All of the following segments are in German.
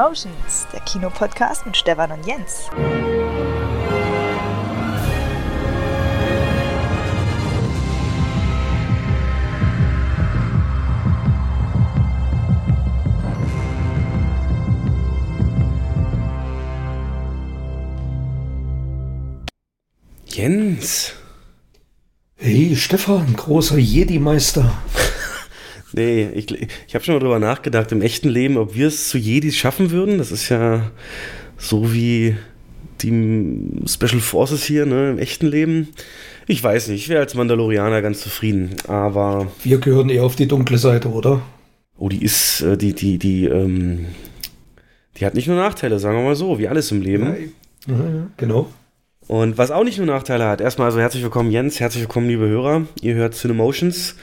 Cinemotions, der Kinopodcast mit Stefan und Jens. Jens. Hey, Stefan, großer Jedi-Meister. Nee, ich, ich habe schon mal drüber nachgedacht, im echten Leben, ob wir es zu Jedis schaffen würden. Das ist ja so wie die Special Forces hier, ne, im echten Leben. Ich weiß nicht, ich wäre als Mandalorianer ganz zufrieden, aber. Wir gehören eher auf die dunkle Seite, oder? Oh, die ist, äh, die, die, die, ähm, die hat nicht nur Nachteile, sagen wir mal so, wie alles im Leben. Ja, ja, genau. Und was auch nicht nur Nachteile hat, erstmal also herzlich willkommen Jens, herzlich willkommen liebe Hörer. Ihr hört Cinemotions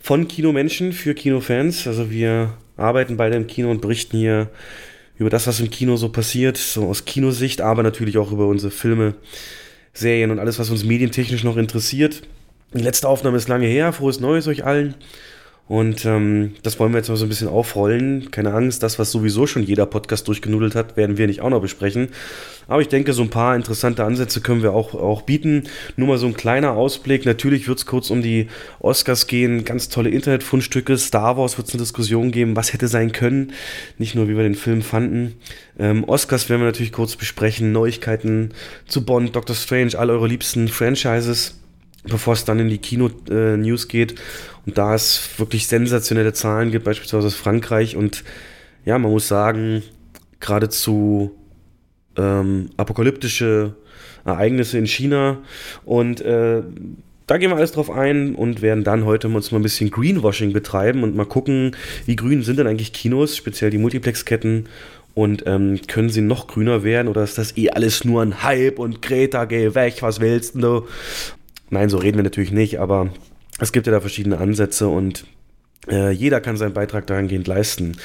von Kinomenschen für Kinofans. Also wir arbeiten beide im Kino und berichten hier über das, was im Kino so passiert, so aus Kinosicht, aber natürlich auch über unsere Filme, Serien und alles, was uns medientechnisch noch interessiert. Die letzte Aufnahme ist lange her. Frohes Neues euch allen. Und ähm, das wollen wir jetzt mal so ein bisschen aufrollen. Keine Angst, das, was sowieso schon jeder Podcast durchgenudelt hat, werden wir nicht auch noch besprechen. Aber ich denke, so ein paar interessante Ansätze können wir auch, auch bieten. Nur mal so ein kleiner Ausblick. Natürlich wird es kurz um die Oscars gehen. Ganz tolle Internetfundstücke. Star Wars wird es eine Diskussion geben, was hätte sein können. Nicht nur, wie wir den Film fanden. Ähm, Oscars werden wir natürlich kurz besprechen. Neuigkeiten zu Bond, Doctor Strange, all eure liebsten Franchises bevor es dann in die Kino-News äh, geht. Und da es wirklich sensationelle Zahlen gibt, beispielsweise aus Frankreich. Und ja, man muss sagen, geradezu ähm, apokalyptische Ereignisse in China. Und äh, da gehen wir alles drauf ein und werden dann heute uns mal ein bisschen Greenwashing betreiben und mal gucken, wie grün sind denn eigentlich Kinos, speziell die Multiplex-Ketten. Und ähm, können sie noch grüner werden oder ist das eh alles nur ein Hype und Greta, geh weg, was willst du? Nein, so reden wir natürlich nicht, aber es gibt ja da verschiedene Ansätze und äh, jeder kann seinen Beitrag dahingehend leisten.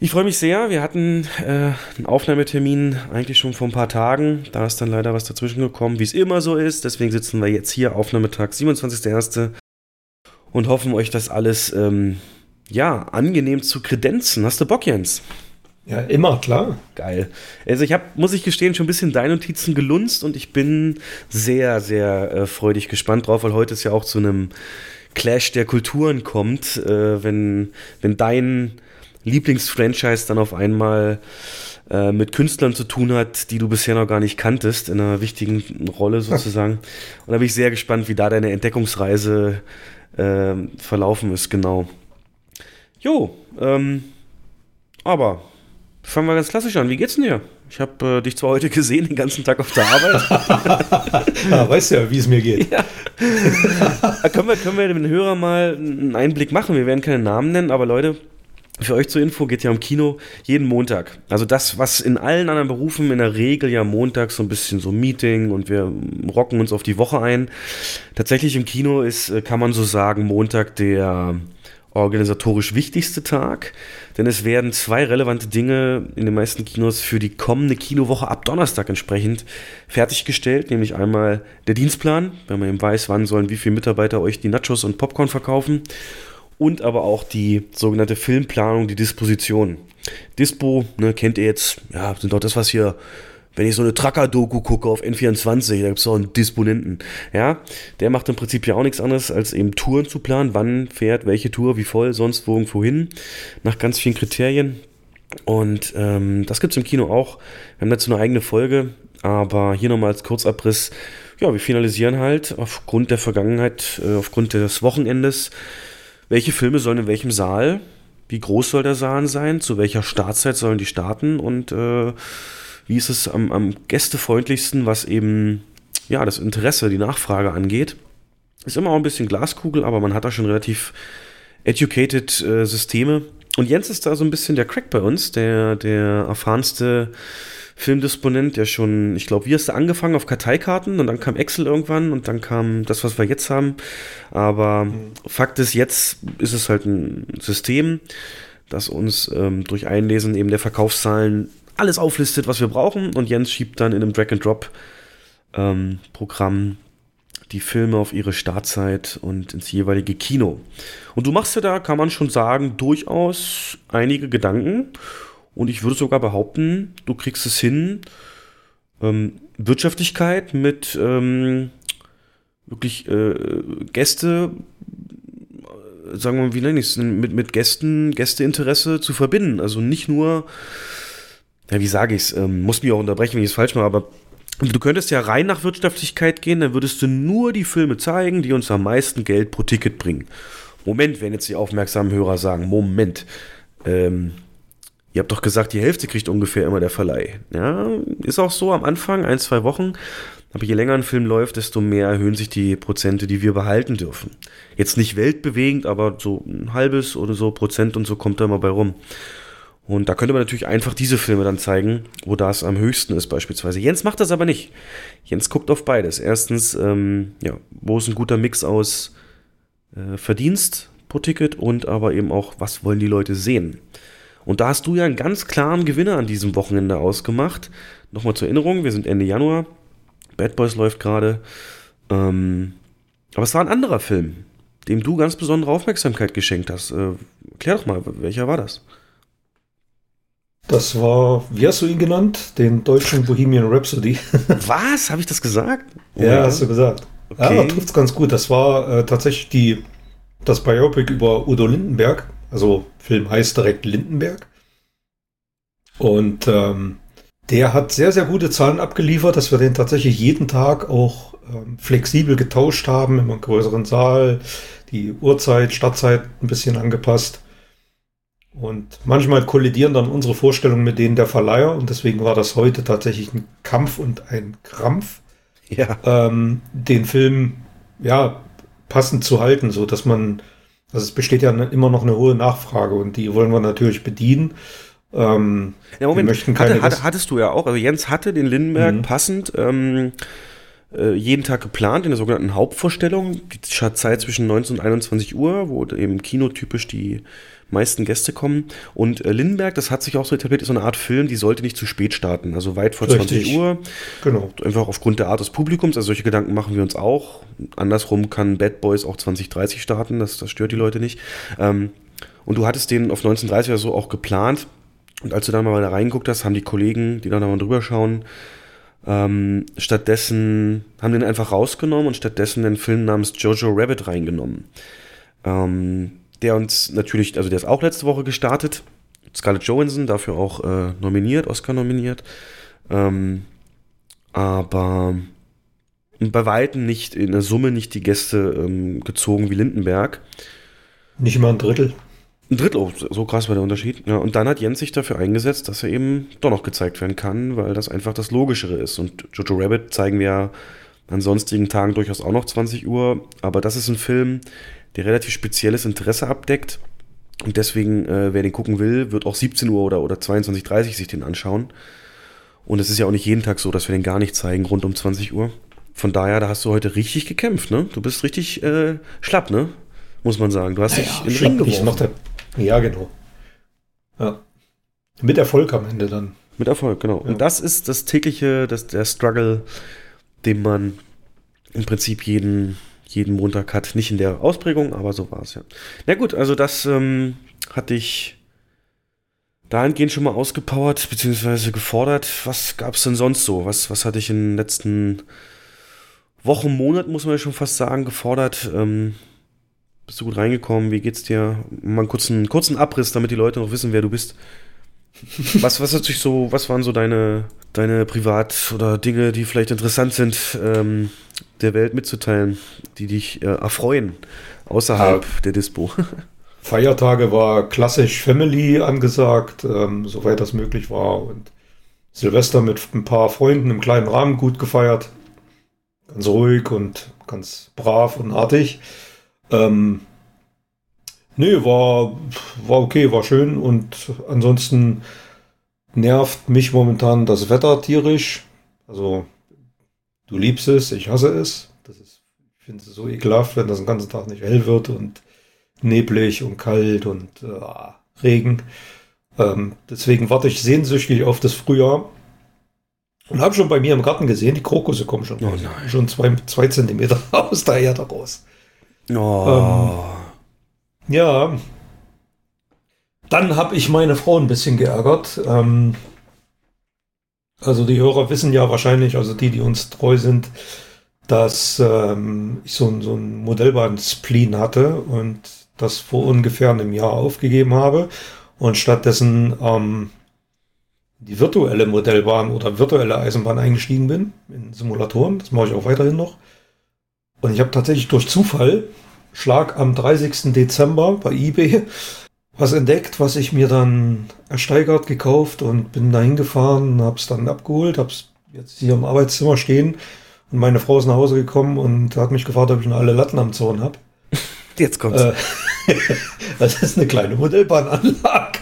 Ich freue mich sehr. Wir hatten äh, einen Aufnahmetermin eigentlich schon vor ein paar Tagen. Da ist dann leider was dazwischen gekommen, wie es immer so ist. Deswegen sitzen wir jetzt hier, Aufnahmetag 27.01. und hoffen euch das alles ähm, ja, angenehm zu kredenzen. Hast du Bock, Jens? Ja, immer, klar. Geil. Also ich habe, muss ich gestehen, schon ein bisschen deine Notizen gelunzt und ich bin sehr, sehr äh, freudig gespannt drauf, weil heute ist ja auch zu einem Clash der Kulturen kommt, äh, wenn, wenn dein Lieblingsfranchise dann auf einmal äh, mit Künstlern zu tun hat, die du bisher noch gar nicht kanntest, in einer wichtigen Rolle sozusagen. Und da bin ich sehr gespannt, wie da deine Entdeckungsreise äh, verlaufen ist, genau. Jo, ähm, aber Fangen wir ganz klassisch an. Wie geht's denn dir? Ich habe äh, dich zwar heute gesehen, den ganzen Tag auf der Arbeit. ja, weißt ja, wie es mir geht. Ja. können, wir, können wir den Hörer mal einen Einblick machen? Wir werden keine Namen nennen, aber Leute, für euch zur Info geht ja um Kino jeden Montag. Also das, was in allen anderen Berufen in der Regel ja montags so ein bisschen so Meeting und wir rocken uns auf die Woche ein. Tatsächlich im Kino ist, äh, kann man so sagen, Montag der organisatorisch wichtigste Tag, denn es werden zwei relevante Dinge in den meisten Kinos für die kommende Kinowoche ab Donnerstag entsprechend fertiggestellt, nämlich einmal der Dienstplan, wenn man eben weiß, wann sollen wie viele Mitarbeiter euch die Nachos und Popcorn verkaufen und aber auch die sogenannte Filmplanung, die Disposition. Dispo, ne, kennt ihr jetzt, ja, sind doch das, was hier wenn ich so eine Tracker-Doku gucke auf N24, da gibt es auch einen Disponenten. Ja, der macht im Prinzip ja auch nichts anderes, als eben Touren zu planen. Wann fährt welche Tour, wie voll, sonst wo irgendwo hin. Nach ganz vielen Kriterien. Und ähm, das gibt es im Kino auch. Wir haben dazu eine eigene Folge, aber hier nochmal als Kurzabriss. Ja, wir finalisieren halt aufgrund der Vergangenheit, äh, aufgrund des Wochenendes, welche Filme sollen in welchem Saal, wie groß soll der Saal sein, zu welcher Startzeit sollen die starten und äh, wie ist es am, am gästefreundlichsten, was eben ja, das Interesse, die Nachfrage angeht. Ist immer auch ein bisschen Glaskugel, aber man hat da schon relativ educated äh, Systeme. Und Jens ist da so ein bisschen der Crack bei uns, der, der erfahrenste Filmdisponent, der schon, ich glaube, wie hast angefangen auf Karteikarten und dann kam Excel irgendwann und dann kam das, was wir jetzt haben. Aber mhm. Fakt ist, jetzt ist es halt ein System, das uns ähm, durch Einlesen eben der Verkaufszahlen alles auflistet, was wir brauchen. Und Jens schiebt dann in einem Drag-and-Drop-Programm ähm, die Filme auf ihre Startzeit und ins jeweilige Kino. Und du machst dir da, kann man schon sagen, durchaus einige Gedanken. Und ich würde sogar behaupten, du kriegst es hin, ähm, Wirtschaftlichkeit mit ähm, wirklich äh, Gäste, äh, sagen wir mal, wie nenne ich es, mit, mit Gästen, Gästeinteresse zu verbinden. Also nicht nur, ja, wie sage ich es, ähm, muss mich auch unterbrechen, wenn ich es falsch mache, aber du könntest ja rein nach Wirtschaftlichkeit gehen, dann würdest du nur die Filme zeigen, die uns am meisten Geld pro Ticket bringen. Moment, wenn jetzt die aufmerksamen Hörer sagen, Moment, ähm, ihr habt doch gesagt, die Hälfte kriegt ungefähr immer der Verleih. Ja, ist auch so am Anfang, ein, zwei Wochen. Aber je länger ein Film läuft, desto mehr erhöhen sich die Prozente, die wir behalten dürfen. Jetzt nicht weltbewegend, aber so ein halbes oder so Prozent und so kommt da immer bei rum. Und da könnte man natürlich einfach diese Filme dann zeigen, wo das am höchsten ist beispielsweise. Jens macht das aber nicht. Jens guckt auf beides. Erstens, ähm, ja, wo ist ein guter Mix aus äh, Verdienst pro Ticket und aber eben auch, was wollen die Leute sehen. Und da hast du ja einen ganz klaren Gewinner an diesem Wochenende ausgemacht. Nochmal zur Erinnerung, wir sind Ende Januar. Bad Boys läuft gerade. Ähm, aber es war ein anderer Film, dem du ganz besondere Aufmerksamkeit geschenkt hast. Äh, klär doch mal, welcher war das? Das war, wie hast du ihn genannt? Den deutschen Bohemian Rhapsody. Was? Habe ich das gesagt? Oh, ja, ja, hast du gesagt. Okay. Ja, trifft es ganz gut. Das war äh, tatsächlich die, das Biopic über Udo Lindenberg. Also Film heißt direkt Lindenberg. Und ähm, der hat sehr, sehr gute Zahlen abgeliefert, dass wir den tatsächlich jeden Tag auch ähm, flexibel getauscht haben, in einem größeren Saal, die Uhrzeit, Startzeit ein bisschen angepasst. Und manchmal kollidieren dann unsere Vorstellungen mit denen der Verleiher und deswegen war das heute tatsächlich ein Kampf und ein Krampf, ja. ähm, den Film ja passend zu halten, so dass man, also es besteht ja immer noch eine hohe Nachfrage und die wollen wir natürlich bedienen. Ähm, ja, Moment, hatte, hatte, hattest du ja auch. Also Jens hatte den Lindenberg mhm. passend ähm, äh, jeden Tag geplant in der sogenannten Hauptvorstellung. Die Zeit zwischen 19 und 21 Uhr, wo eben kinotypisch die meisten Gäste kommen. Und äh, Lindenberg, das hat sich auch so etabliert, ist so eine Art Film, die sollte nicht zu spät starten. Also weit vor Richtig. 20 Uhr. Genau. Einfach aufgrund der Art des Publikums. Also solche Gedanken machen wir uns auch. Andersrum kann Bad Boys auch 2030 starten. Das, das stört die Leute nicht. Ähm, und du hattest den auf 1930 oder so auch geplant. Und als du dann mal da reingeguckt hast, haben die Kollegen, die dann mal drüber schauen, ähm, stattdessen haben den einfach rausgenommen und stattdessen den Film namens Jojo Rabbit reingenommen. Ähm, der uns natürlich, also der ist auch letzte Woche gestartet. Scarlett Johansson, dafür auch äh, nominiert, Oscar nominiert. Ähm, aber bei Weitem nicht, in der Summe nicht die Gäste ähm, gezogen wie Lindenberg. Nicht mal ein Drittel. Ein Drittel, oh, so krass war der Unterschied. Ja, und dann hat Jens sich dafür eingesetzt, dass er eben doch noch gezeigt werden kann, weil das einfach das Logischere ist. Und Jojo Rabbit zeigen wir ja an sonstigen Tagen durchaus auch noch 20 Uhr. Aber das ist ein Film, der relativ spezielles Interesse abdeckt. Und deswegen, äh, wer den gucken will, wird auch 17 Uhr oder, oder 22.30 Uhr sich den anschauen. Und es ist ja auch nicht jeden Tag so, dass wir den gar nicht zeigen, rund um 20 Uhr. Von daher, da hast du heute richtig gekämpft, ne? Du bist richtig äh, schlapp, ne? Muss man sagen. Du hast dich in den Ring geworfen. Ja, genau. Ja. Mit Erfolg am Ende dann. Mit Erfolg, genau. Ja. Und das ist das tägliche, das, der Struggle, den man im Prinzip jeden, jeden Montag hat. Nicht in der Ausprägung, aber so war es ja. Na gut, also das ähm, hatte ich dahingehend schon mal ausgepowert, beziehungsweise gefordert. Was gab es denn sonst so? Was, was hatte ich in den letzten Wochen, Monaten, muss man ja schon fast sagen, gefordert? Ähm, bist du gut reingekommen? Wie geht's dir? Mal einen kurzen, kurzen Abriss, damit die Leute noch wissen, wer du bist. Was, was hat sich so, was waren so deine, deine Privat- oder Dinge, die vielleicht interessant sind, ähm, der Welt mitzuteilen, die dich äh, erfreuen außerhalb ja. der Dispo. Feiertage war klassisch Family angesagt, ähm, soweit das möglich war. Und Silvester mit ein paar Freunden im kleinen Rahmen gut gefeiert. Ganz ruhig und ganz brav und artig. Ähm, nee, war, war okay, war schön. Und ansonsten nervt mich momentan das Wetter tierisch. Also du liebst es, ich hasse es. Das ist, ich finde es so ekelhaft, wenn das den ganzen Tag nicht hell wird und neblig und kalt und äh, Regen. Ähm, deswegen warte ich sehnsüchtig auf das Frühjahr. Und habe schon bei mir im Garten gesehen, die Krokusse kommen schon, oh schon zwei, zwei Zentimeter aus der Erde raus. Oh. Ähm, ja. Dann habe ich meine Frau ein bisschen geärgert. Ähm, also die Hörer wissen ja wahrscheinlich, also die, die uns treu sind, dass ähm, ich so, so ein Modellbahn-Spleen hatte und das vor ungefähr einem Jahr aufgegeben habe und stattdessen ähm, die virtuelle Modellbahn oder virtuelle Eisenbahn eingestiegen bin in Simulatoren. Das mache ich auch weiterhin noch. Und ich habe tatsächlich durch Zufall, Schlag am 30. Dezember bei eBay, was entdeckt, was ich mir dann ersteigert, gekauft und bin da hingefahren, habe es dann abgeholt, habe es jetzt hier im Arbeitszimmer stehen und meine Frau ist nach Hause gekommen und hat mich gefragt, ob ich noch alle Latten am Zaun habe. Jetzt kommt's. Äh, das ist eine kleine Modellbahnanlage.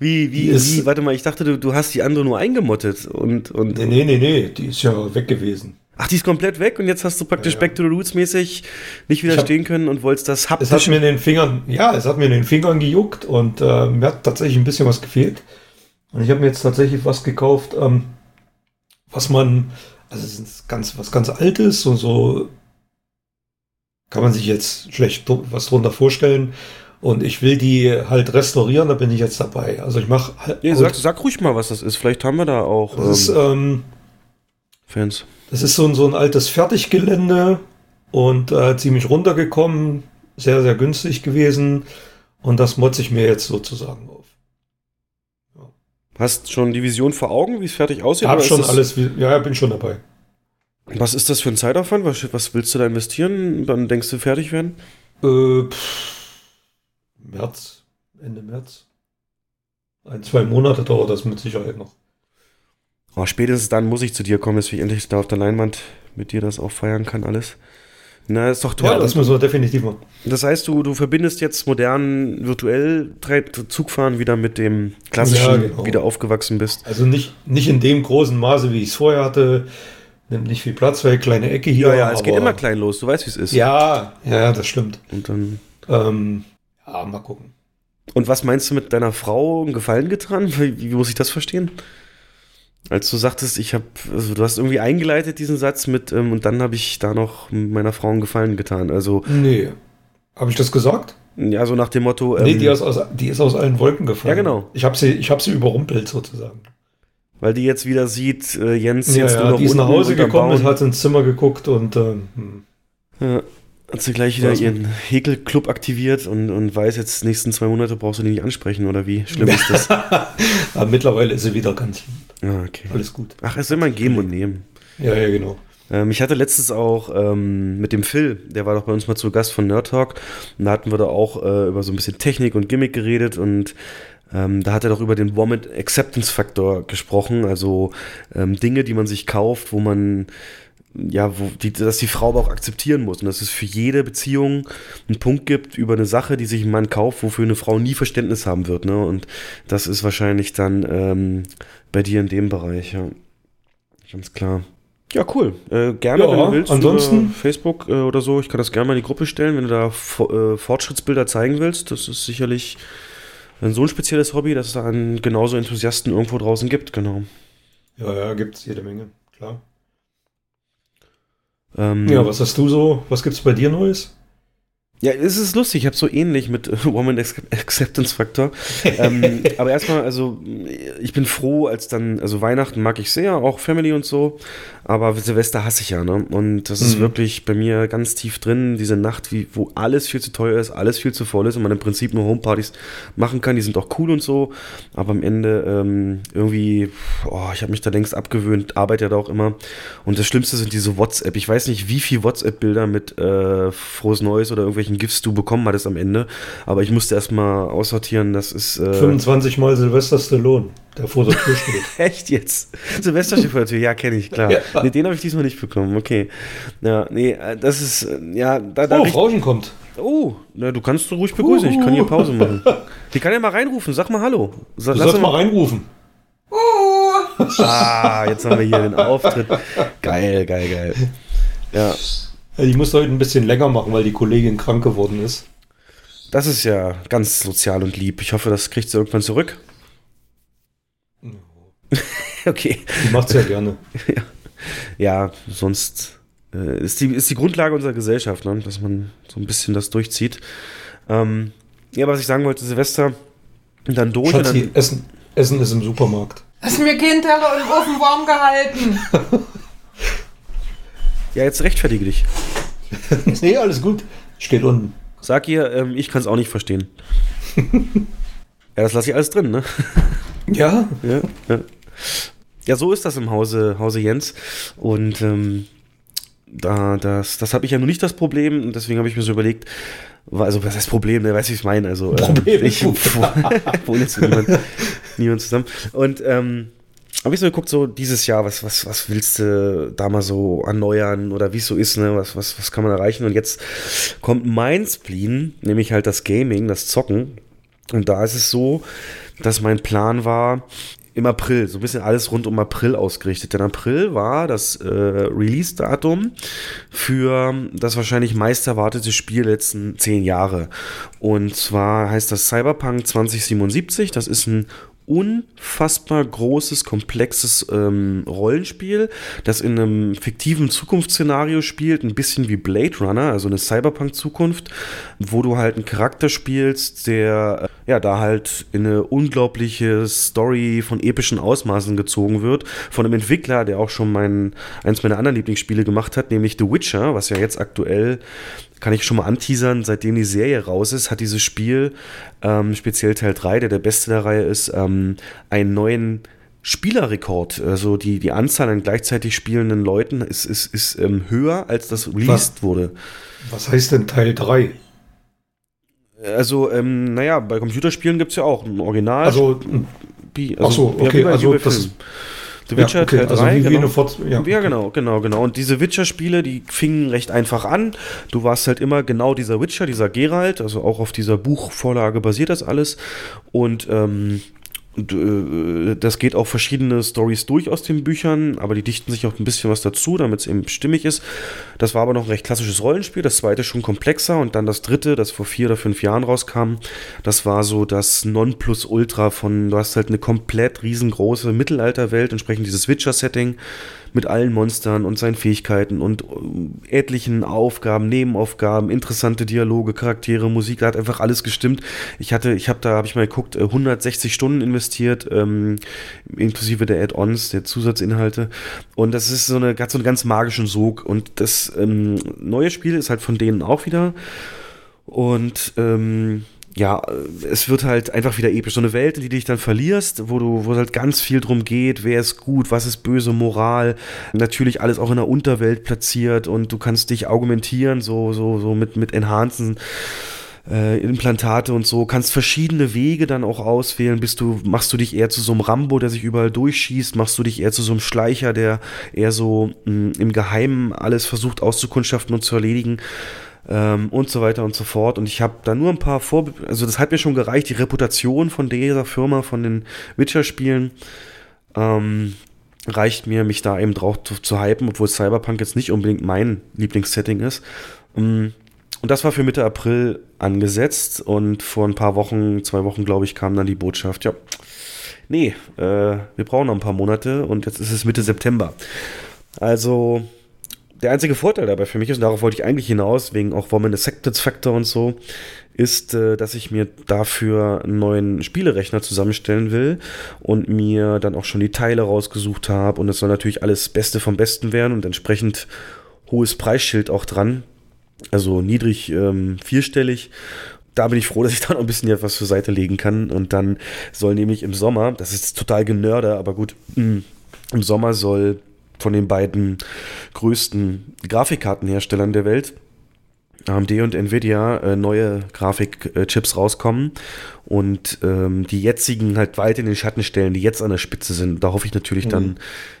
Wie, wie, ist- wie, warte mal, ich dachte, du, du hast die andere nur eingemottet und, und. Nee, nee, nee, nee, die ist ja weg gewesen. Ach, die ist komplett weg und jetzt hast du praktisch Ja, ja. Back to the Roots mäßig nicht Ich hab- widerstehen können und wolltest das Es hat haptisch. mir in den Fingern, ja, es hat mir in den Fingern gejuckt und äh, mir hat tatsächlich ein bisschen was gefehlt. Und ich habe mir jetzt tatsächlich was gekauft, ähm, was man, also es ist ganz, was ganz Altes und so kann man sich jetzt schlecht was drunter vorstellen. Und ich will die halt restaurieren, da bin ich jetzt dabei. Also ich mache halt. Nee, sag, sag ruhig mal, was das ist. Vielleicht haben wir da auch das ist, ähm, ähm, Fans. Das ist so ein, so ein altes Fertiggelände und äh, ziemlich runtergekommen, sehr, sehr günstig gewesen. Und das motze ich mir jetzt sozusagen auf. Hast schon die Vision vor Augen, wie es fertig aussieht? Ist schon alles, ja, ja, bin schon dabei. Was ist das für ein Zeitaufwand? Was, was willst du da investieren? Dann denkst du fertig werden? Äh, pff, März, Ende März. Ein, zwei Monate dauert das mit Sicherheit noch. Oh, spätestens dann muss ich zu dir kommen, dass ich endlich da auf der Leinwand mit dir das auch feiern kann, alles. Na, ist doch toll. Ja, das müssen wir definitiv machen. Das heißt, du, du verbindest jetzt modern virtuell Zugfahren wieder mit dem klassischen, Ja, genau. wie du aufgewachsen bist. Also nicht, nicht in dem großen Maße, wie ich es vorher hatte. Nimmt nicht viel Platz weg, kleine Ecke hier. Ja, ja, es geht immer klein los, du weißt, wie es ist. Ja, ja, das stimmt. Und dann. Ähm, ja, mal gucken. Und was meinst du mit deiner Frau einen Gefallen getan? Wie, wie muss ich das verstehen? Als du sagtest, ich habe, also du hast irgendwie eingeleitet diesen Satz mit, ähm, und dann habe ich da noch meiner Frau einen Gefallen getan. Also, Nee. Habe ich das gesagt? ja, so nach dem Motto, ähm, nee, die ist, aus, die ist aus allen Wolken gefallen. Ja, genau. Ich habe sie, ich hab sie überrumpelt sozusagen. weil die jetzt wieder sieht, äh, Jens Ja, jetzt nur ja, noch die ist nach Hause gekommen, ist, hat ins Zimmer geguckt und ähm, hm. Ja, hat sie gleich wieder ihren Häkelclub aktiviert und, und weiß jetzt, nächsten zwei Monate brauchst du die nicht ansprechen, oder wie schlimm ist das? Aber mittlerweile ist sie wieder ganz lieb. ah, okay. Alles gut. Ach, es ist immer ein Geben und Nehmen. Ja, ja, genau. Ähm, ich hatte letztens auch ähm, mit dem Phil, der war doch bei uns mal zu Gast von Nerd Talk, und da hatten wir da auch äh, über so ein bisschen Technik und Gimmick geredet und ähm, da hat er doch über den Vomit Acceptance Faktor gesprochen, also ähm, Dinge, die man sich kauft, wo man ja, wo die, dass die Frau aber auch akzeptieren muss und dass es für jede Beziehung einen Punkt gibt über eine Sache, die sich ein Mann kauft, wofür eine Frau nie Verständnis haben wird, ne? Und das ist wahrscheinlich dann ähm, bei dir in dem Bereich, ja. Ganz klar. Ja, cool. Äh, gerne, Ja, wenn du willst, ansonsten- Facebook äh, oder so. Ich kann das gerne mal in die Gruppe stellen, wenn du da äh, Fortschrittsbilder zeigen willst. Das ist sicherlich ein so ein spezielles Hobby, dass es da einen genauso Enthusiasten irgendwo draußen gibt, genau. Ja, ja, gibt es jede Menge, klar. Ähm, Ja, was hast du so? Was gibt's bei dir Neues? Ja, es ist lustig, ich habe so ähnlich mit äh, Woman Ac- Acceptance Factor. ähm, aber erstmal, also ich bin froh, als dann, also Weihnachten mag ich sehr, auch Family und so, aber Silvester hasse ich ja, ne? Und das ist Mhm. wirklich bei mir ganz tief drin, diese Nacht, wie, wo alles viel zu teuer ist, alles viel zu voll ist und man im Prinzip nur Homepartys machen kann, die sind auch cool und so, aber am Ende ähm, irgendwie, oh, ich habe mich da längst abgewöhnt, arbeite ja da auch immer. Und das Schlimmste sind diese WhatsApp. Ich weiß nicht, wie viel WhatsApp-Bilder mit äh, Frohes Neues oder irgendwelchen GIFs du bekommen hattest am Ende. Aber ich musste erstmal aussortieren, das ist. Äh, 25 Mal Sylvester Stallone, der vor der Tür steht. Echt jetzt? Silvester steht vor der Tür, ja, kenne ich, klar. Ja. Nee, den habe ich diesmal nicht bekommen, okay. Ja, nee, äh, das ist, äh, ja, da, da Oh, Frauchen kommt. oh, na, du kannst du ruhig begrüßen, ich kann hier Pause machen. Die kann ja mal reinrufen, sag mal Hallo. Sa Du lass sollst mal reinrufen. Ah, jetzt haben wir hier den Auftritt. Geil, geil, geil. Ja, Ich musste heute ein bisschen länger machen, weil die Kollegin krank geworden ist. das ist ja ganz sozial und lieb. Ich hoffe, das kriegt sie irgendwann zurück. okay. Die macht's ja gerne. Ja, sonst äh, ist, die, ist die Grundlage unserer Gesellschaft, ne? dass man so ein bisschen das durchzieht. Ähm, ja, was ich sagen wollte, Silvester, und dann durch. Schatzi, und dann, Essen, Essen ist im Supermarkt. Hast mir keinen Teller im Ofen warm gehalten. ja, jetzt rechtfertige dich. nee, alles gut. Steht unten. Sag ihr, ähm, ich kann es auch nicht verstehen. ja, das lasse ich alles drin, ne? Ja. ja, ja. Ja, so ist das im Hause, Hause Jens. Und ähm, da, das, das habe ich ja nur nicht das Problem. Und deswegen habe ich mir so überlegt, also was heißt Problem, ne? Weißt du, wie ich es meine? Also, Problem äh, ich wohne jetzt mit niemand, niemand zusammen. Und ähm, habe ich so geguckt, so dieses Jahr, was, was, was willst du da mal so erneuern oder wie es so ist, ne? Was, was, was kann man erreichen? Und jetzt kommt mein Spleen, nämlich halt das Gaming, das Zocken. Und da ist es so, dass mein Plan war, im April, so ein bisschen alles rund um April ausgerichtet. Denn April war das äh, Release-Datum für das wahrscheinlich meist erwartete Spiel letzten zehn Jahre. Und zwar heißt das Cyberpunk 2077. Das ist ein unfassbar großes, komplexes ähm, Rollenspiel, das in einem fiktiven Zukunftsszenario spielt, ein bisschen wie Blade Runner, also eine Cyberpunk-Zukunft, wo du halt einen Charakter spielst, der äh, ja da halt in eine unglaubliche Story von epischen Ausmaßen gezogen wird, von einem Entwickler, der auch schon mein, eins meiner anderen Lieblingsspiele gemacht hat, nämlich The Witcher, was ja jetzt aktuell kann ich schon mal anteasern, seitdem die Serie raus ist, hat dieses Spiel, ähm, speziell Teil 3, der der beste der Reihe ist, ähm, einen neuen Spielerrekord. Also die, die Anzahl an gleichzeitig spielenden Leuten ist, ist, ist ähm, höher, als das released Was? wurde. Was heißt denn Teil 3? Also, ähm, naja, bei Computerspielen gibt es ja auch ein Original. Also, wie, ach so, ja, okay, wie also das-. The Witcher ja, okay, Teil 3, also wie, wie genau. eine Fort ja, Ja, genau, genau, genau. Und diese Witcher-Spiele, die fingen recht einfach an. Du warst halt immer genau dieser Witcher, dieser Geralt, also auch auf dieser Buchvorlage basiert das alles. Und ähm, und, äh, das geht auch verschiedene Stories durch aus den Büchern, aber die dichten sich auch ein bisschen was dazu, damit es eben stimmig ist. Das war aber noch ein recht klassisches Rollenspiel, das zweite schon komplexer und dann das dritte, das vor vier oder fünf Jahren rauskam, das war so das Nonplusultra von, du hast halt eine komplett riesengroße Mittelalterwelt, entsprechend dieses Witcher-Setting mit allen Monstern und seinen Fähigkeiten und äh, etlichen Aufgaben, Nebenaufgaben, interessante Dialoge, Charaktere, Musik, da hat einfach alles gestimmt. Ich hatte, ich habe da, habe ich mal geguckt, äh, 160 Stunden investiert, ähm, inklusive der Add-ons, der Zusatzinhalte. Und das ist so eine, hat so einen ganz magischen Sog. Und das ähm, neue Spiel ist halt von denen auch wieder. Und ähm, ja, äh, es wird halt einfach wieder episch. So eine Welt, in die du dich dann verlierst, wo du, wo es halt ganz viel drum geht, wer ist gut, was ist böse Moral. Natürlich alles auch in der Unterwelt platziert und du kannst dich argumentieren, so, so, so mit, mit Enhancen. Äh, Implantate und so, kannst verschiedene Wege dann auch auswählen. Bist du, machst du dich eher zu so einem Rambo, der sich überall durchschießt, machst du dich eher zu so einem Schleicher, der eher so mh, im Geheimen alles versucht auszukundschaften und zu erledigen ähm, und so weiter und so fort. Und ich habe da nur ein paar Vor... Also das hat mir schon gereicht, die Reputation von dieser Firma, von den Witcher-Spielen, ähm, reicht mir, mich da eben drauf zu, zu hypen, obwohl Cyberpunk jetzt nicht unbedingt mein Lieblingssetting ist. Ähm, und das war für Mitte April angesetzt und vor ein paar Wochen, zwei Wochen, glaube ich, kam dann die Botschaft, ja, nee, äh, wir brauchen noch ein paar Monate und jetzt ist es Mitte September. Also der einzige Vorteil dabei für mich ist, und darauf wollte ich eigentlich hinaus, wegen auch Woman Acceptance Factor und so, ist, äh, dass ich mir dafür einen neuen Spielerechner zusammenstellen will und mir dann auch schon die Teile rausgesucht habe. Und es soll natürlich alles Beste vom Besten werden und entsprechend hohes Preisschild auch dran, also niedrig ähm, vierstellig. Da bin ich froh, dass ich da noch ein bisschen etwas zur Seite legen kann. Und dann soll nämlich im Sommer, das ist total genörder, aber gut, mh, im Sommer soll von den beiden größten Grafikkartenherstellern der Welt, AMD und Nvidia, äh, neue Grafikchips rauskommen und ähm, die jetzigen halt weit in den Schatten stellen, die jetzt an der Spitze sind. Da hoffe ich natürlich dann,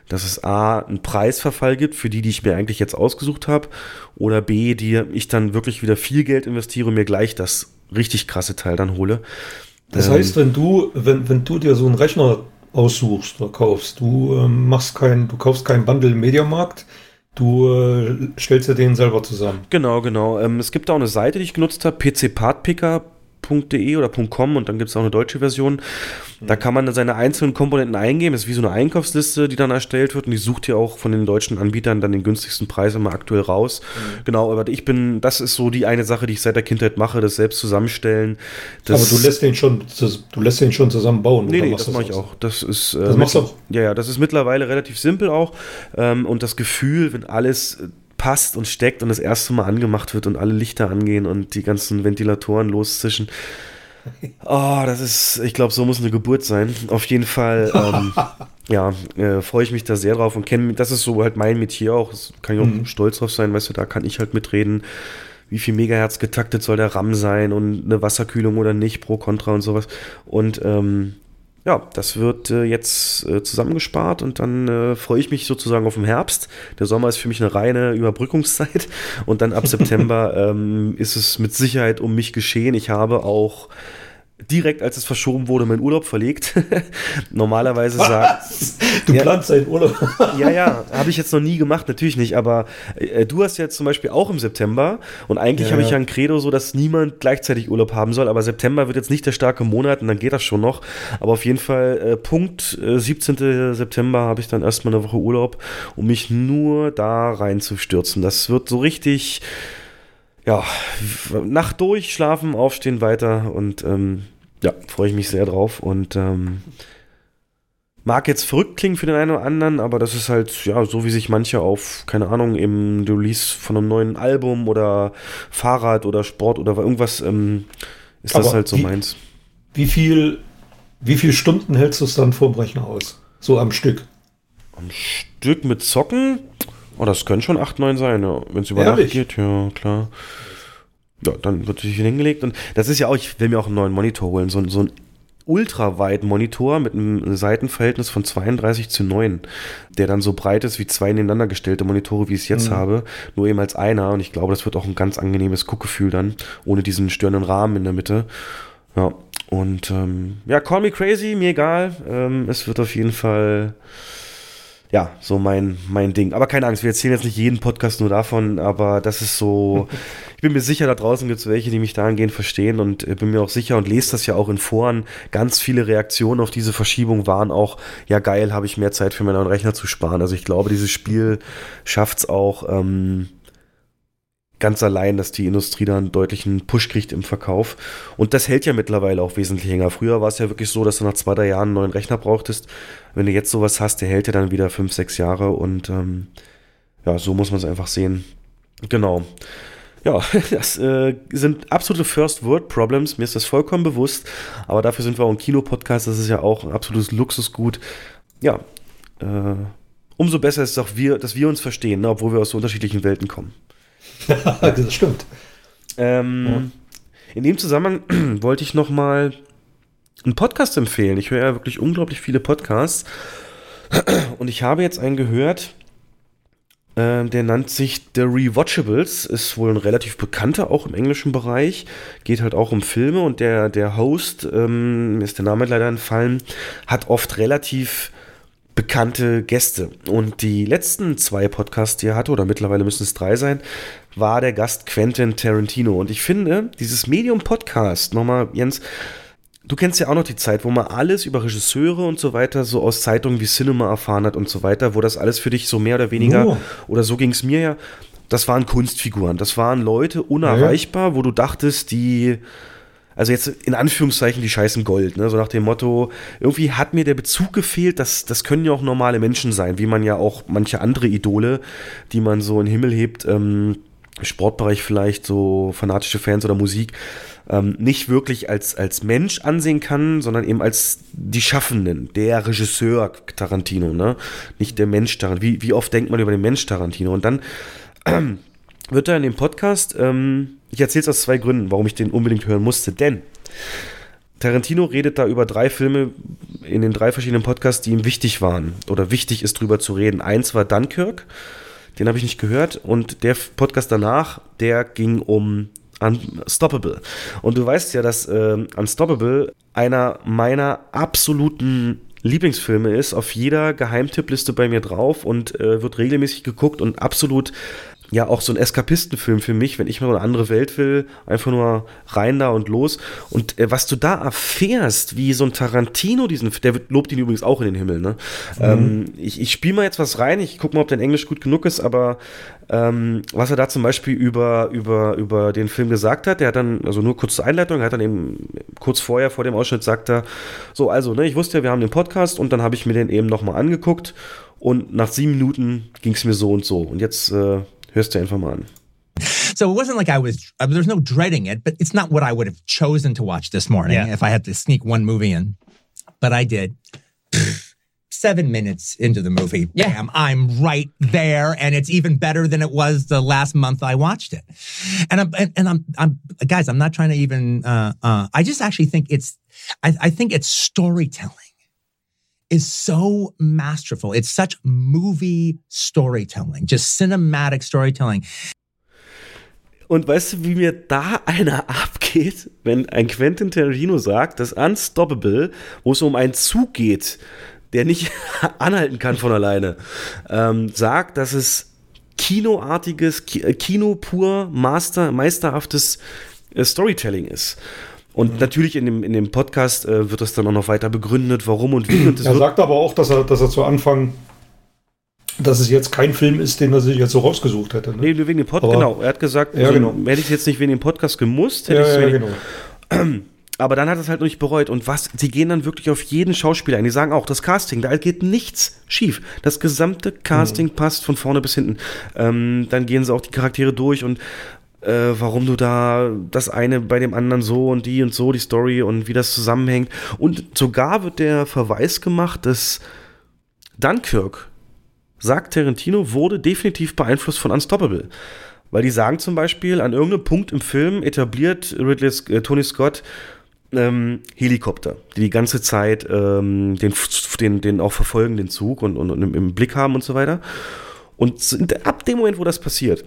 dass es A, einen Preisverfall gibt für die, die ich mir eigentlich jetzt ausgesucht habe, oder B, die ich dann wirklich wieder viel Geld investiere und mir gleich das richtig krasse Teil dann hole. Das Ähm, heißt, wenn du, wenn, wenn du dir so einen Rechner aussuchst oder kaufst, du ähm, machst kein, du kaufst keinen Bundle im Mediamarkt, du äh, stellst dir den selber zusammen. Genau, genau. Ähm, es gibt auch eine Seite, die ich genutzt habe, .de oder .com und dann gibt es auch eine deutsche Version. Da kann man dann seine einzelnen Komponenten eingeben. Das ist wie so eine Einkaufsliste, die dann erstellt wird und die sucht ja auch von den deutschen Anbietern dann den günstigsten Preis immer aktuell raus. Mhm. Genau, aber ich bin, das ist so die eine Sache, die ich seit der Kindheit mache, das selbst zusammenstellen. Das aber du lässt den schon, du lässt den schon zusammenbauen. Nee, nee, das, das mache ich auch. Das ist, äh, das machst du auch? Ja, ja, das ist mittlerweile relativ simpel auch. Ähm, und das Gefühl, wenn alles passt und steckt und das erste Mal angemacht wird und alle Lichter angehen und die ganzen Ventilatoren loszischen. Oh, das ist, ich glaube, so muss eine Geburt sein. Auf jeden Fall, ähm, ja, äh, freue ich mich da sehr drauf und kenne, das ist so halt mein Metier auch. Das kann ich auch mhm. stolz drauf sein, weißt du, da kann ich halt mitreden. Wie viel Megahertz getaktet soll der RAM sein und eine Wasserkühlung oder nicht, pro, contra und sowas. Und ähm, ja, das wird äh, jetzt äh, zusammengespart und dann äh, freue ich mich sozusagen auf den Herbst. Der Sommer ist für mich eine reine Überbrückungszeit und dann ab September ähm, ist es mit Sicherheit um mich geschehen. Ich habe auch direkt als es verschoben wurde, meinen Urlaub verlegt. Normalerweise sagt. Du ja, planst deinen Urlaub. ja, ja, habe ich jetzt noch nie gemacht, natürlich nicht. Aber äh, du hast jetzt zum Beispiel auch im September und eigentlich ja, habe ich ja ein Credo so, dass niemand gleichzeitig Urlaub haben soll. Aber September wird jetzt nicht der starke Monat und dann geht das schon noch. Aber auf jeden Fall, äh, Punkt äh, 17. September habe ich dann erstmal eine Woche Urlaub, um mich nur da reinzustürzen. Das wird so richtig ja, Nacht durch, schlafen, aufstehen, weiter und ähm, ja, freue ich mich sehr drauf und ähm, mag jetzt verrückt klingen für den einen oder anderen, aber das ist halt, ja, so wie sich manche auf, keine Ahnung, im Release von einem neuen Album oder Fahrrad oder Sport oder irgendwas, ähm, ist aber das halt so wie, meins. Wie viel, wie viel Stunden hältst du es dann vorm Rechner aus? So am Stück? Am Stück mit Zocken? Oh, das können schon 8, 9 sein, ja. Wenn es über Nacht geht, ja, klar. Ja, dann wird sich hingelegt. Und das ist ja auch, ich will mir auch einen neuen Monitor holen. So, so ein ultraweiten Monitor mit einem Seitenverhältnis von 32 zu 9, der dann so breit ist wie zwei ineinander gestellte Monitore, wie ich es jetzt mhm. habe, nur eben als einer. Und ich glaube, das wird auch ein ganz angenehmes Guckgefühl dann, ohne diesen störenden Rahmen in der Mitte. Ja, und ähm, ja, call me crazy, mir egal. Ähm, es wird auf jeden Fall ja, so mein, mein Ding. Aber keine Angst, wir erzählen jetzt nicht jeden Podcast nur davon, aber das ist so, ich bin mir sicher, da draußen gibt es welche, die mich dahingehend verstehen und bin mir auch sicher und lese das ja auch in Foren. Ganz viele Reaktionen auf diese Verschiebung waren auch, ja geil, habe ich mehr Zeit für meinen neuen Rechner zu sparen. Also ich glaube, dieses Spiel schafft es auch, ähm, ganz allein, dass die Industrie da einen deutlichen Push kriegt im Verkauf. Und das hält ja mittlerweile auch wesentlich länger. Früher war es ja wirklich so, dass du nach zwei, drei Jahren einen neuen Rechner brauchtest. Wenn du jetzt sowas hast, der hält ja dann wieder fünf, sechs Jahre und ähm, ja, so muss man es einfach sehen. Genau. Ja, das äh, sind absolute First World Problems. Mir ist das vollkommen bewusst. Aber dafür sind wir auch ein Kinopodcast. Das ist ja auch ein absolutes Luxusgut. Ja, äh, umso besser ist es auch, wir, dass wir uns verstehen, ne, obwohl wir aus so unterschiedlichen Welten kommen. das stimmt. Ähm, ja. In dem Zusammenhang wollte ich noch mal einen Podcast empfehlen. Ich höre ja wirklich unglaublich viele Podcasts. Und ich habe jetzt einen gehört, äh, der nennt sich The Rewatchables, ist wohl ein relativ bekannter, auch im englischen Bereich, geht halt auch um Filme und der, der Host, ähm, mir ist der Name leider entfallen, hat oft relativ bekannte Gäste. Und die letzten zwei Podcasts, die er hatte, oder mittlerweile müssen es drei sein, war der Gast Quentin Tarantino. Und ich finde, dieses Medium-Podcast, nochmal, Jens, du kennst ja auch noch die Zeit, wo man alles über Regisseure und so weiter so aus Zeitungen wie Cinema erfahren hat und so weiter, wo das alles für dich so mehr oder weniger, oh. oder so ging es mir ja, das waren Kunstfiguren, das waren Leute unerreichbar, ja. wo du dachtest, die also jetzt in Anführungszeichen die scheißen Gold, ne? so nach dem Motto, irgendwie hat mir der Bezug gefehlt, das, das können ja auch normale Menschen sein, wie man ja auch manche andere Idole, die man so in den Himmel hebt, ähm, Sportbereich vielleicht, so fanatische Fans oder Musik, ähm, nicht wirklich als, als Mensch ansehen kann, sondern eben als die Schaffenden, der Regisseur Tarantino, ne? Nicht der Mensch Tarantino. Wie, wie oft denkt man über den Mensch Tarantino? Und dann ähm, wird er in dem Podcast, ähm, ich erzähle es aus zwei Gründen, warum ich den unbedingt hören musste, denn Tarantino redet da über drei Filme in den drei verschiedenen Podcasts, die ihm wichtig waren oder wichtig ist, drüber zu reden. Eins war Dunkirk, den habe ich nicht gehört, und der Podcast danach, der ging um Unstoppable. Und du weißt ja, dass äh, Unstoppable einer meiner absoluten Lieblingsfilme ist, auf jeder Geheimtippliste bei mir drauf und äh, wird regelmäßig geguckt und absolut ja auch so ein Eskapistenfilm für mich, wenn ich mal eine andere Welt will, einfach nur rein da und los. Und äh, was du da erfährst, wie so ein Tarantino diesen, der lobt ihn übrigens auch in den Himmel, ne? Mhm. Ähm, ich ich spiele mal jetzt was rein, ich gucke mal, ob dein Englisch gut genug ist, aber ähm, was er da zum Beispiel über, über, über den Film gesagt hat, der hat dann, also nur kurze Einleitung, er hat dann eben kurz vorher, vor dem Ausschnitt, sagt er, so, also, ne, ich wusste ja, wir haben den Podcast und dann habe ich mir den eben nochmal angeguckt und nach sieben Minuten ging es mir so und so. Und jetzt äh, hörst du einfach mal an. So it wasn't like I was, uh, there's no dreading it, but it's not what I would have chosen to watch this morning yeah. if I had to sneak one movie in. But I did. Seven minutes into the movie, yeah. bam, I'm right there, and it's even better than it was the last month I watched it. And I'm, and, and I'm, I'm, guys, I'm not trying to even. Uh, uh, I just actually think it's, I, I think it's storytelling is so masterful. It's such movie storytelling, just cinematic storytelling. Und weißt du, wie mir da einer abgeht, wenn ein Quentin Tarantino sagt, dass Unstoppable, wo es um einen Zug geht, der nicht anhalten kann von alleine, ähm, sagt, dass es kinoartiges, äh, Kino pur, Master, meisterhaftes äh, Storytelling ist. Und mhm. natürlich in dem, in dem Podcast äh, wird das dann auch noch weiter begründet, warum und wie. Und er sagt aber auch, dass er, dass er zu Anfang, dass es jetzt kein Film ist, den er sich jetzt so rausgesucht hätte. Ne? Nee, wegen dem Podcast, genau. Er hat gesagt, ja, also, genau. hätte ich jetzt nicht wegen dem Podcast gemusst, hätte ja, ich ja, genau. Aber dann hat er es halt noch nicht bereut. Und was, sie gehen dann wirklich auf jeden Schauspieler ein. Die sagen auch, das Casting, da geht nichts schief. Das gesamte Casting mhm. passt von vorne bis hinten. Ähm, dann gehen sie auch die Charaktere durch und äh, warum du da das eine bei dem anderen so und die und so, die Story und wie das zusammenhängt. Und sogar wird der Verweis gemacht, dass Dunkirk, sagt Tarantino, wurde definitiv beeinflusst von Unstoppable. Weil die sagen zum Beispiel, an irgendeinem Punkt im Film etabliert Ridley, äh, Tony Scott ähm, Helikopter, die die ganze Zeit ähm, den, den, den auch verfolgen, den Zug und, und, und im, im Blick haben und so weiter. Und ab dem Moment, wo das passiert,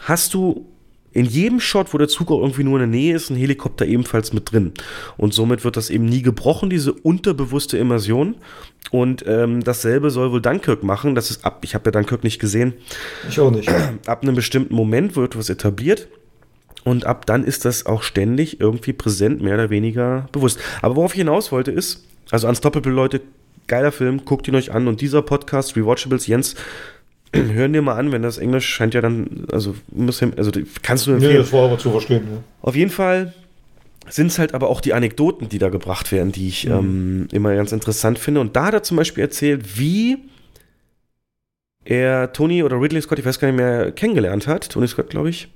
hast du in jedem Shot, wo der Zug auch irgendwie nur in der Nähe ist, ein Helikopter ebenfalls mit drin. Und somit wird das eben nie gebrochen, diese unterbewusste Immersion. Und ähm, dasselbe soll wohl Dunkirk machen. Das ist ab, ich habe ja Dunkirk nicht gesehen. Ich auch nicht. Ab einem bestimmten Moment wird was etabliert. Und ab dann ist das auch ständig irgendwie präsent, mehr oder weniger bewusst. Aber worauf ich hinaus wollte ist, also Unstoppable Leute, geiler Film, guckt ihn euch an. Und dieser Podcast, Rewatchables, Jens, hören dir mal an, wenn das Englisch scheint ja dann, also, muss, also kannst du empfehlen. Nee, das war aber zu verstehen. Ja. Auf jeden Fall sind es halt aber auch die Anekdoten, die da gebracht werden, die ich mhm. ähm, immer ganz interessant finde. Und da hat er zum Beispiel erzählt, wie er Tony oder Ridley Scott, ich weiß gar nicht mehr, kennengelernt hat. Tony Scott, glaube ich.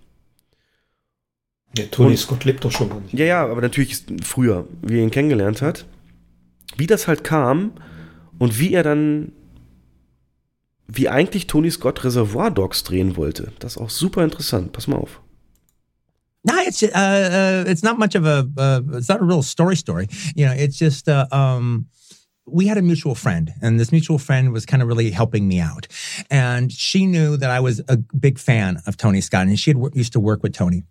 Ja, Tony Und, Scott lebt doch schon gar nicht. Ja, ja, aber natürlich früher, wie er ihn kennengelernt hat. Wie das halt kam und wie er dann wie eigentlich Tony Scott Reservoir Dogs drehen wollte. Das ist auch super interessant. Pass mal auf. No, it's uh, uh, it's not much of a uh, it's not a real story story. You know, it's just uh, um, we had a mutual friend, and this mutual friend was kind of really helping me out, and she knew that I was a big fan of Tony Scott, and she had used to work with Tony.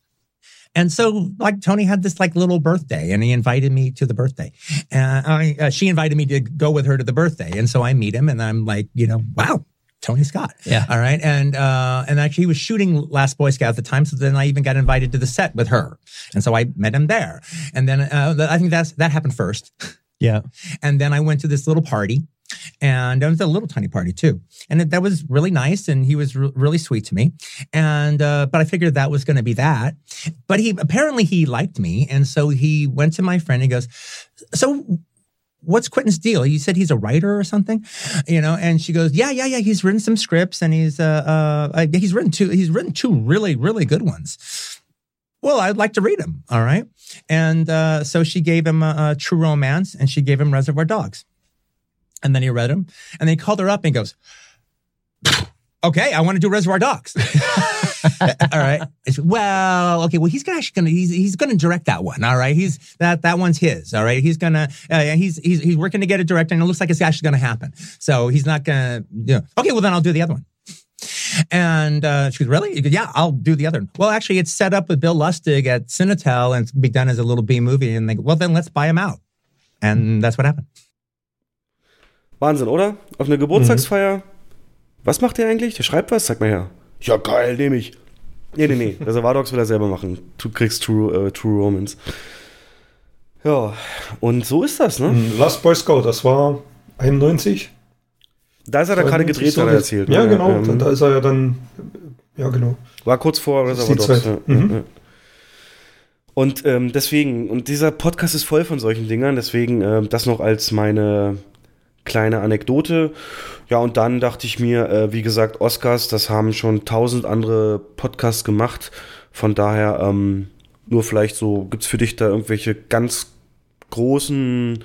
And so, like, Tony had this like little birthday and he invited me to the birthday. And I, uh, she invited me to go with her to the birthday. And so I meet him and I'm like, you know, wow, Tony Scott. Yeah. All right. And uh, and actually he was shooting Last Boy Scout at the time. So then I even got invited to the set with her. And so I met him there. And then uh, I think that's that happened first. Yeah. And then I went to this little party. And it was a little tiny party too, and it, that was really nice. And he was re- really sweet to me. And uh, but I figured that was going to be that. But he apparently he liked me, and so he went to my friend. and He goes, "So what's Quentin's deal? He said he's a writer or something, you know. And she goes, yeah, yeah, yeah. He's written some scripts, and he's uh, uh he's written two. He's written two really, really good ones. Well, I'd like to read them. All right. And uh, so she gave him a, a True Romance, and she gave him Reservoir Dogs. And then he read them, and then he called her up and goes, "Okay, I want to do Reservoir Dogs." all right. Well, okay. Well, he's gonna actually gonna he's he's gonna direct that one. All right. He's that that one's his. All right. He's gonna uh, he's he's he's working to get a director, and it looks like it's actually gonna happen. So he's not gonna. You know, okay. Well, then I'll do the other one. And uh, she goes, really? Goes, yeah, I'll do the other. One. Well, actually, it's set up with Bill Lustig at Cinetel, and it's be done as a little B movie. And they go, well, then let's buy him out. And that's what happened. Wahnsinn, oder? Auf eine Geburtstagsfeier. Mhm. Was macht ihr eigentlich? Der schreibt was? Sag mal her. Ja, geil, nehme ich. Nee, nee, nee. Reservoir Dogs will er selber machen. Du kriegst True, äh, True Romance. Ja, und so ist das, ne? Hm, Last Boy Scout, das war 91. Da ist er dann gerade gedreht, hat er erzählt. Ja, ne? genau. Ähm, da ist er ja dann. Ja, genau. War kurz vor Reservoir Dogs. Ja, Mhm. ja, ja. Und ähm, deswegen, und dieser Podcast ist voll von solchen Dingern, deswegen ähm, das noch als meine kleine Anekdote. Ja, und dann dachte ich mir, äh, wie gesagt, Oscars, das haben schon tausend andere Podcasts gemacht. Von daher, ähm, nur vielleicht so, gibt's für dich da irgendwelche ganz großen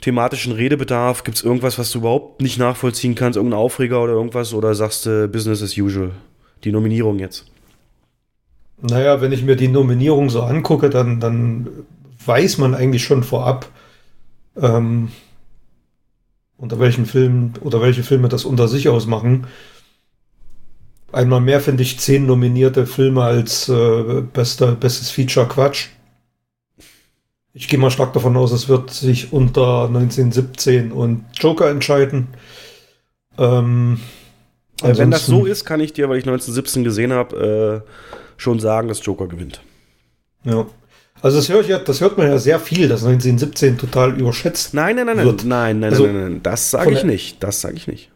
thematischen Redebedarf? Gibt's irgendwas, was du überhaupt nicht nachvollziehen kannst? Irgendein Aufreger oder irgendwas? Oder sagst du Business as usual? Die Nominierung jetzt. Naja, wenn ich mir die Nominierung so angucke, dann, dann weiß man eigentlich schon vorab, ähm, unter welchen Filmen oder welche Filme das unter sich ausmachen. Einmal mehr finde ich zehn nominierte Filme als äh, bester, bestes Feature Quatsch. Ich gehe mal stark davon aus, es wird sich unter 1917 und Joker entscheiden. Ähm, Äh, wenn das so ist, kann ich dir, weil ich 1917 gesehen habe, äh, schon sagen, dass Joker gewinnt. Ja. Also das, ich ja, das hört man ja sehr viel, dass 1917 total überschätzt. Nein, nein, nein, nein, Wird. nein, nein, Also, nein, nein, nein, das sage ich nicht. Das sage ich nicht.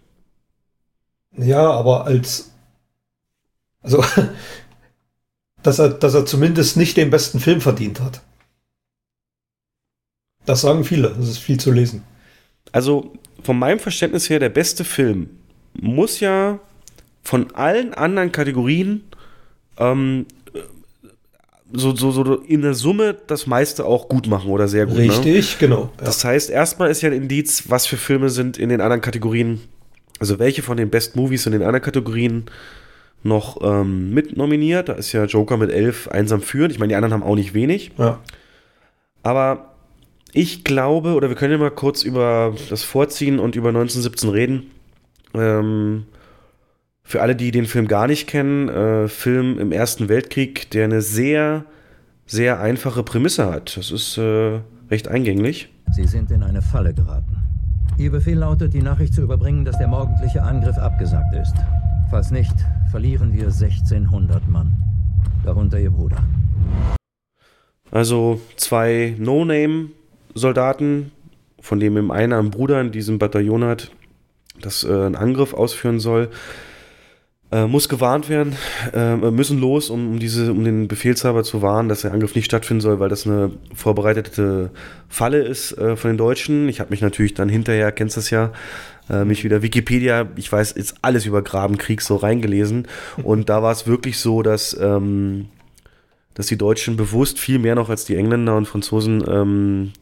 Ja, aber als also dass er, dass er zumindest nicht den besten Film verdient hat. Das sagen viele. Das ist viel zu lesen. Also von meinem Verständnis her, der beste Film muss ja von allen anderen Kategorien ähm, so, so, so in der Summe das meiste auch gut machen oder sehr gut. Ne? Richtig, genau. Ja. Das heißt, erstmal ist ja ein Indiz, was für Filme sind in den anderen Kategorien, also welche von den Best Movies in den anderen Kategorien noch ähm, mit nominiert. Da ist ja Joker mit elf einsam führend. Ich meine, die anderen haben auch nicht wenig. ja. Aber ich glaube, oder wir können ja mal kurz über das Vorziehen und über 1917 reden. Ähm, für alle, die den Film gar nicht kennen, äh, Film im Ersten Weltkrieg, der eine sehr, sehr einfache Prämisse hat. Das ist äh, recht eingänglich. Sie sind in eine Falle geraten. Ihr Befehl lautet, die Nachricht zu überbringen, dass der morgendliche Angriff abgesagt ist. Falls nicht, verlieren wir 1600 Mann. Darunter Ihr Bruder. Also zwei No-Name-Soldaten, von dem eben einer einen Bruder in diesem Bataillon hat, das äh, einen Angriff ausführen soll, äh, muss gewarnt werden, äh, müssen los, um, um, diese, um den Befehlshaber zu warnen, dass der Angriff nicht stattfinden soll, weil das eine vorbereitete Falle ist äh, von den Deutschen. Ich habe mich natürlich dann hinterher, kennst das ja, äh, mich wieder Wikipedia, ich weiß jetzt alles über Grabenkrieg so reingelesen und da war es wirklich so, dass ähm, dass die Deutschen bewusst viel mehr noch als die Engländer und Franzosen ähm,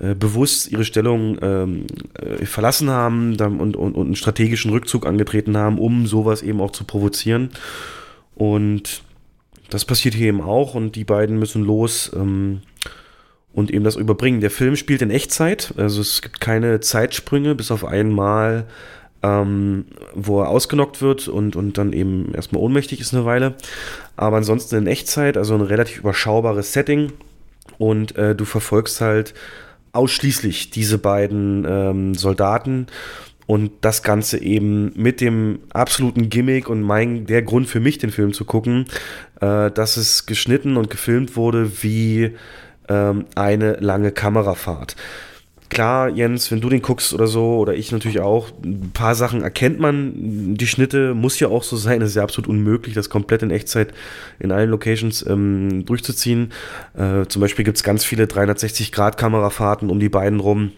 äh, bewusst ihre Stellung ähm, äh, verlassen haben und, und, und einen strategischen Rückzug angetreten haben, um sowas eben auch zu provozieren. Und das passiert hier eben auch und die beiden müssen los ähm, und eben das überbringen. Der Film spielt in Echtzeit, also es gibt keine Zeitsprünge, bis auf einmal, ähm, wo er ausgenockt wird und, und dann eben erstmal ohnmächtig ist eine Weile. Aber ansonsten in Echtzeit, also ein relativ überschaubares Setting und äh, du verfolgst halt ausschließlich diese beiden ähm, Soldaten und das Ganze eben mit dem absoluten Gimmick und mein, der Grund für mich, den Film zu gucken, äh, dass es geschnitten und gefilmt wurde wie ähm, eine lange Kamerafahrt. Klar, Jens, wenn du den guckst oder so, oder ich natürlich auch, ein paar Sachen erkennt man. Die Schnitte muss ja auch so sein. Es ist ja absolut unmöglich, das komplett in Echtzeit in allen Locations ähm, durchzuziehen. Äh, zum Beispiel gibt es ganz viele 360-Grad-Kamerafahrten um die beiden rum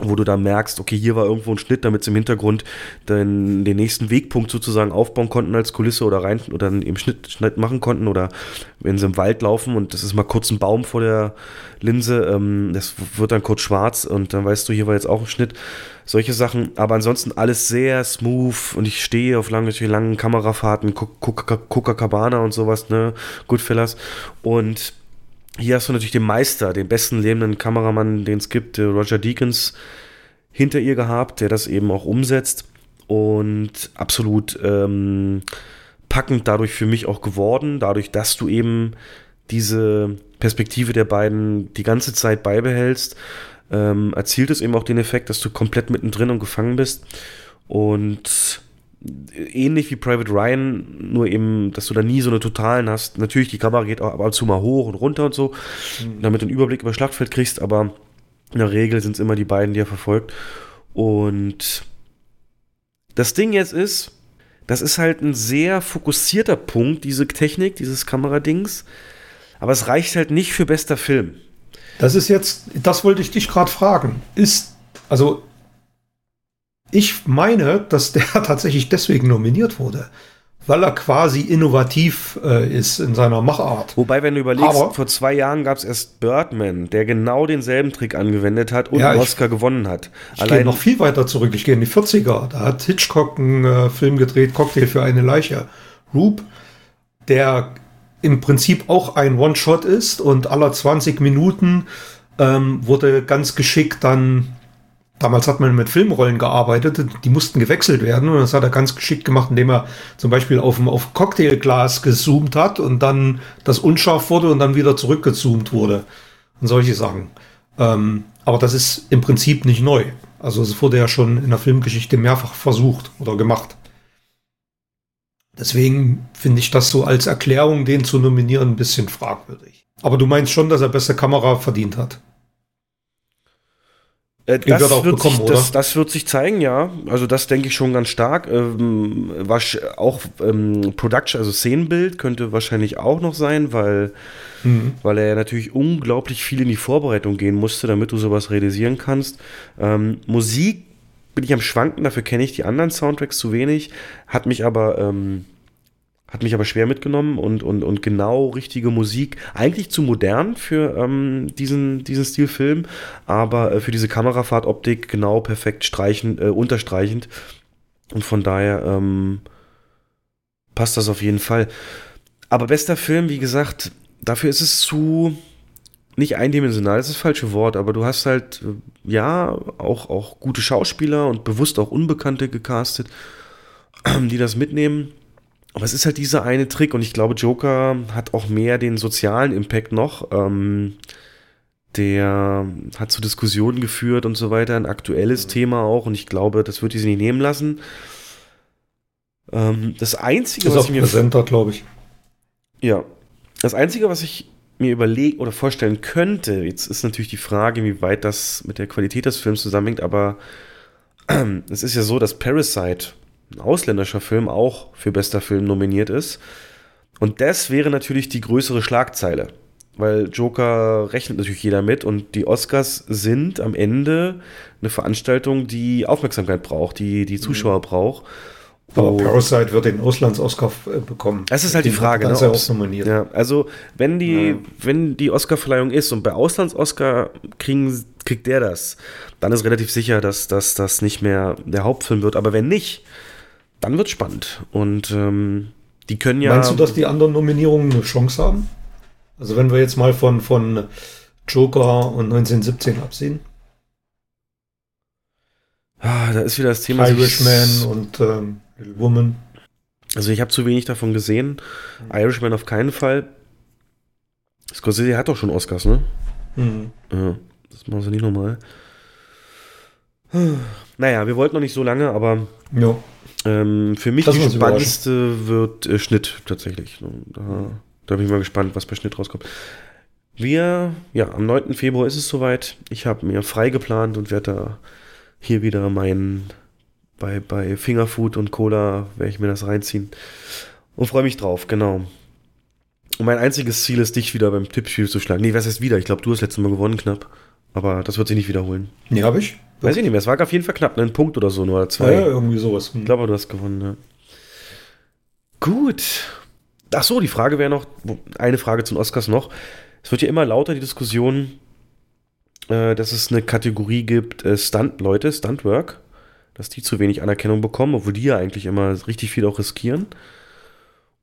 wo du da merkst, okay, hier war irgendwo ein Schnitt, damit sie im Hintergrund den, den nächsten Wegpunkt sozusagen aufbauen konnten als Kulisse oder rein oder dann eben Schnitt, Schnitt machen konnten oder wenn sie im Wald laufen und das ist mal kurz ein Baum vor der Linse, ähm, das wird dann kurz schwarz und dann weißt du, hier war jetzt auch ein Schnitt. Solche Sachen, aber ansonsten alles sehr smooth und ich stehe auf lange, langen Kamerafahrten, Coca-Cabana und sowas, ne, Goodfellas und hier hast du natürlich den Meister, den besten lebenden Kameramann, den es gibt, Roger Deakins, hinter ihr gehabt, der das eben auch umsetzt und absolut ähm, packend dadurch für mich auch geworden, dadurch, dass du eben diese Perspektive der beiden die ganze Zeit beibehältst, ähm, erzielt es eben auch den Effekt, dass du komplett mittendrin und gefangen bist und ähnlich wie Private Ryan, nur eben, dass du da nie so eine totalen hast. Natürlich, die Kamera geht auch ab und zu mal hoch und runter und so, damit du einen Überblick über das Schlachtfeld kriegst, aber in der Regel sind es immer die beiden, die er verfolgt. Und das Ding jetzt ist, das ist halt ein sehr fokussierter Punkt, diese Technik, dieses Kameradings. Aber es reicht halt nicht für bester Film. Das ist jetzt, das wollte ich dich gerade fragen. Ist, also, ich meine, dass der tatsächlich deswegen nominiert wurde, weil er quasi innovativ äh, ist in seiner Machart. Wobei, wenn du überlegst, Aber- vor zwei Jahren gab es erst Birdman, der genau denselben Trick angewendet hat und Ja, einen ich- Oscar gewonnen hat. Ich gehe noch viel weiter zurück. Ich gehe in die 40er. Da hat Hitchcock einen äh, Film gedreht, Cocktail für eine Leiche. Roop, der im Prinzip auch ein One-Shot ist und aller 20 Minuten ähm, wurde ganz geschickt dann, damals hat man mit Filmrollen gearbeitet, die mussten gewechselt werden und das hat er ganz geschickt gemacht, indem er zum Beispiel auf, auf Cocktailglas gezoomt hat und dann das unscharf wurde und dann wieder zurückgezoomt wurde und solche Sachen. Ähm, aber das ist im Prinzip nicht neu. Also es wurde ja schon in der Filmgeschichte mehrfach versucht oder gemacht. Deswegen finde ich das so als Erklärung, den zu nominieren, ein bisschen fragwürdig. Aber du meinst schon, dass er beste Kamera verdient hat. Äh, das, wird wird bekommen, sich, das, das wird sich zeigen, ja. Also das denke ich schon ganz stark. Ähm, wasch, auch ähm, Production, also Szenenbild könnte wahrscheinlich auch noch sein, weil, Mhm. weil er natürlich unglaublich viel in die Vorbereitung gehen musste, damit du sowas realisieren kannst. Ähm, Musik bin ich am Schwanken, dafür kenne ich die anderen Soundtracks zu wenig, hat mich aber... Ähm, hat mich aber schwer mitgenommen und, und, und genau richtige Musik. Eigentlich zu modern für ähm, diesen, diesen Stilfilm, aber äh, für diese Kamerafahrtoptik genau perfekt streichend, äh, unterstreichend. Und von daher ähm, passt das auf jeden Fall. Aber bester Film, wie gesagt, dafür ist es zu nicht eindimensional, das ist das falsche Wort, aber du hast halt, äh, ja, auch, auch gute Schauspieler und bewusst auch Unbekannte gecastet, die das mitnehmen. Aber es ist halt dieser eine Trick und ich glaube, Joker hat auch mehr den sozialen Impact noch. Ähm, der hat zu Diskussionen geführt und so weiter, ein aktuelles Thema auch und ich glaube, das wird die sich nicht nehmen lassen. Ähm, das Einzige, Ist was auch ich mir präsenter, glaube ich. ja. Das Einzige, was ich mir überlegen oder vorstellen könnte, jetzt ist natürlich die Frage, wie weit das mit der Qualität des Films zusammenhängt, aber es ist ja so, dass Parasite, ein ausländischer Film, auch für bester Film nominiert ist. Und das wäre natürlich die größere Schlagzeile. Weil Joker rechnet natürlich jeder mit und die Oscars sind am Ende eine Veranstaltung, die Aufmerksamkeit braucht, die die Zuschauer braucht. Aber Und- Parasite wird den Auslands-Oscar äh, bekommen. das ist halt die Den Frage, hat ne? er auch nominiert. Ja, also wenn die, wenn die Oscar-Verleihung ist und bei Auslands-Oscar kriegt der das, dann ist relativ sicher, dass das nicht mehr der Hauptfilm wird. Aber wenn nicht, dann wird spannend. Und ähm, die können ja. Meinst du, dass die anderen Nominierungen eine Chance haben? Also wenn wir jetzt mal von, von Joker und 1917 absehen. ah, da ist wieder das Thema. Irishman und ähm, Little Woman. Also ich habe zu wenig davon gesehen. Irishman auf keinen Fall. Scorsese hat doch schon Oscars, ne? Mhm. Ja, das machen sie nicht nochmal. Naja, wir wollten noch nicht so lange, aber Ja. Ähm, für mich Lass die spannendste wird äh, Schnitt tatsächlich. Da, da bin ich mal gespannt, was bei Schnitt rauskommt. Wir, ja, am 9. Februar ist es soweit. Ich habe mir frei geplant und werde da hier wieder meinen, bei, bei Fingerfood und Cola werde ich mir das reinziehen. Und freue mich drauf, genau. Und mein einziges Ziel ist, dich wieder beim Tippspiel zu schlagen. Nee, was heißt wieder? Ich glaube, du hast letztes Mal gewonnen knapp. Aber das wird sich nicht wiederholen. Nee, habe ich? Weiß ich nicht mehr. Es war auf jeden Fall knapp. ne? Ein Punkt oder so, nur oder zwei. Ja, ja, irgendwie sowas. Hm. Ich glaube, du hast gewonnen, ja. Gut. Ach so, die Frage wäre noch, eine Frage zu den Oscars noch. Es wird ja immer lauter die Diskussion, äh, dass es eine Kategorie gibt, äh, Stunt-Leute, Stuntwork, dass die zu wenig Anerkennung bekommen, obwohl die ja eigentlich immer richtig viel auch riskieren.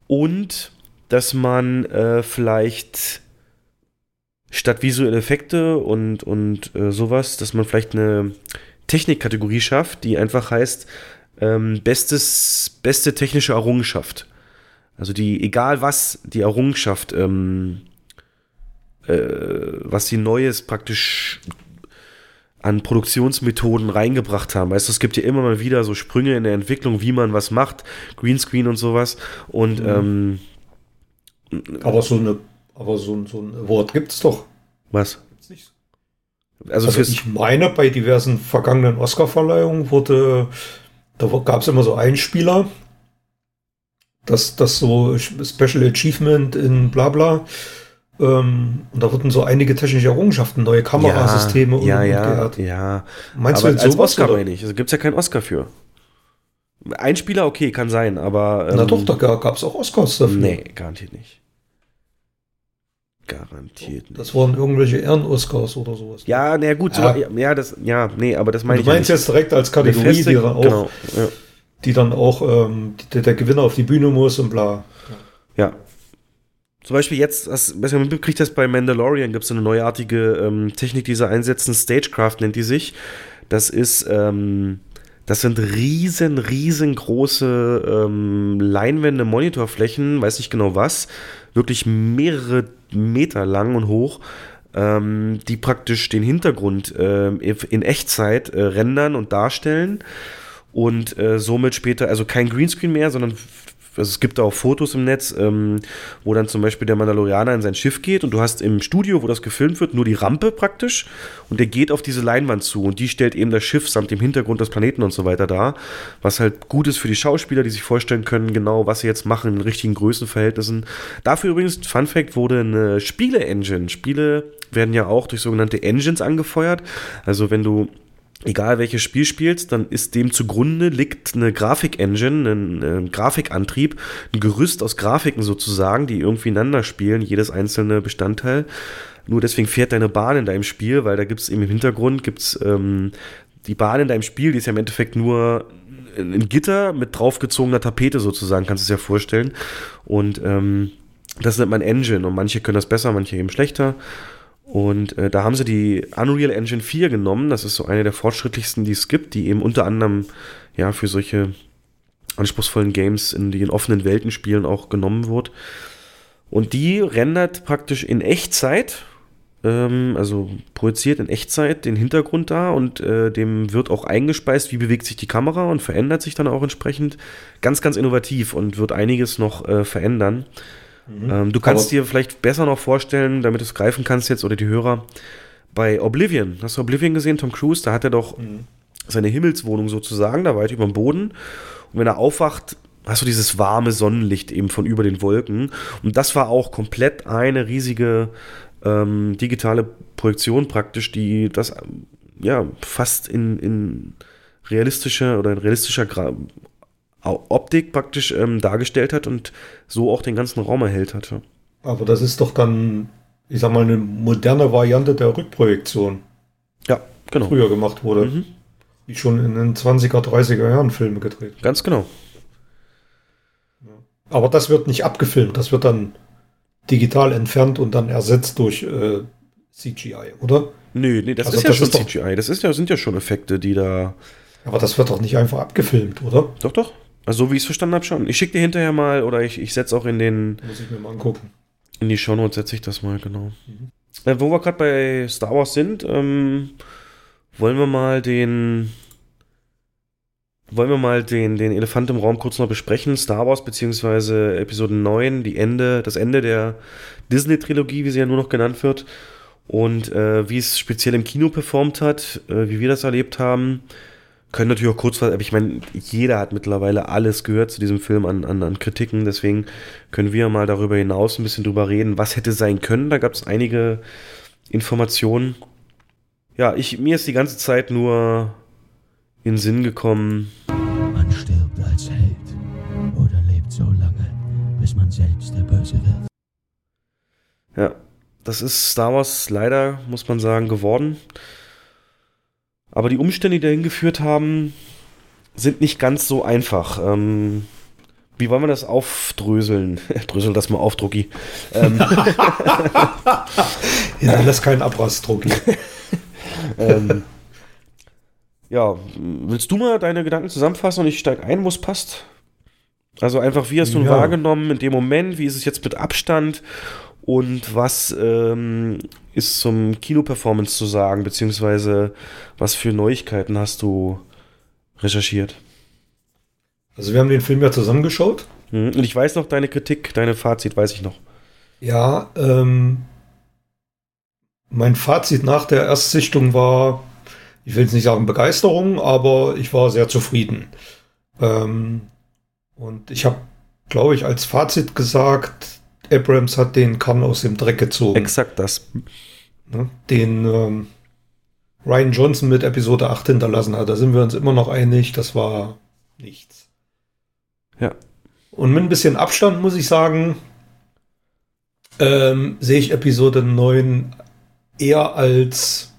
Und dass man äh, vielleicht statt visuelle Effekte und, und äh, sowas, dass man vielleicht eine Technikkategorie schafft, die einfach heißt, ähm, bestes, beste technische Errungenschaft. Also die, egal was die Errungenschaft, ähm, äh, was sie Neues praktisch an Produktionsmethoden reingebracht haben. Weißt du, es gibt ja immer mal wieder so Sprünge in der Entwicklung, wie man was macht, Greenscreen und sowas. Und ähm, Aber so eine, aber so, ein- so ein Award gibt es doch. was? Gibt's nicht. Also, Also ich meine, bei diversen vergangenen Oscar-Verleihungen wurde, da gab es immer so Einspieler, dass das so Special Achievement in Blabla. Ähm, und da wurden so einige technische Errungenschaften, neue Kamerasysteme und, ja, und ja, geehrt. ja. Meinst aber du jetzt als sowas? Oscar oder? meine ich. Also gibt es ja keinen Oscar für. Einspieler, okay, kann sein, aber. Na ähm, doch, da gab es auch Oscars dafür. Nee, garantiert nicht. Garantiert nicht. Das waren irgendwelche Ehren-Oscars oder sowas. ja, na gut, so, Ja. ja. ja, das, ja, nee, aber das Und meine du ich ja meinst nicht. jetzt direkt als Kategorie, feste- die dann auch, genau, ja. die dann auch ähm, die, der Gewinner auf die Bühne muss und bla. Ja. Zum Beispiel jetzt, das, was man mitkriegt, das bei Mandalorian gibt es eine neuartige ähm, Technik, die sie einsetzen. Stagecraft nennt die sich. Das ist, ähm, das sind riesen, riesengroße ähm, Leinwände, Monitorflächen, weiß nicht genau was, wirklich mehrere Meter lang und hoch, ähm, die praktisch den Hintergrund ähm, in Echtzeit äh, rendern und darstellen und äh, somit später, also kein Greenscreen mehr, sondern also es gibt auch Fotos im Netz, ähm, wo dann zum Beispiel der Mandalorianer in sein Schiff geht und du hast im Studio, wo das gefilmt wird, nur die Rampe praktisch und der geht auf diese Leinwand zu und die stellt eben das Schiff samt dem Hintergrund des Planeten und so weiter dar, was halt gut ist für die Schauspieler, die sich vorstellen können, genau was sie jetzt machen in richtigen Größenverhältnissen. Dafür übrigens, Fun Fact, wurde eine Spiele-Engine. Spiele werden ja auch durch sogenannte Engines angefeuert. Also wenn du egal welches Spiel spielst, dann ist dem zugrunde liegt eine Grafik-Engine, ein, ein Grafikantrieb, ein Gerüst aus Grafiken sozusagen, die irgendwie ineinander spielen, jedes einzelne Bestandteil. Nur deswegen fährt deine Bahn in deinem Spiel, weil da gibt es eben im Hintergrund gibt's, ähm, die Bahn in deinem Spiel, die ist ja im Endeffekt nur ein Gitter mit draufgezogener Tapete sozusagen, kannst du es ja vorstellen. Und ähm, das nennt man Engine und manche können das besser, manche eben schlechter. Und äh, da haben sie die Unreal Engine 4 genommen. Das ist so eine der fortschrittlichsten, die es gibt, die eben unter anderem ja für solche anspruchsvollen Games, in die in offenen Welten spielen, auch genommen wird. Und die rendert praktisch in Echtzeit, ähm, also projiziert in Echtzeit den Hintergrund da und äh, dem wird auch eingespeist, wie bewegt sich die Kamera und verändert sich dann auch entsprechend. Ganz, ganz innovativ und wird einiges noch äh, verändern. Ähm, du kannst Aber- dir vielleicht besser noch vorstellen, damit du es greifen kannst jetzt oder die Hörer, bei Oblivion. Hast du Oblivion gesehen, Tom Cruise? Da hat er doch seine Himmelswohnung sozusagen, da weit über dem Boden. Und wenn er aufwacht, hast du dieses warme Sonnenlicht eben von über den Wolken. Und das war auch komplett eine riesige ähm, digitale Projektion praktisch, die das ja fast in, in realistischer oder in realistischer Gra Optik praktisch ähm, dargestellt hat und so auch den ganzen Raum erhellt hat. Ja. Aber das ist doch dann, ich sag mal, eine moderne Variante der Rückprojektion, Ja, genau. früher gemacht wurde. Mhm. Wie schon in den 20er, 30er Jahren Filme gedreht. Ganz genau. Aber das wird nicht abgefilmt, das wird dann digital entfernt und dann ersetzt durch äh, CGI, oder? Nö, nee, das Also ist ja das schon ist doch- CGI. Das ist ja, sind ja schon Effekte, die da. Aber das wird doch nicht einfach abgefilmt, oder? Doch, doch. Also, so wie ich es verstanden habe, schon. Ich schicke dir hinterher mal oder ich, ich setze auch in den Muss ich mir mal angucken. in die Shownotes setze ich das mal, genau. Äh, wo wir gerade bei Star Wars sind, ähm, wollen wir mal den wollen wir mal den, den Elefant im Raum kurz noch besprechen. Star Wars beziehungsweise Episode 9, die Ende, das Ende der Disney-Trilogie, wie sie ja nur noch genannt wird. Und äh, wie es speziell im Kino performt hat, äh, wie wir das erlebt haben. Können natürlich auch kurz, aber ich meine, jeder hat mittlerweile alles gehört zu diesem Film an, an, an Kritiken, deswegen können wir mal darüber hinaus ein bisschen drüber reden, was hätte sein können. Da gab es einige Informationen. Ja, ich, mir ist die ganze Zeit nur in Sinn gekommen, Man stirbt als Held oder lebt so lange, bis man selbst der Böse wird. Ja, das ist Star Wars leider, muss man sagen, geworden. Aber die Umstände, die dahin geführt haben, sind nicht ganz so einfach. Ähm, wie wollen wir das aufdröseln? Drösel das mal auf, Drucki. Ähm, Ja, lass keinen Abrastdruck. hier. ähm, ja, willst du mal deine Gedanken zusammenfassen und ich steige ein, wo es passt? Also einfach, wie hast du ihn Ja. wahrgenommen in dem Moment? Wie ist es jetzt mit Abstand? Und was ähm, ist zum Kinoperformance zu sagen, beziehungsweise was für Neuigkeiten hast du recherchiert? Also wir haben den Film ja zusammengeschaut. Mhm. Und ich weiß noch deine Kritik, deine Fazit weiß ich noch. Ja, ähm, mein Fazit nach der Erstsichtung war, ich will jetzt nicht sagen Begeisterung, aber ich war sehr zufrieden. Ähm, und ich habe, glaube ich, als Fazit gesagt, Abrams hat den Kahn aus dem Dreck gezogen. Exakt das. Ne, den ähm, Ryan Johnson mit Episode 8 hinterlassen hat. Da sind wir uns immer noch einig, das war nichts. Ja. Und mit ein bisschen Abstand muss ich sagen, ähm, sehe ich Episode 9 eher als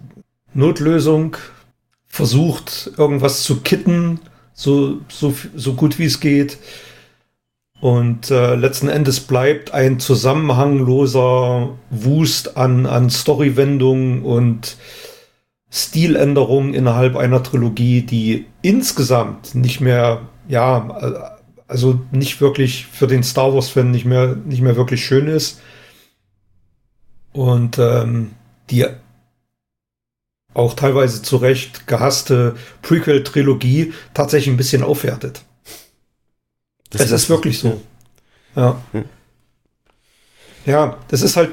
Notlösung, versucht irgendwas zu kitten, so, so, so gut wie es geht. Und äh, letzten Endes bleibt ein zusammenhangloser Wust an, an Storywendungen und Stiländerungen innerhalb einer Trilogie, die insgesamt nicht mehr, ja, also nicht wirklich für den Star Wars-Fan nicht mehr, nicht mehr wirklich schön ist. Und ähm, die auch teilweise zu Recht gehasste Prequel-Trilogie tatsächlich ein bisschen aufwertet. Das es ist, ist wirklich so. Ja. ja. Ja, das ist halt.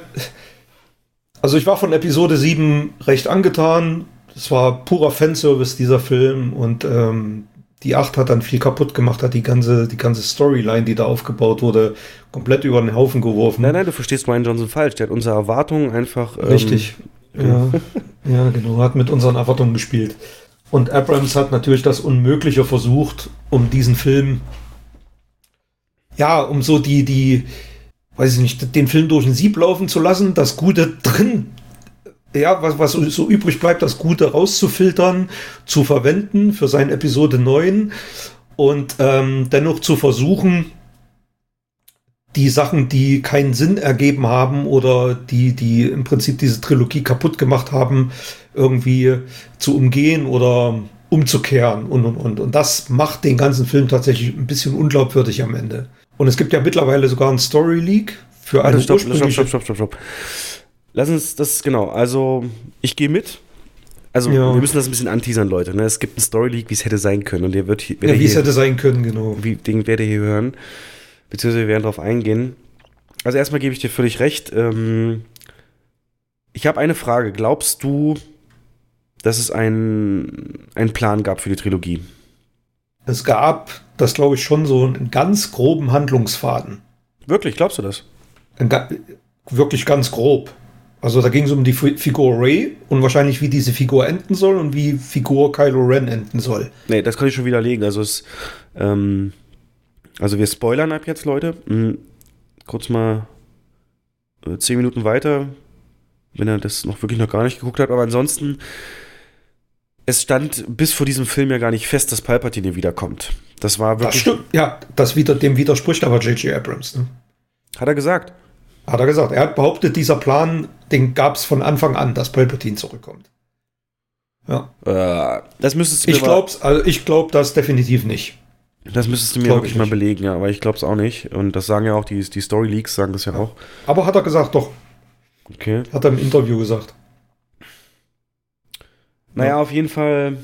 Also ich war von Episode 7 recht angetan. Das war purer Fanservice, dieser Film. Und ähm, die 8 hat dann viel kaputt gemacht, hat die ganze, die ganze Storyline, die da aufgebaut wurde, komplett über den Haufen geworfen. Nein, nein, du verstehst Ryan Johnson falsch. Der hat unsere Erwartungen einfach. Ähm, Richtig. Ja, ja, genau. Hat mit unseren Erwartungen gespielt. Und Abrams hat natürlich das Unmögliche versucht, um diesen Film, ja, um so die, die, weiß ich nicht, den Film durch ein Sieb laufen zu lassen, das Gute drin, ja, was, was so übrig bleibt, das Gute rauszufiltern, zu verwenden für sein Episode 9 und ähm, dennoch zu versuchen, die Sachen, die keinen Sinn ergeben haben oder die, die im Prinzip diese Trilogie kaputt gemacht haben, irgendwie zu umgehen oder umzukehren und, und, und. Und das macht den ganzen Film tatsächlich ein bisschen unglaubwürdig am Ende. Und es gibt ja mittlerweile sogar ein Story Leak für eine stopp, stopp, stopp, stopp, stopp, stopp. Lass uns das, genau, also ich gehe mit. Also ja. wir müssen das ein bisschen anteasern, Leute. Ne? Es gibt einen Story Leak, wie es hätte sein können. Und der wird hier, ja, wie es hätte sein können, genau. Wie, den werdet ihr hier hören beziehungsweise wir werden darauf eingehen. Also erstmal gebe ich dir völlig recht. Ähm, ich habe eine Frage. Glaubst du, dass es einen, einen Plan gab für die Trilogie? Es gab, das glaube ich schon, so einen ganz groben Handlungsfaden. Wirklich, glaubst du das? Ein, wirklich ganz grob. Also da ging es um die Figur Ray und wahrscheinlich, wie diese Figur enden soll und wie Figur Kylo Ren enden soll. Nee, das kann ich schon widerlegen. Also es, ähm, also wir spoilern ab jetzt, Leute. Mhm. Kurz mal äh, zehn Minuten weiter, wenn er das noch wirklich noch gar nicht geguckt hat. Aber ansonsten, es stand bis vor diesem Film ja gar nicht fest, dass Palpatine wiederkommt. Das war wirklich. Das stimmt, ja, das wieder, dem widerspricht aber J.J. Abrams. Ne? Hat er gesagt. Hat er gesagt. Er hat behauptet, dieser Plan, den gab es von Anfang an, dass Palpatine zurückkommt. Ja. Äh, das müsstest du Ich glaub's, also ich glaube das definitiv nicht. Das müsstest du mir wirklich mal belegen, ja, aber ich glaube es auch nicht. Und das sagen ja auch die, die Story Leaks, sagen das ja auch. Aber hat er gesagt, doch. Okay. Hat er im Interview gesagt. Naja, ja. auf jeden Fall.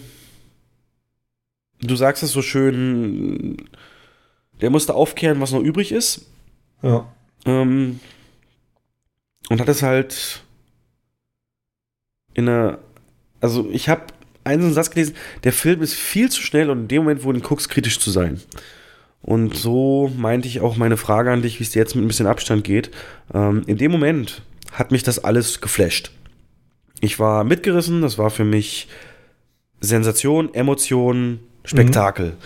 Du sagst es so schön. Der musste aufkehren, was noch übrig ist. Ja. Ähm, und hat es halt in einer. Also, ich habe einen Satz gelesen, der Film ist viel zu schnell und in dem Moment, wo du ihn guckst, kritisch zu sein. Und so meinte ich auch meine Frage an dich, wie es dir jetzt mit ein bisschen Abstand geht. Ähm, in dem Moment hat mich das alles geflasht. Ich war mitgerissen, das war für mich Sensation, Emotion, Spektakel. Mhm.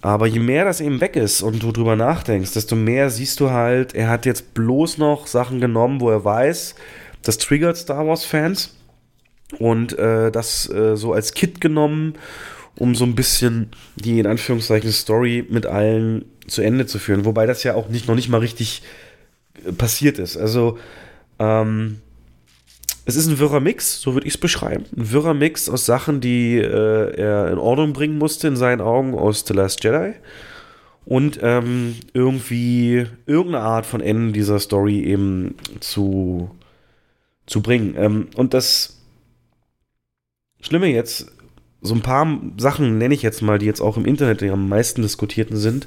Aber je mehr das eben weg ist und du drüber nachdenkst, desto mehr siehst du halt, er hat jetzt bloß noch Sachen genommen, wo er weiß, das triggert Star Wars-Fans und äh, das äh, so als Kit genommen, um so ein bisschen die in Anführungszeichen Story mit allen zu Ende zu führen. Wobei das ja auch nicht, noch nicht mal richtig äh, passiert ist. Also, ähm, es ist ein wirrer Mix, so würde ich es beschreiben. Ein wirrer Mix aus Sachen, die äh, er in Ordnung bringen musste in seinen Augen aus The Last Jedi und ähm, irgendwie irgendeine Art von Ende dieser Story eben zu, zu bringen. Ähm, und das Schlimme jetzt, so ein paar Sachen nenne ich jetzt mal, die jetzt auch im Internet die am meisten diskutierten sind,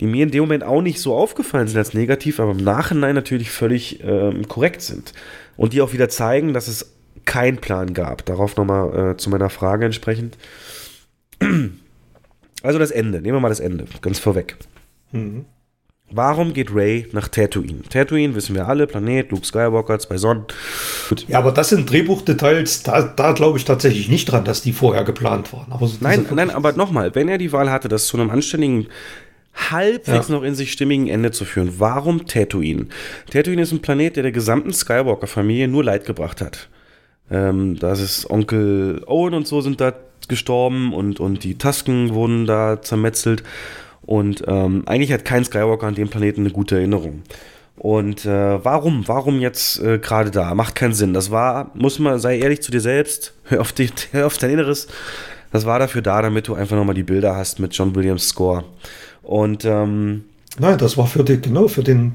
die mir in dem Moment auch nicht so aufgefallen sind als negativ, aber im Nachhinein natürlich völlig ähm, korrekt sind. Und die auch wieder zeigen, dass es keinen Plan gab. Darauf nochmal äh, zu meiner Frage entsprechend. Also das Ende. Nehmen wir mal das Ende, ganz vorweg. Mhm. Warum geht Ray nach Tatooine? Tatooine wissen wir alle, Planet, Luke Skywalker, zwei Sonnen. Gut. Ja, aber das sind Drehbuchdetails, da, da glaube ich tatsächlich nicht dran, dass die vorher geplant waren. So Nein, nein, aber nochmal, wenn er die Wahl hatte, das zu einem anständigen, halbwegs Ja. noch in sich stimmigen Ende zu führen, warum Tatooine? Tatooine ist ein Planet, der der gesamten Skywalker-Familie nur Leid gebracht hat. Ähm, da ist Onkel Owen und so sind da gestorben und, und die Tusken wurden da zermetzelt. Und ähm, eigentlich hat kein Skywalker an dem Planeten eine gute Erinnerung. Und äh, warum? Warum jetzt äh, gerade da? Macht keinen Sinn. Das war, muss man, sei ehrlich zu dir selbst, hör auf, die, hör auf dein Inneres. Das war dafür da, damit du einfach nochmal die Bilder hast mit John Williams Score. Und ähm, Nein, das war für den, genau, für den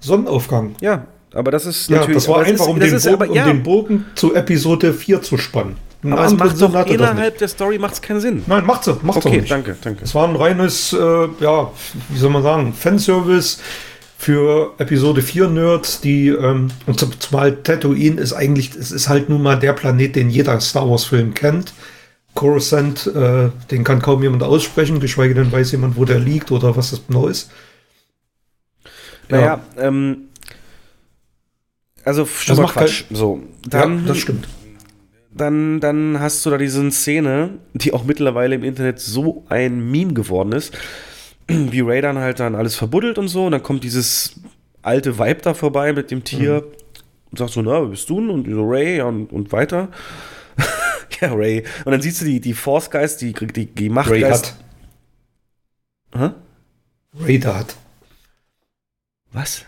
Sonnenaufgang. ja, aber das ist Ja, natürlich. das war einfach, ist, um, das den ist Bogen, aber, ja, um den Bogen zu Episode 4 zu spannen. Einen aber es macht doch innerhalb der Story macht's keinen Sinn. Nein, macht sie, macht Okay, nicht. danke, danke. Es war ein reines, äh, ja, wie soll man sagen, Fanservice für Episode 4 Nerds, die, ähm, und zum- zumal Tatooine ist eigentlich, es ist halt nun mal der Planet, den jeder Star Wars Film kennt. Coruscant, äh, den kann kaum jemand aussprechen, geschweige denn weiß jemand, wo der liegt oder was das genau ist. Naja, ähm. Also schon Das mal macht Quatsch. So, dann, ja, das stimmt. dann, dann hast du da diese Szene, die auch mittlerweile im Internet so ein Meme geworden ist, wie Ray dann halt dann alles verbuddelt und so, und dann kommt dieses alte Vibe da vorbei mit dem Tier und sagt so, na, wer bist du denn? Und so, Ray, ja, und, und weiter. ja, Ray. Und dann siehst du die, die Force Geist, die, die, die Ray Machtgeist. hat. Hä? Raider hat. Was?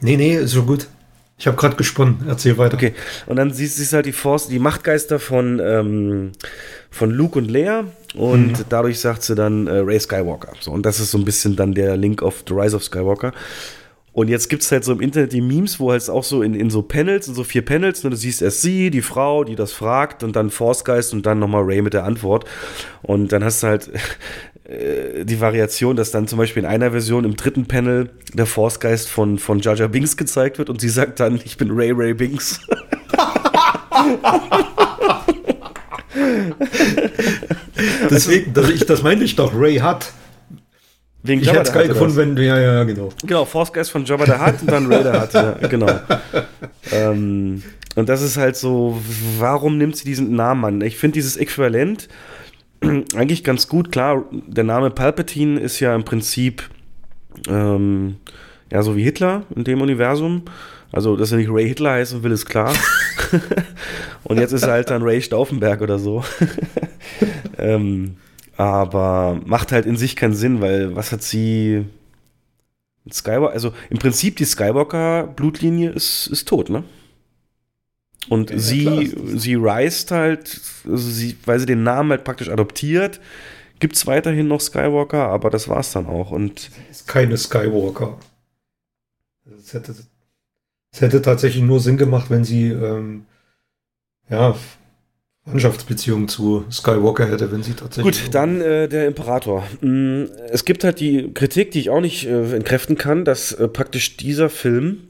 Nee, nee, ist schon gut. Ich habe gerade gesponnen. Erzähl weiter. Okay, und dann siehst du halt die Force, die Machtgeister von, ähm, von Luke und Leia und dadurch sagt sie dann äh, Ray Skywalker. So, und das ist so ein bisschen dann der Link of The Rise of Skywalker. Und jetzt gibt es halt so im Internet die Memes, wo halt auch so in, in so Panels, in so vier Panels, ne, du siehst erst sie, die Frau, die das fragt, und dann Force Geist und dann nochmal Ray mit der Antwort. Und dann hast du halt äh, die Variation, dass dann zum Beispiel in einer Version im dritten Panel der Force Geist von, von Jar Binks gezeigt wird und sie sagt dann, ich bin Ray Ray Binks. Deswegen, das, ich, das meinte ich doch. Ray hat. Wegen Ich hätte es geil gefunden, was? wenn. Ja, ja, genau. Genau, Force Geist von Jabba the Hutt und dann Ray the Hutt, ja, genau. ähm, und das ist halt so, warum nimmt sie diesen Namen an? Ich finde dieses Äquivalent eigentlich ganz gut. Klar, der Name Palpatine ist ja im Prinzip ähm, ja so wie Hitler in dem Universum. Also, dass er nicht Ray Hitler heißen will, ist klar. und jetzt ist er halt dann Ray Stauffenberg oder so. ähm, aber macht halt in sich keinen Sinn, weil was hat sie Skywalker, also im Prinzip die Skywalker-Blutlinie ist, ist tot, ne? Und Ja, sie, das. sie reist halt, also sie, weil sie den Namen halt praktisch adoptiert, gibt es weiterhin noch Skywalker, aber das war's dann auch. Und Ist keine Skywalker. Es hätte, es hätte tatsächlich nur Sinn gemacht, wenn sie ähm, ja, Mannschaftsbeziehungen zu Skywalker hätte, wenn sie tatsächlich. Gut, dann äh, der Imperator. Mm, Es gibt halt die Kritik, die ich auch nicht äh, entkräften kann, dass äh, praktisch dieser Film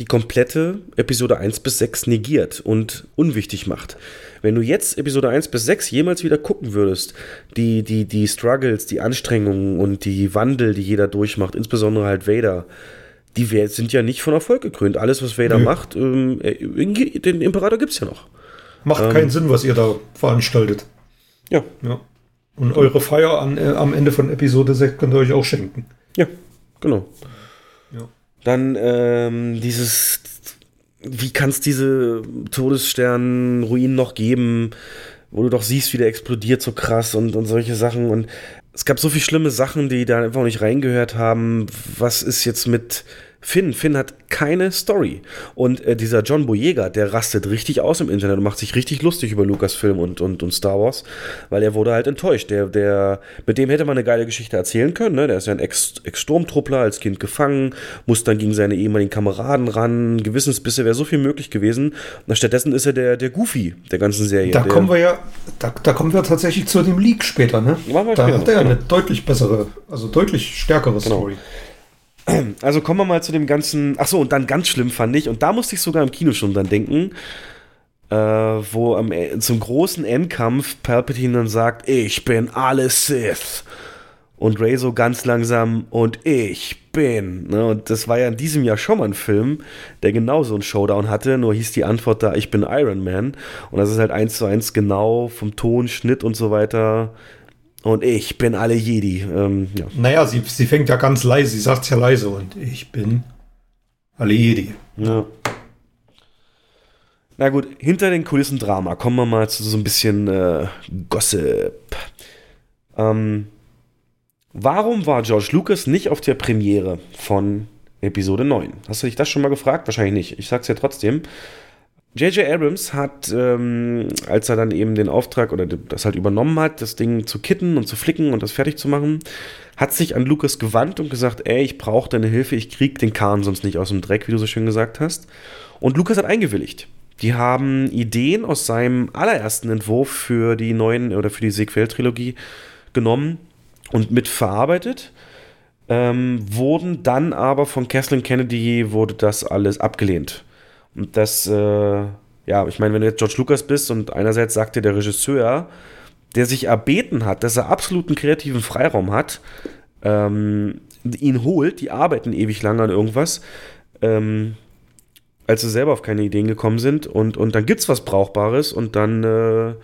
die komplette Episode 1 bis 6 negiert und unwichtig macht. Wenn du jetzt Episode 1 bis 6 jemals wieder gucken würdest, die, die, die Struggles, die Anstrengungen und die Wandel, die jeder durchmacht, insbesondere halt Vader, die sind ja nicht von Erfolg gekrönt. Alles, was Vader Nö. macht, ähm, äh, den Imperator gibt es ja noch. Macht ähm, keinen Sinn, was ihr da veranstaltet. Ja, Ja. Und eure Feier an, äh, am Ende von Episode 6 könnt ihr euch auch schenken. Ja, genau. Ja. Dann ähm, dieses, wie kann es diese Todesstern-Ruinen noch geben, wo du doch siehst, wie der explodiert so krass und, und solche Sachen. Und es gab so viele schlimme Sachen, die da einfach nicht reingehört haben. Was ist jetzt mit Finn, Finn hat keine Story. Und äh, dieser John Boyega, der rastet richtig aus im Internet und macht sich richtig lustig über Lucasfilm und, und, und Star Wars, weil er wurde halt enttäuscht. Der, der, mit dem hätte man eine geile Geschichte erzählen können. Ne? Der ist ja ein Ex- Ex-Sturmtruppler, als Kind gefangen, muss dann gegen seine ehemaligen Kameraden ran, Gewissensbisse, wäre so viel möglich gewesen. Und stattdessen ist er der, der Goofy der ganzen Serie. Da der, kommen wir ja, da, da kommen wir tatsächlich zu dem Leak später, ne? Da später, hat er ja genau. eine deutlich bessere, also deutlich stärkere Story. Also kommen wir mal zu dem ganzen. Ach so, und dann ganz schlimm fand ich, und da musste ich sogar im Kino schon dran denken, äh, wo am, E- zum großen Endkampf Palpatine dann sagt: Ich bin alles Sith. Und Ray so ganz langsam und ich bin. Ne? Und das war ja in diesem Jahr schon mal ein Film, der genau so einen Showdown hatte, nur hieß die Antwort da, ich bin Iron Man. Und das ist halt eins zu eins genau vom Ton, Schnitt und so weiter. Und ich bin alle Jedi. Ähm, ja. Naja, sie, sie fängt ja ganz leise, sie sagt ja leise und ich bin alle Jedi. Ja. Na gut, hinter den Kulissen Drama. Kommen wir mal zu so ein bisschen äh, Gossip. Ähm, warum war George Lucas nicht auf der Premiere von Episode 9? Hast du dich das schon mal gefragt? Wahrscheinlich nicht. Ich sag's ja trotzdem. J.J. Abrams hat, ähm, als er dann eben den Auftrag oder das halt übernommen hat, das Ding zu kitten und zu flicken und das fertig zu machen, hat sich an Lucas gewandt und gesagt, ey, ich brauche deine Hilfe, ich krieg den Kahn sonst nicht aus dem Dreck, wie du so schön gesagt hast. Und Lucas hat eingewilligt. Die haben Ideen aus seinem allerersten Entwurf für die neuen oder für die Sequel-Trilogie genommen und mit verarbeitet. Ähm, wurden dann aber von Kathleen Kennedy wurde das alles abgelehnt. Und das, äh, ja, ich meine, wenn du jetzt George Lucas bist und einerseits sagt dir der Regisseur, der sich erbeten hat, dass er absoluten kreativen Freiraum hat, ähm, ihn holt, die arbeiten ewig lang an irgendwas, ähm, als sie selber auf keine Ideen gekommen sind und, und dann gibt's was Brauchbares und dann äh,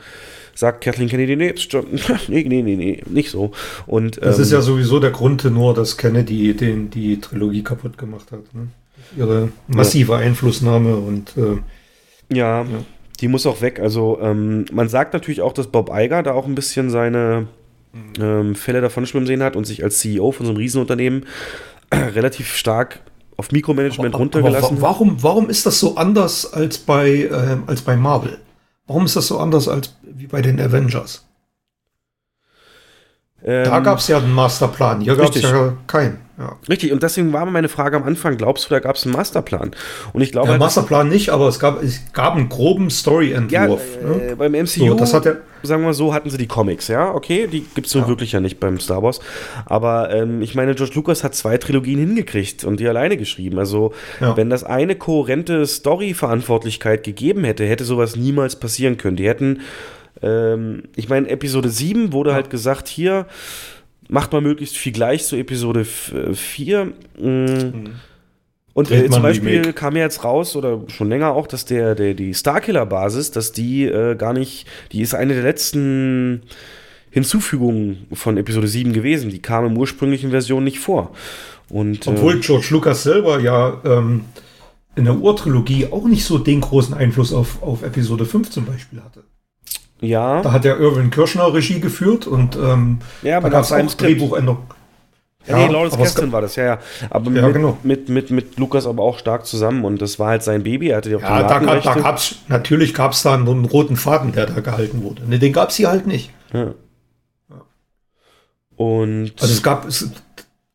sagt Kathleen Kennedy, nee, nee, nee, nee, nee, nicht so. Und, Das ähm, ist ja sowieso der Grund nur, dass Kennedy den, die Trilogie kaputt gemacht hat. Ne? Ihre massive Einflussnahme und äh, Ja, die muss auch weg. Also ähm, man sagt natürlich auch, dass Bob Iger da auch ein bisschen seine ähm, Fälle davon schwimmen sehen hat und sich als CEO von so einem Riesenunternehmen relativ stark auf Mikromanagement runtergelassen Aber wa- warum, warum ist das so anders als bei, ähm, als bei Marvel? Warum ist das so anders als wie bei den Avengers? Ähm, Da gab es ja einen Masterplan, hier gab es richtig. ja keinen. Ja. Richtig, und deswegen war meine Frage am Anfang, glaubst du, da gab es einen Masterplan? Und ich glaube, Der halt, Masterplan nicht, aber es gab, es gab einen groben ja, Story-Entwurf. äh, ne? beim MCU, So, das hat er, sagen wir so, hatten sie die Comics, ja, okay, die gibt es so wirklich ja nicht beim Star Wars. Aber ähm, ich meine, George Lucas hat zwei Trilogien hingekriegt und die alleine geschrieben. Also, Ja. wenn das eine kohärente Story-Verantwortlichkeit gegeben hätte, hätte sowas niemals passieren können. Die hätten, ähm, ich meine, Episode 7 wurde halt gesagt, hier macht mal möglichst viel gleich zu Episode 4. Und Dreht äh, man zum ein Beispiel kam ja jetzt raus, oder schon länger auch, dass der, der die Starkiller-Basis, dass die äh, gar nicht, die ist eine der letzten Hinzufügungen von Episode 7 gewesen. Die kam im ursprünglichen Version nicht vor. Und, obwohl äh, George Lucas selber ja ähm, in der Urtrilogie auch nicht so den großen Einfluss auf, auf Episode 5 zum Beispiel hatte. Ja, Da hat ja Irwin Kirschner Regie geführt und ähm, ja, da aber gab nach es auch Skript. Drehbuchänderungen. Ja, nee, Lawrence Kasdan war das, ja, ja. Aber Ja, mit, genau. mit, mit, mit Lukas aber auch stark zusammen und das war halt sein Baby, er hatte ja auch Ja, da, gab, da gab's, natürlich gab es da einen roten Faden, der da gehalten wurde. Ne, den gab es hier halt nicht. Ja. Und Also es gab, es,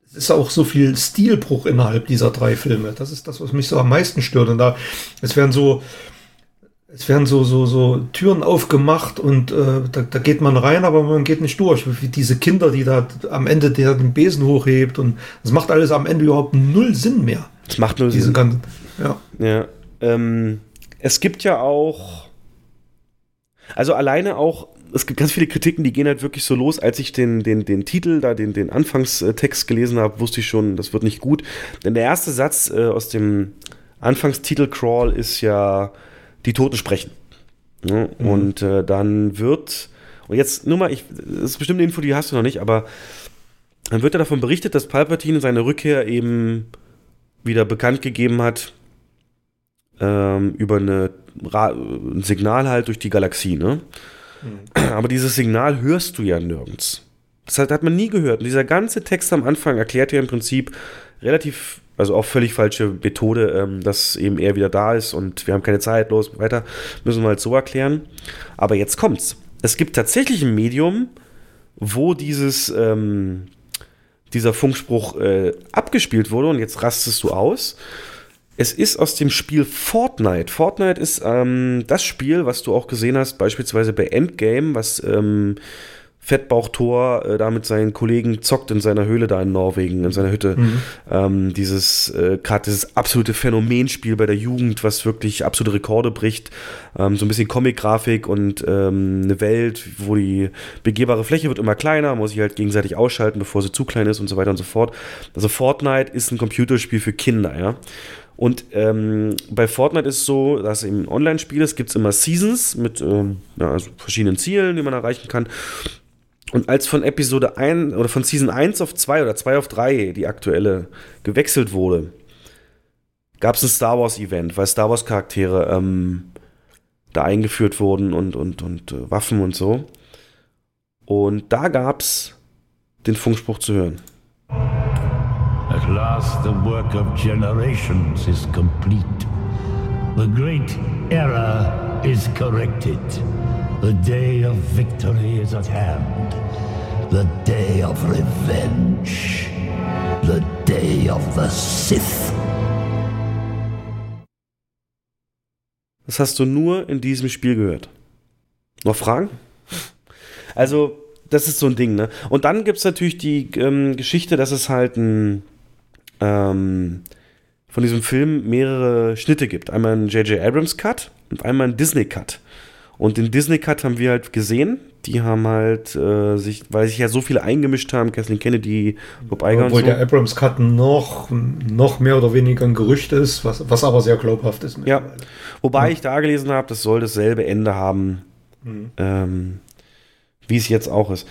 es ist auch so viel Stilbruch innerhalb dieser drei Filme. Das ist das, was mich so am meisten stört. Und da, es werden so, es werden so, so, so Türen aufgemacht und äh, da, da geht man rein, aber man geht nicht durch. Wie diese Kinder, die da am Ende der den Besen hochhebt und das macht alles am Ende überhaupt null Sinn mehr. es macht Diese Sinn. ganzen, ja. Ja, ähm, es gibt ja auch, also alleine auch, es gibt ganz viele Kritiken, die gehen halt wirklich so los. Als ich den, den, den Titel, da den, den Anfangstext gelesen habe, wusste ich schon, das wird nicht gut. Denn der erste Satz äh, aus dem Anfangstitel-Crawl ist ja, die Toten sprechen. Ne? Und äh, dann wird, und jetzt nur mal, ich, das ist bestimmt eine Info, die hast du noch nicht, aber dann wird ja davon berichtet, dass Palpatine seine Rückkehr eben wieder bekannt gegeben hat, ähm, über eine Ra ein Signal halt durch die Galaxie, ne? Aber dieses Signal hörst du ja nirgends. Das hat, hat man nie gehört. Und dieser ganze Text am Anfang erklärt ja im Prinzip relativ Also auch völlig falsche Methode, ähm, dass eben er wieder da ist und wir haben keine Zeit, los, weiter. Müssen wir halt so erklären. Aber jetzt kommt's. Es gibt tatsächlich ein Medium, wo dieses, ähm, dieser Funkspruch äh, abgespielt wurde und jetzt rastest du aus. Es ist aus dem Spiel Fortnite. Fortnite ist ähm, das Spiel, was du auch gesehen hast, beispielsweise bei Endgame, was ähm, Fettbauchtor äh, da mit seinen Kollegen zockt in seiner Höhle da in Norwegen, in seiner Hütte. Mhm. Ähm, dieses, äh, gerade dieses absolute Phänomenspiel bei der Jugend, was wirklich absolute Rekorde bricht. Ähm, so ein bisschen Comic-Grafik und ähm, eine Welt, wo die begehbare Fläche wird immer kleiner, muss ich halt gegenseitig ausschalten, bevor sie zu klein ist und so weiter und so fort. Also Fortnite ist ein Computerspiel für Kinder, ja. Und ähm, bei Fortnite ist es so, dass im Online-Spiel es gibt immer Seasons mit ähm, ja, also verschiedenen Zielen, die man erreichen kann. Und als von Episode 1 oder von Season 1 auf 2 oder 2 auf 3 die aktuelle gewechselt wurde, gab es ein Star Wars Event, weil Star Wars Charaktere ähm, da eingeführt wurden und, und, und äh, Waffen und so. Und da gab es den Funkspruch zu hören. At last the work of generations is complete. The great error is corrected. The day of victory is at hand. The day of revenge. The day of the Sith. Das hast du nur in diesem Spiel gehört. Noch Fragen? Also, das ist so ein Ding, ne? Und dann gibt es natürlich die ähm, Geschichte, dass es halt ein, ähm, von diesem Film mehrere Schnitte gibt. Einmal einen J.J. Abrams Cut und einmal einen Disney Cut. Und den Disney Cut haben wir halt gesehen. Die haben halt äh, sich, weil sich ja so viele eingemischt haben, Kathleen Kennedy, Bob Iger und Obwohl so. der Abrams Cut noch, noch mehr oder weniger ein Gerücht ist, was, was aber sehr glaubhaft ist. Ja, wobei ich da gelesen habe, das soll dasselbe Ende haben, Mhm. ähm, wie es jetzt auch ist.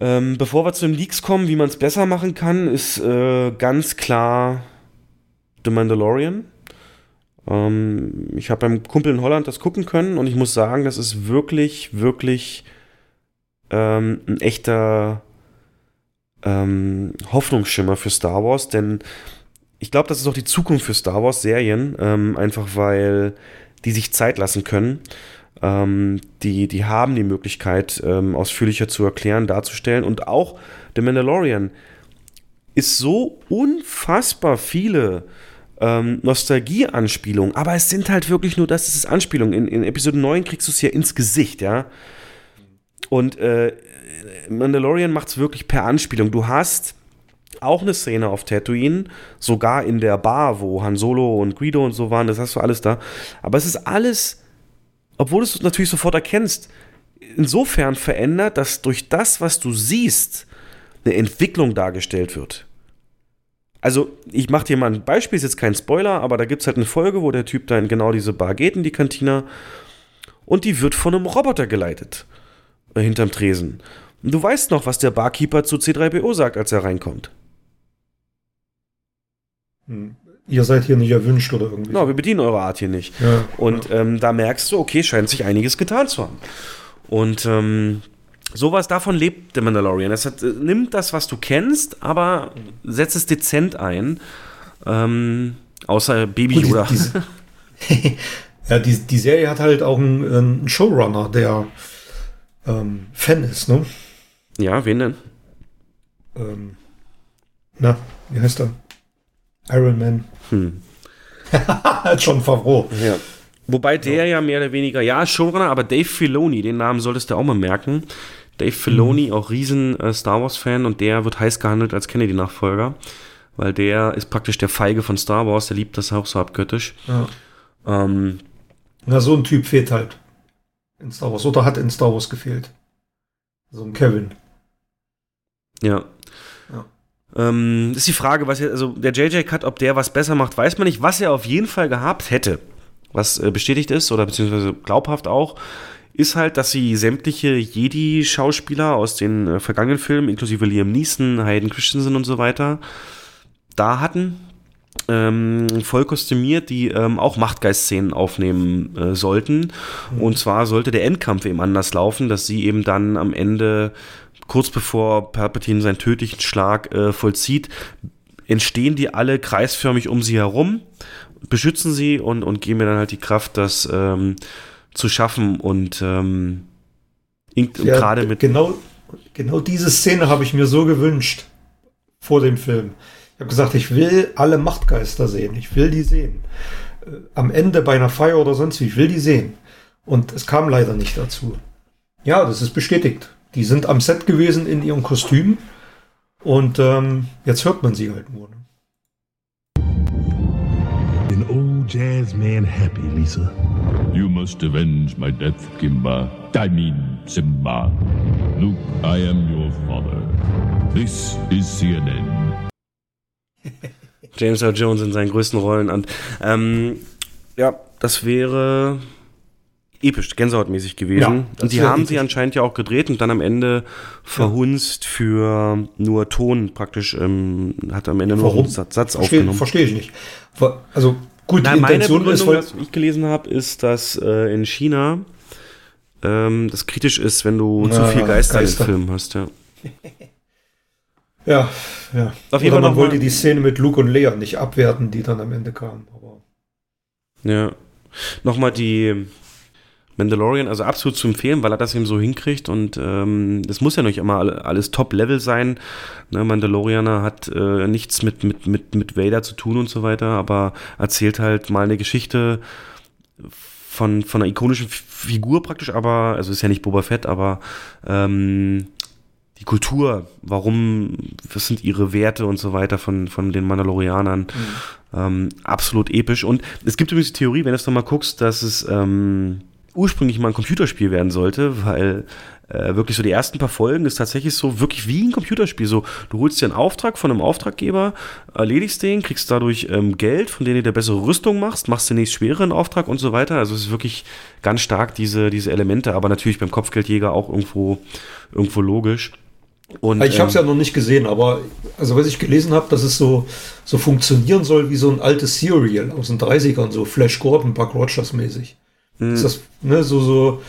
Ähm, bevor wir zu den Leaks kommen, wie man es besser machen kann, ist äh, ganz klar The Mandalorian. Ähm, ich habe beim Kumpel in Holland das gucken können und ich muss sagen, das ist wirklich, wirklich ähm, ein echter ähm, Hoffnungsschimmer für Star Wars, denn ich glaube, das ist auch die Zukunft für Star Wars-Serien, ähm, einfach weil die sich Zeit lassen können. Ähm, die, die haben die Möglichkeit, ähm, ausführlicher zu erklären, darzustellen. Und auch The Mandalorian ist so unfassbar viele ähm, Nostalgie-Anspielungen, aber es sind halt wirklich nur das, das ist Anspielung. In, in Episode 9 kriegst du es ja ins Gesicht, ja. Und äh, Mandalorian macht es wirklich per Anspielung. Du hast auch eine Szene auf Tatooine, sogar in der Bar, wo Han Solo und Guido und so waren, das hast du alles da. Aber es ist alles, obwohl du es natürlich sofort erkennst, insofern verändert, dass durch das, was du siehst, eine Entwicklung dargestellt wird. Also, ich mache dir mal ein Beispiel, ist jetzt kein Spoiler, aber da gibt es halt eine Folge, wo der Typ da in genau diese Bar geht, in die Kantina, und die wird von einem Roboter geleitet, äh, hinterm Tresen. Und du weißt noch, was der Barkeeper zu C3PO sagt, als er reinkommt. Hm. Ihr seid hier nicht erwünscht oder irgendwie. Genau, wir bedienen eure Art hier nicht. Ja, Und ähm, da merkst du, okay, scheint sich einiges getan zu haben. Und ähm, sowas davon lebt der Mandalorian. Es hat, äh, nimmt das, was du kennst, aber setzt es dezent ein. Ähm, außer Baby Yoda. ja, die, die Serie hat halt auch einen, einen Showrunner, der ähm, Fan ist, ne? ja, wen denn? Ähm, na, wie heißt er? Iron Man. Hm. Hat schon Favreau. Ja. Wobei der ja mehr oder weniger, ja, Showrunner, aber Dave Filoni, den Namen solltest du auch mal merken. Dave Filoni, auch riesen äh, Star Wars-Fan und der wird heiß gehandelt als Kennedy-Nachfolger, weil der ist praktisch der Feige von Star Wars, der liebt das auch so abgöttisch. Ja. Ähm, Na, so ein Typ fehlt halt in Star Wars. Oder hat in Star Wars gefehlt. So ein Kevin. ja. Ja. Ähm, ist die Frage, was jetzt, also der JJ-Cut, ob der was besser macht, weiß man nicht. Was er auf jeden Fall gehabt hätte, was äh, bestätigt ist oder beziehungsweise glaubhaft auch, ist halt, dass sie sämtliche Jedi-Schauspieler aus den äh, vergangenen Filmen, inklusive Liam Neeson, Hayden Christensen und so weiter, da hatten. Ähm, voll kostümiert, die ähm, auch Machtgeist-Szenen aufnehmen äh, sollten. Und zwar sollte der Endkampf eben anders laufen, dass sie eben dann am Ende, kurz bevor Palpatine seinen tödlichen Schlag äh, vollzieht, entstehen die alle kreisförmig um sie herum, beschützen sie und, und geben mir dann halt die Kraft, das ähm, zu schaffen und ähm, Ja, gerade mit. Genau, genau diese Szene habe ich mir so gewünscht vor dem Film. Ich habe gesagt, ich will alle Machtgeister sehen. Ich will die sehen. Äh, Am Ende bei einer Feier oder sonst wie, ich will die sehen. Und es kam leider nicht dazu. Ja, das ist bestätigt. Die sind am Set gewesen in ihren Kostümen und ähm, jetzt hört man sie halt nur. Ne? Jazz man happy, Lisa. You must avenge my death, Kimba. I mean, Simba. Luke, I am your father. This is CNN. James Earl Jones in seinen größten Rollen an. Ähm, ja, das wäre episch, gänsehautmäßig gewesen. Ja, und die haben episch. sie anscheinend ja auch gedreht und dann am Ende verhunzt für nur Ton praktisch, ähm, hat am Ende nur Warum? einen Satz, Satz Verstehe aufgenommen. verstehe ich nicht. Also gut, die meine Begründung, ist, weil, was ich gelesen habe, ist, dass äh, in China ähm, das kritisch ist, wenn du zu Ja, viel Geister, Geister. in Filmen hast. Ja. ja, ja. Auf jeden Fall man wollte die Szene mit Luke und Leia nicht abwerten, die dann am Ende kam. Aber Ja. Nochmal die Mandalorian, also absolut zu empfehlen, weil er das eben so hinkriegt und ähm, das muss ja nicht immer alle- alles Top-Level sein. Ne, Mandalorianer hat äh, nichts mit, mit, mit, mit Vader zu tun und so weiter, aber erzählt halt mal eine Geschichte von, von einer ikonischen Figur praktisch, aber, also ist ja nicht Boba Fett, aber ähm, die Kultur, warum, was sind ihre Werte und so weiter von, von den Mandalorianern. Ähm, absolut episch. Und es gibt übrigens die Theorie, wenn du es nochmal guckst, dass es ähm, ursprünglich mal ein Computerspiel werden sollte, weil äh, wirklich so die ersten paar Folgen ist tatsächlich so wirklich wie ein Computerspiel. So, du holst dir einen Auftrag von einem Auftraggeber, erledigst den, kriegst dadurch ähm, Geld, von dem du dir bessere Rüstung machst, machst den nächst schwereren Auftrag und so weiter. Also es ist wirklich ganz stark diese, diese Elemente, aber natürlich beim Kopfgeldjäger auch irgendwo, irgendwo logisch. Und, ich habe es ähm, ja noch nicht gesehen, aber also was ich gelesen habe, dass es so, so funktionieren soll wie so ein altes Serial aus den 30ern, so Flash Gordon, Buck Rogers mäßig. Hm. Ist das, ne, so, so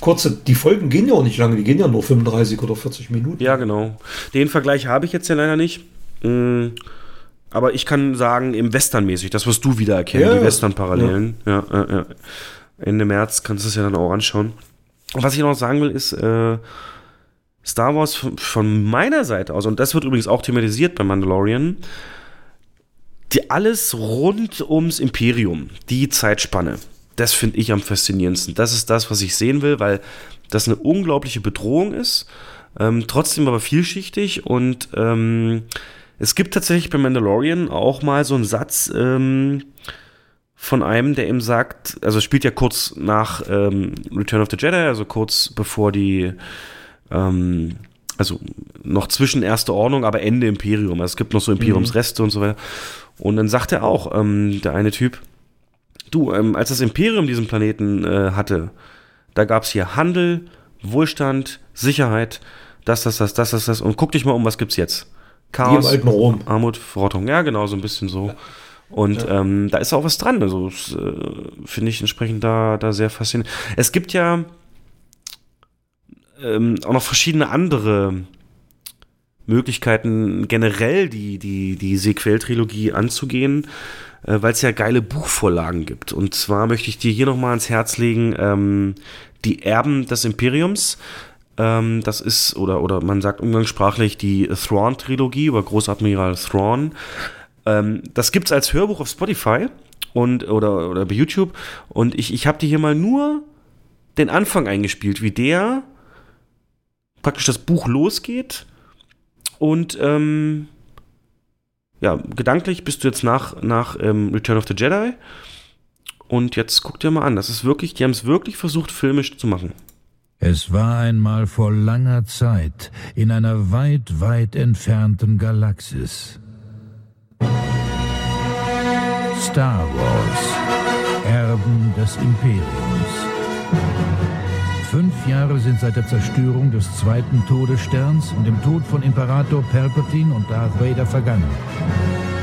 kurze, die Folgen gehen ja auch nicht lange, die gehen ja nur 35 oder 40 Minuten. Ja, genau. Den Vergleich habe ich jetzt ja leider nicht. Mm, Aber ich kann sagen, im Western-mäßig, das wirst du wieder erkennen, Ja, die Western-Parallelen. Ja. Ja, ja, Ende März kannst du es ja dann auch anschauen. Und was ich noch sagen will, ist, äh, Star Wars von, von meiner Seite aus, und das wird übrigens auch thematisiert bei Mandalorian, die alles rund ums Imperium, die Zeitspanne, das finde ich am faszinierendsten. Das ist das, was ich sehen will, weil das eine unglaubliche Bedrohung ist, ähm, trotzdem aber vielschichtig und ähm, es gibt tatsächlich bei Mandalorian auch mal so einen Satz ähm, von einem, der ihm sagt, also spielt ja kurz nach ähm, Return of the Jedi, also kurz bevor die ähm, also noch zwischen Erste Ordnung, aber Ende Imperium. Also es gibt noch so Imperiumsreste und so weiter. Und dann sagt er auch, ähm, der eine Typ, du, ähm, als das Imperium diesen Planeten äh, hatte, da gab es hier Handel, Wohlstand, Sicherheit, das, das, das, das, das, das. Und guck dich mal um, was gibt's jetzt? Chaos. Armut, Verrottung. Ja, genau, so ein bisschen so. Und ähm, da ist auch was dran. Also äh, finde ich entsprechend da, da sehr faszinierend. Es gibt ja ähm, auch noch verschiedene andere Möglichkeiten, generell die, die, die Sequel-Trilogie anzugehen, äh, weil es ja geile Buchvorlagen gibt. Und zwar möchte ich dir hier nochmal ans Herz legen, ähm, die Erben des Imperiums. Ähm, das ist, oder, oder man sagt umgangssprachlich die Thrawn-Trilogie über Großadmiral Thrawn. Ähm, das gibt's als Hörbuch auf Spotify und, oder, oder bei YouTube. Und ich, ich habe dir hier mal nur den Anfang eingespielt, wie der praktisch das Buch losgeht. Und ähm, ja, gedanklich bist du jetzt nach, nach ähm, Return of the Jedi. Und jetzt guck dir mal an. Das ist wirklich, die haben es wirklich versucht, filmisch zu machen. Es war einmal vor langer Zeit in einer weit, weit entfernten Galaxis. Star Wars. Erben des Imperiums. Fünf Jahre sind seit der Zerstörung des zweiten Todessterns und dem Tod von Imperator Palpatine und Darth Vader vergangen.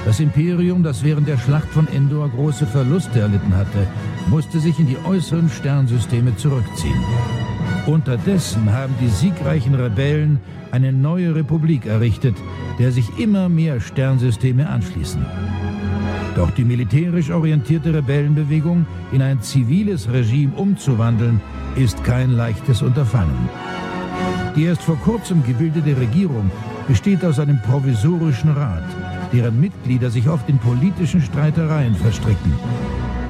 Das Imperium, das während der Schlacht von Endor große Verluste erlitten hatte, musste sich in die äußeren Sternsysteme zurückziehen. Unterdessen haben die siegreichen Rebellen eine neue Republik errichtet, der sich immer mehr Sternsysteme anschließen. Doch die militärisch orientierte Rebellenbewegung in ein ziviles Regime umzuwandeln, ist kein leichtes Unterfangen. Die erst vor kurzem gebildete Regierung besteht aus einem provisorischen Rat, deren Mitglieder sich oft in politischen Streitereien verstricken.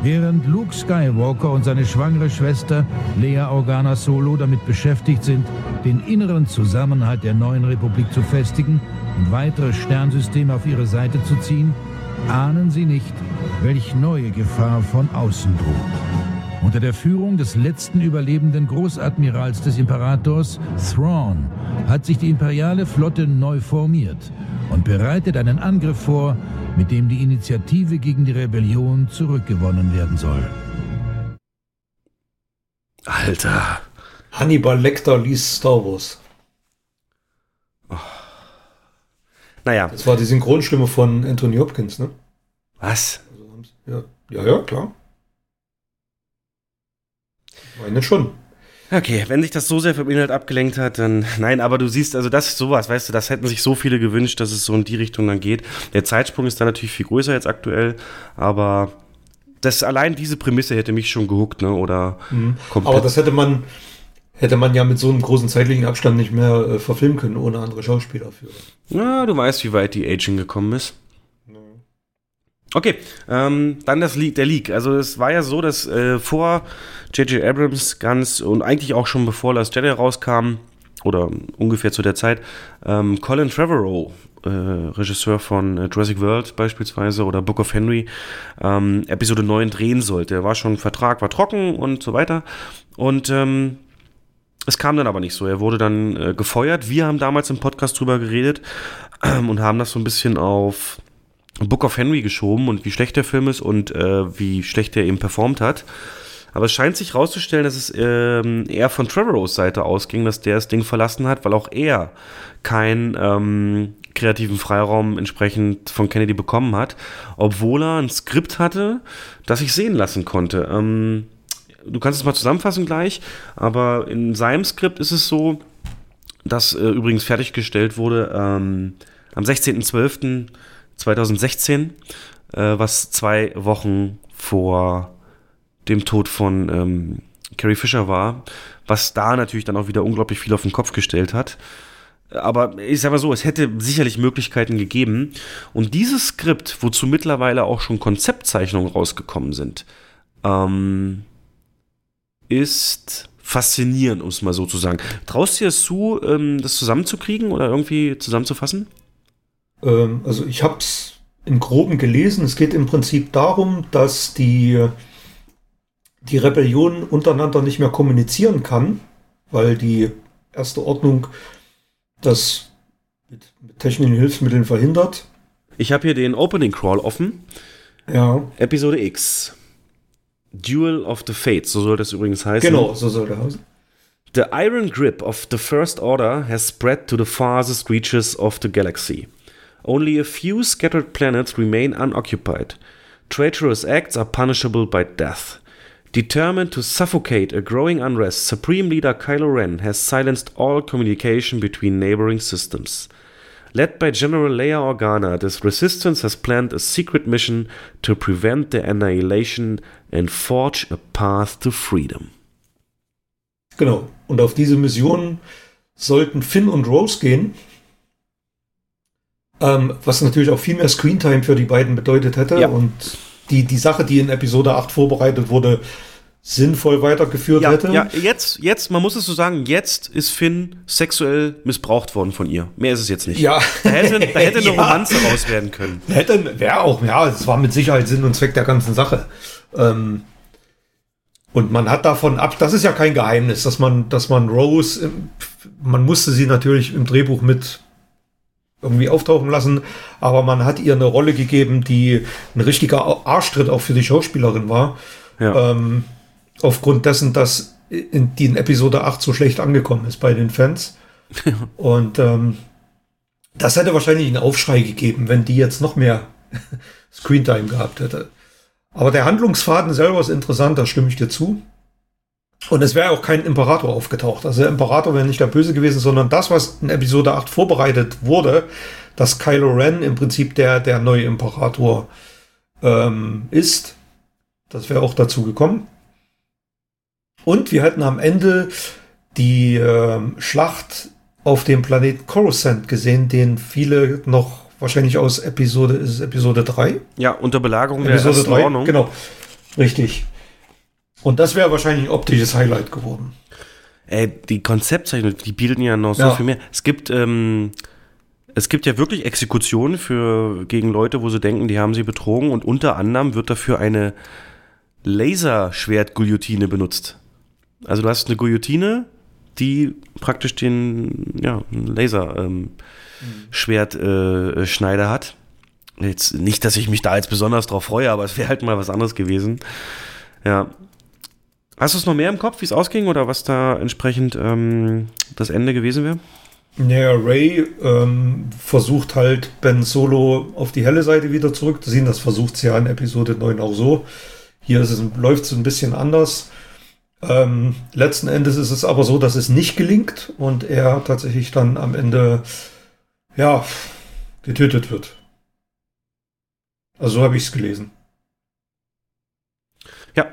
Während Luke Skywalker und seine schwangere Schwester Lea Organa Solo damit beschäftigt sind, den inneren Zusammenhalt der neuen Republik zu festigen und weitere Sternsysteme auf ihre Seite zu ziehen, ahnen sie nicht, welch neue Gefahr von außen droht. Unter der Führung des letzten überlebenden Großadmirals des Imperators, Thrawn, hat sich die imperiale Flotte neu formiert und bereitet einen Angriff vor, mit dem die Initiative gegen die Rebellion zurückgewonnen werden soll. Alter. Hannibal Lecter liest Star Wars. Naja. Das war die Synchronstimme von Anthony Hopkins, ne? Was? Ja, ja, ja klar. Ich meine schon. Okay, wenn sich das so sehr vom Inhalt abgelenkt hat, dann nein, aber du siehst, also das ist sowas, weißt du, das hätten sich so viele gewünscht, dass es so in die Richtung dann geht. Der Zeitsprung ist da natürlich viel größer jetzt aktuell, aber das allein diese Prämisse hätte mich schon gehuckt, ne? Oder mhm. Aber das hätte man hätte man ja mit so einem großen zeitlichen Abstand nicht mehr äh, verfilmen können ohne andere Schauspieler für. Ja, du weißt, wie weit die Aging gekommen ist. Okay, ähm, dann das Leak, der Leak. Also es war ja so, dass äh, vor J.J. Abrams ganz und eigentlich auch schon bevor Last Jedi rauskam oder ungefähr zu der Zeit, ähm, Colin Trevorrow, äh, Regisseur von äh, Jurassic World beispielsweise oder Book of Henry, ähm, Episode 9 drehen sollte. Er war schon Vertrag, war trocken und so weiter. Und ähm, es kam dann aber nicht so. Er wurde dann äh, gefeuert. Wir haben damals im Podcast drüber geredet ähm, und haben das so ein bisschen auf Book of Henry geschoben und wie schlecht der Film ist und äh, wie schlecht er eben performt hat. Aber es scheint sich herauszustellen, dass es ähm, eher von Trevorrows Seite ausging, dass der das Ding verlassen hat, weil auch er keinen ähm, kreativen Freiraum entsprechend von Kennedy bekommen hat, obwohl er ein Skript hatte, das sich sehen lassen konnte. Ähm, du kannst es mal zusammenfassen gleich, aber in seinem Skript ist es so, dass äh, übrigens fertiggestellt wurde ähm, am 16.12. 2016, äh, was zwei Wochen vor dem Tod von ähm, Carrie Fisher war, was da natürlich dann auch wieder unglaublich viel auf den Kopf gestellt hat. Aber ich sag mal so, es hätte sicherlich Möglichkeiten gegeben. Und dieses Skript, wozu mittlerweile auch schon Konzeptzeichnungen rausgekommen sind, ähm, ist faszinierend, um es mal so zu sagen. Traust du dir es zu, ähm, das zusammenzukriegen oder irgendwie zusammenzufassen? Ähm, also ich habe es im Groben gelesen. Es geht im Prinzip darum, dass die, die Rebellion untereinander nicht mehr kommunizieren kann, weil die erste Ordnung das mit, mit technischen Hilfsmitteln verhindert. Ich habe hier den Opening Crawl offen. Ja. Episode X. Duel of the Fates, so soll das übrigens heißen. Genau, so soll der heißen. The iron grip of the First Order has spread to the farthest reaches of the galaxy. Only a few scattered planets remain unoccupied. Traitorous acts are punishable by death. Determined to suffocate a growing unrest, Supreme Leader Kylo Ren has silenced all communication between neighboring systems. Led by General Leia Organa, this resistance has planned a secret mission to prevent their annihilation and forge a path to freedom. Genau. Und auf diese Mission sollten Finn und Rose gehen. Ähm, was natürlich auch viel mehr Screentime für die beiden bedeutet hätte. Ja. Und die, die Sache, die in Episode 8 vorbereitet wurde, sinnvoll weitergeführt ja, hätte. Ja, jetzt, jetzt, man muss es so sagen, jetzt ist Finn sexuell missbraucht worden von ihr. Mehr ist es jetzt nicht. Ja. Da hätte, da hätte eine ja. Romanze raus werden können. Hätte, wäre auch, ja, es war mit Sicherheit Sinn und Zweck der ganzen Sache. Ähm, und man hat davon ab, das ist ja kein Geheimnis, dass man, dass man Rose, man musste sie natürlich im Drehbuch mit irgendwie auftauchen lassen, aber man hat ihr eine Rolle gegeben, die ein richtiger Arschtritt auch für die Schauspielerin war. Ja. Ähm, aufgrund dessen, dass in, die in Episode 8 so schlecht angekommen ist bei den Fans. Und ähm, das hätte wahrscheinlich einen Aufschrei gegeben, wenn die jetzt noch mehr Screentime gehabt hätte. Aber der Handlungsfaden selber ist interessant, da stimme ich dir zu. Und es wäre auch kein Imperator aufgetaucht. Also der Imperator wäre nicht der Böse gewesen, sondern das, was in Episode 8 vorbereitet wurde, dass Kylo Ren im Prinzip der, der neue Imperator ähm, ist. Das wäre auch dazu gekommen. Und wir hätten am Ende die ähm, Schlacht auf dem Planeten Coruscant gesehen, den viele noch wahrscheinlich aus Episode, ist Episode 3? Ja, unter Belagerung der Episode ersten 3, Ordnung. genau. Richtig. Und das wäre wahrscheinlich ein optisches Highlight geworden. Ey, die Konzeptzeichnung, die bieten ja noch so Ja. viel mehr. Es gibt, ähm, es gibt ja wirklich Exekutionen für, gegen Leute, wo sie denken, die haben sie betrogen und unter anderem wird dafür eine Laserschwert-Guillotine benutzt. Also du hast eine Guillotine, die praktisch den, ja, Laserschwertschneider äh, Schneider hat. Jetzt nicht, dass ich mich da jetzt besonders drauf freue, aber es wäre halt mal was anderes gewesen. Ja. Hast du es noch mehr im Kopf, wie es ausging oder was da entsprechend ähm, das Ende gewesen wäre? Naja, Ray ähm, versucht halt Ben Solo auf die helle Seite wieder zurückzuziehen. Das versucht sie ja in Episode 9 auch so. Hier ist es, läuft es ein bisschen anders. Ähm, letzten Endes ist es aber so, dass es nicht gelingt und er tatsächlich dann am Ende, ja, getötet wird. Also so habe ich es gelesen. Ja.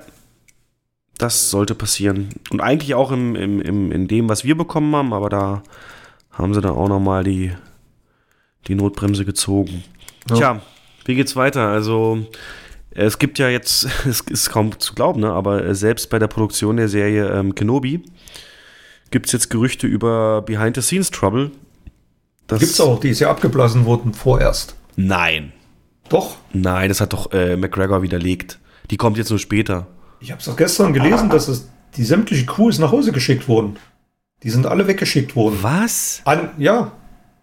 Das sollte passieren. Und eigentlich auch im, im, im, in dem, was wir bekommen haben, aber da haben sie dann auch nochmal die, die Notbremse gezogen. Ja. Tja, wie geht's weiter? Also, es gibt ja jetzt, es ist kaum zu glauben, ne? aber äh, selbst bei der Produktion der Serie ähm, Kenobi gibt es jetzt Gerüchte über Behind-the-Scenes-Trouble. Das Gibt's auch, die ist ja abgeblasen worden vorerst. Nein. Doch, Nein, das hat doch äh, McGregor widerlegt. Die kommt jetzt nur später. ich habe es doch gestern gelesen, dass es die sämtliche Crew ist nach Hause geschickt worden. Die sind alle weggeschickt worden. Was? An, ja,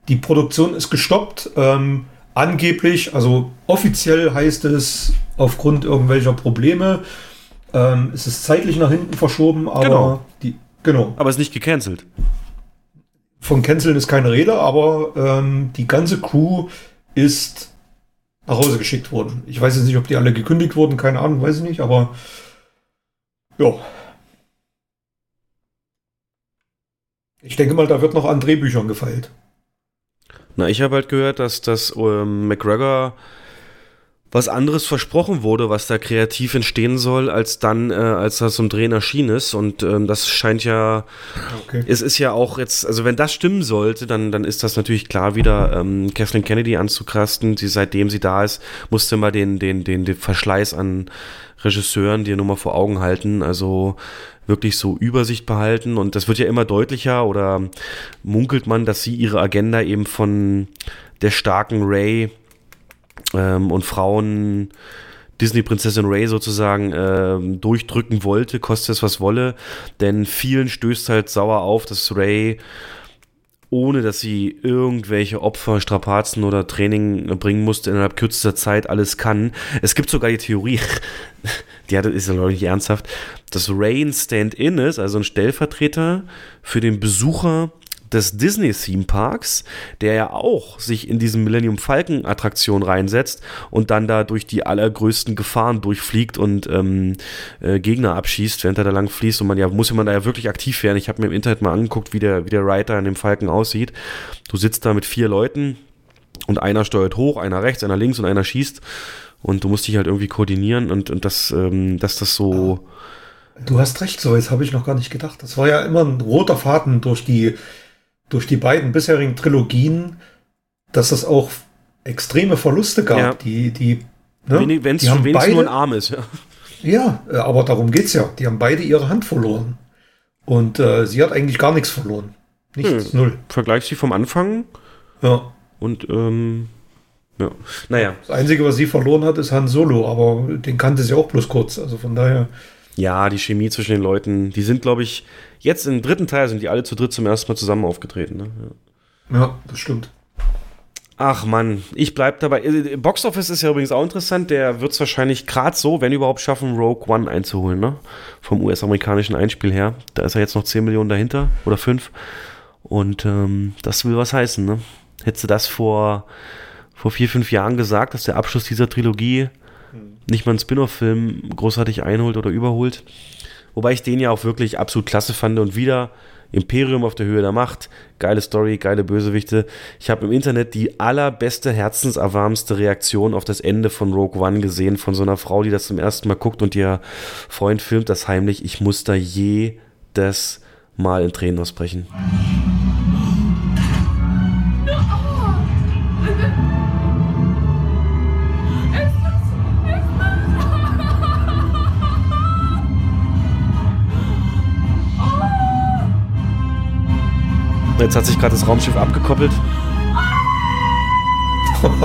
die Produktion ist gestoppt. Ähm, angeblich, also offiziell heißt es, aufgrund irgendwelcher Probleme, ähm, es ist zeitlich nach hinten verschoben, aber Genau. die, genau. Aber ist nicht gecancelt. Von Canceln ist keine Rede, aber ähm, die ganze Crew ist nach Hause geschickt worden. Ich weiß jetzt nicht, ob die alle gekündigt wurden, keine Ahnung, weiß ich nicht, aber ja. Ich denke mal, da wird noch an Drehbüchern gefeilt. Na, ich habe halt gehört, dass das ähm, McGregor was anderes versprochen wurde, was da kreativ entstehen soll, als dann, äh, als das zum Drehen erschienen ist. Und ähm, das scheint ja, Okay. es ist ja auch jetzt, also wenn das stimmen sollte, dann, dann ist das natürlich klar wieder, ähm, Kathleen Kennedy anzukrasten. Sie, seitdem sie da ist, musste mal den, den, den, den Verschleiß an Regisseuren dir nur mal vor Augen halten. Also wirklich so Übersicht behalten. Und das wird ja immer deutlicher oder munkelt man, dass sie ihre Agenda eben von der starken Ray ähm, und Frauen Disney-Prinzessin Ray sozusagen ähm, durchdrücken wollte, koste es was wolle. Denn vielen stößt halt sauer auf, dass Ray ohne dass sie irgendwelche Opfer, Strapazen oder Training bringen musste, innerhalb kürzester Zeit alles kann. Es gibt sogar die Theorie, die hat, ist ja ich nicht ernsthaft, dass Ray ein Stand-in ist, also ein Stellvertreter für den Besucher des Disney Theme Parks, der ja auch sich in diesen Millennium Falcon Attraktion reinsetzt und dann da durch die allergrößten Gefahren durchfliegt und ähm, äh, Gegner abschießt, während er da lang fließt und man ja muss man da ja wirklich aktiv werden. Ich habe mir im Internet mal angeguckt, wie der wie der Rider in dem Falcon aussieht. Du sitzt da mit vier Leuten und einer steuert hoch, einer rechts, einer links und einer schießt und du musst dich halt irgendwie koordinieren und und das ähm, dass das so Du hast recht, so jetzt habe ich noch gar nicht gedacht. Das war ja immer ein roter Faden durch die, durch die beiden bisherigen Trilogien, dass es auch extreme Verluste gab. Ja. Die, die, ne? wenn es die haben nur ein Arm ist, ja. ja, äh, aber darum geht's ja. Die haben beide ihre Hand verloren. Und äh, sie hat eigentlich gar nichts verloren. Nichts, Hm. null. Vergleichst sie vom Anfang Ja. und ähm, ja, naja. Das Einzige, was sie verloren hat, ist Han Solo, aber den kannte sie auch bloß kurz. Also von daher. Ja, die Chemie zwischen den Leuten, die sind, glaube ich, jetzt im dritten Teil sind die alle zu dritt zum ersten Mal zusammen aufgetreten. Ne? Ja. Ja, das stimmt. Ach Mann, ich bleib dabei. Äh, Box Office ist ja übrigens auch interessant. Der wird es wahrscheinlich gerade so, wenn überhaupt, schaffen, Rogue One einzuholen, ne? Vom US-amerikanischen Einspiel her. Da ist er jetzt noch 10 Millionen dahinter oder 5. Und ähm, das will was heißen, ne? Hättest du das vor, vor vier, fünf Jahren gesagt, dass der Abschluss dieser Trilogie nicht mal einen Spin-off-Film großartig einholt oder überholt, Wobei ich den ja auch wirklich absolut klasse fand und wieder Imperium auf der Höhe der Macht, geile Story, geile Bösewichte. Ich habe im Internet die allerbeste, herzenserwärmendste Reaktion auf das Ende von Rogue One gesehen, von so einer Frau, die das zum ersten Mal guckt und ihr Freund filmt das heimlich. Ich muss da jedes Mal in Tränen ausbrechen. Jetzt hat sich gerade das Raumschiff abgekoppelt.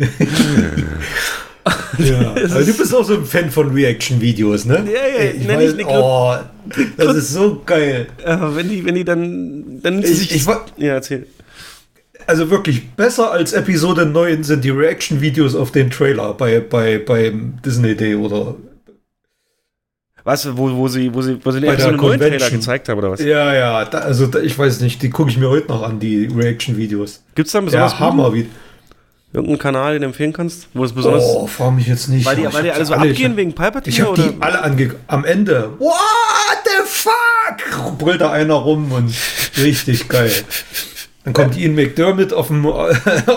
Ja. Aber du bist auch so ein Fan von Reaction-Videos, ne? Ja, ja, ich nenn weiß, ich nicht- oh, das ist so geil. Aber wenn die, wenn die dann, dann Ich- sich. ich ja, erzähl. Also wirklich besser als Episode 9 sind die Reaction-Videos auf den Trailer bei, bei, beim Disney Day oder. Was, wo, wo sie, wo sie, wo sie den einen neuen Trailer Convention. gezeigt haben, oder was? Ja, ja, da, also da, ich weiß nicht, die gucke ich mir heute noch an, die Reaction-Videos. Gibt's da einen besonders Ja, Hammer. Irgendeinen Kanal, den du empfehlen kannst, wo es besonders. oh, frag mich jetzt nicht. weil die, weil die hab alle so alle- abgehen wegen Palpatine Ich habe oder? die alle ange am Ende. What the fuck? Brüllt da einer rum und richtig geil. Dann kommt Ian McDermott auf, dem, auf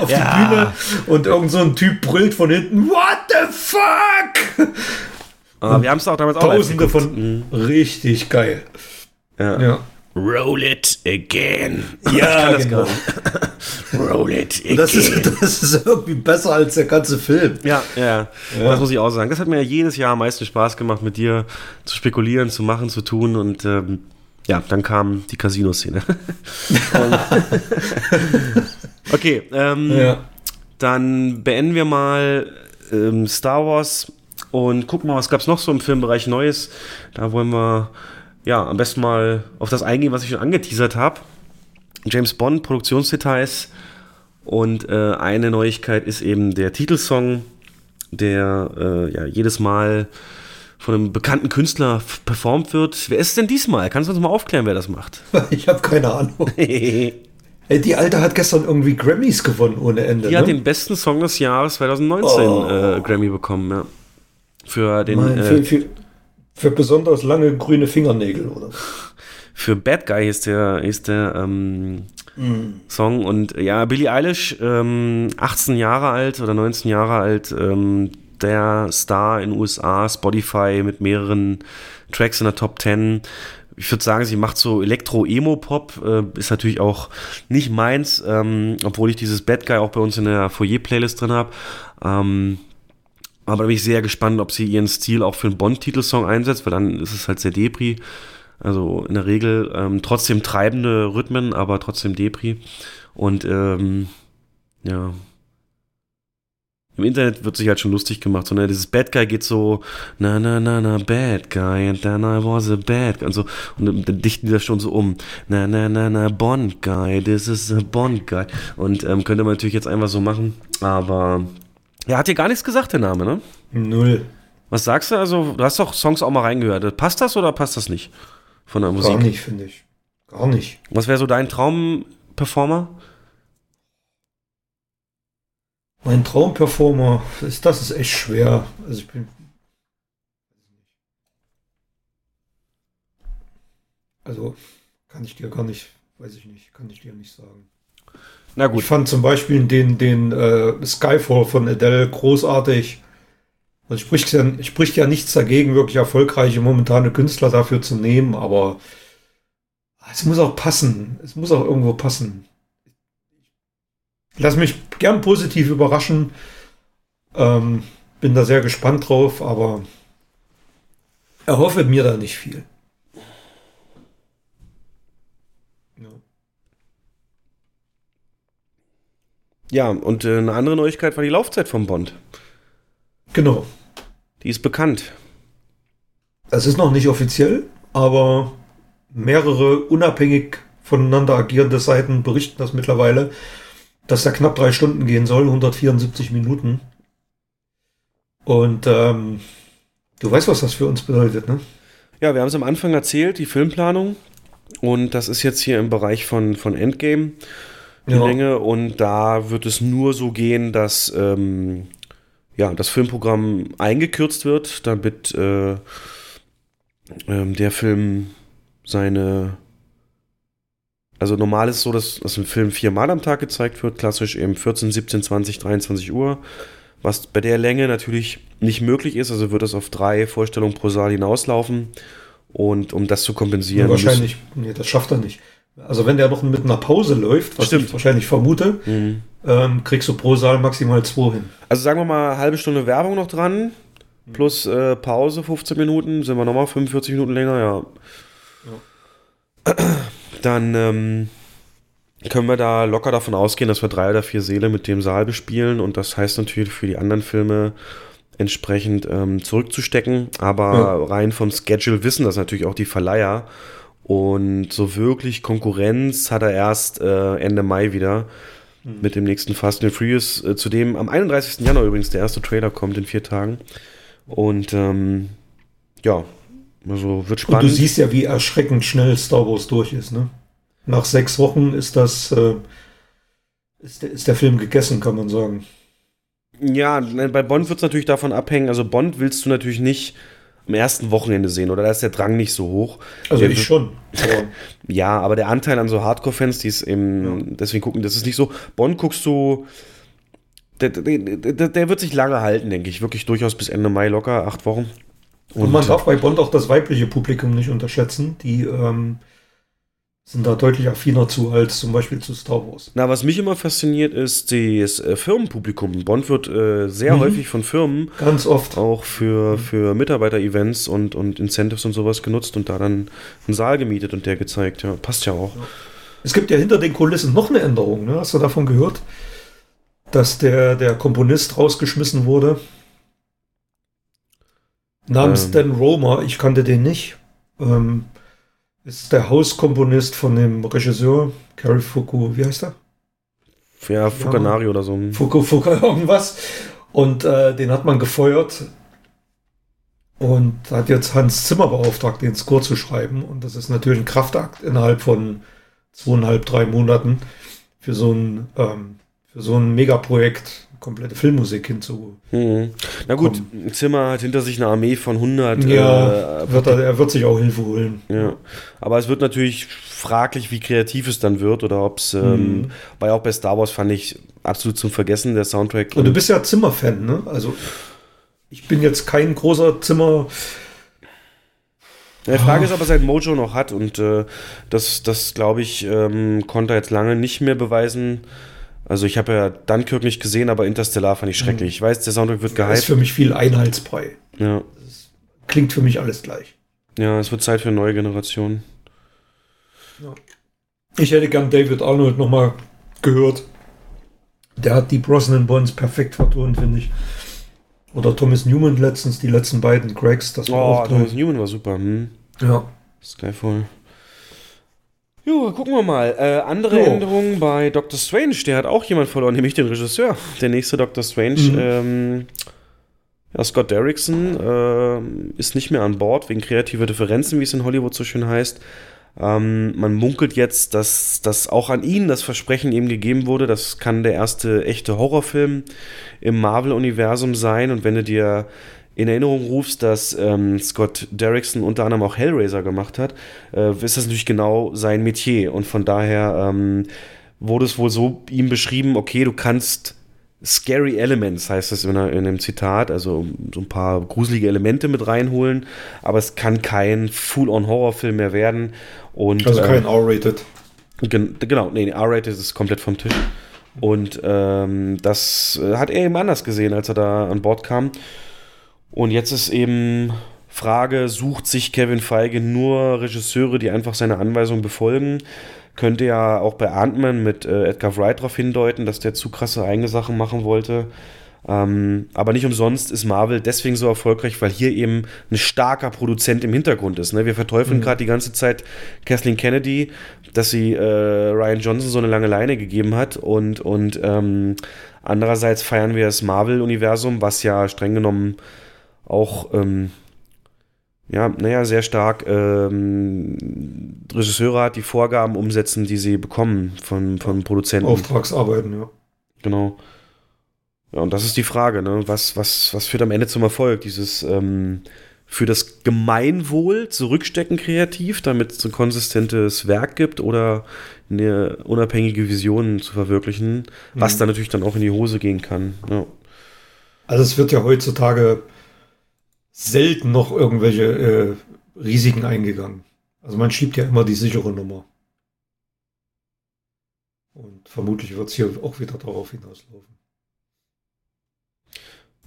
Ja. die Bühne und irgend so ein Typ brüllt von hinten. What the fuck? Ah, wir haben es auch damals auch live Tausende von richtig geil. Ja. Ja. Roll it again. Ja, Ich kann genau. das gar nicht. Roll it again. Das ist, das ist irgendwie besser als der ganze Film. Ja, ja, ja, Ja. das muss ich auch sagen. Das hat mir ja jedes Jahr am meisten Spaß gemacht, mit dir zu spekulieren, zu machen, zu tun und ähm, ja, dann kam die Casino-Szene. okay, ähm, Ja. dann beenden wir mal ähm, Star Wars und gucken mal, was gab es noch so im Filmbereich Neues. Da wollen wir ja am besten mal auf das eingehen, was ich schon angeteasert habe. James Bond, Produktionsdetails und äh, eine Neuigkeit ist eben der Titelsong, der äh, ja jedes Mal von einem bekannten Künstler performt wird. Wer ist es denn diesmal? Kannst du uns mal aufklären, wer das macht? Ich habe keine Ahnung. Die Ey, die Alte hat gestern irgendwie Grammys gewonnen ohne Ende. hat ne? den besten Song des Jahres 2019 Oh. äh, Grammy bekommen, ja. Für den Mann, äh, für, für, für besonders lange grüne Fingernägel, oder? für Bad Guy ist der, ist der ähm, Mhm. Song. Und ja, Billie Eilish, ähm, 18 Jahre alt oder 19 Jahre alt, ähm, der Star in USA, Spotify mit mehreren Tracks in der Top 10. Ich würde sagen, sie macht so Elektro-Emo-Pop, äh, ist natürlich auch nicht meins, ähm, obwohl ich dieses Bad Guy auch bei uns in der Foyer-Playlist drin habe. Ähm, aber da bin ich sehr gespannt, ob sie ihren Stil auch für einen Bond-Titelsong einsetzt, weil dann ist es halt sehr Depri. Also in der Regel ähm, trotzdem treibende Rhythmen, aber trotzdem Depri. Und ähm, ja. Im Internet wird sich halt schon lustig gemacht. So, ne, dieses Bad Guy geht so, na, na, na, na, bad guy, and then I was a bad guy. Und, so, und dann dichten die das schon so um. Na, na, na, na, Bond guy, this is a Bond guy. Und ähm, könnte man natürlich jetzt einfach so machen. Aber ja, hat dir gar nichts gesagt, der Name, ne? Null. Was sagst du? Also, du hast doch Songs auch mal reingehört. Passt das oder passt das nicht? Von der Musik? Gar nicht, finde ich. Gar nicht. Was wäre so dein Traum-Performer? Mein Traumperformer, ist, das ist echt schwer. Also ich bin. Also kann ich dir gar nicht, weiß ich nicht, kann ich dir nicht sagen. Na Ich gut. fand zum Beispiel den, den äh, Skyfall von Adele großartig. Also spricht ja, spricht ja nichts dagegen, wirklich erfolgreiche momentane Künstler dafür zu nehmen, aber es muss auch passen. Es muss auch irgendwo passen. Lass mich gern positiv überraschen. Ähm, bin da sehr gespannt drauf, aber erhoffe mir da nicht viel. Ja, und äh, eine andere Neuigkeit war die Laufzeit vom Bond. Genau. Die ist bekannt. Es ist noch nicht offiziell, aber mehrere unabhängig voneinander agierende Seiten berichten das mittlerweile, dass er knapp drei Stunden gehen soll, 174 Minuten. Und ähm, du weißt, was das für uns bedeutet, ne? Ja, wir haben es am Anfang erzählt, die Filmplanung. Und das ist jetzt hier im Bereich von, von Endgame die ja. Länge. Und da wird es nur so gehen, dass ähm, ja, das Filmprogramm eingekürzt wird, damit äh, ähm, der Film seine. Also normal ist es so, dass, dass ein Film viermal am Tag gezeigt wird, klassisch eben 14, 17, 20, 23 Uhr. Was bei der Länge natürlich nicht möglich ist, also wird das auf drei Vorstellungen pro Saal hinauslaufen. Und um das zu kompensieren. Ja, wahrscheinlich, nee, das schafft er nicht. Also wenn der noch mit einer Pause läuft, was Stimmt. ich wahrscheinlich vermute, mhm. ähm, kriegst du pro Saal maximal zwei hin. Also sagen wir mal halbe Stunde Werbung noch dran, plus äh, Pause 15 Minuten, sind wir nochmal 45 Minuten länger, ja. ja. Dann ähm, können wir da locker davon ausgehen, dass wir drei oder vier Seele mit dem Saal bespielen und das heißt natürlich für die anderen Filme entsprechend ähm, zurückzustecken, aber ja. rein vom Schedule wissen das natürlich auch die Verleiher und so wirklich Konkurrenz hat er erst äh, Ende Mai wieder mhm. mit dem nächsten Fast and Furious, äh, zu dem am 31. Januar übrigens der erste Trailer kommt in vier Tagen. Und ähm, ja, also wird spannend. Und du siehst ja, wie erschreckend schnell Star Wars durch ist, ne? Nach sechs Wochen ist das, äh, ist, der, ist der Film gegessen, kann man sagen. Ja, bei Bond wird es natürlich davon abhängen. Also Bond willst du natürlich nicht am ersten Wochenende sehen oder da ist der Drang nicht so hoch. Also ich schon. Ja, aber der Anteil an so Hardcore-Fans, die es eben, ja. deswegen gucken, das ist nicht so. Bonn guckst du, der, der, der, der, wird sich lange halten, denke ich. Wirklich durchaus bis Ende Mai locker, acht Wochen. Und, Und man darf bei Bond auch das weibliche Publikum nicht unterschätzen, die ähm, sind da deutlich affiner zu als zum Beispiel zu Star Wars. Na, was mich immer fasziniert, ist das äh, Firmenpublikum. Bond wird äh, sehr mhm. häufig von Firmen ganz oft auch für, für Mitarbeiter-Events und, und Incentives und sowas genutzt und da dann einen Saal gemietet und der gezeigt. Ja, passt ja auch. Ja. Es gibt ja hinter den Kulissen noch eine Änderung. Ne? Hast du davon gehört, dass der, der Komponist rausgeschmissen wurde? Namens ähm. Dan Romer. Ich kannte den nicht. Ähm, ist der Hauskomponist von dem Regisseur Cary Fuku, wie heißt er? Ja, Fukanari ja, oder so. Fuku, Fuku, irgendwas. Und äh, den hat man gefeuert und hat jetzt Hans Zimmer beauftragt, den Score zu schreiben. Und das ist natürlich ein Kraftakt innerhalb von zweieinhalb, drei Monaten für so ein, ähm, für so ein Megaprojekt komplette Filmmusik hinzu. Mhm. Na gut, kommen. Zimmer hat hinter sich eine Armee von 100. Ja, äh, wird er, er, wird sich auch Hilfe holen. Ja, aber es wird natürlich fraglich, wie kreativ es dann wird oder ob es, ähm, mhm. weil auch bei Star Wars fand ich absolut zum Vergessen der Soundtrack. Und du bist ja Zimmer-Fan, ne? Also ich bin jetzt kein großer Zimmer. Die Frage ist, ob er sein Mojo noch hat und äh, das, das glaube ich, ähm, konnte er jetzt lange nicht mehr beweisen. Also ich habe ja Dunkirk nicht gesehen, aber Interstellar fand ich schrecklich. Mhm. Ich weiß, der Soundtrack wird gehypt. Das ist für mich viel Einheitsbrei. Ja. klingt für mich alles gleich. Ja, es wird Zeit für eine neue Generation. Ja. Ich hätte gern David Arnold nochmal gehört. Der hat die Brosnan Bonds perfekt vertont, finde ich. Oder Thomas Newman letztens, die letzten beiden Craigs. Das war oh, auch Thomas Newman war super. Hm. Ja. Skyfall. Jo, gucken wir mal. Äh, andere jo. Änderungen bei Doctor Strange. Der hat auch jemand verloren, nämlich den Regisseur. Der nächste Doctor Strange. Mhm. Ähm, ja, Scott Derrickson äh, ist nicht mehr an Bord wegen kreativer Differenzen, wie es in Hollywood so schön heißt. Ähm, man munkelt jetzt, dass, dass auch an ihn das Versprechen eben gegeben wurde. Das kann der erste echte Horrorfilm im Marvel-Universum sein. Und wenn du dir in Erinnerung rufst, dass ähm, Scott Derrickson unter anderem auch Hellraiser gemacht hat, äh, ist das natürlich genau sein Metier. Und von daher ähm, wurde es wohl so ihm beschrieben, okay, du kannst Scary Elements heißt es in, einem Zitat, also so ein paar gruselige Elemente mit reinholen, aber es kann kein Full-on-Horrorfilm mehr werden. Und, Also kein äh, R-Rated. Gen genau, nee, R-Rated ist komplett vom Tisch. Und ähm, das äh, hat er eben anders gesehen, als er da an Bord kam. Und jetzt ist eben Frage, sucht sich Kevin Feige nur Regisseure, die einfach seine Anweisungen befolgen? Könnte ja auch bei Ant-Man mit äh, Edgar Wright darauf hindeuten, dass der zu krasse eigene Sachen machen wollte. Ähm, aber nicht umsonst ist Marvel deswegen so erfolgreich, weil hier eben ein starker Produzent im Hintergrund ist. Ne? Wir verteufeln Mhm. gerade die ganze Zeit Kathleen Kennedy, dass sie äh, Ryan Johnson so eine lange Leine gegeben hat und, und ähm, andererseits feiern wir das Marvel-Universum, was ja streng genommen auch ähm, ja, naja, sehr stark ähm, Regisseure hat, die Vorgaben umsetzen, die sie bekommen von, von Produzenten. Auftragsarbeiten, ja. Genau. Ja, und das ist die Frage, ne? Was, was, was führt am Ende zum Erfolg? Dieses ähm, für das Gemeinwohl zurückstecken kreativ, damit es ein konsistentes Werk gibt oder eine unabhängige Vision zu verwirklichen, was Mhm. dann natürlich dann auch in die Hose gehen kann. Ja. Also es wird ja heutzutage selten noch irgendwelche äh, Risiken eingegangen. Also man schiebt ja immer die sichere Nummer. Und vermutlich wird es hier auch wieder darauf hinauslaufen.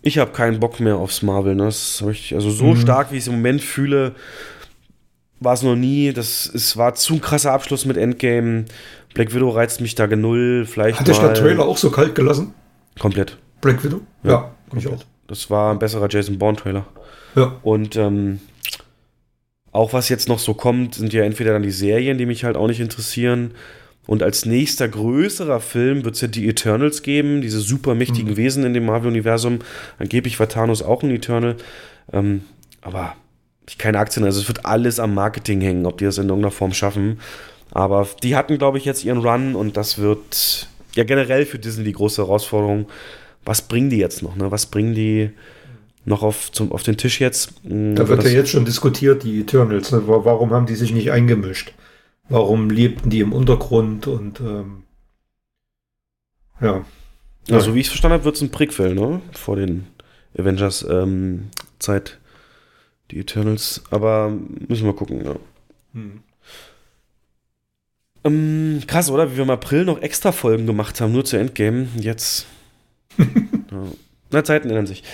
Ich habe keinen Bock mehr aufs Marvel. Ne? Das ich, also so Mhm. stark, wie ich es im Moment fühle, war es noch nie. Das es war zu ein krasser Abschluss mit Endgame. Black Widow reizt mich da genull. Vielleicht Hat dich der Trailer auch so kalt gelassen? komplett. Black Widow? Ja, mich auch. Das war ein besserer Jason Bourne-Trailer. Ja. Und ähm, auch was jetzt noch so kommt, sind ja entweder dann die Serien, die mich halt auch nicht interessieren. Und als nächster größerer Film wird es ja die Eternals geben, diese super mächtigen Mhm. Wesen in dem Marvel-Universum. Angeblich war Thanos auch ein Eternal. Ähm, aber ich keine Aktien, also es wird alles am Marketing hängen, ob die das in irgendeiner Form schaffen. Aber die hatten, glaube ich, jetzt ihren Run und das wird ja generell für Disney die große Herausforderung. Was bringen die jetzt noch? Ne? Was bringen die noch auf, zum, auf den Tisch jetzt? Mm, Da wird ja jetzt schon diskutiert, die Eternals. Ne? Wa- Warum haben die sich nicht eingemischt? Warum lebten die im Untergrund und ähm, ja. Ja, so wie ich es verstanden habe, wird es ein Prequel, ne? Vor den Avengers ähm, Zeit. Die Eternals. Aber müssen wir gucken, ja. Hm. Ähm, krass, oder? Wie wir im April noch extra Folgen gemacht haben, nur zu Endgame. Jetzt. ja. Na, Zeiten ändern sich.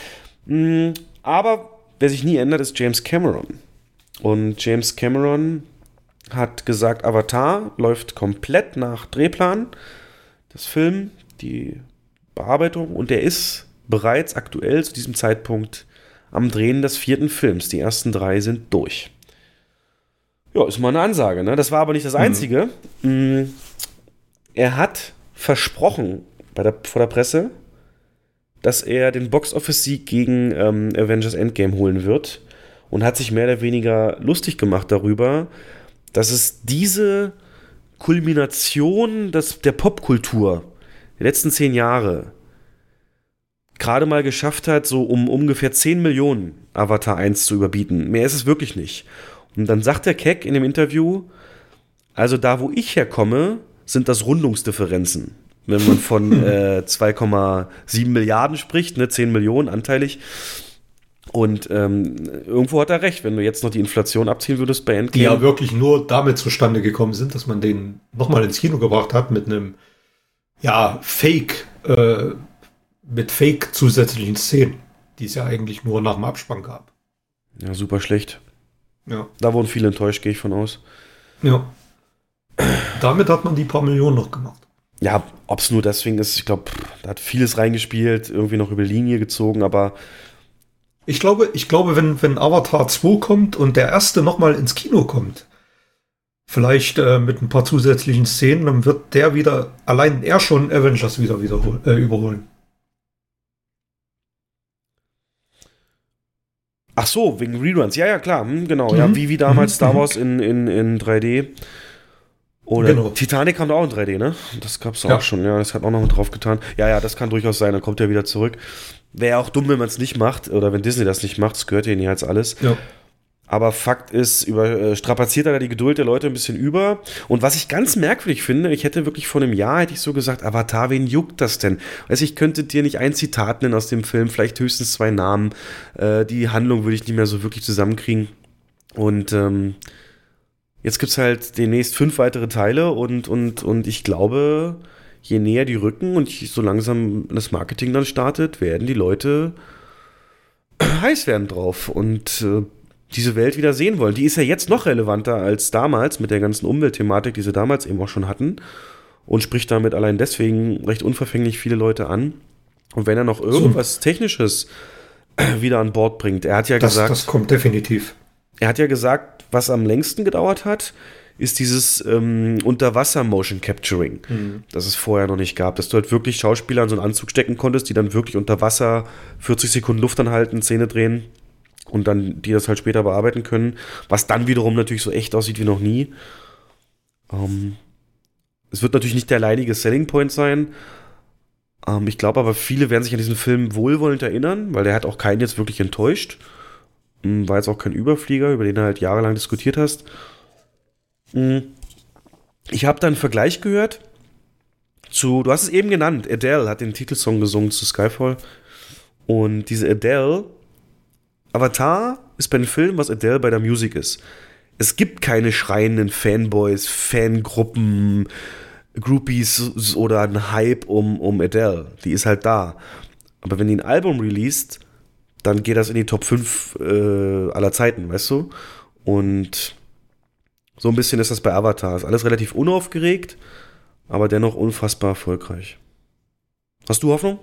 Mm, aber wer sich nie ändert, ist James Cameron. Und James Cameron hat gesagt, Avatar läuft komplett nach Drehplan. Das Film, die Bearbeitung. Und er ist bereits aktuell zu diesem Zeitpunkt am Drehen des vierten Films. Die ersten drei sind durch. Ja, ist mal eine Ansage, ne? Das war aber nicht das Einzige. Mm, Er hat versprochen bei der, vor der Presse, dass er den Box-Office-Sieg gegen ähm, Avengers Endgame holen wird und hat sich mehr oder weniger lustig gemacht darüber, dass es diese Kulmination des, der Popkultur der letzten zehn Jahre gerade mal geschafft hat, so um ungefähr 10 Millionen Avatar 1 zu überbieten. Mehr ist es wirklich nicht. Und dann sagt der Keck in dem Interview, also da, wo ich herkomme, sind das Rundungsdifferenzen. Wenn man von äh, 2,7 Milliarden spricht, ne, 10 Millionen anteilig. Und ähm, irgendwo hat er recht, wenn du jetzt noch die Inflation abziehen würdest bei Die Endgame. ja wirklich nur damit zustande gekommen sind, dass man den nochmal ins Kino gebracht hat mit einem, ja, Fake, äh, mit Fake zusätzlichen Szenen, die es ja eigentlich nur nach dem Abspann gab. ja, super schlecht. Ja. Da wurden viele enttäuscht, gehe ich von aus. Ja. Damit hat man die paar Millionen noch gemacht. Ja, ob es nur deswegen ist, ich glaube, da hat vieles reingespielt, irgendwie noch über Linie gezogen, aber Ich glaube, ich glaube, wenn, wenn Avatar 2 kommt und der erste nochmal ins Kino kommt, vielleicht äh, mit ein paar zusätzlichen Szenen, dann wird der wieder, allein er schon Avengers wieder äh, überholen. Ach so, wegen Reruns. Ja, ja, klar, hm, genau. Ja, Mhm. wie, wie damals Mhm. Star Wars in, in, in 3D. Oder Genau. Titanic kam da auch in 3D, ne? Das gab's Ja. auch schon, ja. Das hat auch noch mit drauf getan. Ja, ja, das kann durchaus sein. Dann kommt er wieder zurück. Wäre auch dumm, wenn man es nicht macht oder wenn Disney das nicht macht. Das gehört ja ihnen jetzt alles. Ja. Aber Fakt ist, über, äh, strapaziert er da die Geduld der Leute ein bisschen über. Und was ich ganz merkwürdig finde, ich hätte wirklich vor einem Jahr, hätte ich so gesagt, Avatar, wen juckt das denn? Weiß ich könnte dir nicht ein Zitat nennen aus dem Film, vielleicht höchstens zwei Namen. Äh, die Handlung würde ich nicht mehr so wirklich zusammenkriegen. Und ähm, jetzt gibt es halt demnächst fünf weitere Teile und, und, und ich glaube, je näher die rücken und so langsam das Marketing dann startet, werden die Leute heiß werden drauf. Und äh, diese Welt wieder sehen wollen. Die ist ja jetzt noch relevanter als damals mit der ganzen Umweltthematik, die sie damals eben auch schon hatten und spricht damit allein deswegen recht unverfänglich viele Leute an. Und wenn er noch irgendwas so. Technisches wieder an Bord bringt, er hat ja das, gesagt. Das kommt definitiv. Er hat ja gesagt, was am längsten gedauert hat, ist dieses ähm, Unterwasser-Motion Capturing, mhm. das es vorher noch nicht gab. Dass du halt wirklich Schauspieler in so einen Anzug stecken konntest, die dann wirklich unter Wasser 40 Sekunden Luft anhalten, Szene drehen und dann die das halt später bearbeiten können, was dann wiederum natürlich so echt aussieht wie noch nie. Ähm, es wird natürlich nicht der alleinige Selling Point sein. Ähm, ich glaube aber, viele werden sich an diesen Film wohlwollend erinnern, weil der hat auch keinen jetzt wirklich enttäuscht. Ähm, war jetzt auch kein Überflieger, über den du halt jahrelang diskutiert hast. Ähm, ich habe da einen Vergleich gehört zu, du hast es eben genannt, Adele hat den Titelsong gesungen zu Skyfall. Und diese Adele Avatar ist bei den Filmen, was Adele bei der Musik ist. Es gibt keine schreienden Fanboys, Fangruppen, Groupies oder einen Hype um, um Adele. Die ist halt da. Aber wenn die ein Album released, dann geht das in die Top 5 äh, aller Zeiten, weißt du? Und so ein bisschen ist das bei Avatar. Ist alles relativ unaufgeregt, aber dennoch unfassbar erfolgreich. Hast du Hoffnung?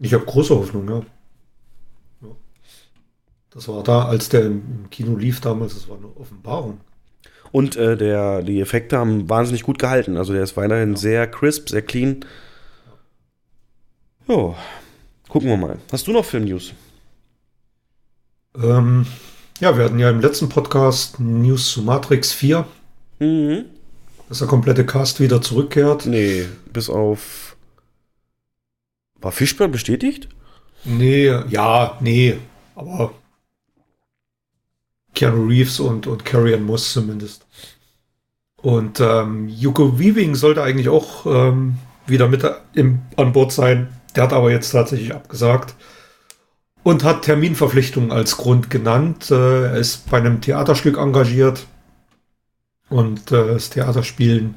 Ich habe große Hoffnung, ja. Das war da, als der im Kino lief damals, das war eine Offenbarung. Und äh, der, die Effekte haben wahnsinnig gut gehalten. Also der ist weiterhin ja. sehr crisp, sehr clean. Jo, gucken wir mal. Hast du noch Film-News? Ähm, ja, wir hatten ja im letzten Podcast News zu Matrix 4. Mhm. Dass der komplette Cast wieder zurückkehrt. Nee, bis auf. War Fischburn bestätigt? Nee, ja, nee. Aber Keanu Reeves und, und Carrie Moss zumindest. Und ähm, Yuko Weaving sollte eigentlich auch ähm, wieder mit im, an Bord sein. Der hat aber jetzt tatsächlich abgesagt und hat Terminverpflichtungen als Grund genannt. Äh, er ist bei einem Theaterstück engagiert und äh, das Theaterspielen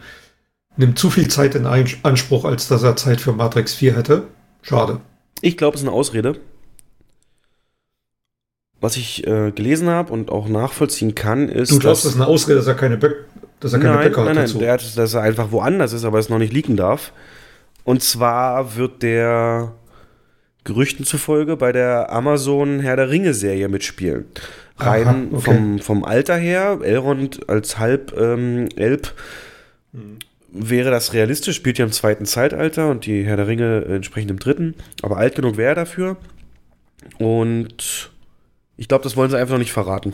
nimmt zu viel Zeit in Anspruch, als dass er Zeit für Matrix 4 hätte. Schade. Ich glaube, es ist eine Ausrede was ich äh, gelesen habe und auch nachvollziehen kann, ist. Du glaubst, das ist eine Ausrede, dass er keine, Böck, dass er keine nein, Böcke hat? Nein, nein, nein, dass er einfach woanders ist, aber es noch nicht liegen darf. Und zwar wird der Gerüchten zufolge bei der Amazon Herr der Ringe Serie mitspielen. Rein Aha, okay. vom, vom Alter her, Elrond als halb ähm, Elb, hm. wäre das realistisch, spielt ja im zweiten Zeitalter und die Herr der Ringe entsprechend im dritten, aber alt genug wäre er dafür. Und ich glaube, das wollen sie einfach noch nicht verraten.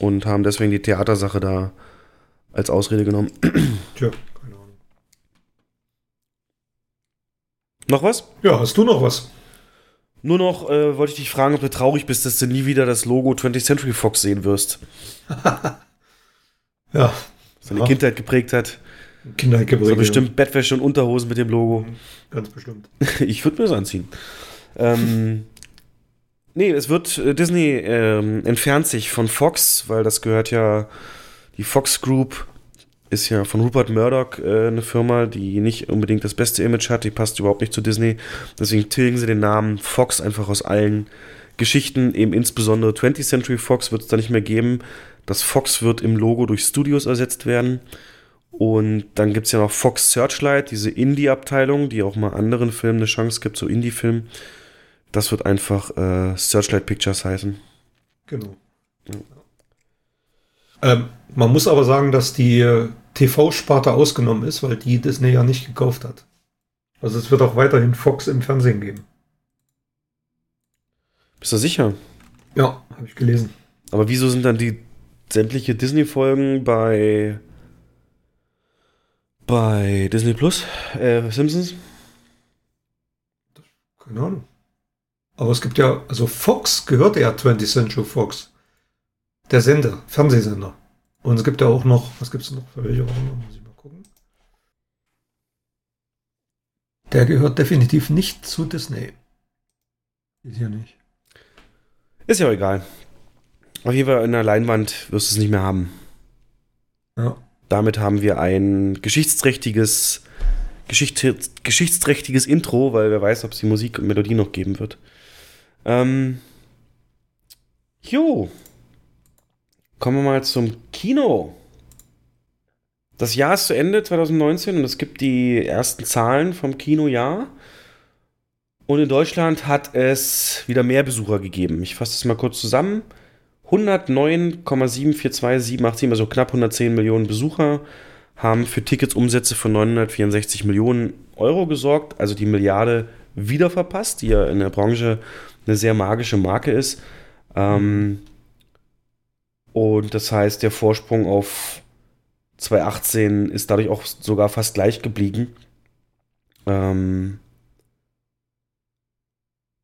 Und haben deswegen die Theatersache da als Ausrede genommen. Tja, keine Ahnung. Noch was? Ja, hast du noch was? Nur noch äh, wollte ich dich fragen, ob du traurig bist, dass du nie wieder das Logo 20th Century Fox sehen wirst. ja. Seine ja. Kindheit geprägt hat. Kindheit geprägt. So bestimmt. Bettwäsche und Unterhosen mit dem Logo. Ganz bestimmt. ich würde mir das anziehen. ähm, Nee, es wird, äh, Disney ähm, entfernt sich von Fox, weil das gehört ja, die Fox Group ist ja von Rupert Murdoch äh, eine Firma, die nicht unbedingt das beste Image hat, die passt überhaupt nicht zu Disney. Deswegen tilgen sie den Namen Fox einfach aus allen Geschichten, eben insbesondere 20th Century Fox wird es da nicht mehr geben. Das Fox wird im Logo durch Studios ersetzt werden. Und dann gibt es ja noch Fox Searchlight, diese Indie-Abteilung, die auch mal anderen Filmen eine Chance gibt, so Indie-Filmen. Das wird einfach äh, Searchlight Pictures heißen. Genau. Ja. Ähm, man muss aber sagen, dass die TV-Sparte ausgenommen ist, weil die Disney ja nicht gekauft hat. Also es wird auch weiterhin Fox im Fernsehen geben. Bist du sicher? Ja, habe ich gelesen. Aber wieso sind dann die sämtliche Disney-Folgen bei bei Disney Plus, äh, Simpsons? Keine Ahnung. Aber es gibt ja, also Fox gehört ja 20th Century Fox. Der Sender, Fernsehsender. Und es gibt ja auch noch, was gibt es noch für welche Ordnung? Muss ich mal gucken. Der gehört definitiv nicht zu Disney. Ist ja nicht. Ist ja auch egal. Auf jeden Fall in der Leinwand wirst du es nicht mehr haben. Ja. Damit haben wir ein geschichtsträchtiges, Geschicht, geschichtsträchtiges Intro, weil wer weiß, ob es die Musik und Melodie noch geben wird. Ähm, jo. Kommen wir mal zum Kino. Das Jahr ist zu Ende, 2019, und es gibt die ersten Zahlen vom Kinojahr. Und in Deutschland hat es wieder mehr Besucher gegeben. Ich fasse das mal kurz zusammen. 109,742787, also knapp 110 Millionen Besucher, haben für Ticketsumsätze von 964 Millionen Euro gesorgt, also die Milliarde wieder verpasst, die ja in der Branche eine sehr magische Marke ist. Ähm, und das heißt, der Vorsprung auf 2018 ist dadurch auch sogar fast gleich geblieben. Ähm,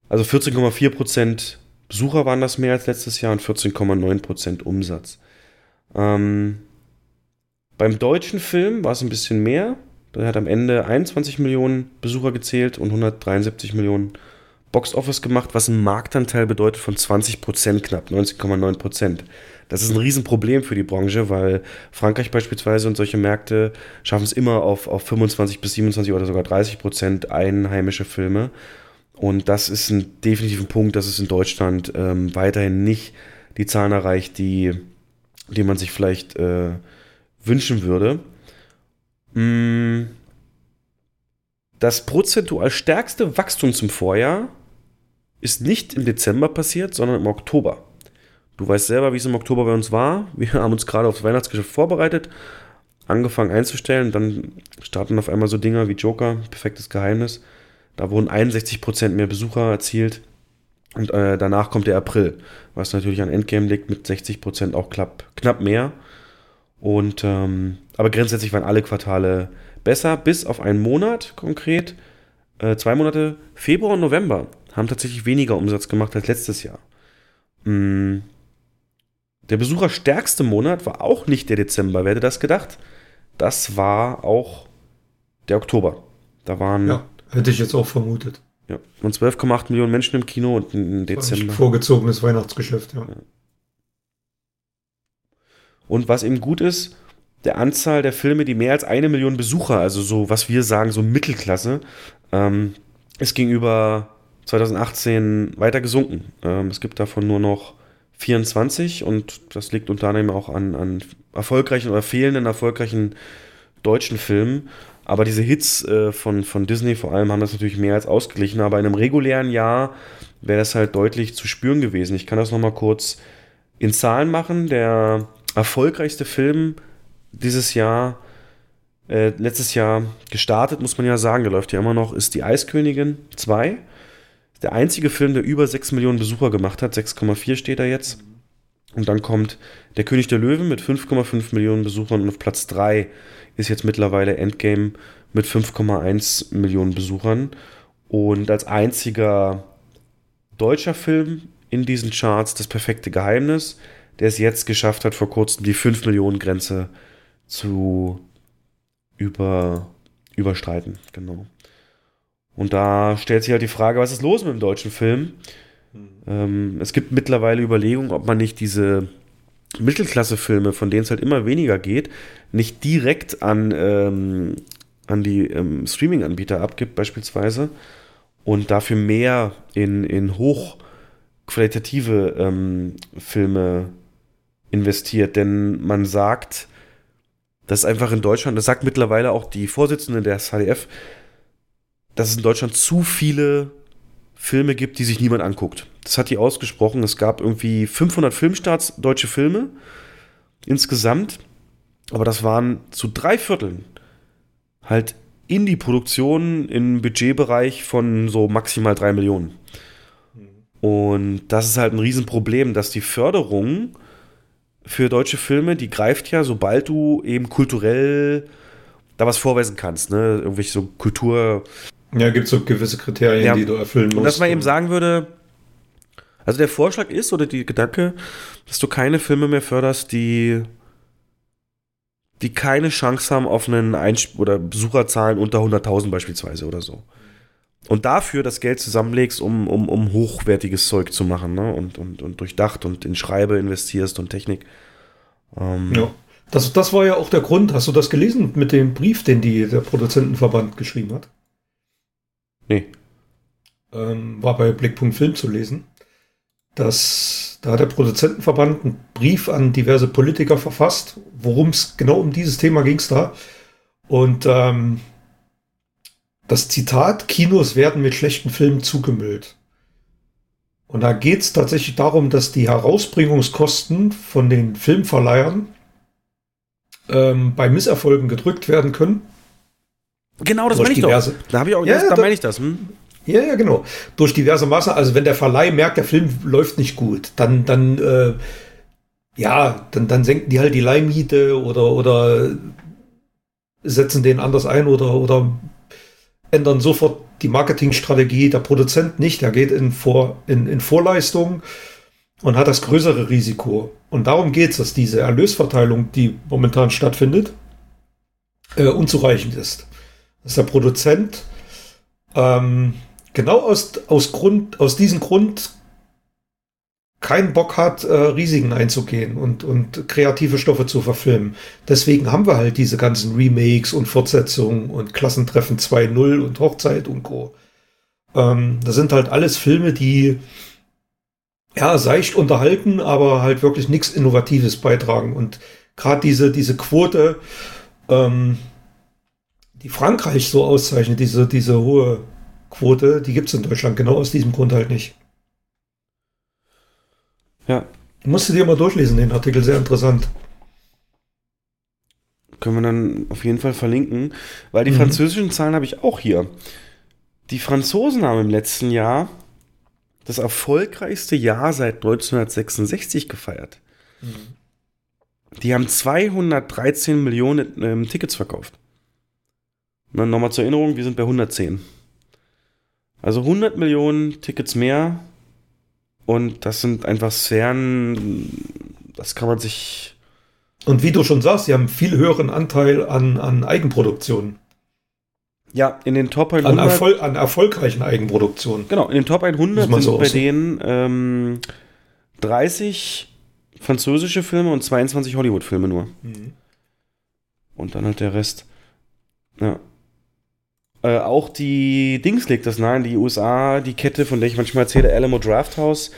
also 14,4% Besucher waren das mehr als letztes Jahr und 14,9% Umsatz. Ähm, beim deutschen Film war es ein bisschen mehr. Der hat am Ende 21 Millionen Besucher gezählt und 173 Millionen Box-Office gemacht, was einen Marktanteil bedeutet von 20%, knapp 19,9%. Das ist ein Riesenproblem für die Branche, weil Frankreich beispielsweise und solche Märkte schaffen es immer auf, auf 25 bis 27 oder sogar 30% einheimische Filme. Und das ist ein definitiver Punkt, dass es in Deutschland ähm, weiterhin nicht die Zahlen erreicht, die, die man sich vielleicht äh, wünschen würde. Mm. Das prozentual stärkste Wachstum zum Vorjahr ist nicht im Dezember passiert, sondern im Oktober. Du weißt selber, wie es im Oktober bei uns war. Wir haben uns gerade aufs Weihnachtsgeschäft vorbereitet, angefangen einzustellen. Dann starten auf einmal so Dinger wie Joker, perfektes Geheimnis. Da wurden 61% mehr Besucher erzielt. Und äh, danach kommt der April, was natürlich an Endgame liegt, mit 60% auch knapp, knapp mehr. Und ähm, aber grundsätzlich waren alle Quartale besser, bis auf einen Monat konkret. Äh, zwei Monate, Februar und November, haben tatsächlich weniger Umsatz gemacht als letztes Jahr. Mm. Der besucherstärkste Monat war auch nicht der Dezember, wer hätte das gedacht? Das war auch der Oktober. Da waren. Ja, hätte ich jetzt auch vermutet. Ja, und 12,8 Millionen Menschen im Kino und im Dezember. Vorgezogenes Weihnachtsgeschäft, ja. ja. Und was eben gut ist, der Anzahl der Filme, die mehr als eine Million Besucher, also so, was wir sagen, so Mittelklasse, ähm, ist gegenüber 2018 weiter gesunken. Ähm, es gibt davon nur noch 24 und das liegt unter anderem auch an, an erfolgreichen oder fehlenden erfolgreichen deutschen Filmen. Aber diese Hits äh, von, von Disney vor allem haben das natürlich mehr als ausgeglichen. Aber in einem regulären Jahr wäre das halt deutlich zu spüren gewesen. Ich kann das nochmal kurz in Zahlen machen. Der erfolgreichste Film dieses Jahr, äh, letztes Jahr gestartet, muss man ja sagen, der läuft ja immer noch, ist Die Eiskönigin 2. Der einzige Film, der über 6 Millionen Besucher gemacht hat, 6,4 steht da jetzt. Und dann kommt Der König der Löwen mit 5,5 Millionen Besuchern und auf Platz 3 ist jetzt mittlerweile Endgame mit 5,1 Millionen Besuchern. Und als einziger deutscher Film in diesen Charts das perfekte Geheimnis, der es jetzt geschafft hat, vor kurzem die 5 Millionen Grenze zu über, überstreiten. Genau. Und da stellt sich halt die Frage, was ist los mit dem deutschen Film? Mhm. Ähm, es gibt mittlerweile Überlegungen, ob man nicht diese Mittelklasse-Filme, von denen es halt immer weniger geht, nicht direkt an, ähm, an die ähm, Streaming-Anbieter abgibt, beispielsweise, und dafür mehr in, in hochqualitative ähm, Filme investiert. Denn man sagt, dass einfach in Deutschland, das sagt mittlerweile auch die Vorsitzende des HDF, dass es in Deutschland zu viele Filme gibt, die sich niemand anguckt. Das hat die ausgesprochen. Es gab irgendwie 500 Filmstarts, deutsche Filme insgesamt. Aber das waren zu drei Vierteln halt Indie-Produktionen im Budgetbereich von so maximal drei Millionen. Und das ist halt ein Riesenproblem, dass die Förderung für deutsche Filme, die greift ja, sobald du eben kulturell da was vorweisen kannst, ne? Irgendwelche so Kultur. Ja, gibt es so gewisse Kriterien, ja, die du erfüllen musst. Und dass man eben sagen würde, Also der Vorschlag ist oder die Gedanke, dass du keine Filme mehr förderst, die die keine Chance haben auf einen Einsp oder Besucherzahlen unter 100.000 beispielsweise oder so. Und dafür das Geld zusammenlegst, um, um, um hochwertiges Zeug zu machen ne? und, und, und durchdacht und in Schreibe investierst und Technik. Ähm, ja. Das, das war ja auch der Grund. Hast du das gelesen mit dem Brief, den die, der Produzentenverband geschrieben hat? Nee. Ähm, war bei Blickpunkt Film zu lesen. Dass da hat der Produzentenverband einen Brief an diverse Politiker verfasst, worum es genau um dieses Thema ging es da. Und ähm, das Zitat, Kinos werden mit schlechten Filmen zugemüllt. Und da geht es tatsächlich darum, dass die Herausbringungskosten von den Filmverleihern ähm, bei Misserfolgen gedrückt werden können. Genau, das meine ich diverse, doch. Da habe ich auch, ja, das, da, da meine ich das. Hm? Ja, ja, genau. Durch diverse Maßnahmen, also wenn der Verleih merkt, der Film läuft nicht gut, dann, dann, äh, ja, dann, dann senken die halt die Leihmiete oder, oder setzen den anders ein oder, oder ändern sofort die Marketingstrategie. Der Produzent nicht, der geht in, Vor, in, in Vorleistung und hat das größere Risiko. Und darum geht es, dass diese Erlösverteilung, die momentan stattfindet, äh, unzureichend ist. Dass der Produzent ähm, genau aus, aus, Grund, aus diesem Grund keinen Bock hat, äh, Risiken einzugehen und, und kreative Stoffe zu verfilmen. Deswegen haben wir halt diese ganzen Remakes und Fortsetzungen und Klassentreffen 2.0 und Hochzeit und Co. Ähm, das sind halt alles Filme, die ja, seicht unterhalten, aber halt wirklich nichts Innovatives beitragen. Und gerade diese, diese Quote, ähm, die Frankreich so auszeichnet, diese, diese hohe Quote, die gibt es in Deutschland genau aus diesem Grund halt nicht. Ja. Musst du dir mal durchlesen, den Artikel, sehr interessant. Können wir dann auf jeden Fall verlinken, weil die mhm. französischen Zahlen habe ich auch hier. Die Franzosen haben im letzten Jahr das erfolgreichste Jahr seit 1966 gefeiert. Mhm. Die haben 213 Millionen ähm, Tickets verkauft. Nochmal zur Erinnerung, wir sind bei 110. Also 100 Millionen Tickets mehr. Und das sind einfach Sphären, das kann man sich. Und wie du schon sagst, sie haben viel höheren Anteil an, an Eigenproduktionen. Ja, in den Top 100. An, Erfol an erfolgreichen Eigenproduktionen. Genau, in den Top 100 sind so bei denen ähm, 30 französische Filme und 22 Hollywood-Filme nur. Mhm. Und dann halt der Rest. Ja. Äh, auch die Dings legt das nahe, die USA, die Kette, von der ich manchmal erzähle, Alamo Drafthouse.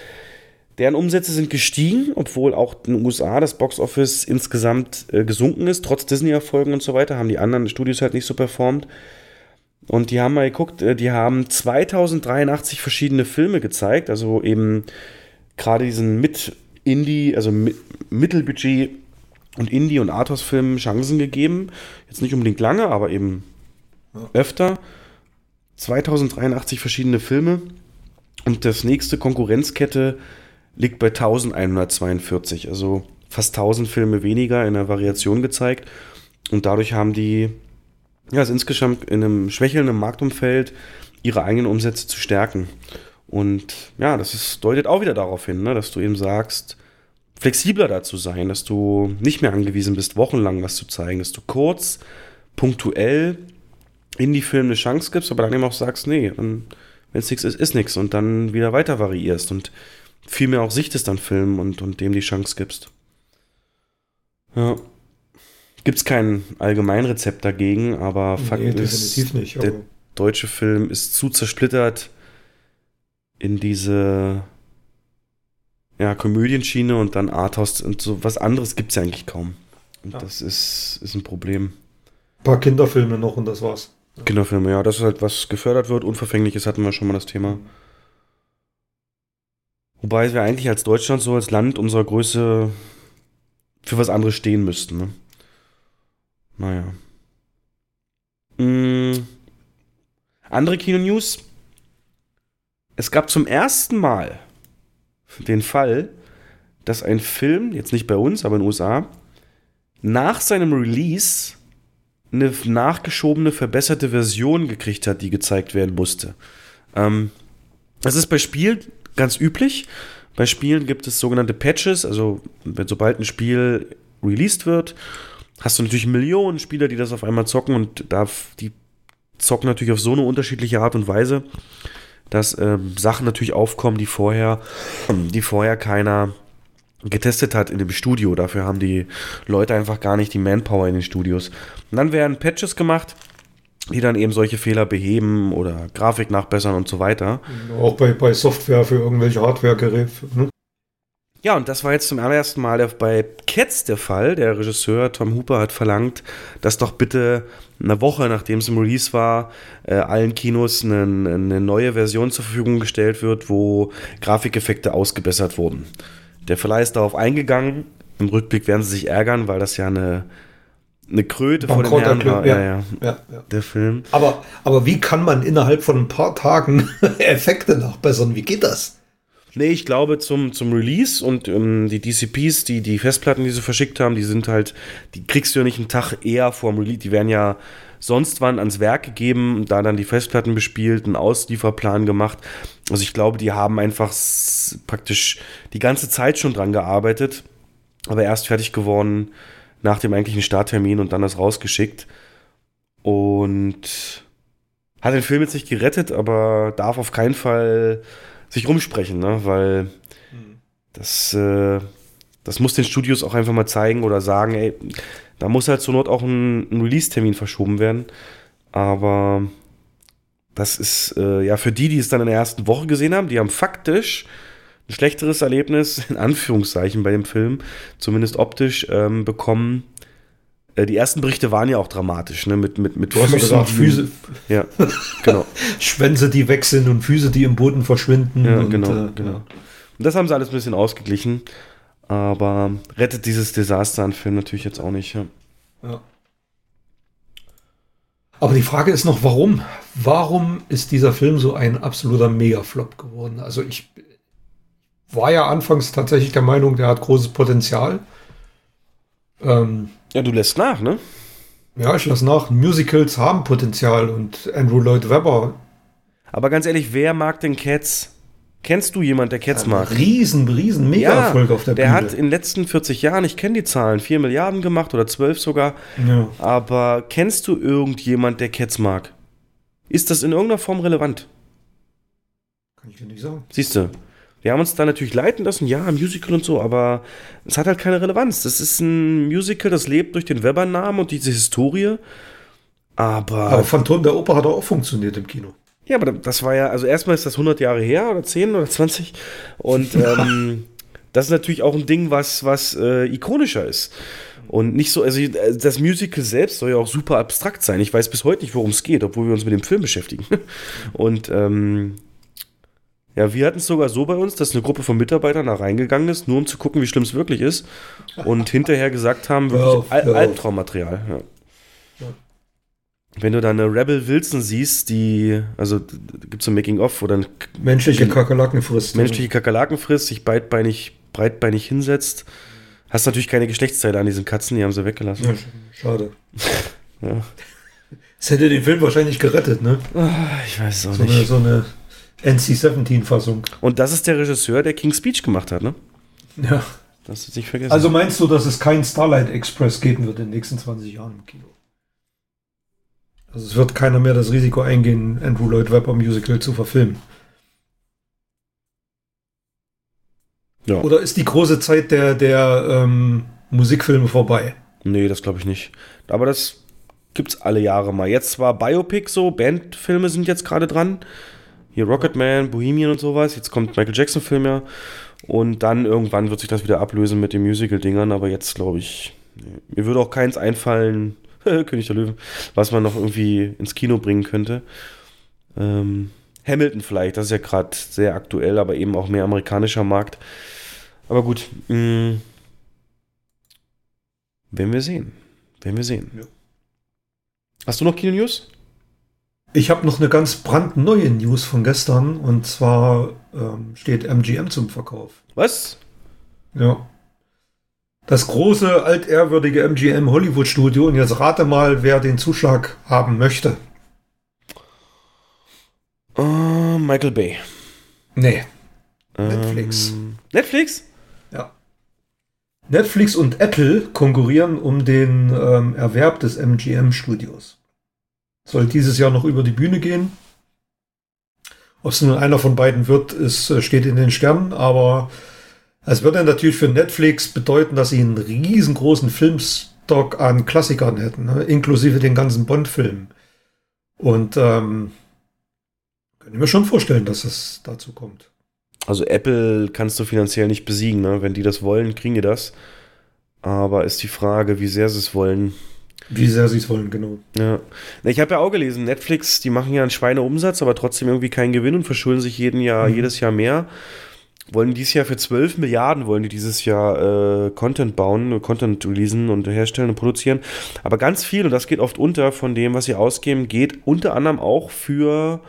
Deren Umsätze sind gestiegen, obwohl auch in den USA das Boxoffice insgesamt äh, gesunken ist, trotz Disney-Erfolgen und so weiter, haben die anderen Studios halt nicht so performt. Und die haben mal geguckt, äh, die haben 2083 verschiedene Filme gezeigt, also eben gerade diesen mit Indie, also mit Mittelbudget und Indie- und Arthouse-Filmen Chancen gegeben. Jetzt nicht unbedingt lange, aber eben ja. öfter. 2083 verschiedene Filme. Und das nächste Konkurrenzkette liegt bei 1142, also fast 1000 Filme weniger in der Variation gezeigt. Und dadurch haben die ja, es insgesamt in einem schwächelnden Marktumfeld ihre eigenen Umsätze zu stärken. Und ja, das ist, deutet auch wieder darauf hin, ne, dass du eben sagst, flexibler dazu sein, dass du nicht mehr angewiesen bist, wochenlang was zu zeigen, dass du kurz, punktuell in die Filme eine Chance gibst, aber dann eben auch sagst, nee, wenn es nichts ist, ist nichts und dann wieder weiter variierst und viel mehr auch sichtest an Filmen und, und dem die Chance gibst. Ja gibt es kein Allgemeinrezept dagegen, aber nee, Fakt ist, nicht, der deutsche Film ist zu zersplittert in diese ja, Komödienschiene und dann Arthouse und so was anderes gibt es ja eigentlich kaum. Und ja. das ist, ist ein Problem. Ein paar Kinderfilme noch und das war's. Kinderfilme, ja, das ist halt was gefördert wird, unverfängliches hatten wir schon mal das Thema. Wobei wir eigentlich als Deutschland so als Land unserer Größe für was anderes stehen müssten. Ne? Naja. Mhm. Andere Kino-News. Es gab zum ersten Mal den Fall, dass ein Film, jetzt nicht bei uns, aber in den USA, nach seinem Release eine nachgeschobene, verbesserte Version gekriegt hat, die gezeigt werden musste. Ähm, das ist bei Spiel ganz üblich. Bei Spielen gibt es sogenannte Patches, also wenn sobald ein Spiel released wird, hast du natürlich Millionen Spieler, die das auf einmal zocken und da die zocken natürlich auf so eine unterschiedliche Art und Weise, dass ähm, Sachen natürlich aufkommen, die vorher, die vorher keiner getestet hat in dem Studio. Dafür haben die Leute einfach gar nicht die Manpower in den Studios. Und dann werden Patches gemacht, die dann eben solche Fehler beheben oder Grafik nachbessern und so weiter. Auch bei, bei Software für irgendwelche Hardware-Geräte. Ne? Ja, und das war jetzt zum allerersten Mal bei Cats der Fall. Der Regisseur Tom Hooper hat verlangt, dass doch bitte eine Woche nachdem es im Release war, äh, allen Kinos eine, eine neue Version zur Verfügung gestellt wird, wo Grafikeffekte ausgebessert wurden. Der Verleih ist darauf eingegangen. Im Rückblick werden sie sich ärgern, weil das ja eine, eine Kröte vor den Herren war. Ja, Ja, ja. Der Film. Aber, aber wie kann man innerhalb von ein paar Tagen Effekte nachbessern? Wie geht das? Nee, ich glaube zum, zum Release und ähm, die DCPs, die, die Festplatten, die sie verschickt haben, die sind halt, die kriegst du ja nicht einen Tag eher vor dem Release. Die werden ja sonst wann ans Werk gegeben, da dann die Festplatten bespielt, einen Auslieferplan gemacht. Also ich glaube, die haben einfach praktisch die ganze Zeit schon dran gearbeitet, aber erst fertig geworden nach dem eigentlichen Starttermin und dann das rausgeschickt. Und hat den Film jetzt nicht gerettet, aber darf auf keinen Fall sich rumsprechen, ne? weil das, äh, das muss den Studios auch einfach mal zeigen oder sagen, ey, da muss halt zur Not auch ein, ein Release-Termin verschoben werden. Aber das ist äh, ja für die, die es dann in der ersten Woche gesehen haben, die haben faktisch ein schlechteres Erlebnis, in Anführungszeichen, bei dem Film, zumindest optisch, ähm, bekommen. Äh, die ersten Berichte waren ja auch dramatisch, ne? Mit, mit, mit ja gesagt, Füße, Ja, genau. Schwänze, die weg sind und Füße, die im Boden verschwinden. Ja, und, genau, äh, genau. Und das haben sie alles ein bisschen ausgeglichen. Aber rettet dieses Desaster an Film natürlich jetzt auch nicht. Ja. Ja. Aber die Frage ist noch, warum? Warum ist dieser Film so ein absoluter Megaflop geworden? Also ich war ja anfangs tatsächlich der Meinung, der hat großes Potenzial. Ähm, ja, du lässt nach, ne? Ja, ich lasse nach. Musicals haben Potenzial und Andrew Lloyd Webber, Aber ganz ehrlich, wer mag denn Cats? Kennst du jemand, der Cats mag? riesen, riesen Mega-Erfolg auf der der Bühne. hat in den letzten 40 Jahren, ich kenne die Zahlen, 4 Milliarden gemacht oder 12 sogar. Ja. Aber kennst du irgendjemand, der Cats mag? Ist das in irgendeiner Form relevant? Kann ich dir nicht sagen. Siehst du, wir haben uns da natürlich leiten lassen, ja, Musical und so, aber es hat halt keine Relevanz. Das ist ein Musical, das lebt durch den Weber-Namen und diese Historie. Aber, Aber Phantom der Oper hat auch funktioniert im Kino. Ja, aber das war ja, also erstmal ist das 100 Jahre her oder 10 oder 20 und ähm, das ist natürlich auch ein Ding, was, was äh, ikonischer ist. Und nicht so, also das Musical selbst soll ja auch super abstrakt sein. Ich weiß bis heute nicht, worum es geht, obwohl wir uns mit dem Film beschäftigen. Und ähm, ja, wir hatten es sogar so bei uns, dass eine Gruppe von Mitarbeitern da reingegangen ist, nur um zu gucken, wie schlimm es wirklich ist. Und hinterher gesagt haben, wirklich Al. Albtraummaterial. Ja. Wenn du da eine Rebel Wilson siehst, die, also gibt es so ein Making-of, wo dann Menschliche Kakerlaken frisst. menschliche Kakerlaken frisst, sich breitbeinig, breitbeinig hinsetzt. Hast natürlich keine Geschlechtsteile an diesen Katzen, die haben sie weggelassen. Ja, sch- schade. Ja. Das hätte den Film wahrscheinlich gerettet, ne? Ich weiß es auch So eine, nicht. so eine NC-17-Fassung. Und das ist der Regisseur, der King's Speech gemacht hat, ne? Ja. Das ist nicht vergessen. Also meinst du, dass es keinen Starlight Express geben wird in den nächsten 20 Jahren im Kino? Also es wird keiner mehr das Risiko eingehen, Andrew Lloyd Webber Musical zu verfilmen. ja. Oder ist die große Zeit der, der ähm, Musikfilme vorbei? Nee, das glaube ich nicht. Aber das gibt's alle Jahre mal. Jetzt war Biopic so, Bandfilme sind jetzt gerade dran. Hier Rocketman, Bohemian und sowas. Jetzt kommt Michael Jackson-Film ja. Und dann irgendwann wird sich das wieder ablösen mit den Musical-Dingern. Aber jetzt glaube ich, mir würde auch keins einfallen, König der Löwen, was man noch irgendwie ins Kino bringen könnte. Ähm, Hamilton vielleicht, das ist ja gerade sehr aktuell, aber eben auch mehr amerikanischer Markt. Aber gut, mh, werden wir sehen. Werden wir sehen. Ja. Hast du noch Kino-News? Ich habe noch eine ganz brandneue News von gestern und zwar ähm, steht MGM zum Verkauf. Was? Ja. Das große, altehrwürdige MGM Hollywood Studio und jetzt rate mal, wer den Zuschlag haben möchte. Äh, Michael Bay. Nee. Netflix. Ähm, Netflix? Ja. Netflix und Apple konkurrieren um den ähm, Erwerb des MGM-Studios. Soll dieses Jahr noch über die Bühne gehen. Ob es nun einer von beiden wird, ist, äh, steht in den Sternen, aber es würde natürlich für Netflix bedeuten, dass sie einen riesengroßen Filmstock an Klassikern hätten, ne? inklusive den ganzen Bond-Filmen. Und ähm, ich mir schon vorstellen, dass es dazu kommt. Also Apple kannst du finanziell nicht besiegen, ne? Wenn die das wollen, kriegen die das. Aber ist die Frage, wie sehr sie es wollen. Wie sehr sie es wollen, genau. Ja. Ich habe ja auch gelesen, Netflix, die machen ja einen Schweineumsatz, aber trotzdem irgendwie keinen Gewinn und verschulden sich jeden Jahr, Mhm. jedes Jahr mehr. Wollen dieses Jahr für 12 Milliarden, wollen die dieses Jahr äh, Content bauen, Content releasen und herstellen und produzieren. Aber ganz viel, und das geht oft unter von dem, was sie ausgeben, geht unter anderem auch für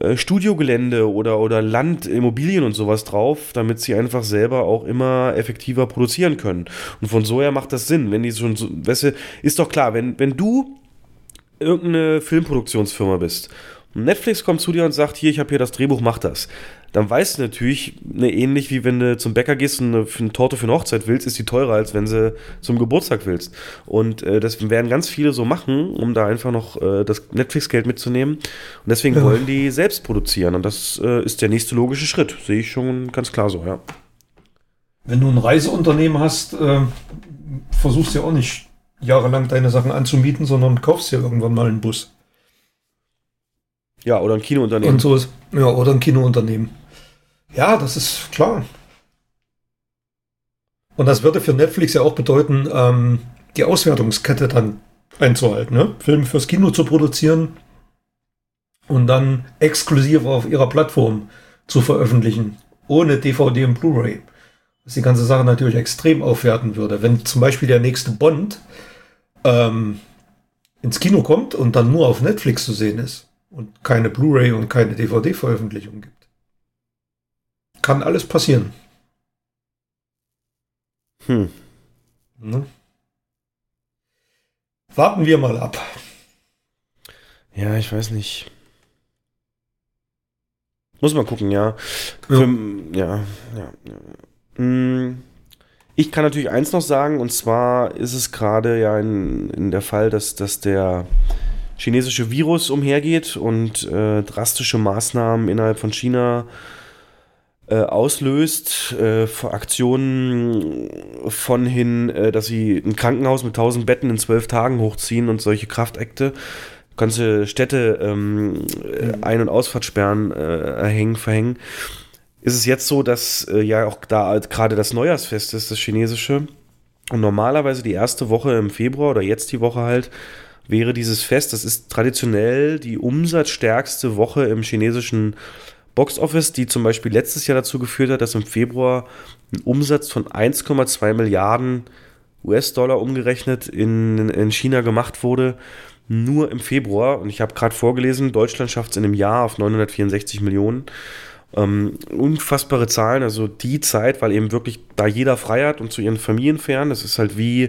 äh, Studiogelände oder, oder Land, Immobilien und sowas drauf, damit sie einfach selber auch immer effektiver produzieren können. Und von so her macht das Sinn, wenn die schon so, weißt du, ist doch klar, wenn, wenn du irgendeine Filmproduktionsfirma bist Netflix kommt zu dir und sagt, hier, ich habe hier das Drehbuch, mach das. Dann weißt du natürlich, ne, ähnlich wie wenn du zum Bäcker gehst und eine, eine Torte für eine Hochzeit willst, ist die teurer, als wenn sie zum Geburtstag willst. Und äh, das werden ganz viele so machen, um da einfach noch äh, das Netflix-Geld mitzunehmen. Und deswegen Ja. wollen die selbst produzieren. Und das äh, ist der nächste logische Schritt. Sehe ich schon ganz klar so, ja. Wenn du ein Reiseunternehmen hast, äh, versuchst du ja auch nicht jahrelang deine Sachen anzumieten, sondern kaufst dir irgendwann mal einen Bus. Ja, oder ein Kinounternehmen. Und so ist, ja, oder ein Kinounternehmen. Ja, das ist klar. Und das würde für Netflix ja auch bedeuten, ähm, die Auswertungskette dann einzuhalten, ne? Film fürs Kino zu produzieren und dann exklusiv auf ihrer Plattform zu veröffentlichen, ohne DVD und Blu-ray. Was die ganze Sache natürlich extrem aufwerten würde. Wenn zum Beispiel der nächste Bond ähm, ins Kino kommt und dann nur auf Netflix zu sehen ist und keine Blu-ray und keine DVD-Veröffentlichung gibt. Kann alles passieren. Hm. Ne? Warten wir mal ab. Ja, ich weiß nicht. Muss man gucken, ja. Ja. Für, ja, ja, ja. Hm, Ich kann natürlich eins noch sagen, und zwar ist es gerade ja in, in der Fall, dass, dass der chinesische Virus umhergeht und äh, drastische Maßnahmen innerhalb von China äh, auslöst, äh, Aktionen von hin, äh, dass sie ein Krankenhaus mit 1000 Betten in zwölf Tagen hochziehen und solche Kraftakte, ganze Städte ähm, äh, Ein- und Ausfahrtsperren äh, erhängen, verhängen. Ist es jetzt so, dass äh, ja auch da halt gerade das Neujahrsfest ist, das chinesische. Und normalerweise die erste Woche im Februar oder jetzt die Woche halt, wäre dieses Fest, das ist traditionell die umsatzstärkste Woche im chinesischen Boxoffice, die zum Beispiel letztes Jahr dazu geführt hat, dass im Februar ein Umsatz von 1,2 Milliarden US-Dollar umgerechnet in, in China gemacht wurde. Nur im Februar. Und ich habe gerade vorgelesen, Deutschland schafft es in einem Jahr auf 964 Millionen. Ähm, unfassbare Zahlen, also die Zeit, weil eben wirklich da jeder frei hat und zu ihren Familien fern. Das ist halt wie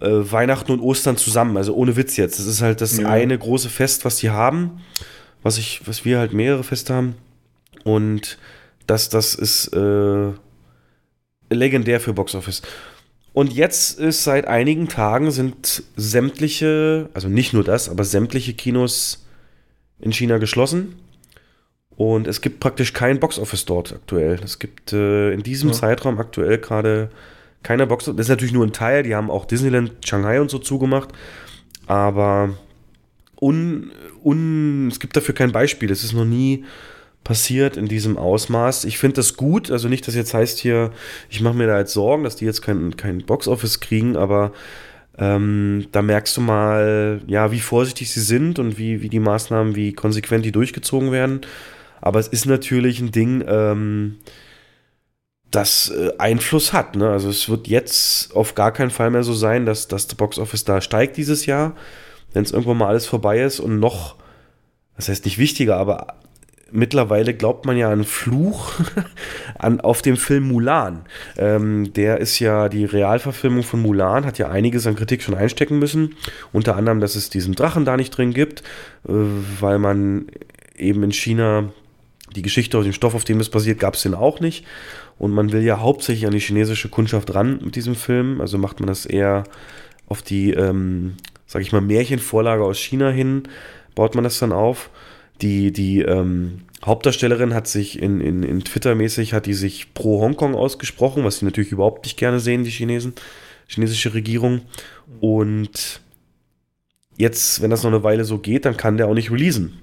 äh, Weihnachten und Ostern zusammen, also ohne Witz jetzt. Das ist halt das Ja. eine große Fest, was die haben, was ich, was wir halt mehrere Feste haben. Und das, das ist äh, legendär für Box Office. Und jetzt ist seit einigen Tagen sind sämtliche, also nicht nur das, aber sämtliche Kinos in China geschlossen. Und es gibt praktisch kein Boxoffice dort aktuell. Es gibt äh, in diesem Ja. Zeitraum aktuell gerade keine Boxoffice. Das ist natürlich nur ein Teil. Die haben auch Disneyland Shanghai und so zugemacht. Aber un, un, es gibt dafür kein Beispiel. Es ist noch nie passiert in diesem Ausmaß. Ich finde das gut. Also nicht, dass jetzt heißt hier, ich mache mir da jetzt Sorgen, dass die jetzt kein, kein Boxoffice kriegen, aber ähm, da merkst du mal, ja, wie vorsichtig sie sind und wie, wie die Maßnahmen, wie konsequent die durchgezogen werden. Aber es ist natürlich ein Ding, ähm, das äh, Einfluss hat. Ne? Also es wird jetzt auf gar keinen Fall mehr so sein, dass, dass der Boxoffice da steigt dieses Jahr, wenn es irgendwann mal alles vorbei ist und noch, das heißt nicht wichtiger, aber mittlerweile glaubt man ja an Fluch an, auf dem Film Mulan. Ähm, der ist ja die Realverfilmung von Mulan, hat ja einiges an Kritik schon einstecken müssen. Unter anderem, dass es diesen Drachen da nicht drin gibt, äh, weil man eben in China Die Geschichte aus dem Stoff, auf dem das basiert, gab es den auch nicht. Und man will ja hauptsächlich an die chinesische Kundschaft ran mit diesem Film. Also macht man das eher auf die, ähm, sag ich mal, Märchenvorlage aus China hin, baut man das dann auf. Die, die ähm, Hauptdarstellerin hat sich in, in, in Twitter-mäßig, hat die sich pro Hongkong ausgesprochen, was sie natürlich überhaupt nicht gerne sehen, die Chinesen, chinesische Regierung. Und jetzt, wenn das noch eine Weile so geht, dann kann der auch nicht releasen.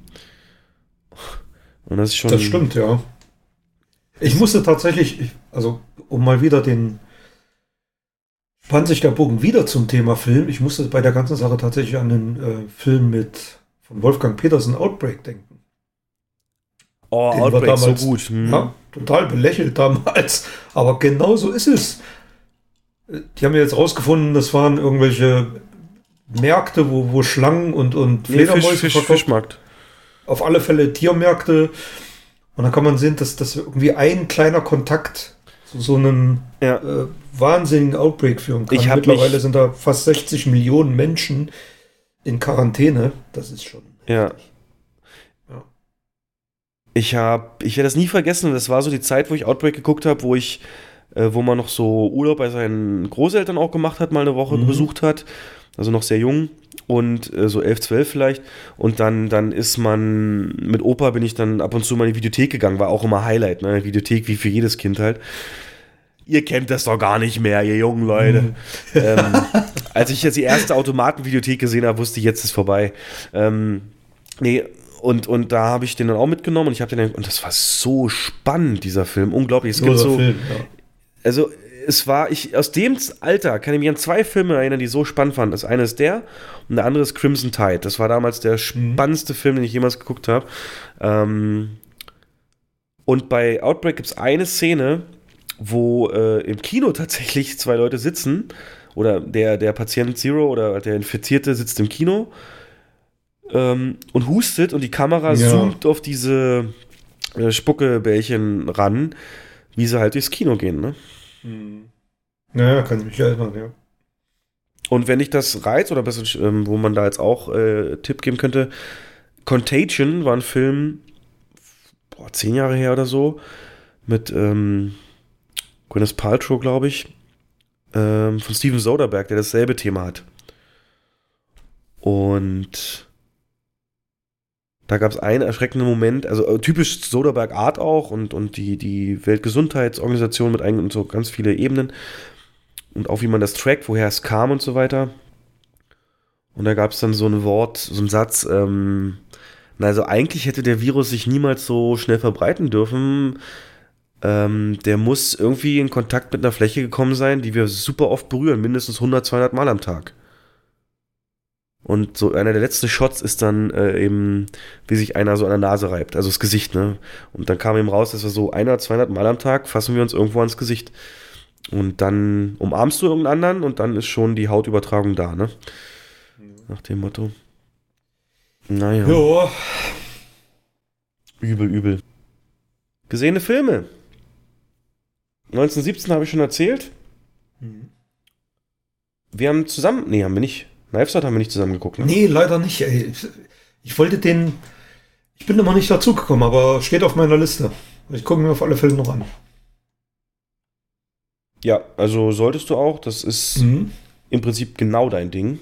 Und das ist schon. Das stimmt, ja. Ich musste tatsächlich, also um mal wieder den spannt sich der Bogen wieder zum Thema Film. Ich musste bei der ganzen Sache tatsächlich an den äh, Film mit von Wolfgang Petersen Outbreak denken. Oh, den Outbreak damals, so gut. Hm. Ja, total belächelt damals. Aber genau so ist es. Die haben ja jetzt rausgefunden, das waren irgendwelche Märkte, wo, wo Schlangen und, und nee, Fledermäuse Fisch, Fisch, Fischmarkt. Auf alle Fälle Tiermärkte. Und dann kann man sehen, dass das irgendwie ein kleiner Kontakt zu so einem ja. äh, wahnsinnigen Outbreak führen kann. Mittlerweile sind da fast 60 Millionen Menschen in Quarantäne. Das ist schon. Ja. ja. Ich habe, ich werde das nie vergessen. Das war so die Zeit, wo ich Outbreak geguckt habe, wo ich, äh, wo man noch so Urlaub bei seinen Großeltern auch gemacht hat, mal eine Woche mhm. besucht hat. Also noch sehr jung und äh, so 11, 12 vielleicht. Und dann, dann ist man, mit Opa bin ich dann ab und zu mal in die Videothek gegangen, war auch immer Highlight, ne? Videothek wie für jedes Kind halt. Ihr kennt das doch gar nicht mehr, ihr jungen Leute. Mhm. ähm, als ich jetzt die erste Automatenvideothek gesehen habe, wusste ich, jetzt ist vorbei. Ähm, nee, und, und da habe ich den dann auch mitgenommen und ich habe den und das war so spannend, dieser Film. Unglaublich. Es gibt so, Film, ja. Also es war, ich, aus dem Alter kann ich mich an zwei Filme erinnern, die so spannend waren. Das eine ist der und der andere ist Crimson Tide. Das war damals der mhm. spannendste mhm. Film, den ich jemals geguckt habe. Ähm, und bei Outbreak gibt es eine Szene, wo äh, im Kino tatsächlich zwei Leute sitzen. Oder der, der Patient Zero oder der Infizierte sitzt im Kino ähm, und hustet und die Kamera ja. zoomt auf diese äh, Spuckebällchen ran, wie sie halt durchs Kino gehen, ne? Hm. Naja, kann ich mich erinnern, ja. Und wenn ich das reizt, oder besser, ähm, wo man da jetzt auch äh, Tipp geben könnte, Contagion war ein Film, boah, zehn Jahre her oder so, mit ähm, Gwyneth Paltrow, glaube ich, ähm, von Steven Soderbergh, der dasselbe Thema hat. Und da gab es einen erschreckenden Moment, also äh, typisch Soderberg Art auch und, und die, die Weltgesundheitsorganisation mit ein und so ganz viele Ebenen und auch wie man das trackt, woher es kam und so weiter. Und da gab es dann so ein Wort, so ein Satz, ähm, na, also eigentlich hätte der Virus sich niemals so schnell verbreiten dürfen. Ähm, der muss irgendwie in Kontakt mit einer Fläche gekommen sein, die wir super oft berühren, mindestens 100, 200 Mal am Tag. Und so einer der letzten Shots ist dann äh, eben, wie sich einer so an der Nase reibt, also das Gesicht, ne? Und dann kam eben raus, dass wir so 100, 200 Mal am Tag fassen wir uns irgendwo ans Gesicht. Und dann umarmst du irgendeinen anderen und dann ist schon die Hautübertragung da, ne? Nach dem Motto. Naja. Jo. Übel, übel. Gesehene Filme. 1917 habe ich schon erzählt. Mhm. Wir haben zusammen, nee, haben wir nicht. Knives Out haben wir nicht zusammen geguckt, ne? Nee, leider nicht. Ey. Ich wollte den. Ich bin immer nicht dazugekommen, aber steht auf meiner Liste. Ich gucke mir auf alle Fälle noch an. Ja, also solltest du auch. Das ist mhm. im Prinzip genau dein Ding.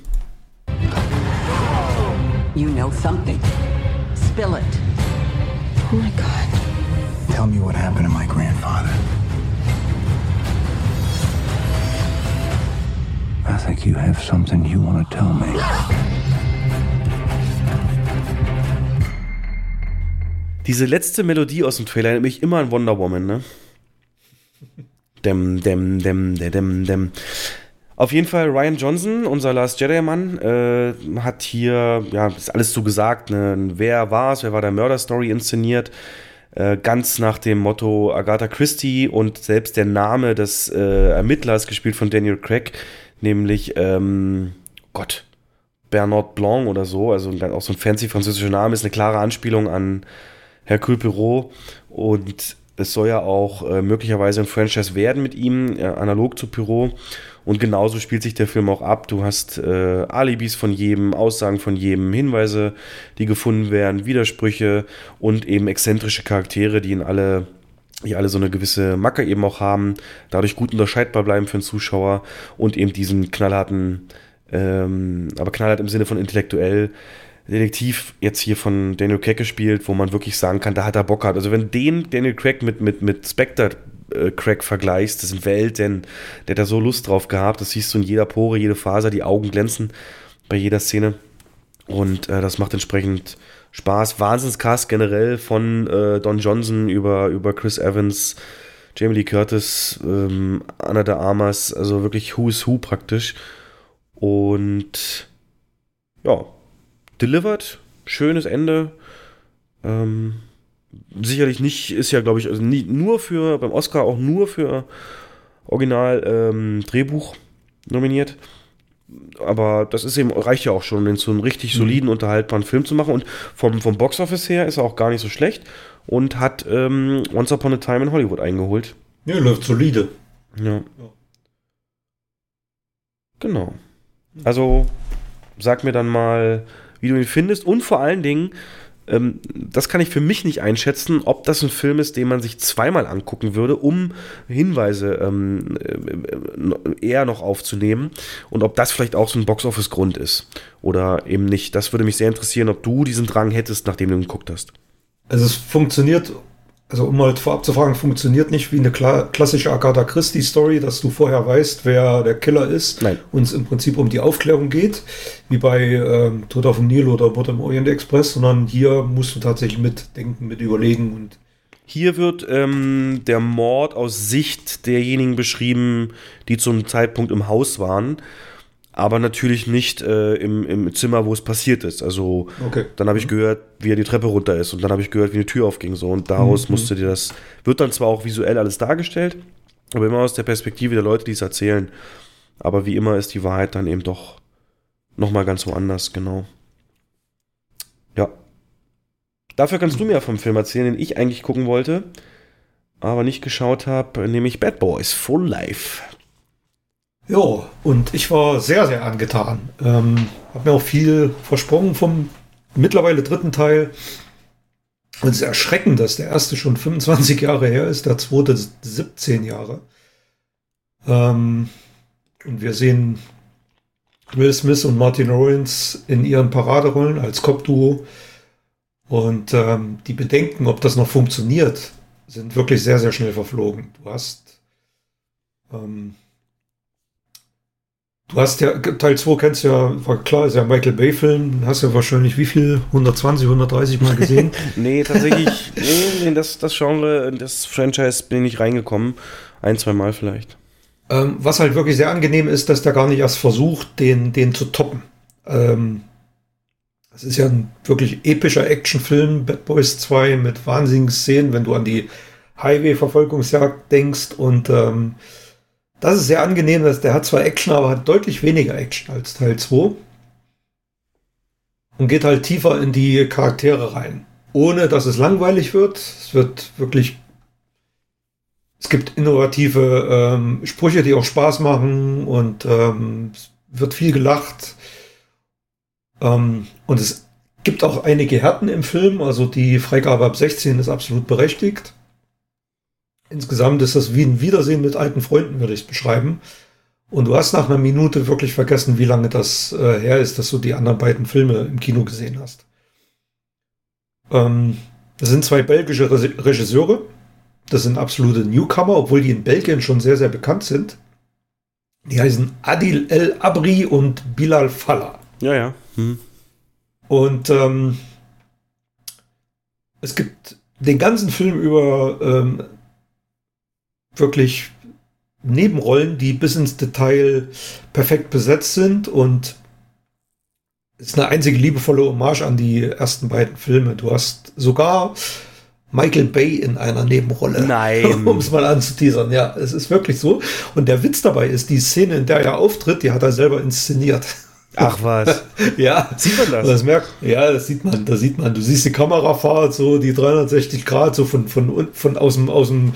You know something. Spill it. Oh my God. Tell me what happened to my grandfather. I think you have something you want to tell me. Diese letzte Melodie aus dem Trailer erinnert mich immer an Wonder Woman, ne? Dem, dem, dem, dem, dem, dem. Auf jeden Fall, Ryan Johnson, unser Last Jedi-Mann, äh, hat hier, ja, ist alles so gesagt, ne? wer war es, wer war der Mörder-Story inszeniert, äh, ganz nach dem Motto Agatha Christie und selbst der Name des äh, Ermittlers, gespielt von Daniel Craig, nämlich, ähm, Gott, Bernard Blanc oder so, also auch so ein fancy französischer Name, ist eine klare Anspielung an Hercule Poirot und es soll ja auch äh, möglicherweise ein Franchise werden mit ihm, äh, analog zu Pyro. Und genauso spielt sich der Film auch ab. Du hast äh, Alibis von jedem, Aussagen von jedem, Hinweise, die gefunden werden, Widersprüche und eben exzentrische Charaktere, die in alle, die alle so eine gewisse Macke eben auch haben, dadurch gut unterscheidbar bleiben für den Zuschauer und eben diesen knallharten, ähm, aber knallhart im Sinne von intellektuell, Detektiv jetzt hier von Daniel Craig gespielt, wo man wirklich sagen kann, da hat er Bock gehabt. Also wenn den Daniel Craig mit, mit, mit Spectre äh, Craig vergleichst, das sind Welten, der hat da so Lust drauf gehabt, das siehst du in jeder Pore, jede Faser, die Augen glänzen bei jeder Szene und äh, das macht entsprechend Spaß. Wahnsinnscast generell von äh, Don Johnson über, über Chris Evans, Jamie Lee Curtis, ähm, Anna de Armas, also wirklich Who's Who praktisch und ja, delivered, schönes Ende. Ähm, sicherlich nicht, ist ja, glaube ich, also nie, nur für, beim Oscar auch nur für Original ähm, Drehbuch nominiert. Aber das ist eben, reicht ja auch schon, den so einen richtig soliden, unterhaltbaren Film zu machen. Und vom, vom Boxoffice her ist er auch gar nicht so schlecht und hat ähm, Once Upon a Time in Hollywood eingeholt. Ja, läuft solide. Ja. Genau. Also sag mir dann mal, wie du ihn findest und vor allen Dingen, ähm, das kann ich für mich nicht einschätzen, ob das ein Film ist, den man sich zweimal angucken würde, um Hinweise ähm, äh, eher noch aufzunehmen und ob das vielleicht auch so ein Boxoffice-Grund ist oder eben nicht. Das würde mich sehr interessieren, ob du diesen Drang hättest, nachdem du ihn geguckt hast. Also es funktioniert also um halt vorab zu fragen, funktioniert nicht wie eine kla klassische Agatha Christie-Story, dass du vorher weißt, wer der Killer ist Nein. und es im Prinzip um die Aufklärung geht, wie bei ähm, Tod auf dem Nil oder Mord im Orient Express, sondern hier musst du tatsächlich mitdenken, mit überlegen und hier wird ähm, der Mord aus Sicht derjenigen beschrieben, die zum Zeitpunkt im Haus waren aber natürlich nicht äh, im, im Zimmer, wo es passiert ist. Also okay. dann habe ich gehört, wie er die Treppe runter ist und dann habe ich gehört, wie eine Tür aufging so und daraus mhm. musste dir das wird dann zwar auch visuell alles dargestellt, aber immer aus der Perspektive der Leute, die es erzählen. Aber wie immer ist die Wahrheit dann eben doch noch mal ganz woanders, genau. Ja. Dafür kannst du mir vom Film erzählen, den ich eigentlich gucken wollte, aber nicht geschaut habe, nämlich Bad Boys Full Life. Ja, und ich war sehr, sehr angetan. Ähm, hab mir auch viel versprochen vom mittlerweile dritten Teil. Und es ist erschreckend, dass der erste schon 25 Jahre her ist, der zweite 17 Jahre. Ähm, und wir sehen Will Smith und Martin Lawrence in ihren Paraderollen als Cop-Duo. Und ähm, die Bedenken, ob das noch funktioniert, sind wirklich sehr, sehr schnell verflogen. Du hast ähm, Du hast ja, Teil 2 kennst du ja, war klar, ist ja Michael Bay-Film, hast ja wahrscheinlich wie viel? 120, 130 Mal gesehen? nee, tatsächlich, nee, nee, das, das Genre, das Franchise bin ich reingekommen. Ein, zwei Mal vielleicht. Ähm, was halt wirklich sehr angenehm ist, dass der gar nicht erst versucht, den, den zu toppen. Ähm, das ist ja ein wirklich epischer Actionfilm, Bad Boys 2 mit wahnsinnigen Szenen, wenn du an die Highway-Verfolgungsjagd denkst und ähm, das ist sehr angenehm, dass der hat zwar Action, aber hat deutlich weniger Action als Teil 2. Und geht halt tiefer in die Charaktere rein. Ohne dass es langweilig wird. Es wird wirklich. Es gibt innovative ähm, Sprüche, die auch Spaß machen und ähm, es wird viel gelacht. Ähm, und es gibt auch einige Härten im Film, also die Freigabe ab 16 ist absolut berechtigt. Insgesamt ist das wie ein Wiedersehen mit alten Freunden, würde ich es beschreiben. Und du hast nach einer Minute wirklich vergessen, wie lange das äh, her ist, dass du die anderen beiden Filme im Kino gesehen hast. Ähm, das sind zwei belgische Re Regisseure. Das sind absolute Newcomer, obwohl die in Belgien schon sehr, sehr bekannt sind. Die heißen Adil El Abri und Bilal Fallah. Ja, ja. Hm. Und ähm, es gibt den ganzen Film über ähm, wirklich Nebenrollen, die bis ins Detail perfekt besetzt sind und es ist eine einzige liebevolle Hommage an die ersten beiden Filme. Du hast sogar Michael Bay in einer Nebenrolle. Nein. um es mal anzuteasern. Ja, es ist wirklich so. Und der Witz dabei ist, die Szene, in der er auftritt, die hat er selber inszeniert. Ach was. ja. Sieht man das? das merkt, ja, das sieht man, da sieht man. Du siehst die Kamerafahrt, so die 360 Grad, so von, von, von aus dem, aus dem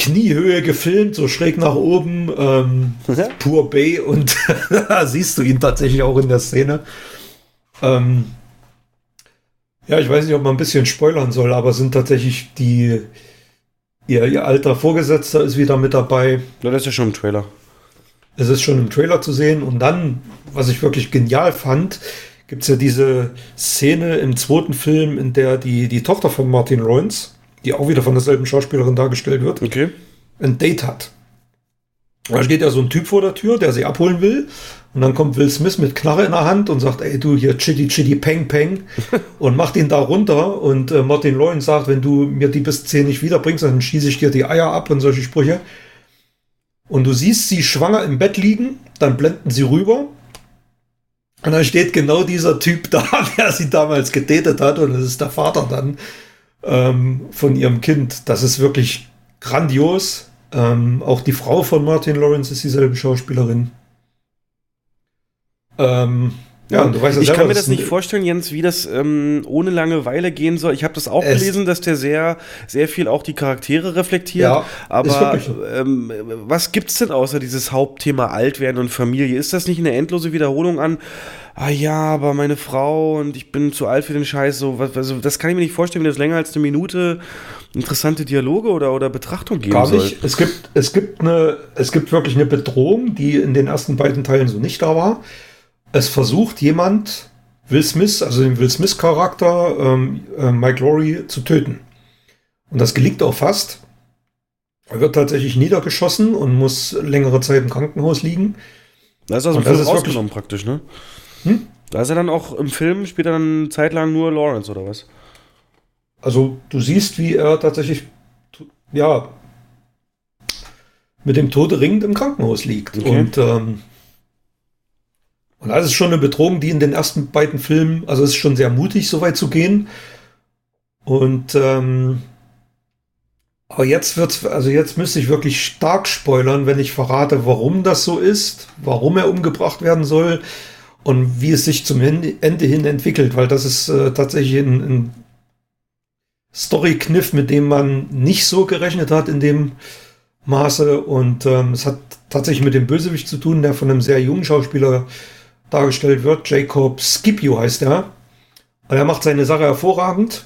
Kniehöhe gefilmt, so schräg nach oben, ähm, pur Bay und da siehst du ihn tatsächlich auch in der Szene. Ähm, ja, ich weiß nicht, ob man ein bisschen spoilern soll, aber sind tatsächlich die, ihr, ihr alter Vorgesetzter ist wieder mit dabei. Ja, das ist ja schon im Trailer. Es ist schon im Trailer zu sehen. Und dann, was ich wirklich genial fand, gibt es ja diese Szene im zweiten Film, in der die, die Tochter von Martin Lawrence, die auch wieder von derselben Schauspielerin dargestellt wird, okay. ein Date hat. Da steht ja so ein Typ vor der Tür, der sie abholen will. Und dann kommt Will Smith mit Knarre in der Hand und sagt, ey du hier chitty chitty peng peng und macht ihn da runter. Und äh, Martin Lawrence sagt, wenn du mir die bis 10 nicht wiederbringst, dann schieße ich dir die Eier ab und solche Sprüche. Und du siehst sie schwanger im Bett liegen, dann blenden sie rüber. Und dann steht genau dieser Typ da, der sie damals gedatet hat. Und das ist der Vater dann ähm, von ihrem Kind. Das ist wirklich grandios. Ähm, auch die Frau von Martin Lawrence ist dieselbe Schauspielerin. Ähm, ja, und du weißt ja ich selber, kann mir das nicht vorstellen, Jens, wie das ähm, ohne Langeweile gehen soll. Ich habe das auch Es- gelesen, dass der sehr, sehr viel auch die Charaktere reflektiert. Ja, aber so. ähm, was gibt's denn außer dieses Hauptthema Altwerden und Familie? Ist das nicht eine endlose Wiederholung an? Ah ja, aber meine Frau und ich bin zu alt für den Scheiß. So, was, also das kann ich mir nicht vorstellen, wie das länger als eine Minute interessante Dialoge oder, oder Betrachtung geben Gar soll. nicht. Es gibt, es, gibt eine, es gibt wirklich eine Bedrohung, die in den ersten beiden Teilen so nicht da war. Es versucht jemand, Will Smith, also den Will Smith-Charakter, ähm, äh, Mike Laurie, zu töten. Und das gelingt auch fast. Er wird tatsächlich niedergeschossen und muss längere Zeit im Krankenhaus liegen. Da ist also im das Film rausgenommen praktisch, ne? Hm? Da ist er dann auch im Film, spielt er dann eine Zeit lang nur Lawrence oder was? Also du siehst, wie er tatsächlich, ja, mit dem Tode ringend im Krankenhaus liegt. Okay. Und, ähm, und das ist schon eine Bedrohung, die in den ersten beiden Filmen, also es ist schon sehr mutig, so weit zu gehen. Und ähm, aber jetzt wird's, also jetzt müsste ich wirklich stark spoilern, wenn ich verrate, warum das so ist, warum er umgebracht werden soll und wie es sich zum Ende hin entwickelt, weil das ist äh, tatsächlich ein, ein Story-Kniff, mit dem man nicht so gerechnet hat in dem Maße. Und ähm, es hat tatsächlich mit dem Bösewicht zu tun, der von einem sehr jungen Schauspieler dargestellt wird. Jacob Scipio heißt er. Und er macht seine Sache hervorragend.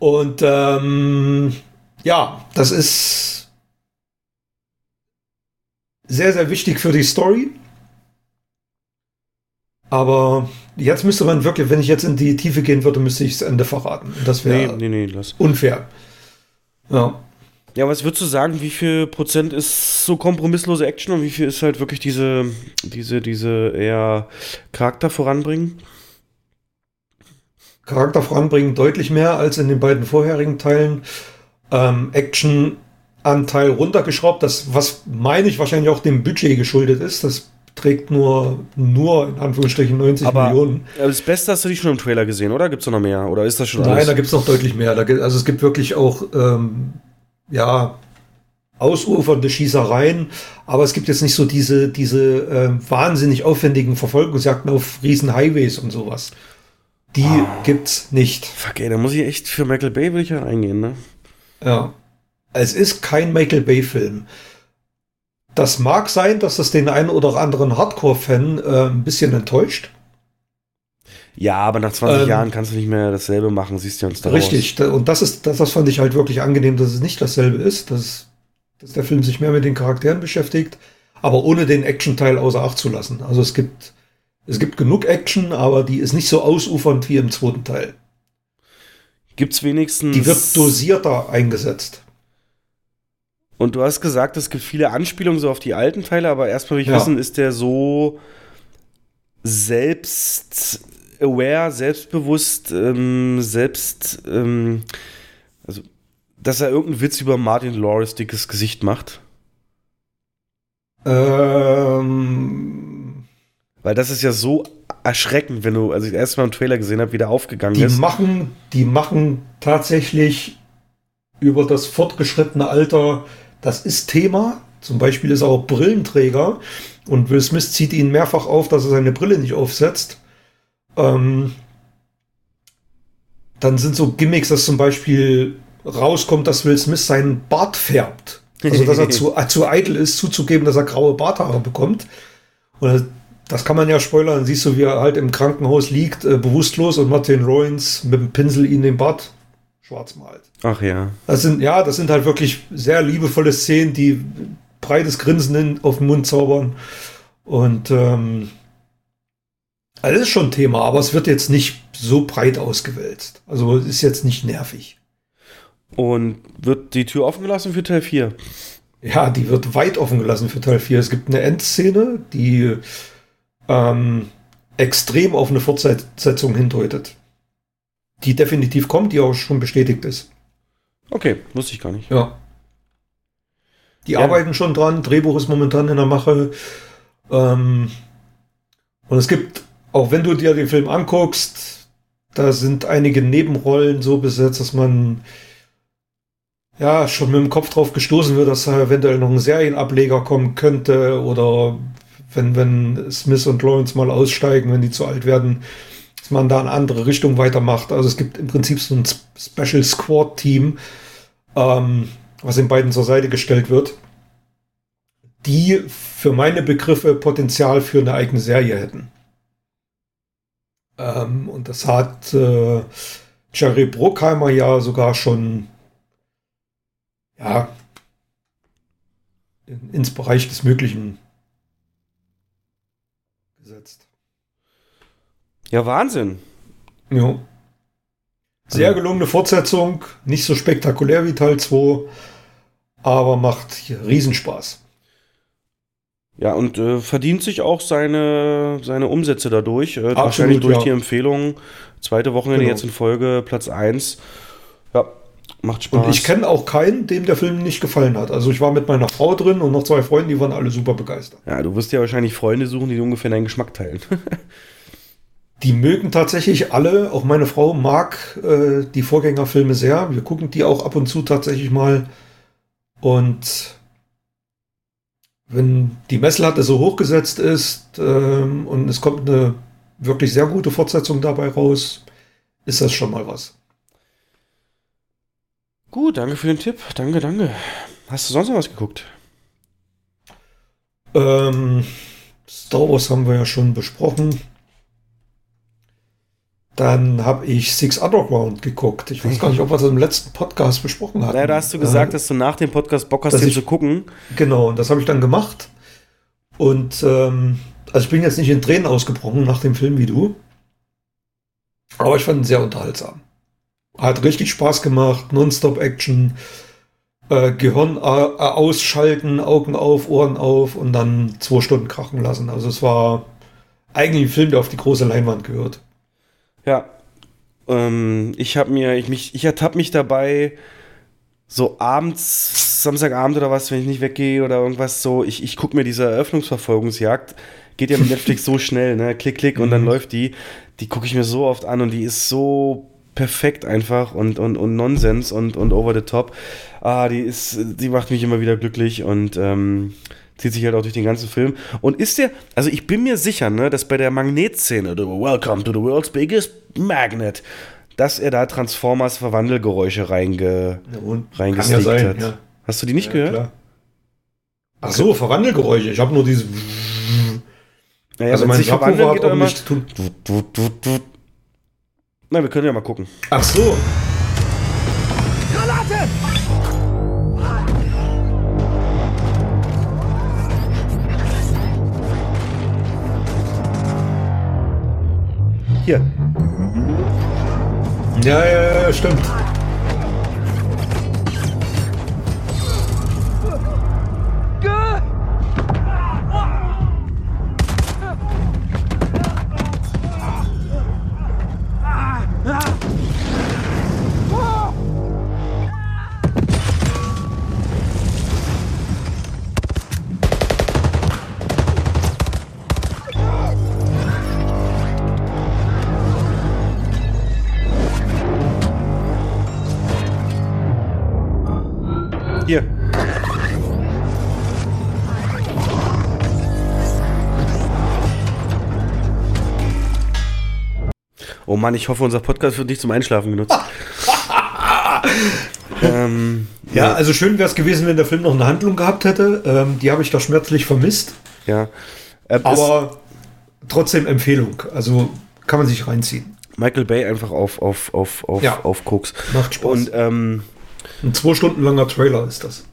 Und ähm, ja, das ist sehr, sehr wichtig für die Story. Aber jetzt müsste man wirklich, wenn ich jetzt in die Tiefe gehen würde, müsste ich das Ende verraten. Das Nee, wäre nee, nee, lass. unfair. Ja. Ja, was würdest du sagen, wie viel Prozent ist so kompromisslose Action und wie viel ist halt wirklich diese, diese, diese eher Charakter voranbringen? Charakter voranbringen deutlich mehr als in den beiden vorherigen Teilen. Ähm, Action-Anteil runtergeschraubt, das, was meine ich wahrscheinlich auch dem Budget geschuldet ist. Das trägt nur, nur in Anführungsstrichen 90 Aber Millionen. äh, das Beste hast du dich schon im Trailer gesehen, oder? Gibt es noch mehr? Oder ist das schon Nein, alles? da gibt es noch deutlich mehr. Da also es gibt wirklich auch ähm, ja, ausufernde Schießereien, aber es gibt jetzt nicht so diese, diese äh, wahnsinnig aufwendigen Verfolgungsjagden auf riesen Highways und sowas. Die gibt's nicht. Fuck, ey, da muss ich echt für Michael Bay will ich ja eingehen, ne? Ja. Es ist kein Michael Bay-Film. Das mag sein, dass das den einen oder anderen Hardcore-Fan äh, ein bisschen enttäuscht. Ja, aber nach 20 Ähm, Jahren kannst du nicht mehr dasselbe machen, siehst du uns Wars. Richtig. Da- Und das ist, das, das fand ich halt wirklich angenehm, dass es nicht dasselbe ist, dass, dass der Film sich mehr mit den Charakteren beschäftigt, aber ohne den Action-Teil außer Acht zu lassen. Also es gibt, es gibt genug Action, aber die ist nicht so ausufernd wie im zweiten Teil. Gibt's wenigstens. Die wird dosierter eingesetzt. Und du hast gesagt, es gibt viele Anspielungen so auf die alten Teile, aber erstmal will ich Ja. wissen, ist der so selbst aware, selbstbewusst, ähm, selbst, ähm, also, dass er irgendeinen Witz über Martin Lawrence dickes Gesicht macht? Ähm, Weil das ist ja so erschreckend, wenn du, als ich das erste Mal im Trailer gesehen habe, wie der aufgegangen die ist. machen, die machen tatsächlich über das fortgeschrittene Alter, das ist Thema, Zum Beispiel ist er auch Brillenträger und Will Smith zieht ihn mehrfach auf, dass er seine Brille nicht aufsetzt. Ähm, dann sind so Gimmicks, dass zum Beispiel rauskommt, dass Will Smith seinen Bart färbt. Also, dass er zu, zu eitel ist, zuzugeben, dass er graue Barthaare bekommt. Und das kann man ja spoilern. Siehst du, wie er halt im Krankenhaus liegt, äh, bewusstlos und Martin Rollins mit dem Pinsel ihn den Bart schwarz malt. Ach ja. Das sind, ja, das sind halt wirklich sehr liebevolle Szenen, die breites Grinsen in, auf den Mund zaubern. Und ähm, also das ist schon Thema, aber es wird jetzt nicht so breit ausgewälzt. Also ist jetzt nicht nervig. Und wird die Tür offen gelassen für Teil 4? Ja, die wird weit offen gelassen für Teil 4. Es gibt eine Endszene, die ähm, extrem auf eine Fortsetzung hindeutet. Die definitiv kommt, die auch schon bestätigt ist. Okay, wusste ich gar nicht. Ja. Die Ja. arbeiten schon dran, Drehbuch ist momentan in der Mache. Ähm, und es gibt, auch wenn du dir den Film anguckst, da sind einige Nebenrollen so besetzt, dass man ja schon mit dem Kopf drauf gestoßen wird, dass da eventuell noch ein Serienableger kommen könnte oder wenn, wenn Smith und Lawrence mal aussteigen, wenn die zu alt werden, dass man da eine andere Richtung weitermacht. Also es gibt im Prinzip so ein Special Squad Team, ähm, was den beiden zur Seite gestellt wird, die für meine Begriffe Potenzial für eine eigene Serie hätten. Ähm, und das hat äh, Jerry Bruckheimer ja sogar schon ja, in, ins Bereich des Möglichen gesetzt. Ja, Wahnsinn. Ja. Sehr gelungene Fortsetzung, nicht so spektakulär wie Teil 2, aber macht Riesenspaß. Ja, und äh, verdient sich auch seine, seine Umsätze dadurch. Äh, Absolut, wahrscheinlich durch ja. die Empfehlungen. Zweite Wochenende Genau. jetzt in Folge, Platz 1. Ja, macht Spaß. Und ich kenne auch keinen, dem der Film nicht gefallen hat. Also ich war mit meiner Frau drin und noch zwei Freunden, die waren alle super begeistert. ja, du wirst ja wahrscheinlich Freunde suchen, die ungefähr deinen Geschmack teilen. Die mögen tatsächlich alle, auch meine Frau mag äh, die Vorgängerfilme sehr. Wir gucken die auch ab und zu tatsächlich mal. Und wenn die Messlatte so hochgesetzt ist ähm, und es kommt eine wirklich sehr gute Fortsetzung dabei raus, ist das schon mal was. Gut, danke für den Tipp. Danke, danke. Hast du sonst noch was geguckt? Ähm, Star Wars haben wir ja schon besprochen. Dann habe ich Six Underground geguckt. Ich weiß gar nicht, ob wir das im letzten Podcast besprochen hatten. Naja, da hast du gesagt, Äh, dass du nach dem Podcast Bock hast, den ich- zu gucken. Genau, und das habe ich dann gemacht. Und ähm, also ich bin jetzt nicht in Tränen ausgebrochen nach dem Film wie du. Aber ich fand ihn sehr unterhaltsam. Hat richtig Spaß gemacht, Nonstop-Action, äh, Gehirn äh, ausschalten, Augen auf, Ohren auf und dann zwei Stunden krachen lassen. Also es war eigentlich ein Film, der auf die große Leinwand gehört. Ja. Ähm, ich habe mir, ich mich, ich ertappe mich dabei, so abends, Samstagabend oder was, wenn ich nicht weggehe oder irgendwas so, ich, ich gucke mir diese Eröffnungsverfolgungsjagd, geht ja mit Netflix so schnell, ne? Klick, klick und dann Mhm. läuft die. Die gucke ich mir so oft an und die ist so perfekt einfach und, und, und Nonsens und, und over the top. Ah, die ist, die macht mich immer wieder glücklich und ähm, zieht sich halt auch durch den ganzen Film. Und ist der, also ich bin mir sicher, ne, dass bei der Magnetszene, Welcome to the World's Biggest Magnet, dass er da Transformers Verwandelgeräusche reinge, ja sein, hat. ja. Hast du die nicht Ja, gehört? klar. Ach so, Verwandelgeräusche. Ich habe nur diese. Naja, also mein Subwoofer hat auch nichts zu tun. Na, wir können ja mal gucken. Ach so. Hier. Ja, ja, ja, stimmt. Oh Mann, ich hoffe, unser Podcast wird nicht zum Einschlafen genutzt. ähm, ja, ja, also schön wäre es gewesen, wenn der Film noch eine Handlung gehabt hätte. Ähm, die habe ich da schmerzlich vermisst. Ja. Äh, Aber trotzdem Empfehlung. Also kann man sich reinziehen. Michael Bay einfach auf, auf, auf, auf, ja. auf Koks. Macht Spaß. Und, ähm, Ein zwei Stunden langer Trailer ist das.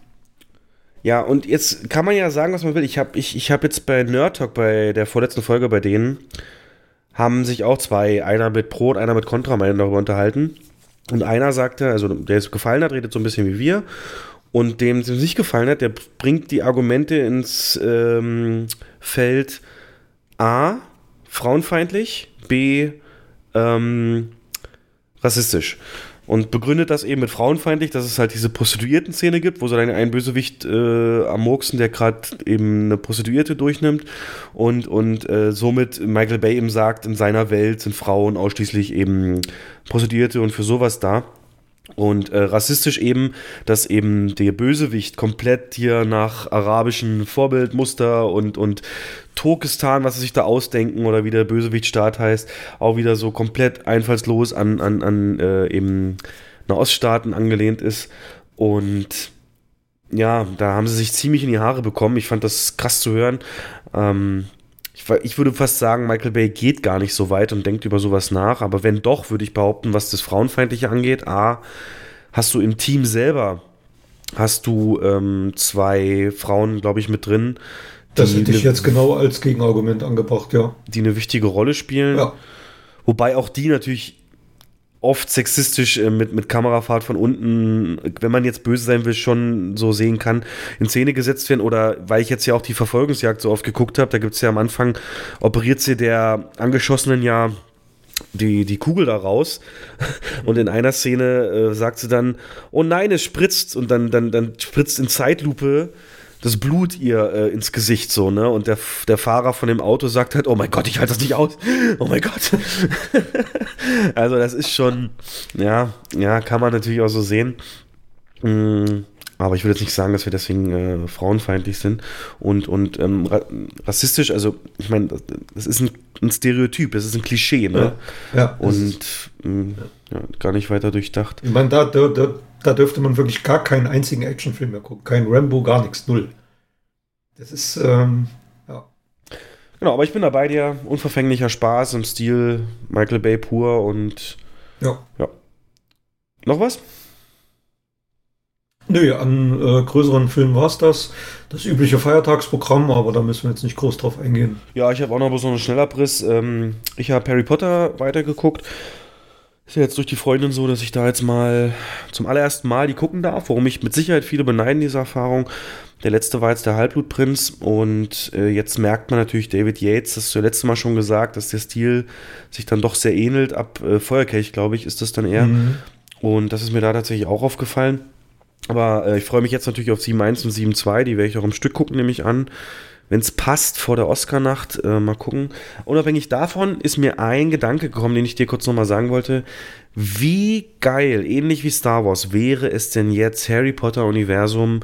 Ja, und jetzt kann man ja sagen, was man will. Ich habe ich, ich hab jetzt bei Nerd Talk, bei der vorletzten Folge bei denen, haben sich auch zwei, einer mit Pro und einer mit Contra, meinen darüber unterhalten. Und einer sagte, also der es gefallen hat, redet so ein bisschen wie wir. Und dem es nicht gefallen hat, der bringt die Argumente ins ähm, Feld A, frauenfeindlich, B, ähm, rassistisch. Und begründet das eben mit frauenfeindlich, dass es halt diese Prostituierten-Szene gibt, wo so einen Bösewicht äh, am Murksen, der gerade eben eine Prostituierte durchnimmt und, und äh, somit Michael Bay eben sagt, in seiner Welt sind Frauen ausschließlich eben Prostituierte und für sowas da. Und äh, rassistisch eben, dass eben der Bösewicht komplett hier nach arabischem Vorbildmuster und, und Turkestan, was sie sich da ausdenken oder wie der Bösewichtstaat heißt, auch wieder so komplett einfallslos an, an, an äh, eben Nahoststaaten angelehnt ist. Und ja, da haben sie sich ziemlich in die Haare bekommen. Ich fand das krass zu hören. Ähm, ich, ich, würde fast sagen, Michael Bay geht gar nicht so weit und denkt über sowas nach. Aber wenn doch, würde ich behaupten, was das Frauenfeindliche angeht, A, hast du im Team selber, hast du ähm, zwei Frauen, glaube ich, mit drin. Das hätte ich jetzt genau als Gegenargument angebracht, ja. Die eine wichtige Rolle spielen. Ja. Wobei auch die natürlich oft sexistisch äh, mit, mit Kamerafahrt von unten, wenn man jetzt böse sein will, schon so sehen kann, in Szene gesetzt werden. Oder weil ich jetzt ja auch die Verfolgungsjagd so oft geguckt habe, da gibt es ja am Anfang, operiert sie der Angeschossenen ja die, die Kugel da raus und in einer Szene äh, sagt sie dann, oh nein, es spritzt und dann, dann, dann spritzt in Zeitlupe das Blut ihr äh, ins Gesicht so, ne? Und der, der Fahrer von dem Auto sagt halt, oh mein Gott, ich halte das nicht aus. Oh mein Gott. also das ist schon, ja, ja, kann man natürlich auch so sehen. Mm, aber ich will jetzt nicht sagen, dass wir deswegen äh, frauenfeindlich sind und, und ähm, ra rassistisch. Also, ich meine, das, das, ist ein, ein, Stereotyp, das ist ein Klischee, ne? Ja. ja und mh, mm, ja, gar nicht weiter durchdacht. Ich meine, da, da, da da dürfte man wirklich gar keinen einzigen Actionfilm mehr gucken. Kein Rambo, gar nichts, null. Das ist, ähm, ja. Genau, aber ich bin da bei dir. Unverfänglicher Spaß im Stil Michael Bay pur und. Ja. ja. Noch was? Nö, an äh, größeren Filmen war es das. Das übliche Feiertagsprogramm, aber da müssen wir jetzt nicht groß drauf eingehen. Ja, ich habe auch noch so einen Schnellabriss. Ähm, ich habe Harry Potter weitergeguckt. Ist ja jetzt durch die Freundin so, dass ich da jetzt mal zum allerersten Mal die gucken darf, warum ich mit Sicherheit viele beneiden, diese Erfahrung. Der letzte war jetzt der Halbblutprinz und äh, jetzt merkt man natürlich David Yates, das hast du ja letzte Mal schon gesagt, dass der Stil sich dann doch sehr ähnelt. Ab äh, Feuerkelch, glaube ich, ist das dann eher. Mhm. Und das ist mir da tatsächlich auch aufgefallen. Aber äh, ich freue mich jetzt natürlich auf 7.1 und 7.2, die werde ich auch im Stück gucken, nehme ich an wenn es passt, vor der Oscar-Nacht. Äh, mal gucken. Unabhängig davon ist mir ein Gedanke gekommen, den ich dir kurz nochmal sagen wollte. Wie geil, ähnlich wie Star Wars, wäre es denn jetzt Harry Potter-Universum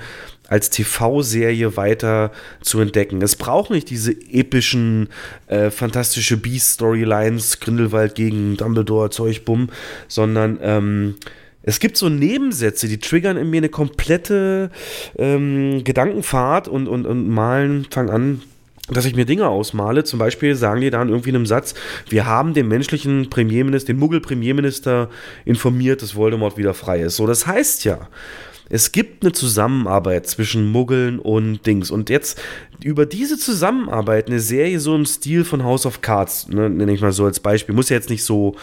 als TV-Serie weiter zu entdecken. Es braucht nicht diese epischen, äh, fantastische Beast-Storylines, Grindelwald gegen Dumbledore, Zeug, Bumm, sondern ähm, es gibt so Nebensätze, die triggern in mir eine komplette ähm, Gedankenfahrt und, und, und malen, fangen an, dass ich mir Dinge ausmale. Zum Beispiel sagen die dann irgendwie in einem Satz, wir haben den menschlichen Premierminister, den Muggel-Premierminister informiert, dass Voldemort wieder frei ist. So, das heißt ja, es gibt eine Zusammenarbeit zwischen Muggeln und Dings. Und jetzt über diese Zusammenarbeit eine Serie so im Stil von House of Cards, ne, nenne ich mal so als Beispiel, muss ja jetzt nicht so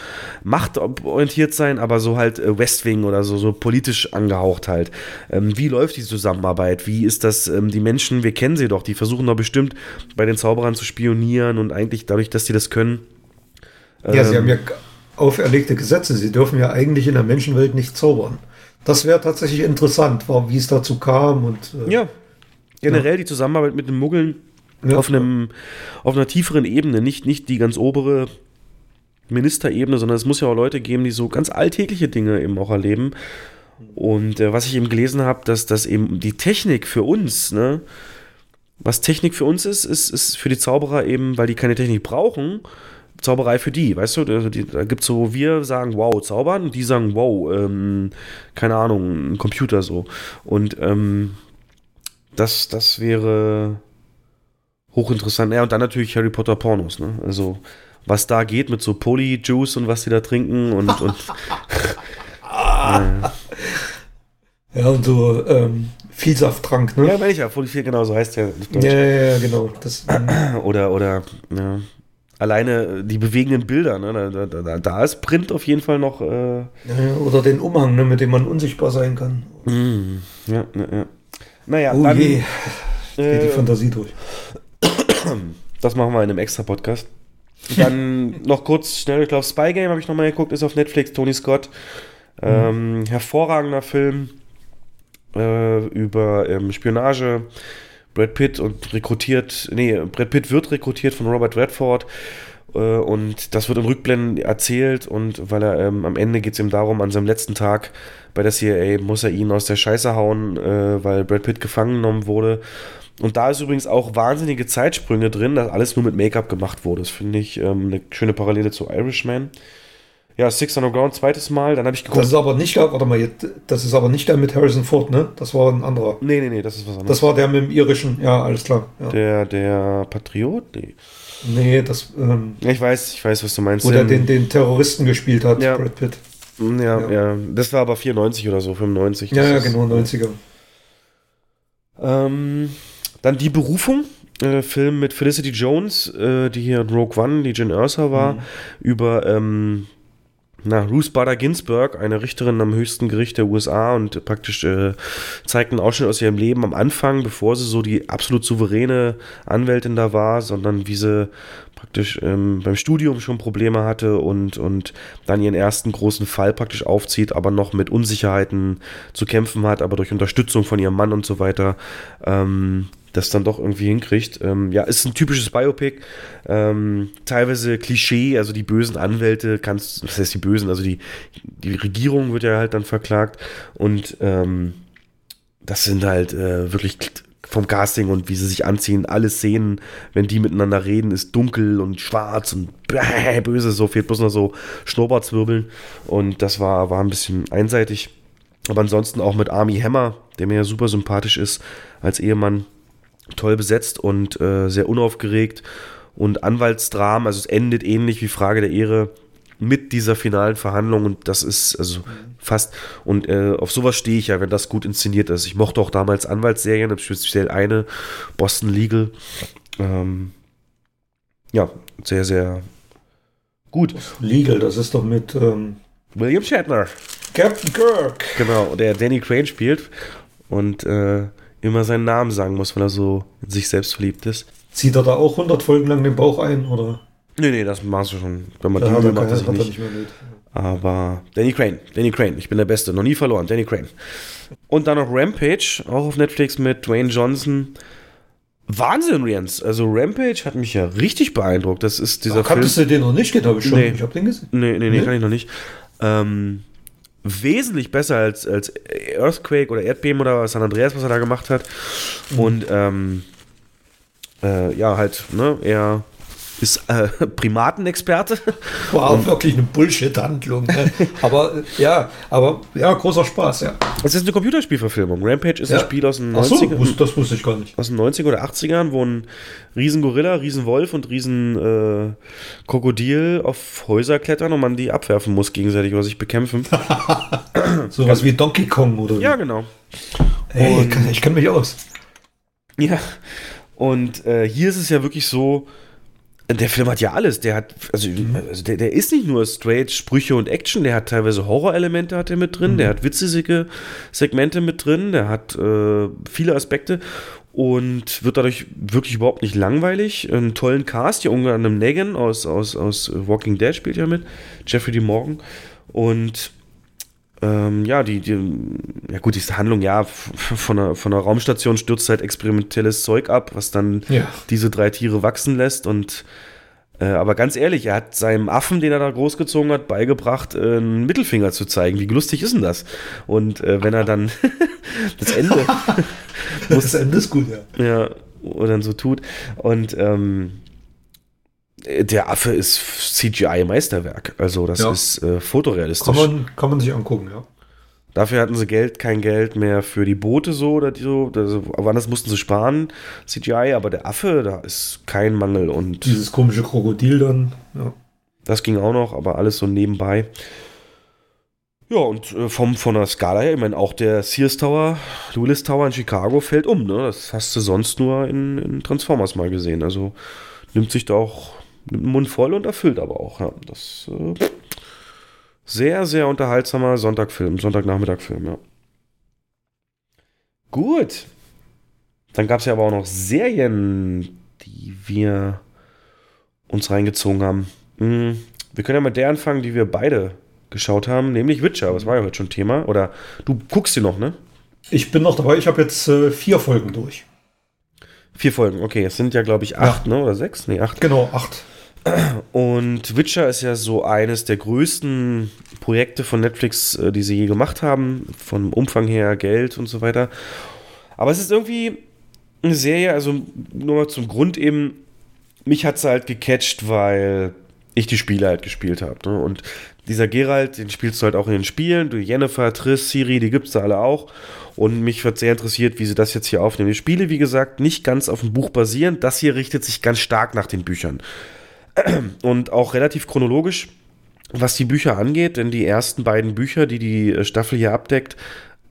machtorientiert sein, aber so halt äh, West Wing oder so, so politisch angehaucht halt. Ähm, wie läuft die Zusammenarbeit? Wie ist das, ähm, die Menschen, wir kennen sie doch, die versuchen doch bestimmt bei den Zauberern zu spionieren und eigentlich dadurch, dass sie das können. Ja, ähm, sie haben ja auferlegte Gesetze. Sie dürfen ja eigentlich in der Menschenwelt nicht zaubern. Das wäre tatsächlich interessant, wie es dazu kam und. Äh, ja. Generell ja. die Zusammenarbeit mit den Muggeln ja. auf, einem, auf einer tieferen Ebene, nicht, nicht die ganz obere Ministerebene, sondern es muss ja auch Leute geben, die so ganz alltägliche Dinge eben auch erleben. Und äh, was ich eben gelesen habe, dass, dass eben die Technik für uns, ne, was Technik für uns ist, ist, ist für die Zauberer eben, weil die keine Technik brauchen, Zauberei für die, weißt du? Also die, da gibt es so, wir sagen, wow, zaubern, und die sagen, wow, ähm, keine Ahnung, ein Computer so. Und ähm, das, das wäre hochinteressant. Ja, und dann natürlich Harry Potter Pornos, ne? Also, was da geht mit so Polyjuice und was die da trinken und. und ja. ja, und so ähm, Vielsafttrank, ne? Ja, meine ich ja, Poly genau, so heißt der. Ja, ja, ja, genau. Das, oder, oder, ja. Alleine die bewegenden Bilder, ne? Da, da, da ist Print auf jeden Fall noch. Äh ja, oder den Umhang, ne, mit dem man unsichtbar sein kann. Mm, ja, ja, ja. Naja, oh dann, je. Geht äh, die Fantasie durch. Das machen wir in einem extra Podcast. Dann noch kurz schnell, ich glaube, Spy Game habe ich nochmal geguckt, ist auf Netflix, Tony Scott. Ähm, hervorragender Film äh, über ähm, Spionage. Brad Pitt und rekrutiert, nee, Brad Pitt wird rekrutiert von Robert Redford äh, und das wird in Rückblenden erzählt und weil er ähm, am Ende geht es ihm darum, an seinem letzten Tag bei der CIA muss er ihn aus der Scheiße hauen, äh, weil Brad Pitt gefangen genommen wurde. Und da ist übrigens auch wahnsinnige Zeitsprünge drin, dass alles nur mit Make-up gemacht wurde. Das finde ich ähm, eine schöne Parallele zu Irishman. Ja, Six Underground, zweites Mal. Dann habe ich geguckt. Das ist aber nicht der, warte mal, das ist aber nicht der mit Harrison Ford, ne? Das war ein anderer. Nee, nee, nee, das ist was anderes. Das war der mit dem irischen, ja, alles klar. Ja. Der, der Patriot? Nee. Nee, das. Ähm, Ich weiß, ich weiß, was du meinst. wo der den, den Terroristen gespielt hat, Ja. Brad Pitt. ja, ja, Ja. Das war aber 94 oder so, 95. Ja, ja, genau, 90er. Ähm, dann die Berufung. Äh, Film mit Felicity Jones, äh, die hier in Rogue One, die Jen Ersa war, Mhm. über ähm, na, Ruth Bader Ginsburg, eine Richterin am höchsten Gericht der USA und praktisch äh, zeigt einen Ausschnitt aus ihrem Leben am Anfang, bevor sie so die absolut souveräne Anwältin da war, sondern wie sie praktisch ähm, beim Studium schon Probleme hatte und, und dann ihren ersten großen Fall praktisch aufzieht, aber noch mit Unsicherheiten zu kämpfen hat, aber durch Unterstützung von ihrem Mann und so weiter. Ähm, das dann doch irgendwie hinkriegt. Ähm, ja, ist ein typisches Biopic. Ähm, teilweise Klischee, also die bösen Anwälte, kannst, was heißt die bösen, also die, die Regierung wird ja halt dann verklagt und ähm, das sind halt äh, wirklich vom Casting und wie sie sich anziehen, alle Szenen, wenn die miteinander reden, ist dunkel und schwarz und böse, so fehlt bloß noch so Schnurrbartzwirbeln und das war, war ein bisschen einseitig. Aber ansonsten auch mit Army Hammer, der mir ja super sympathisch ist, als Ehemann toll besetzt und äh, sehr unaufgeregt und Anwaltsdramen, also es endet ähnlich wie Frage der Ehre mit dieser finalen Verhandlung und das ist also fast und äh, auf sowas stehe ich ja, wenn das gut inszeniert ist. Ich mochte auch damals Anwaltsserien, speziell eine Boston Legal. Ähm, ja, sehr sehr gut. Legal, das ist doch mit ähm, William Shatner. Captain Kirk. Genau, der Danny Crane spielt und äh, immer seinen Namen sagen muss, weil er so in sich selbst verliebt ist. Zieht er da auch 100 Folgen lang den Bauch ein, oder? Nee, nee, das machst du schon. Wenn man Da die macht er nicht. nicht mehr mit. Aber Danny Crane, Danny Crane, ich bin der Beste, noch nie verloren, Danny Crane. Und dann noch Rampage, auch auf Netflix mit Dwayne Johnson. Wahnsinn, Jens. Also Rampage hat mich ja richtig beeindruckt. Das ist dieser Ach, kanntest Film. du den noch nicht? Den habe ich schon. Nee. Ich habe den gesehen. Nee, nee, nee, Nee? kann ich noch nicht. Ähm, wesentlich besser als, als Earthquake oder Erdbeben oder San Andreas, was er da gemacht hat. Mhm. Und ähm, äh, ja, halt, ne, er ist äh, Primatenexperte. War auch wirklich eine Bullshit-Handlung. Ne? aber ja, aber ja, großer Spaß, ja. Es ist eine Computerspielverfilmung. Rampage ist Ja. ein Spiel aus den Ach so, 90ern. wus- das wusste ich gar nicht. aus den 90er oder 80ern, wo ein Riesengorilla, Riesenwolf und Riesen äh, auf Häuser klettern und man die abwerfen muss gegenseitig oder sich bekämpfen. Sowas wie Donkey Kong oder ja, genau. Kann- ich kenne mich aus. Ja. Und äh, hier ist es ja wirklich so, der Film hat ja alles. Der hat, also, also der, der ist nicht nur straight Sprüche und Action, der hat teilweise Horrorelemente hat er mit drin, der hat witzige Segmente mit drin, der hat äh, viele Aspekte und wird dadurch wirklich überhaupt nicht langweilig. Einen tollen Cast, hier unter anderem Negan aus, aus, aus Walking Dead spielt ja mit, Jeffrey D. Morgan. Und ähm, ja, die, die, ja gut, diese Handlung, ja, von einer, von einer Raumstation stürzt halt experimentelles Zeug ab, was dann Ja. diese drei Tiere wachsen lässt und äh, aber ganz ehrlich, er hat seinem Affen, den er da großgezogen hat, beigebracht, äh, einen Mittelfinger zu zeigen. Wie lustig ist denn das? Und äh, wenn er dann das Ende Das Ende ist gut, ja. ja, oder dann so tut. Und ähm, der Affe ist CGI-Meisterwerk. Also das Ja. ist äh, fotorealistisch. Kann man, kann man sich angucken, ja. Dafür hatten sie Geld, kein Geld mehr für die Boote so oder die so. Also, aber anders mussten sie sparen, CGI, aber der Affe, da ist kein Mangel und Dieses komische Krokodil dann. Ja. das ging auch noch, aber alles so nebenbei. Ja, und äh, vom, von der Skala her, ich meine, auch der Sears Tower, Willis Tower in Chicago fällt um, ne? Das hast du sonst nur in, in Transformers mal gesehen. Also nimmt sich da auch nimmt den Mund voll und erfüllt aber auch, ja. Das äh, sehr, sehr unterhaltsamer Sonntagfilm, Sonntagnachmittagfilm, ja. Gut. Dann gab es ja aber auch noch Serien, die wir uns reingezogen haben. Hm, Wir können ja mit der anfangen, die wir beide geschaut haben, nämlich Witcher. Was war ja heute schon Thema? Oder du guckst sie noch, ne? Ich bin noch dabei, ich habe jetzt äh, vier Folgen durch. Vier Folgen, okay. Es sind ja, glaube ich, acht, ne? Oder sechs? Nee, acht. Genau, acht. Und Witcher ist ja so eines der größten Projekte von Netflix, äh, die sie je gemacht haben. Vom Umfang her, Geld und so weiter. Aber es ist irgendwie eine Serie, also nur mal zum Grund eben, mich hat es halt gecatcht, weil ich die Spiele halt gespielt habe. Ne? Und dieser Geralt, den spielst du halt auch in den Spielen. Du Jennifer, Triss, Siri, die gibt's da alle auch. Und mich wird sehr interessiert, wie sie das jetzt hier aufnehmen. Die Spiele, wie gesagt, nicht ganz auf dem Buch basieren. Das hier richtet sich ganz stark nach den Büchern. Und auch relativ chronologisch, was die Bücher angeht, denn die ersten beiden Bücher, die die äh, Staffel hier abdeckt,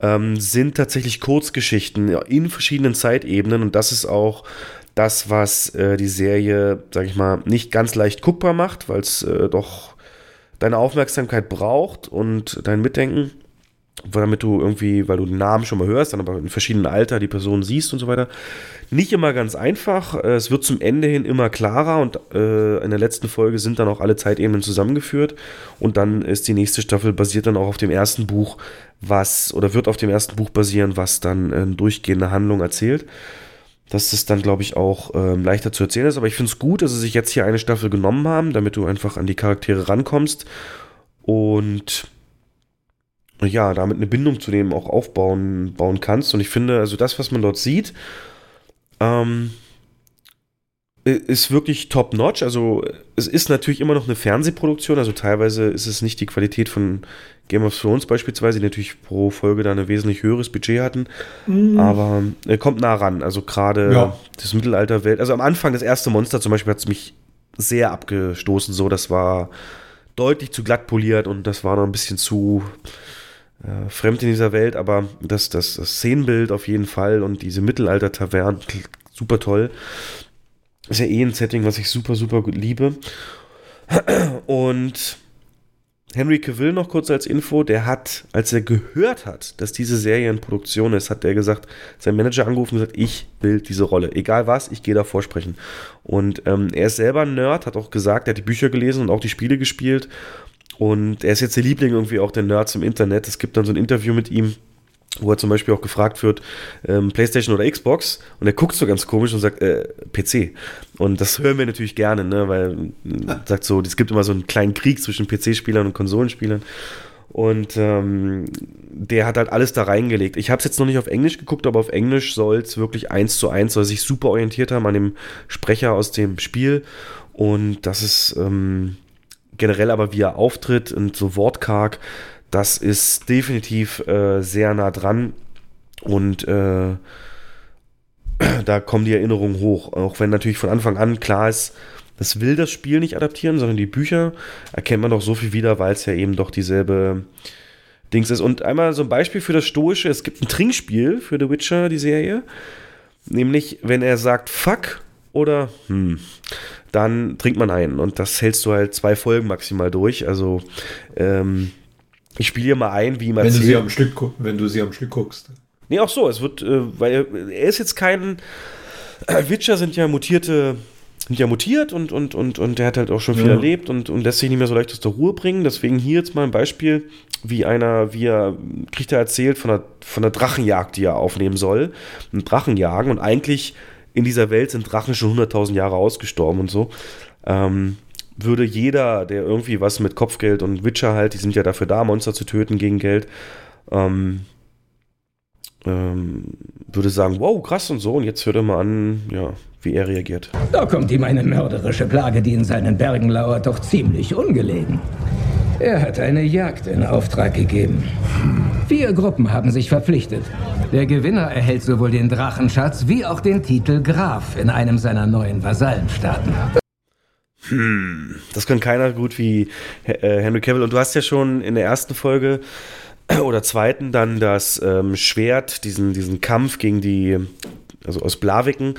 ähm, sind tatsächlich Kurzgeschichten in verschiedenen Zeitebenen. Und das ist auch das, was äh, die Serie, sag ich mal, nicht ganz leicht guckbar macht, weil es äh, doch deine Aufmerksamkeit braucht und dein Mitdenken, damit du irgendwie, weil du den Namen schon mal hörst, dann aber in verschiedenen Alter die Person siehst und so weiter. Nicht immer ganz einfach. Äh, Es wird zum Ende hin immer klarer und äh, in der letzten Folge sind dann auch alle Zeitebenen zusammengeführt und dann ist die nächste Staffel basiert dann auch auf dem ersten Buch, was oder wird auf dem ersten Buch basieren, was dann äh, durchgehende Handlung erzählt dass das dann, glaube ich, auch ähm, leichter zu erzählen ist. Aber ich finde es gut, dass sie sich jetzt hier eine Staffel genommen haben, damit du einfach an die Charaktere rankommst und ja, damit eine Bindung zu dem auch aufbauen bauen kannst. Und ich finde, also das, was man dort sieht, ähm, ist wirklich top-notch. Also es ist natürlich immer noch eine Fernsehproduktion, also teilweise ist es nicht die Qualität von Game of Thrones beispielsweise, die natürlich pro Folge da ein wesentlich höheres Budget hatten. Aber er kommt nah ran. Also gerade Ja. das Mittelalterwelt. Also am Anfang das erste Monster zum Beispiel hat es mich sehr abgestoßen. So, das war deutlich zu glatt poliert und das war noch ein bisschen zu äh, fremd in dieser Welt. Aber das, das, das Szenenbild auf jeden Fall und diese Mittelalter-Tavernen, super toll. Ist ja eh ein Setting, was ich super, super gut liebe. Und Henry Cavill noch kurz als Info, der hat, als er gehört hat, dass diese Serie in Produktion ist, hat er gesagt, sein Manager angerufen und gesagt, ich will diese Rolle. Egal was, ich gehe da vorsprechen. Und ähm, er ist selber ein Nerd, hat auch gesagt, er hat die Bücher gelesen und auch die Spiele gespielt. Und er ist jetzt der Liebling irgendwie auch der Nerds im Internet. Es gibt dann so ein Interview mit ihm, wo er zum Beispiel auch gefragt wird, ähm, Playstation oder Xbox, und er guckt so ganz komisch und sagt, äh, PC. Und das hören wir natürlich gerne, ne, weil äh, sagt so, es gibt immer so einen kleinen Krieg zwischen PC-Spielern und Konsolenspielern. Und ähm, der hat halt alles da reingelegt. Ich habe es jetzt noch nicht auf Englisch geguckt, aber auf Englisch soll es wirklich eins zu eins, soll sich super orientiert haben an dem Sprecher aus dem Spiel. Und das ist ähm, generell aber, wie er auftritt und so wortkarg, das ist definitiv äh, sehr nah dran. Und äh, da kommen die Erinnerungen hoch. Auch wenn natürlich von Anfang an klar ist, das will das Spiel nicht adaptieren, sondern die Bücher erkennt man doch so viel wieder, weil es ja eben doch dieselbe Dings ist. Und einmal so ein Beispiel für das Stoische: Es gibt ein Trinkspiel für The Witcher, die Serie. Nämlich, wenn er sagt Fuck oder hm, dann trinkt man ein. Und das hältst du halt zwei Folgen maximal durch. Also, ähm, ich spiele hier mal ein, wie Wenn du, sie am Stück, wenn du sie am Stück guckst. Nee, auch so. Es wird, äh, weil er, er ist jetzt kein. Äh, Witcher sind ja mutierte, sind ja mutiert und, und, und, und der hat halt auch schon viel Ja. erlebt und, und lässt sich nicht mehr so leicht aus der Ruhe bringen. Deswegen hier jetzt mal ein Beispiel, wie einer, wie er, kriegt er erzählt von der, von der Drachenjagd, die er aufnehmen soll. Ein Drachenjagen und eigentlich in dieser Welt sind Drachen schon 100.000 Jahre ausgestorben und so. Ähm, würde jeder, der irgendwie was mit Kopfgeld und Witcher halt, die sind ja dafür da, Monster zu töten gegen Geld, ähm, ähm, würde sagen, wow, krass und so. Und jetzt hört er mal an, ja, wie er reagiert. Da kommt ihm eine mörderische Plage, die in seinen Bergen lauert, doch ziemlich ungelegen. Er hat eine Jagd in Auftrag gegeben. Vier Gruppen haben sich verpflichtet. Der Gewinner erhält sowohl den Drachenschatz wie auch den Titel Graf in einem seiner neuen Vasallenstaaten. Hm, das kann keiner gut wie äh, Henry Cavill. Und du hast ja schon in der ersten Folge oder zweiten dann das ähm, Schwert, diesen, diesen Kampf gegen die, also aus Blaviken,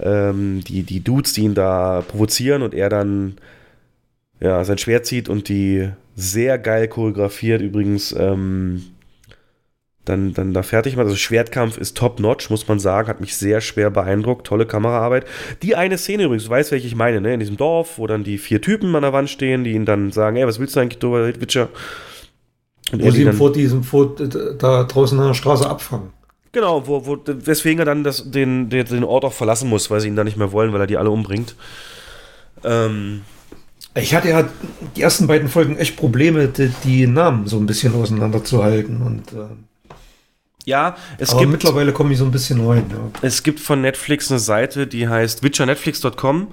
ähm, die, die Dudes, die ihn da provozieren und er dann ja, sein Schwert zieht und die sehr geil choreografiert übrigens ähm, dann, dann da fertig macht. Also Schwertkampf ist top-notch, muss man sagen, hat mich sehr schwer beeindruckt, tolle Kameraarbeit. Die eine Szene übrigens, du weißt, welche ich meine, ne? in diesem Dorf, wo dann die vier Typen an der Wand stehen, die ihn dann sagen, ey, was willst du eigentlich, du Witcher? Und wo sie ihn vor diesem, vor, da draußen an der Straße abfangen. Genau, wo, wo, weswegen er dann das, den, den, den Ort auch verlassen muss, weil sie ihn da nicht mehr wollen, weil er die alle umbringt. Ähm, ich hatte ja die ersten beiden Folgen echt Probleme, die, die Namen so ein bisschen auseinanderzuhalten und äh, ja, es aber gibt. mittlerweile komme ich so ein bisschen rein. Ja. Es gibt von Netflix eine Seite, die heißt witchernetflix.com.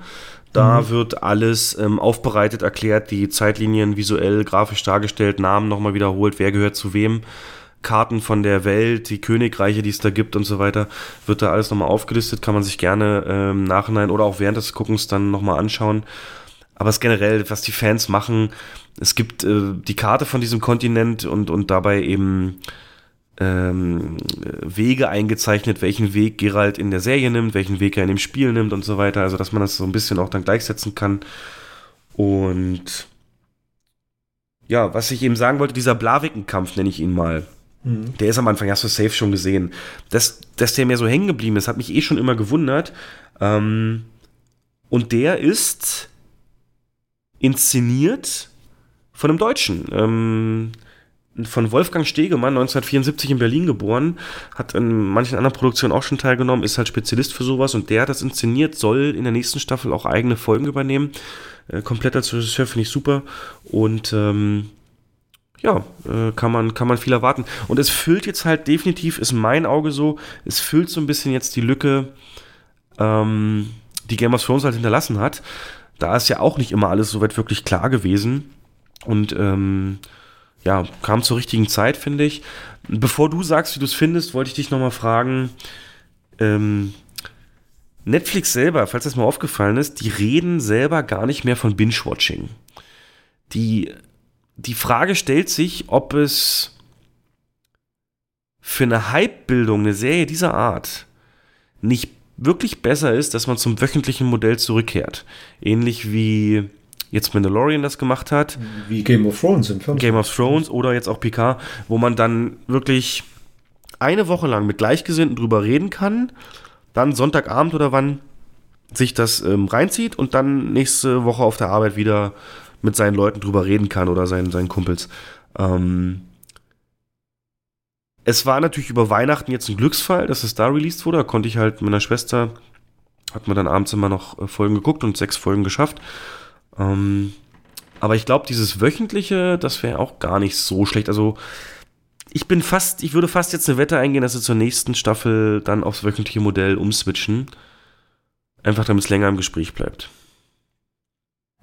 Da mhm. wird alles ähm, aufbereitet, erklärt, die Zeitlinien visuell, grafisch dargestellt, Namen nochmal wiederholt, wer gehört zu wem. Karten von der Welt, die Königreiche, die es da gibt und so weiter, wird da alles nochmal aufgelistet, kann man sich gerne ähm, im Nachhinein oder auch während des Guckens dann nochmal anschauen. Aber es generell, was die Fans machen, es gibt äh, die Karte von diesem Kontinent und, und dabei eben ähm, Wege eingezeichnet, welchen Weg Geralt in der Serie nimmt, welchen Weg er in dem Spiel nimmt und so weiter. Also, dass man das so ein bisschen auch dann gleichsetzen kann. Und ja, was ich eben sagen wollte, dieser Blaviken-Kampf nenne ich ihn mal. Mhm. Der ist am Anfang, hast du safe schon gesehen. Dass, dass der mir so hängen geblieben ist, hat mich eh schon immer gewundert. Ähm, und der ist inszeniert von einem Deutschen. Ähm, von Wolfgang Stegemann, 1974 in Berlin geboren, hat in manchen anderen Produktionen auch schon teilgenommen, ist halt Spezialist für sowas und der hat das inszeniert, soll in der nächsten Staffel auch eigene Folgen übernehmen. Äh, komplett als Regisseur finde ich super und ähm, ja, äh, kann, man, kann man viel erwarten. Und es füllt jetzt halt definitiv, ist mein Auge so, es füllt so ein bisschen jetzt die Lücke, ähm, die Game of Thrones halt hinterlassen hat. Da ist ja auch nicht immer alles soweit wirklich klar gewesen. Und ähm, ja, kam zur richtigen Zeit, finde ich. Bevor du sagst, wie du es findest, wollte ich dich nochmal fragen, ähm, Netflix selber, falls das mal aufgefallen ist, die reden selber gar nicht mehr von Binge-Watching. Die, die Frage stellt sich, ob es für eine Hype-Bildung, eine Serie dieser Art, nicht wirklich besser ist, dass man zum wöchentlichen Modell zurückkehrt. Ähnlich wie jetzt Mandalorian das gemacht hat. Wie Game of Thrones im Game of Thrones oder jetzt auch Picard, wo man dann wirklich eine Woche lang mit Gleichgesinnten drüber reden kann, dann Sonntagabend oder wann sich das ähm, reinzieht und dann nächste Woche auf der Arbeit wieder mit seinen Leuten drüber reden kann oder seinen, seinen Kumpels. Ähm es war natürlich über Weihnachten jetzt ein Glücksfall, dass es da released wurde. Da konnte ich halt mit meiner Schwester, hat man dann abends immer noch äh, Folgen geguckt und sechs Folgen geschafft. Ähm, aber ich glaube, dieses wöchentliche, das wäre auch gar nicht so schlecht. Also ich bin fast, ich würde fast jetzt eine Wette eingehen, dass sie zur nächsten Staffel dann aufs wöchentliche Modell umswitchen. Einfach damit es länger im Gespräch bleibt.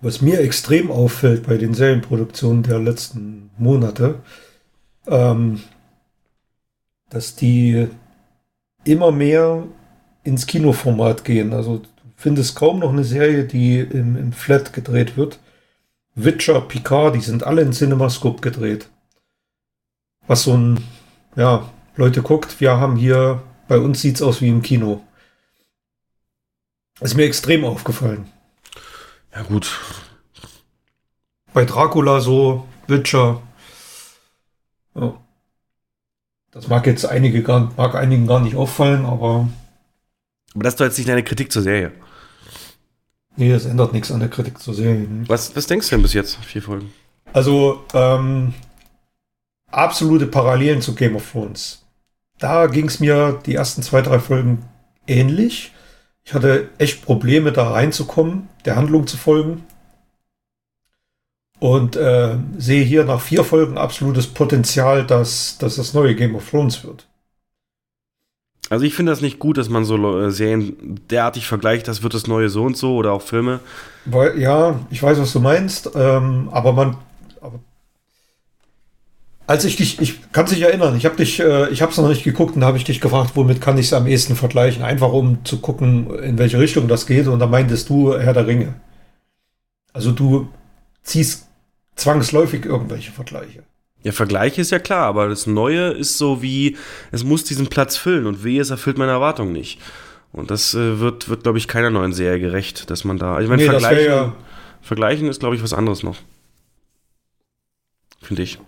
Was mir extrem auffällt bei den Serienproduktionen der letzten Monate, ähm, dass die immer mehr ins Kinoformat gehen. Also findest kaum noch eine Serie, die im, im Flat gedreht wird. Witcher, Picard, die sind alle in CinemaScope gedreht. Was so ein, ja, Leute guckt, wir haben hier, bei uns sieht's aus wie im Kino. Ist mir extrem aufgefallen. Ja, gut. Bei Dracula so, Witcher. Ja. Das mag jetzt einige gar, mag einigen gar nicht auffallen, aber. Aber das ist doch jetzt nicht eine Kritik zur Serie. Nee, das ändert nichts an der Kritik zur Serie. Was, was denkst du denn bis jetzt? Vier Folgen. Also, ähm, absolute Parallelen zu Game of Thrones. Da ging es mir die ersten zwei, drei Folgen ähnlich. Ich hatte echt Probleme, da reinzukommen, der Handlung zu folgen. Und äh, sehe hier nach vier Folgen absolutes Potenzial, dass, dass das neue Game of Thrones wird. Also ich finde das nicht gut, dass man so äh, Serien derartig vergleicht, das wird das neue so und so oder auch Filme. Weil, ja, ich weiß, was du meinst, ähm, aber man. Aber als ich dich, ich kann dich erinnern, ich habe dich, äh, ich habe es noch nicht geguckt und habe ich dich gefragt, womit kann ich es am ehesten vergleichen, einfach um zu gucken, in welche Richtung das geht. Und da meintest du Herr der Ringe. Also du ziehst zwangsläufig irgendwelche Vergleiche. Ja, Vergleich ist ja klar, aber das Neue ist so wie, es muss diesen Platz füllen und wehe, es erfüllt meine Erwartung nicht. Und das äh, wird, wird glaube ich, keiner neuen Serie gerecht, dass man da. Ich meine, Nee, vergleichen, ja- vergleichen ist, glaube ich, was anderes noch. Finde ich.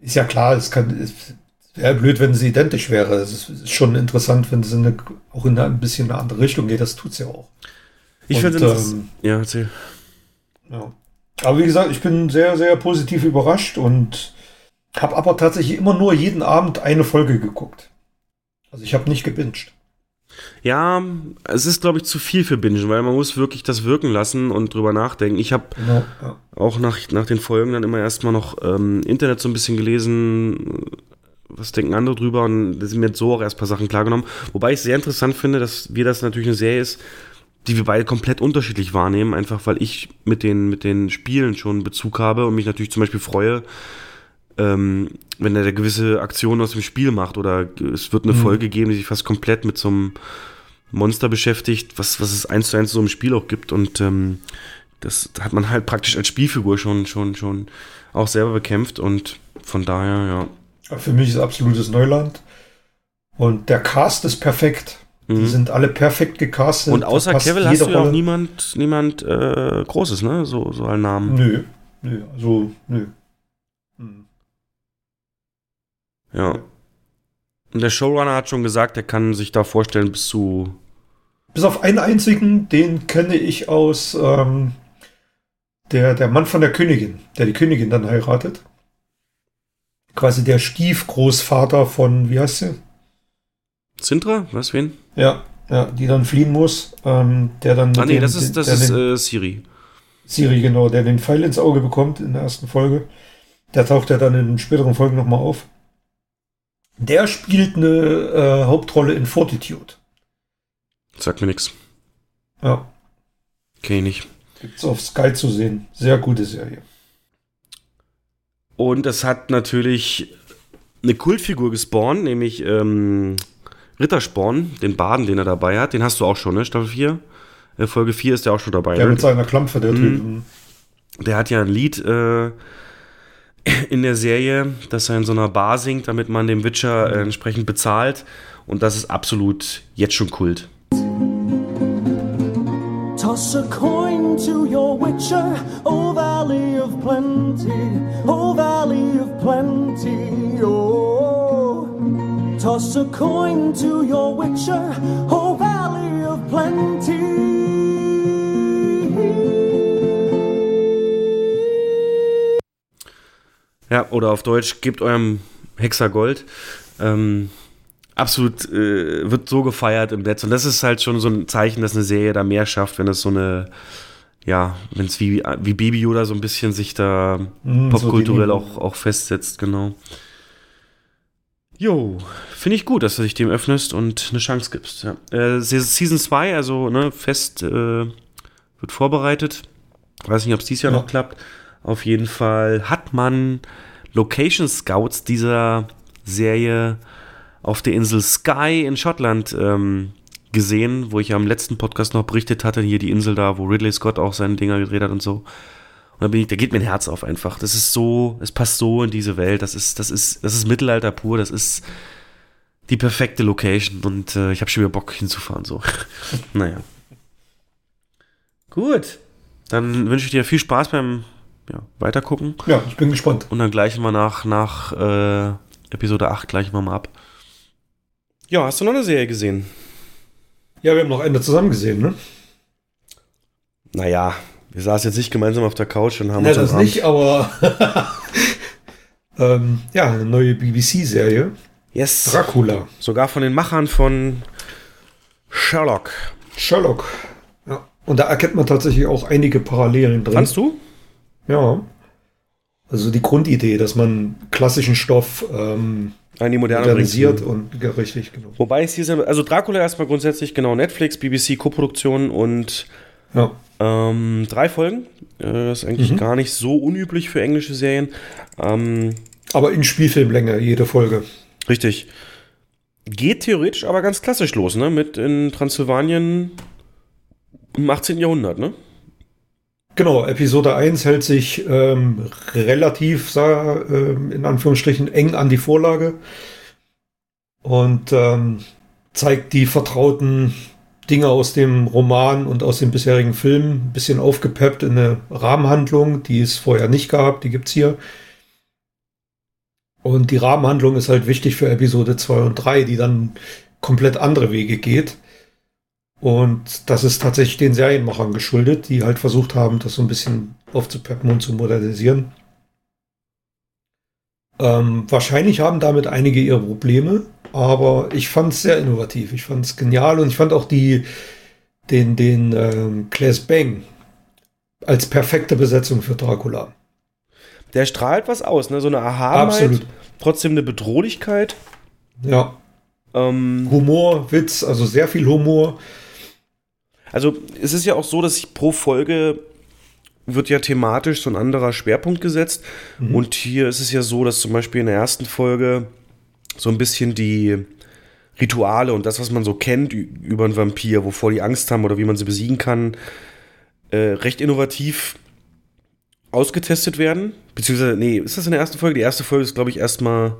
Ist ja klar, es kann, es wäre blöd, wenn sie identisch wäre. Es ist, schon interessant, wenn es in eine, auch in eine, ein bisschen eine andere Richtung geht. Das tut's ja auch. Ich finde ähm, ja, erzähl. Ja. Aber wie gesagt, ich bin sehr, sehr positiv überrascht und habe aber tatsächlich immer nur jeden Abend eine Folge geguckt. Also ich habe nicht gebinged. Ja, es ist, glaube ich, zu viel für Bingen, weil man muss wirklich das wirken lassen und drüber nachdenken. Ich habe Genau, ja. auch nach, nach den Folgen dann immer erstmal noch ähm, Internet so ein bisschen gelesen, was denken andere drüber und da sind mir jetzt so auch erst ein paar Sachen klargenommen. Wobei ich sehr interessant finde, dass wir das natürlich eine Serie ist, die wir beide komplett unterschiedlich wahrnehmen, einfach weil ich mit den, mit den Spielen schon Bezug habe und mich natürlich zum Beispiel freue, ähm, wenn er eine gewisse Aktion aus dem Spiel macht oder es wird eine Mhm. Folge geben, die sich fast komplett mit so einem Monster beschäftigt, was, was es eins zu eins so im Spiel auch gibt und ähm, das hat man halt praktisch als Spielfigur schon, schon, schon auch selber bekämpft und von daher, ja. Für mich ist absolutes Neuland. Und der Cast ist perfekt. Die Mhm. sind alle perfekt gecastet. Und außer Kevin hast du ja auch niemand, niemand äh, Großes, ne? So, so einen Namen. Nö, nö, also, nö. Hm. Ja. Und der Showrunner hat schon gesagt, er kann sich da vorstellen, bis zu. Bis auf einen einzigen, den kenne ich aus ähm, der, der Mann von der Königin, der die Königin dann heiratet. Quasi der Stiefgroßvater von, wie heißt sie? Sintra? Was, wen? Ja, ja, die dann fliehen muss. Ähm, der dann. Ah, nee, dem- das ist, das ist den, äh, Siri. Siri, genau, der den Pfeil ins Auge bekommt in der ersten Folge. Der taucht ja dann in späteren Folgen nochmal auf. Der spielt eine äh, Hauptrolle in Fortitude. Sagt mir nichts. Ja, Okay, nicht. gibt's auf Sky zu sehen. Sehr gute Serie. Und es hat natürlich eine Kultfigur gespawnt, nämlich ähm, Rittersporn, den Baden, den er dabei hat. Den hast du auch schon, ne? Staffel 4? Äh, Folge 4 ist der auch schon dabei. Der ne? mit seiner Klampfe, der Mhm. Typ. Der hat ja ein Lied äh, in der Serie, das er in so einer Bar singt, damit man dem Witcher äh, entsprechend bezahlt. Und das ist absolut jetzt schon Kult. Toss a coin to your witcher, O Valley of Plenty, O Valley of Plenty, oh. Toss a coin to your witcher, O Valley of Plenty. Ja, oder auf Deutsch, gebt eurem Hexer Gold. Ähm, absolut äh, wird so gefeiert im Netz. Und das ist halt schon so ein Zeichen, dass eine Serie da mehr schafft, wenn es so eine, ja, wenn es wie, wie Baby Yoda so ein bisschen sich da Mhm, popkulturell so auch, auch festsetzt, genau. Jo, finde ich gut, dass du dich dem öffnest und eine Chance gibst. Ja. Äh, Season 2, also ne, fest äh, wird vorbereitet. Weiß nicht, ob es dieses Jahr Ja. noch klappt. Auf jeden Fall hat man Location Scouts dieser Serie auf der Insel Skye in Schottland ähm, gesehen, wo ich ja im letzten Podcast noch berichtet hatte, hier die Insel da, wo Ridley Scott auch seine Dinger gedreht hat und so. Und da bin ich, da geht mir ein Herz auf einfach. Das ist so, es passt so in diese Welt. Das ist, das ist, das ist Mittelalter pur. Das ist die perfekte Location und äh, ich habe schon wieder Bock hinzufahren so. naja. Gut. Dann wünsche ich dir viel Spaß beim ja, Weitergucken. Ja, ich bin gespannt. Und dann gleichen wir nach, nach äh, Episode 8 gleichen wir mal ab. Ja, hast du noch eine Serie gesehen? Ja, wir haben noch eine zusammen gesehen, ne? Naja, wir saßen jetzt nicht gemeinsam auf der Couch und haben Ne, uns das umarmt. nicht, aber ähm, ja, eine neue BBC-Serie. Yes. Dracula. Sogar von den Machern von Sherlock. Sherlock. Ja. Und da erkennt man tatsächlich auch einige Parallelen drin. Fandst du? Ja. Also die Grundidee, dass man klassischen Stoff ähm, An die moderne modernisiert und ja, richtig, genau. Wobei es hier, sind- also Dracula erstmal grundsätzlich genau Netflix, BBC Koproduktion und Ja. Ähm, drei Folgen. Äh, das ist eigentlich Mhm. gar nicht so unüblich für englische Serien. Ähm, Aber in Spielfilmlänge, jede Folge. richtig. Geht theoretisch aber ganz klassisch los, ne? Mit in Transsilvanien im 18. Jahrhundert, ne? Genau, Episode 1 hält sich ähm, relativ, sa- ähm, in Anführungsstrichen, eng an die Vorlage und ähm, zeigt die vertrauten Dinge aus dem Roman und aus den bisherigen Filmen, ein bisschen aufgepeppt in eine Rahmenhandlung, die es vorher nicht gab, die gibt's hier. Und die Rahmenhandlung ist halt wichtig für Episode 2 und 3, die dann komplett andere Wege geht. Und das ist tatsächlich den Serienmachern geschuldet, die halt versucht haben, das so ein bisschen aufzupeppen und zu modernisieren. Ähm, wahrscheinlich haben damit einige ihre Probleme, aber ich fand es sehr innovativ. Ich fand es genial und ich fand auch die, den, den ähm, Claes Bang als perfekte Besetzung für Dracula. Der strahlt was aus, ne? So eine Erhabenheit, Absolut. trotzdem eine Bedrohlichkeit. Ja. Ähm, Humor, Witz, also sehr viel Humor. Also es ist ja auch so, dass ich pro Folge wird ja thematisch so ein anderer Schwerpunkt gesetzt. Mhm. Und hier ist es ja so, dass zum Beispiel in der ersten Folge so ein bisschen die Rituale und das, was man so kennt über einen Vampir, wovor die Angst haben oder wie man sie besiegen kann, äh, recht innovativ ausgetestet werden. Beziehungsweise, nee, ist das in der ersten Folge? Die erste Folge ist, glaube ich, erstmal.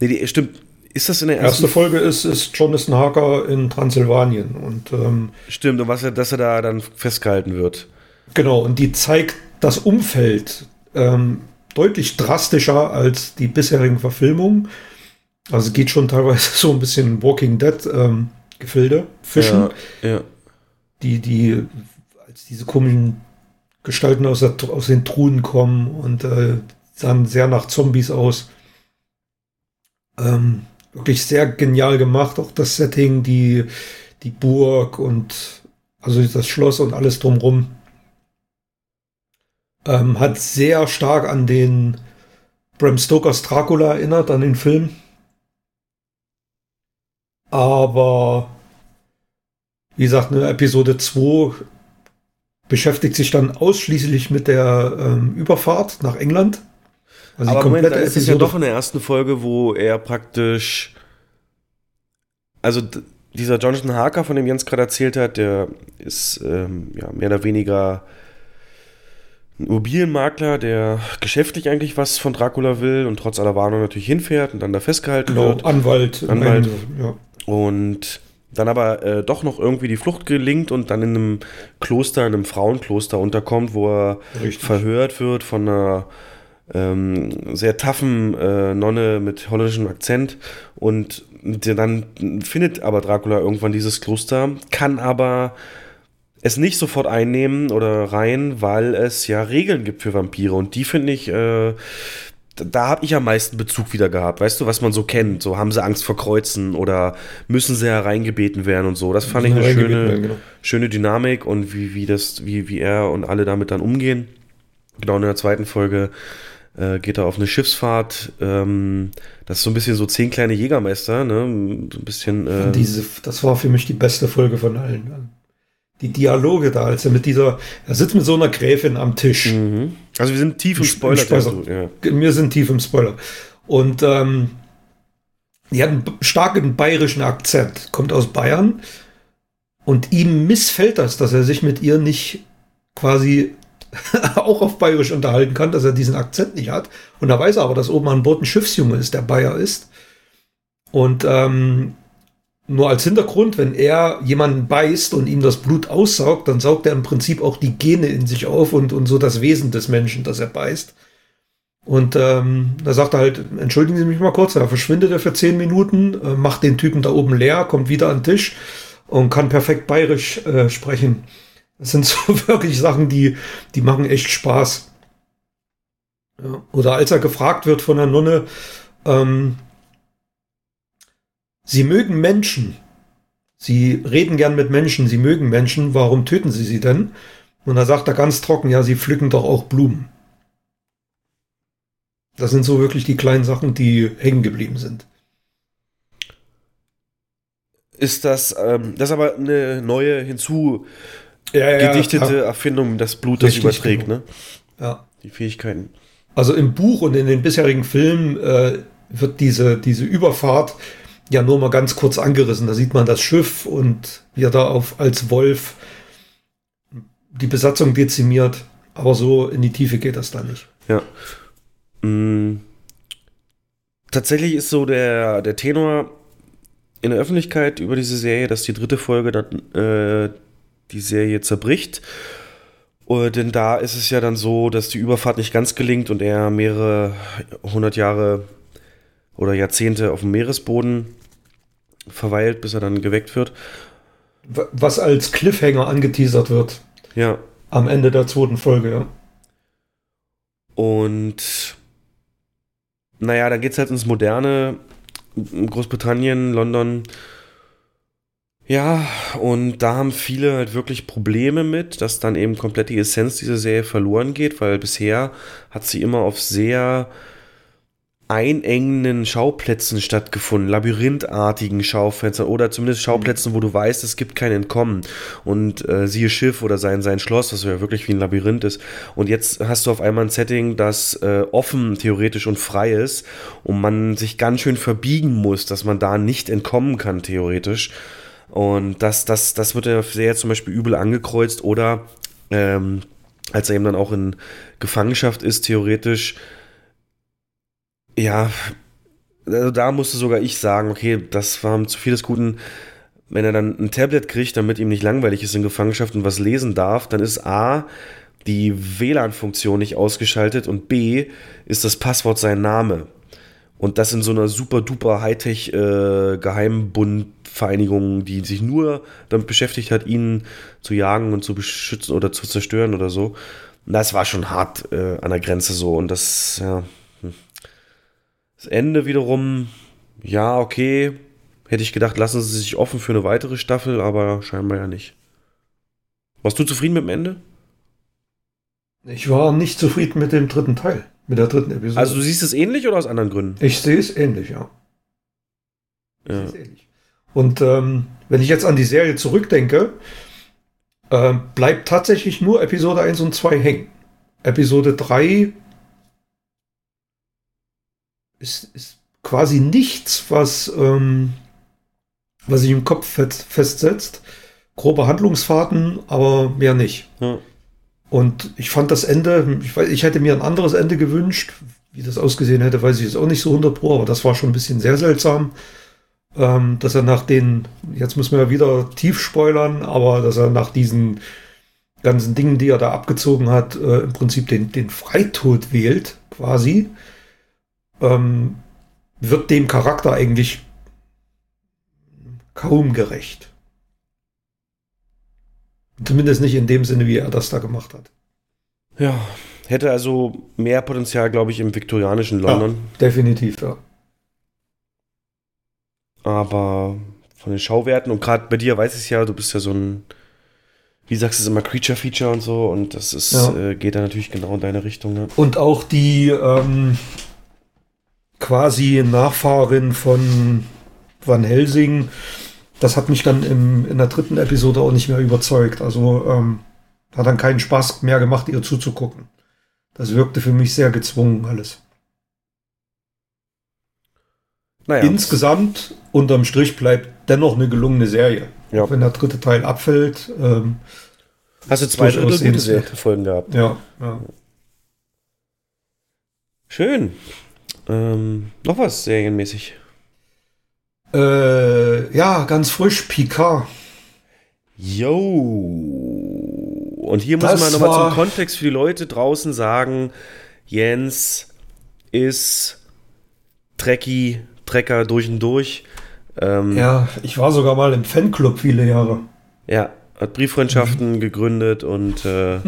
Nee, die, stimmt. Ist das in der ersten Erste Folge ist, ist Jonathan Harker in Transsilvanien und ähm, Stimmt, und was er, dass er da dann festgehalten wird. Genau, und die zeigt das Umfeld ähm, deutlich drastischer als die bisherigen Verfilmungen. Also es geht schon teilweise so ein bisschen Walking Dead ähm, Gefilde, Fischen, Ja, ja. die, die als diese komischen Gestalten aus, der, aus den Truhen kommen und äh, sahen sehr nach Zombies aus. Ähm, wirklich sehr genial gemacht, auch das Setting, die, die Burg und also das Schloss und alles drumrum. Ähm, hat sehr stark an den Bram Stokers Dracula erinnert, an den Film. Aber wie gesagt, eine Episode 2 beschäftigt sich dann ausschließlich mit der ähm, Überfahrt nach England. Also Aber die Moment, da ist es ja Episode doch in der ersten Folge, wo er praktisch. Also dieser Jonathan Harker, von dem Jens gerade erzählt hat, der ist ähm, ja, mehr oder weniger ein Immobilienmakler, der geschäftlich eigentlich was von Dracula will und trotz aller Warnung natürlich hinfährt und dann da festgehalten Genau, wird. Anwalt. Anwalt. Ja. Und dann aber äh, doch noch irgendwie die Flucht gelingt und dann in einem Kloster, in einem Frauenkloster unterkommt, wo er Richtig. verhört wird von einer ähm, sehr taffen äh, Nonne mit holländischem Akzent und der dann findet aber Dracula irgendwann dieses Kloster, kann aber es nicht sofort einnehmen oder rein, weil es ja Regeln gibt für Vampire und die finde ich, äh, da habe ich am meisten Bezug wieder gehabt. Weißt du, was man so kennt? So haben sie Angst vor Kreuzen oder müssen sie hereingebeten werden und so. Das fand ich eine schöne, werden, genau. schöne Dynamik und wie, wie das, wie, wie er und alle damit dann umgehen. Genau in der zweiten Folge äh, geht er auf eine Schiffsfahrt. Ähm, das ist so ein bisschen so zehn kleine Jägermeister, ne? So ein bisschen. Äh, Diese, das war für mich die beste Folge von allen. Die Dialoge da, als er mit dieser, er sitzt mit so einer Gräfin am Tisch. Also wir sind tief im Im Spoiler. Spoiler. ja. Wir sind tief im Spoiler. Und ähm, die hat einen starken bayerischen Akzent, kommt aus Bayern. Und ihm missfällt das, dass er sich mit ihr nicht quasi auch auf Bayerisch unterhalten kann, dass er diesen Akzent nicht hat. Und da weiß er aber, dass oben an Bord ein Schiffsjunge ist, der Bayer ist. Und ähm, nur als Hintergrund, wenn er jemanden beißt und ihm das Blut aussaugt, dann saugt er im Prinzip auch die Gene in sich auf und, und so das Wesen des Menschen, das er beißt. Und ähm, da sagt er halt, entschuldigen Sie mich mal kurz, da verschwindet er für zehn Minuten, äh, macht den Typen da oben leer, kommt wieder an den Tisch und kann perfekt bayerisch äh, sprechen. Das sind so wirklich Sachen, die, die machen echt Spaß. Ja. Oder als er gefragt wird von der Nonne, ähm, Sie mögen Menschen. Sie reden gern mit Menschen, sie mögen Menschen, warum töten sie sie denn? Und da sagt er ganz trocken, ja, sie pflücken doch auch Blumen. Das sind so wirklich die kleinen Sachen, die hängen geblieben sind. Ist das, ähm, das ist aber eine neue hinzu Ja, ja, gedichtete ja. Erfindung, das Blut, das Richtig, überträgt, genau. ne? Ja. Die Fähigkeiten. Also im Buch und in den bisherigen Filmen äh, wird diese, diese Überfahrt ja nur mal ganz kurz angerissen. Da sieht man das Schiff und wie er da auf, als Wolf die Besatzung dezimiert. Aber so in die Tiefe geht das da nicht. Ja. Mm. Tatsächlich ist so der, der Tenor in der Öffentlichkeit über diese Serie, dass die dritte Folge dann äh, die Serie zerbricht. Äh, denn da ist es ja dann so, dass die Überfahrt nicht ganz gelingt und er mehrere hundert Jahre oder Jahrzehnte auf dem Meeresboden verweilt, bis er dann geweckt wird. Was als Cliffhanger angeteasert wird Ja. am Ende der zweiten Folge. Ja. Und naja, dann geht es halt ins Moderne, Großbritannien, London. Ja, und da haben viele halt wirklich Probleme mit, dass dann eben komplett die Essenz dieser Serie verloren geht, weil bisher hat sie immer auf sehr einengenden Schauplätzen stattgefunden, labyrinthartigen Schaufenstern oder zumindest Schauplätzen, wo du weißt, es gibt kein Entkommen. Und äh, siehe Schiff oder sein, sein Schloss, was ja wirklich wie ein Labyrinth ist. Und jetzt hast du auf einmal ein Setting, das äh, offen theoretisch und frei ist und man sich ganz schön verbiegen muss, dass man da nicht entkommen kann, theoretisch. Und das, das, das wird der Serie zum Beispiel übel angekreuzt oder ähm, als er eben dann auch in Gefangenschaft ist, theoretisch, ja, also da musste sogar ich sagen, okay, das war zu viel des Guten. Wenn er dann ein Tablet kriegt, damit ihm nicht langweilig ist in Gefangenschaft und was lesen darf, dann ist A, die WLAN-Funktion nicht ausgeschaltet und B, ist das Passwort sein Name. Und das in so einer super duper Hightech äh, Geheimbundvereinigung, die sich nur damit beschäftigt hat, ihn zu jagen und zu beschützen oder zu zerstören oder so. Das war schon hart äh, an der Grenze so. Und das, ja. Das Ende wiederum, ja, okay. Hätte ich gedacht, lassen sie sich offen für eine weitere Staffel, aber scheinbar ja nicht. Warst du zufrieden mit dem Ende? Ich war nicht zufrieden mit dem dritten Teil, mit der dritten Episode. Also du siehst es ähnlich oder aus anderen Gründen? ich sehe es ähnlich, ja. Ja. Und ähm, wenn ich jetzt an die Serie zurückdenke, äh, bleibt tatsächlich nur Episode 1 und 2 hängen. Episode 3 ist, ist quasi nichts, was, ähm, was sich im Kopf fest, festsetzt. Grobe Handlungsfahrten, aber mehr nicht. Ja. Und ich fand das Ende, ich, weiß, ich hätte mir ein anderes Ende gewünscht. Wie das ausgesehen hätte, weiß ich jetzt auch nicht so 100 Pro, aber das war schon ein bisschen sehr seltsam ähm, dass er nach den, jetzt müssen wir ja wieder tief spoilern, aber dass er nach diesen ganzen Dingen, die er da abgezogen hat, äh, im Prinzip den, den Freitod wählt, quasi, ähm, wird dem Charakter eigentlich kaum gerecht. Zumindest nicht in dem Sinne, wie er das da gemacht hat. Ja, hätte also mehr Potenzial, glaube ich, im viktorianischen London. Ja, definitiv, ja. Aber von den Schauwerten und gerade bei dir weiß ich ja, du bist ja so ein, wie sagst du es immer, Creature-Feature und so und das ist, Ja. äh, geht da natürlich genau in deine Richtung. Ne? Und auch die ähm, quasi Nachfahrin von Van Helsing, das hat mich dann im, in der dritten Episode auch nicht mehr überzeugt. Also ähm, hat dann keinen Spaß mehr gemacht, ihr zuzugucken. Das wirkte für mich sehr gezwungen alles. Naja. Insgesamt, unterm Strich, bleibt dennoch eine gelungene Serie. Ja. Auch wenn der dritte Teil abfällt. Ähm, Hast du zwei Drittel gute Folgen gehabt. Ja, ja. Schön. Ähm, noch was serienmäßig? Äh, ja, ganz frisch, Picard. Yo. Und hier muss Das man nochmal zum Kontext für die Leute draußen sagen, Jens ist Trekkie, Trecker durch und durch. Ähm, Ja, ich war sogar mal im Fanclub viele Jahre. Ja, hat Brieffreundschaften gegründet und äh,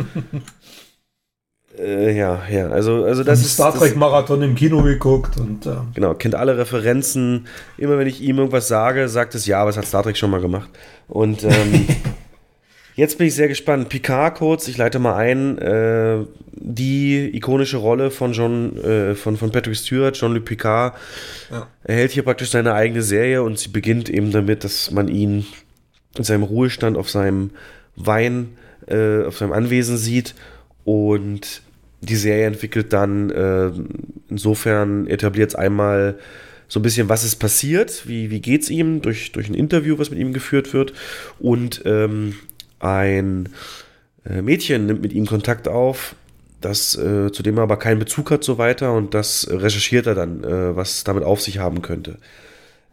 äh, ja, ja, also, also das ist Star Trek Marathon im Kino geguckt und ähm, Genau, kennt alle Referenzen. Immer wenn ich ihm irgendwas sage, sagt es ja, aber es hat Star Trek schon mal gemacht. Und ähm, Jetzt bin ich sehr gespannt. Picard kurz, ich leite mal ein. Äh, die ikonische Rolle von John, äh, von, von Patrick Stewart, Jean-Luc Picard, Ja. erhält hier praktisch seine eigene Serie und sie beginnt eben damit, dass man ihn in seinem Ruhestand auf seinem Wein, äh, auf seinem Anwesen sieht und die Serie entwickelt dann, äh, insofern etabliert es einmal so ein bisschen, was ist passiert, wie, wie geht es ihm durch, durch ein Interview, was mit ihm geführt wird und ähm, ein äh, Mädchen nimmt mit ihm Kontakt auf, das äh, zu dem er aber keinen Bezug hat so weiter und das recherchiert er dann, äh, was damit auf sich haben könnte.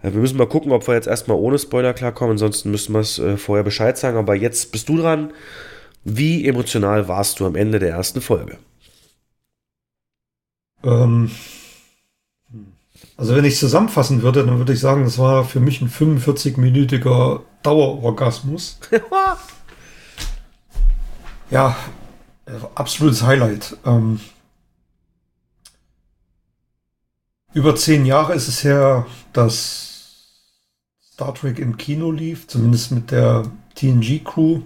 Äh, wir müssen mal gucken, ob wir jetzt erstmal ohne Spoiler klarkommen, ansonsten müssen wir es äh, vorher Bescheid sagen, aber jetzt bist du dran. Wie emotional warst du am Ende der ersten Folge? Ähm, also wenn ich es zusammenfassen würde, dann würde ich sagen, das war für mich ein 45-minütiger Dauerorgasmus. ja, absolutes Highlight. Ähm, über zehn Jahre ist es her, dass Star Trek im Kino lief, zumindest mit der TNG-Crew.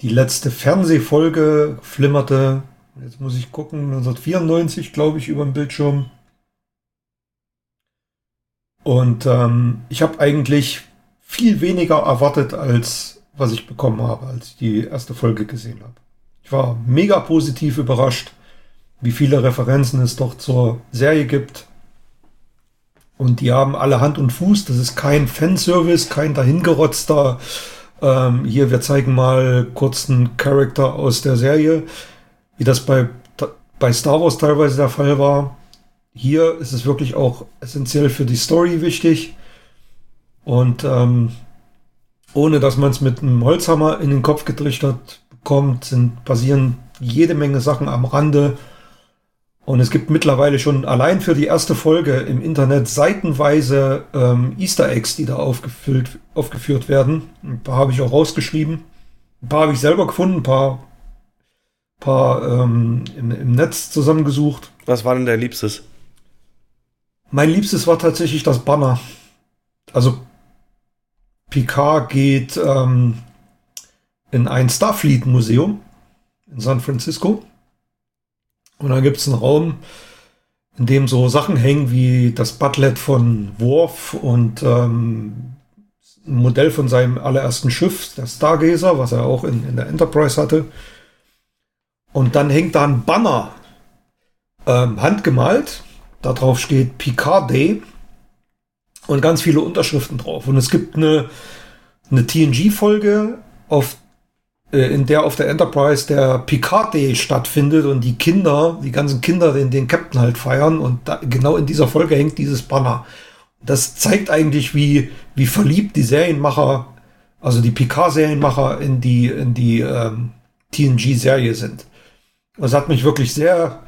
Die letzte Fernsehfolge flimmerte, jetzt muss ich gucken, 1994, glaube ich, über dem Bildschirm. Und ähm, ich habe eigentlich viel weniger erwartet, als was ich bekommen habe, als ich die erste Folge gesehen habe. Ich war mega positiv überrascht, wie viele Referenzen es doch zur Serie gibt. Und die haben alle Hand und Fuß. Das ist kein Fanservice, kein dahingerotzter. Ähm, hier, wir zeigen mal kurz einen Charakter aus der Serie, wie das bei, bei Star Wars teilweise der Fall war. Hier ist es wirklich auch essentiell für die Story wichtig. Und ähm, ohne dass man es mit einem Holzhammer in den Kopf getrichtert bekommt, sind, passieren jede Menge Sachen am Rande. Und es gibt mittlerweile schon allein für die erste Folge im Internet seitenweise ähm, Easter Eggs, die da aufgefüllt, aufgeführt werden. Ein paar habe ich auch rausgeschrieben. Ein paar habe ich selber gefunden, ein paar, paar ähm, im, im Netz zusammengesucht. Was war denn dein Liebstes? Mein Liebstes war tatsächlich das Banner. Also Picard geht ähm, in ein Starfleet-Museum in San Francisco. Und da gibt es einen Raum, in dem so Sachen hängen wie das Butlet von Worf und ähm, ein Modell von seinem allerersten Schiff, der Stargazer, was er auch in, in der Enterprise hatte. Und dann hängt da ein Banner, ähm, handgemalt. Darauf steht Picard Day und ganz viele Unterschriften drauf. Und es gibt eine, eine TNG-Folge, auf, äh, in der auf der Enterprise der Picard Day stattfindet und die Kinder, die ganzen Kinder den, den Captain halt feiern. Und da, genau in dieser Folge hängt dieses Banner. Das zeigt eigentlich, wie, wie verliebt die Serienmacher, also die Picard-Serienmacher in die, in die ähm, TNG-Serie sind. Das hat mich wirklich sehr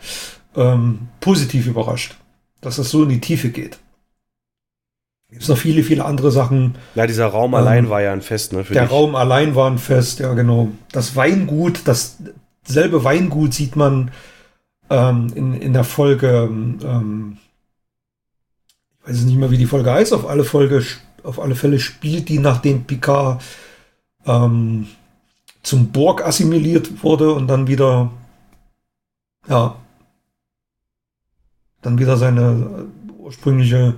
ähm, positiv überrascht, dass das so in die Tiefe geht. Gibt es noch viele, viele andere Sachen. Ja, dieser Raum Ähm, allein war ja ein Fest, ne? Der dich. Raum allein war ein Fest, ja genau. Das Weingut, das selbe Weingut sieht man ähm, in, in der Folge, ähm, ich weiß nicht mehr, wie die Folge heißt, auf alle Folge, auf alle Fälle spielt die, nachdem Picard ähm, zum Borg assimiliert wurde und dann wieder, ja, dann wieder seine ursprüngliche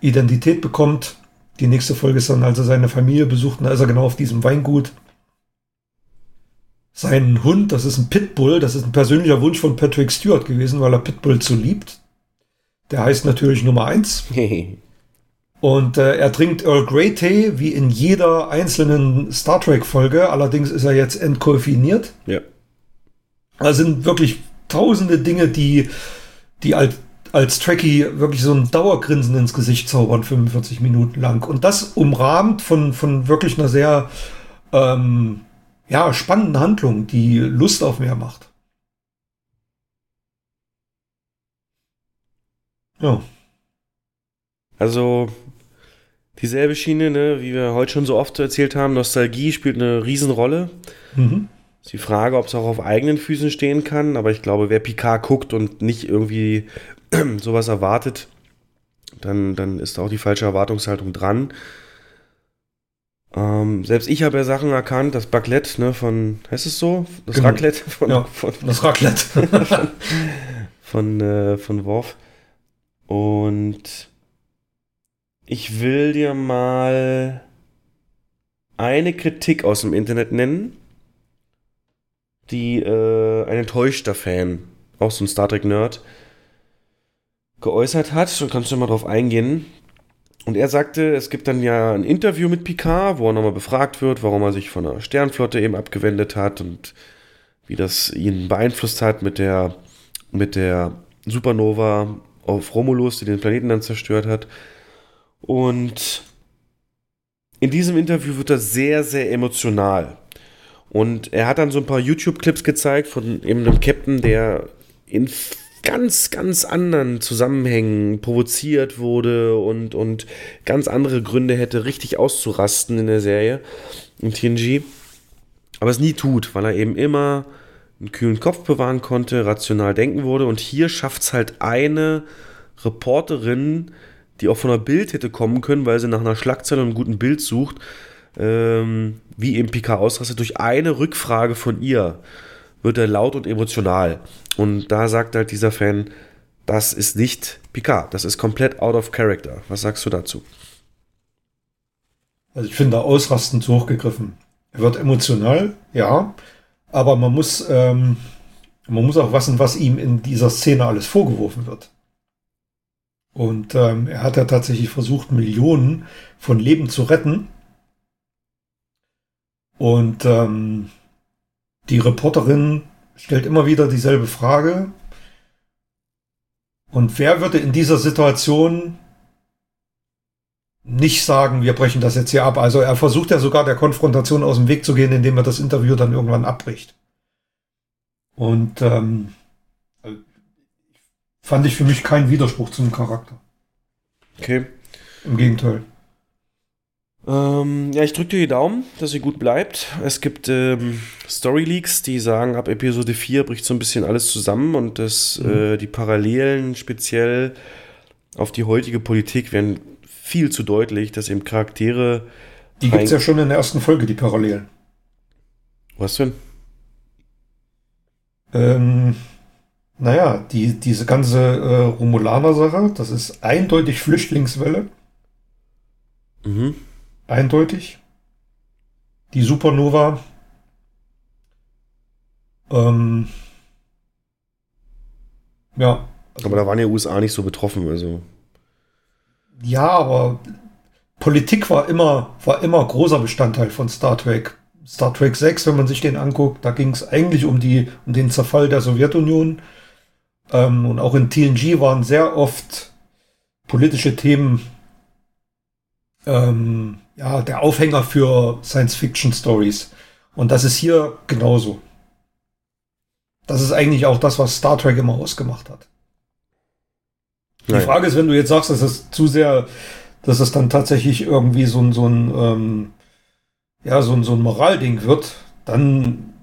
Identität bekommt. Die nächste Folge ist dann, als er seine Familie besucht, und da ist er genau auf diesem Weingut. Sein Hund, das ist ein Pitbull, das ist ein persönlicher Wunsch von Patrick Stewart gewesen, weil er Pitbull so liebt. Der heißt natürlich Nummer eins. Und äh, er trinkt Earl Grey Tee, wie in jeder einzelnen Star Trek Folge. Allerdings ist er jetzt entkoffiniert. Ja. Da sind wirklich tausende Dinge, die, die als, als Trekkie wirklich so ein Dauergrinsen ins Gesicht zaubern, 45 Minuten lang. Und das umrahmt von, von wirklich einer sehr ähm, ja, spannenden Handlung, die Lust auf mehr macht. Ja. Also dieselbe Schiene, ne, wie wir heute schon so oft erzählt haben, Nostalgie spielt eine Riesenrolle. Mhm. Ist die Frage, ob es auch auf eigenen Füßen stehen kann, aber ich glaube, wer Picard guckt und nicht irgendwie sowas erwartet, dann, dann ist auch die falsche Erwartungshaltung dran. Ähm, selbst ich habe ja Sachen erkannt, das Baklett ne, von, heißt es so? Das Genau. Raclette von, Ja, von, das Raclette. von, von, äh, von Worf. Und ich will dir mal eine Kritik aus dem Internet nennen, die äh, ein enttäuschter Fan, auch so ein Star Trek-Nerd, geäußert hat. Und kannst du mal drauf eingehen. Und er sagte, es gibt dann ja ein Interview mit Picard, wo er nochmal befragt wird, warum er sich von der Sternflotte eben abgewendet hat und wie das ihn beeinflusst hat mit der, mit der Supernova auf Romulus, die den Planeten dann zerstört hat. Und in diesem Interview wird er sehr, sehr emotional. Und er hat dann so ein paar YouTube-Clips gezeigt von eben einem Captain, der in ganz, ganz anderen Zusammenhängen provoziert wurde und, und ganz andere Gründe hätte, richtig auszurasten in der Serie, in TNG. Aber es nie tut, weil er eben immer einen kühlen Kopf bewahren konnte, rational denken wurde. Und hier schafft es halt eine Reporterin, die auch von einer Bild hätte kommen können, weil sie nach einer Schlagzeile und einem guten Bild sucht, ähm, wie eben Picard ausrastet, durch eine Rückfrage von ihr wird er laut und emotional. Und da sagt halt dieser Fan, das ist nicht Picard, das ist komplett out of character. Was sagst du dazu? Also ich finde ausrastend zu hochgegriffen. Er wird emotional, ja, aber man muss, ähm, man muss auch wissen, was ihm in dieser Szene alles vorgeworfen wird. Und ähm, er hat ja tatsächlich versucht, Millionen von Leben zu retten. Und ähm, die Reporterin stellt immer wieder dieselbe Frage. Und wer würde in dieser Situation nicht sagen, wir brechen das jetzt hier ab? Also er versucht ja sogar der Konfrontation aus dem Weg zu gehen, indem er das Interview dann irgendwann abbricht. Und ähm, fand ich für mich keinen Widerspruch zum Charakter. Okay. Im Gegenteil. Ähm, ja, ich drücke dir die Daumen, dass sie gut bleibt. Es gibt ähm, Story Leaks, die sagen, ab Episode 4 bricht so ein bisschen alles zusammen und dass Mhm. äh, die Parallelen speziell auf die heutige Politik werden viel zu deutlich, dass eben Charaktere. Die gibt es ja schon in der ersten Folge, die Parallelen. Was denn? Ähm, naja, die, diese ganze äh, Romulaner-Sache, das ist eindeutig Flüchtlingswelle. Mhm. Eindeutig. Die Supernova. Ähm, ja. Aber da waren ja USA nicht so betroffen, also. Ja, aber Politik war immer, war immer großer Bestandteil von Star Trek. Star Trek 6, wenn man sich den anguckt, da ging es eigentlich um, die, um den Zerfall der Sowjetunion. Ähm, und auch in TNG waren sehr oft politische Themen ähm, ja, der Aufhänger für Science-Fiction-Stories. Und das ist hier genauso. Das ist eigentlich auch das, was Star Trek immer ausgemacht hat. Die Nein. Frage ist, wenn du jetzt sagst, dass es zu sehr, dass es dann tatsächlich irgendwie so ein, so ein, ähm, ja, so ein, so ein Moralding wird, dann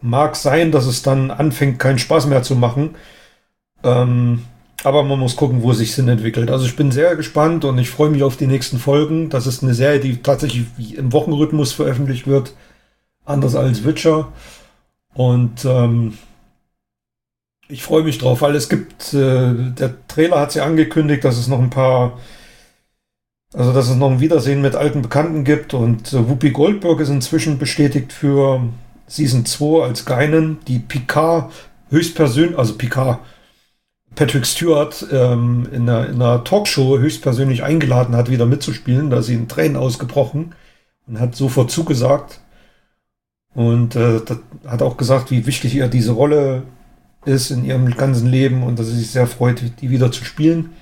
mag sein, dass es dann anfängt, keinen Spaß mehr zu machen. Ähm, aber man muss gucken, wo sich Sinn entwickelt. Also ich bin sehr gespannt und ich freue mich auf die nächsten Folgen. Das ist eine Serie, die tatsächlich im Wochenrhythmus veröffentlicht wird. Anders als Witcher. Und ähm, ich freue mich drauf, weil es gibt, äh, der Trailer hat sie angekündigt, dass es noch ein paar, also dass es noch ein Wiedersehen mit alten Bekannten gibt und äh, Whoopi Goldberg ist inzwischen bestätigt für Season 2 als Geinen, die Picard höchstpersönlich, also Picard, Patrick Stewart ähm, in, einer, in einer Talkshow höchstpersönlich eingeladen hat, wieder mitzuspielen. Da ist sie in Tränen ausgebrochen und hat sofort zugesagt. Und äh, hat auch gesagt, wie wichtig ihr diese Rolle ist in ihrem ganzen Leben und dass sie sich sehr freut, die wieder zu spielen.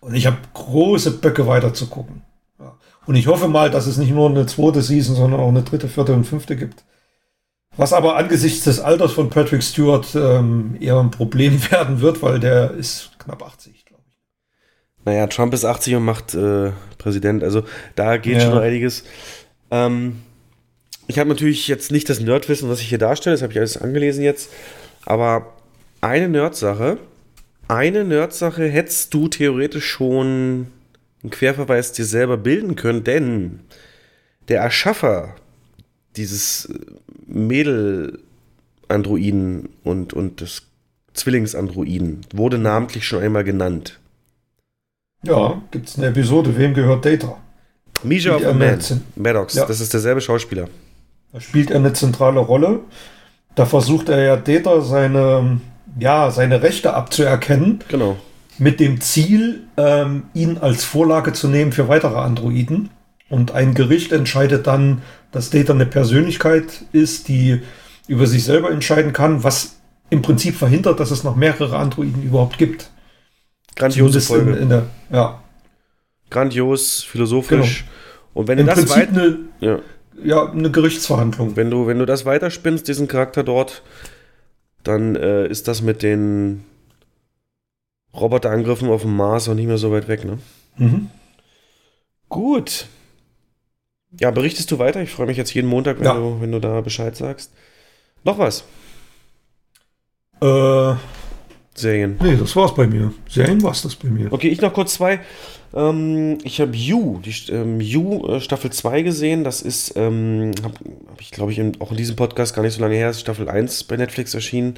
Und ich habe große Böcke weiter zu gucken. Ja. Und ich hoffe mal, dass es nicht nur eine zweite Season, sondern auch eine dritte, vierte und fünfte gibt. Was aber angesichts des Alters von Patrick Stewart ähm, eher ein Problem werden wird, weil der ist knapp 80. Naja, Trump ist 80 und macht äh, Präsident. Also da geht Ja. schon noch einiges. Ähm, ich habe natürlich jetzt nicht das Nerdwissen, was ich hier darstelle, das habe ich alles angelesen jetzt. Aber eine Nerdsache, eine Nerdsache hättest du theoretisch schon einen Querverweis dir selber bilden können, denn der Erschaffer dieses äh, Mädel-Androiden und, und des Zwillingsandroiden wurde namentlich schon einmal genannt. Ja, gibt es eine Episode, wem gehört Data? Misha of a Man, Maddox, Ja. das ist derselbe Schauspieler. Da spielt er eine zentrale Rolle. Da versucht er ja Data seine, ja, seine Rechte abzuerkennen. Genau. Mit dem Ziel, ähm, ihn als Vorlage zu nehmen für weitere Androiden. Und ein Gericht entscheidet dann, dass Data eine Persönlichkeit ist, die über sich selber entscheiden kann, was im Prinzip verhindert, dass es noch mehrere Androiden überhaupt gibt. Grandiose Folge. In, in der, ja. Grandios, philosophisch. Und wenn Im du das Prinzip weit, eine, ja. ja, eine Gerichtsverhandlung. wenn du, wenn du das weiterspinnst, diesen Charakter dort, dann äh, ist das mit den Roboterangriffen auf dem Mars auch nicht mehr so weit weg, ne? Mhm. Gut. Ja, berichtest du weiter? Ich freue mich jetzt jeden Montag, wenn, Ja. du, wenn du da Bescheid sagst. Noch was? Äh, Serien. nee, das war's bei mir. Serien war's das bei mir. Okay, ich noch kurz zwei. Ähm, ich habe You, die ähm, You äh, Staffel 2 gesehen. Das ist, ähm, habe hab ich glaube ich in, auch in diesem Podcast gar nicht so lange her, ist Staffel 1 bei Netflix erschienen.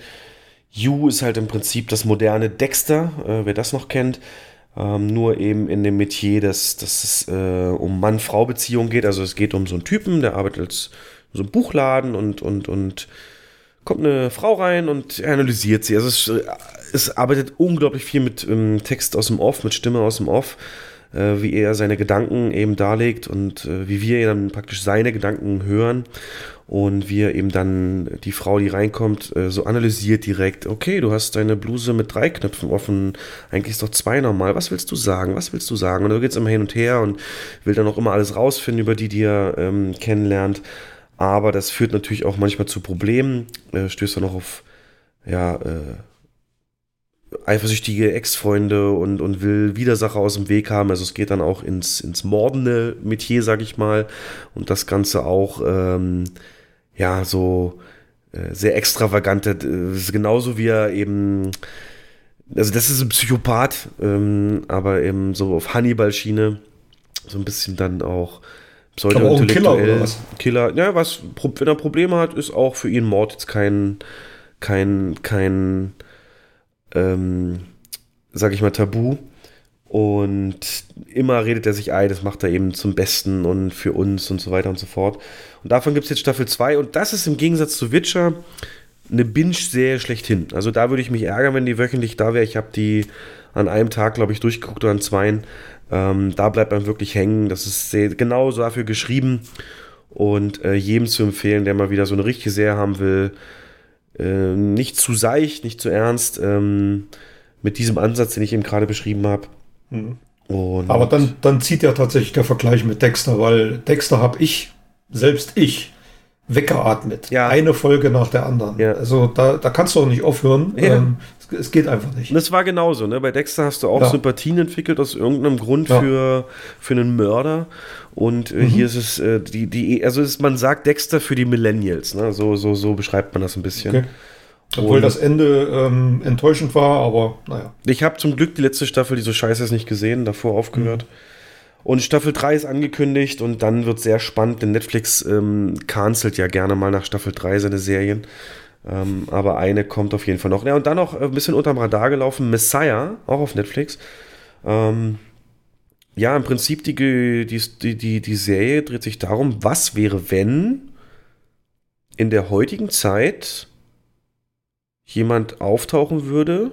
You ist halt im Prinzip das moderne Dexter, äh, wer das noch kennt. Ähm, nur eben in dem Metier, dass, dass es äh, um Mann-Frau-Beziehung geht. Also es geht um so einen Typen, der arbeitet als so einem Buchladen und, und, und kommt eine Frau rein und er analysiert sie. Also es, äh, es arbeitet unglaublich viel mit ähm, Text aus dem Off, mit Stimme aus dem Off, äh, wie er seine Gedanken eben darlegt und äh, wie wir dann praktisch seine Gedanken hören und wie er eben dann die Frau, die reinkommt, äh, so analysiert direkt. Okay, du hast deine Bluse mit drei Knöpfen offen, eigentlich ist doch zwei normal. Was willst du sagen? Was willst du sagen? Und da geht es immer hin und her und will dann auch immer alles rausfinden über die, die er ähm, kennenlernt. Aber das führt natürlich auch manchmal zu Problemen. Äh, stößt dann auch auf ja, äh, eifersüchtige Ex-Freunde und, und will Widersacher aus dem Weg haben. Also es geht dann auch ins, ins mordende Metier, sag ich mal. Und das Ganze auch, ähm, ja, so äh, sehr extravagante, äh, ist genauso wie er eben, also das ist ein Psychopath, ähm, aber eben so auf Hannibal-Schiene, so ein bisschen dann auch ein Killer oder pseudo-intellektuell. was? Killer, ja, was, wenn er Probleme hat, ist auch für ihn Mord jetzt kein, kein, kein, ähm, sag ich mal, Tabu. Und immer redet er sich ein, das macht er eben zum Besten und für uns und so weiter und so fort. Und davon gibt es jetzt Staffel 2 und das ist im Gegensatz zu Witcher eine Binge-Serie schlechthin. Also da würde ich mich ärgern, wenn die wöchentlich da wäre. Ich habe die an einem Tag, glaube ich, durchgeguckt oder an zweien. Ähm, da bleibt man wirklich hängen. Das ist sehr, genau dafür geschrieben und äh, jedem zu empfehlen, der mal wieder so eine richtige Serie haben will. Äh, nicht zu seicht, nicht zu ernst. Ähm, mit diesem Ansatz, den ich eben gerade beschrieben habe. Mhm. Aber dann, dann zieht ja tatsächlich der Vergleich mit Dexter, weil Dexter habe ich, selbst ich, weggeatmet. Ja. Eine Folge nach der anderen. Ja. Also da, da kannst du auch nicht aufhören. Ja. Ähm, es, es geht einfach nicht. Und das war genauso, ne? Bei Dexter hast du auch Ja. Sympathien entwickelt aus irgendeinem Grund für, für einen Mörder. Und äh, Mhm. hier ist es, äh, die, die, also ist, man sagt Dexter für die Millennials, ne? So, so, so beschreibt man das ein bisschen. Okay. Obwohl Und- das Ende ähm, enttäuschend war, aber naja. Ich habe zum Glück die letzte Staffel, die so scheiße ist, nicht gesehen, davor aufgehört. Mhm. Und Staffel 3 ist angekündigt und dann wird sehr spannend, denn Netflix ähm, cancelt ja gerne mal nach Staffel 3 seine Serien. Ähm, aber eine kommt auf jeden Fall noch. Ja, und dann noch ein bisschen unterm Radar gelaufen, Messiah, auch auf Netflix. Ähm, ja, im Prinzip die, die, die, die Serie dreht sich darum, was wäre, wenn in der heutigen Zeit jemand auftauchen würde,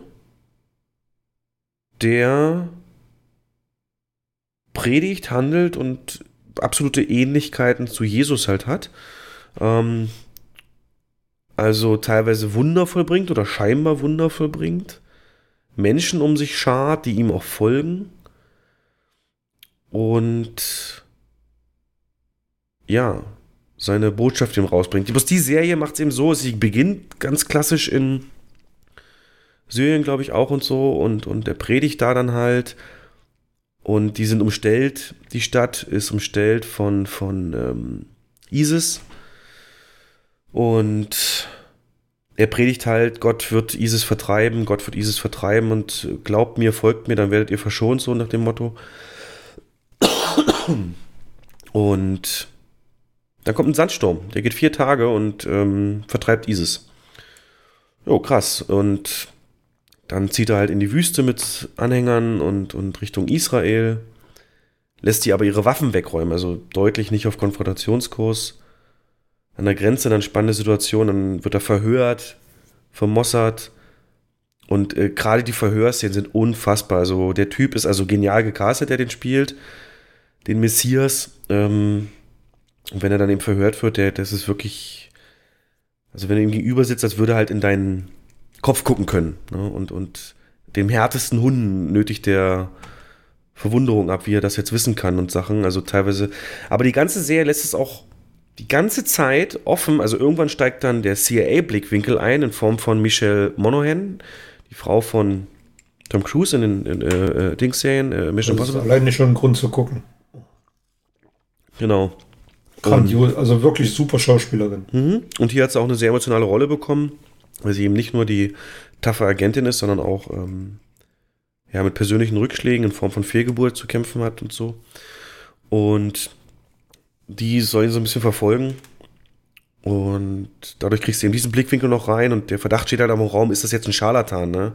der predigt, handelt und absolute Ähnlichkeiten zu Jesus halt hat. Ähm, also teilweise Wunder vollbringt oder scheinbar Wunder vollbringt. Menschen um sich schart, die ihm auch folgen. Und ja, seine Botschaft ihm rausbringt. Bloß die Serie macht es eben so, sie beginnt ganz klassisch in Syrien, glaube ich, auch und so. Und, und der predigt da dann halt. Und die sind umstellt. Die Stadt ist umstellt von, von ähm, ISIS. Und er predigt halt, Gott wird ISIS vertreiben, Gott wird ISIS vertreiben und glaubt mir, folgt mir, dann werdet ihr verschont, so nach dem Motto. Und dann kommt ein Sandsturm, der geht vier Tage und ähm, vertreibt ISIS. Jo, krass. Und dann zieht er halt in die Wüste mit Anhängern und, und Richtung Israel, lässt die aber ihre Waffen wegräumen, also deutlich nicht auf Konfrontationskurs. An der Grenze dann spannende Situation, dann wird er verhört vom Mossad. Und äh, gerade die Verhörszenen sind unfassbar. Also der Typ ist also genial gecastet, der den spielt. Den Messias. Ähm, und wenn er dann eben verhört wird, der, das ist wirklich. Also wenn du ihm gegenüber sitzt, als würde er halt in deinen Kopf gucken können. Ne? Und, und dem härtesten Hunden nötigt der Verwunderung ab, wie er das jetzt wissen kann und Sachen. Also teilweise. Aber die ganze Serie lässt es auch die ganze Zeit offen. Also irgendwann steigt dann der CIA-Blickwinkel ein in Form von Michelle Monaghan, die Frau von Tom Cruise in den in, äh, äh Dings-Serien, äh, Mission das ist alleine schon ein Grund zu gucken. Genau. Grandios, also wirklich super Schauspielerin. Mhm. Und hier hat sie auch eine sehr emotionale Rolle bekommen, weil sie eben nicht nur die taffe Agentin ist, sondern auch ähm, ja, mit persönlichen Rückschlägen in Form von Fehlgeburt zu kämpfen hat und so. Und die sollen so ein bisschen verfolgen. Und dadurch kriegst du eben diesen Blickwinkel noch rein und der Verdacht steht halt am Raum, ist das jetzt ein Scharlatan, ne?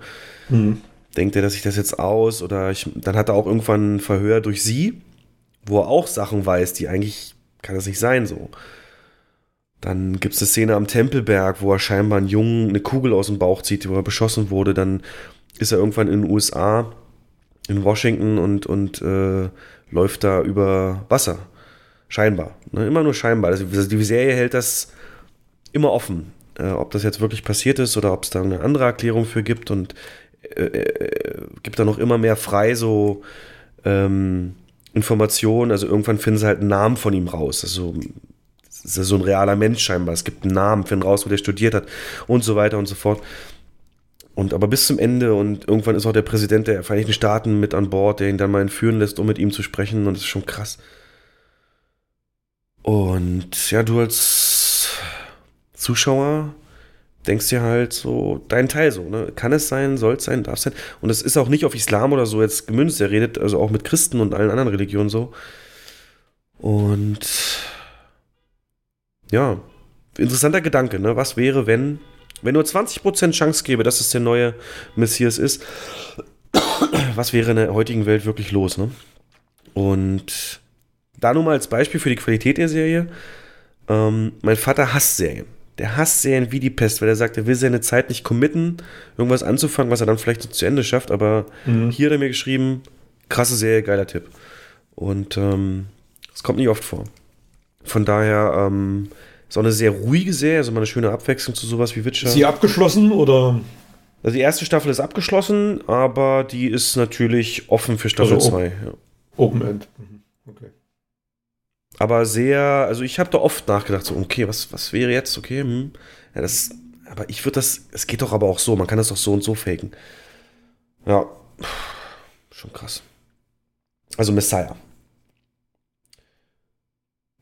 Mhm. Denkt er, dass ich das jetzt aus? Oder ich, dann hat er auch irgendwann ein Verhör durch sie, wo er auch Sachen weiß, die eigentlich kann das nicht sein so. Dann gibt es eine Szene am Tempelberg, wo er scheinbar einen Jungen eine Kugel aus dem Bauch zieht, wo er beschossen wurde. Dann ist er irgendwann in den USA, in Washington und, und äh, läuft da über Wasser. Scheinbar. Ne? Immer nur scheinbar. Also die Serie hält das immer offen. Äh, ob das jetzt wirklich passiert ist oder ob es da eine andere Erklärung für gibt und äh, äh, gibt da noch immer mehr frei so ähm, Informationen. Also irgendwann finden sie halt einen Namen von ihm raus. Also das ist so ein realer Mensch scheinbar. Es gibt einen Namen, finden raus, wo der studiert hat und so weiter und so fort. Und aber bis zum Ende und irgendwann ist auch der Präsident der Vereinigten Staaten mit an Bord, der ihn dann mal entführen lässt, um mit ihm zu sprechen. Und das ist schon krass. Und ja, du als Zuschauer denkst dir halt so, dein Teil so, ne? Kann es sein, soll es sein, darf es sein? Und es ist auch nicht auf Islam oder so jetzt gemünzt, er redet also auch mit Christen und allen anderen Religionen so. Und ja, interessanter Gedanke, ne? Was wäre, wenn, wenn nur 20% Chance gäbe, dass es der neue Messias ist, was wäre in der heutigen Welt wirklich los, ne? Und da nur mal als Beispiel für die Qualität der Serie. Ähm, mein Vater hasst Serien. Der hasst Serien wie die Pest, weil er sagt, er will seine Zeit nicht committen, irgendwas anzufangen, was er dann vielleicht zu Ende schafft. Aber mhm. hier hat er mir geschrieben, krasse Serie, geiler Tipp. Und ähm, das kommt nicht oft vor. Von daher ähm, ist auch eine sehr ruhige Serie, also mal eine schöne Abwechslung zu sowas wie Witcher. Ist sie abgeschlossen oder? Also die erste Staffel ist abgeschlossen, aber die ist natürlich offen für Staffel 2. Also ja. Open End. Mhm. Okay aber sehr, also ich habe da oft nachgedacht, so, okay, was, was wäre jetzt, okay, hm, ja, das, aber ich würde das, es geht doch aber auch so, man kann das doch so und so faken. Ja, schon krass. Also Messiah.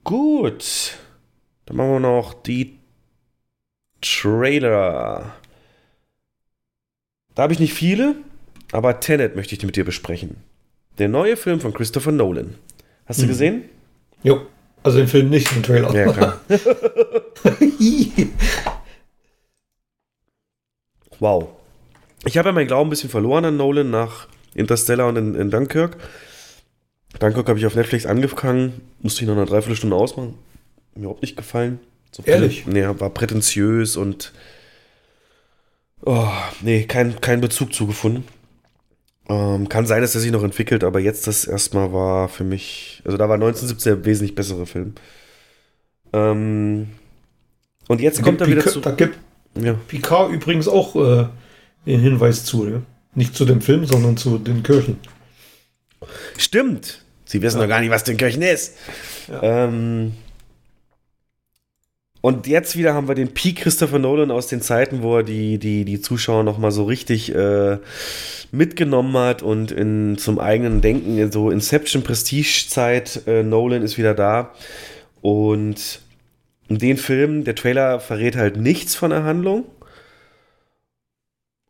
Gut, dann machen wir noch die Trailer. Da habe ich nicht viele, aber Tenet möchte ich mit dir besprechen. Der neue Film von Christopher Nolan. Hast du hm. gesehen? Jo, also den Film nicht, den Trailer. Ja, klar. wow. Ich habe ja meinen Glauben ein bisschen verloren an Nolan nach Interstellar und in, in Dunkirk. Dunkirk habe ich auf Netflix angefangen, musste ich noch eine Dreiviertelstunde ausmachen. Mir überhaupt nicht gefallen. So Ehrlich? Nee, war prätentiös und oh, nee, kein, kein Bezug zugefunden. Ähm, kann sein, dass er sich noch entwickelt, aber jetzt das erstmal war für mich, also da war 1917 der wesentlich bessere Film. Ähm, und jetzt da kommt er wieder zu. Da gibt ja. Picard übrigens auch äh, den Hinweis zu, ja? Nicht zu dem Film, sondern zu den Kirchen. Stimmt. Sie wissen ja. noch gar nicht, was den Kirchen ist. Ja. Ähm, und jetzt wieder haben wir den Peak Christopher Nolan aus den Zeiten, wo er die, die, die Zuschauer noch mal so richtig äh, mitgenommen hat und in, zum eigenen Denken, in so Inception Prestige-Zeit, äh, Nolan ist wieder da. Und in den Film, der Trailer verrät halt nichts von der Handlung.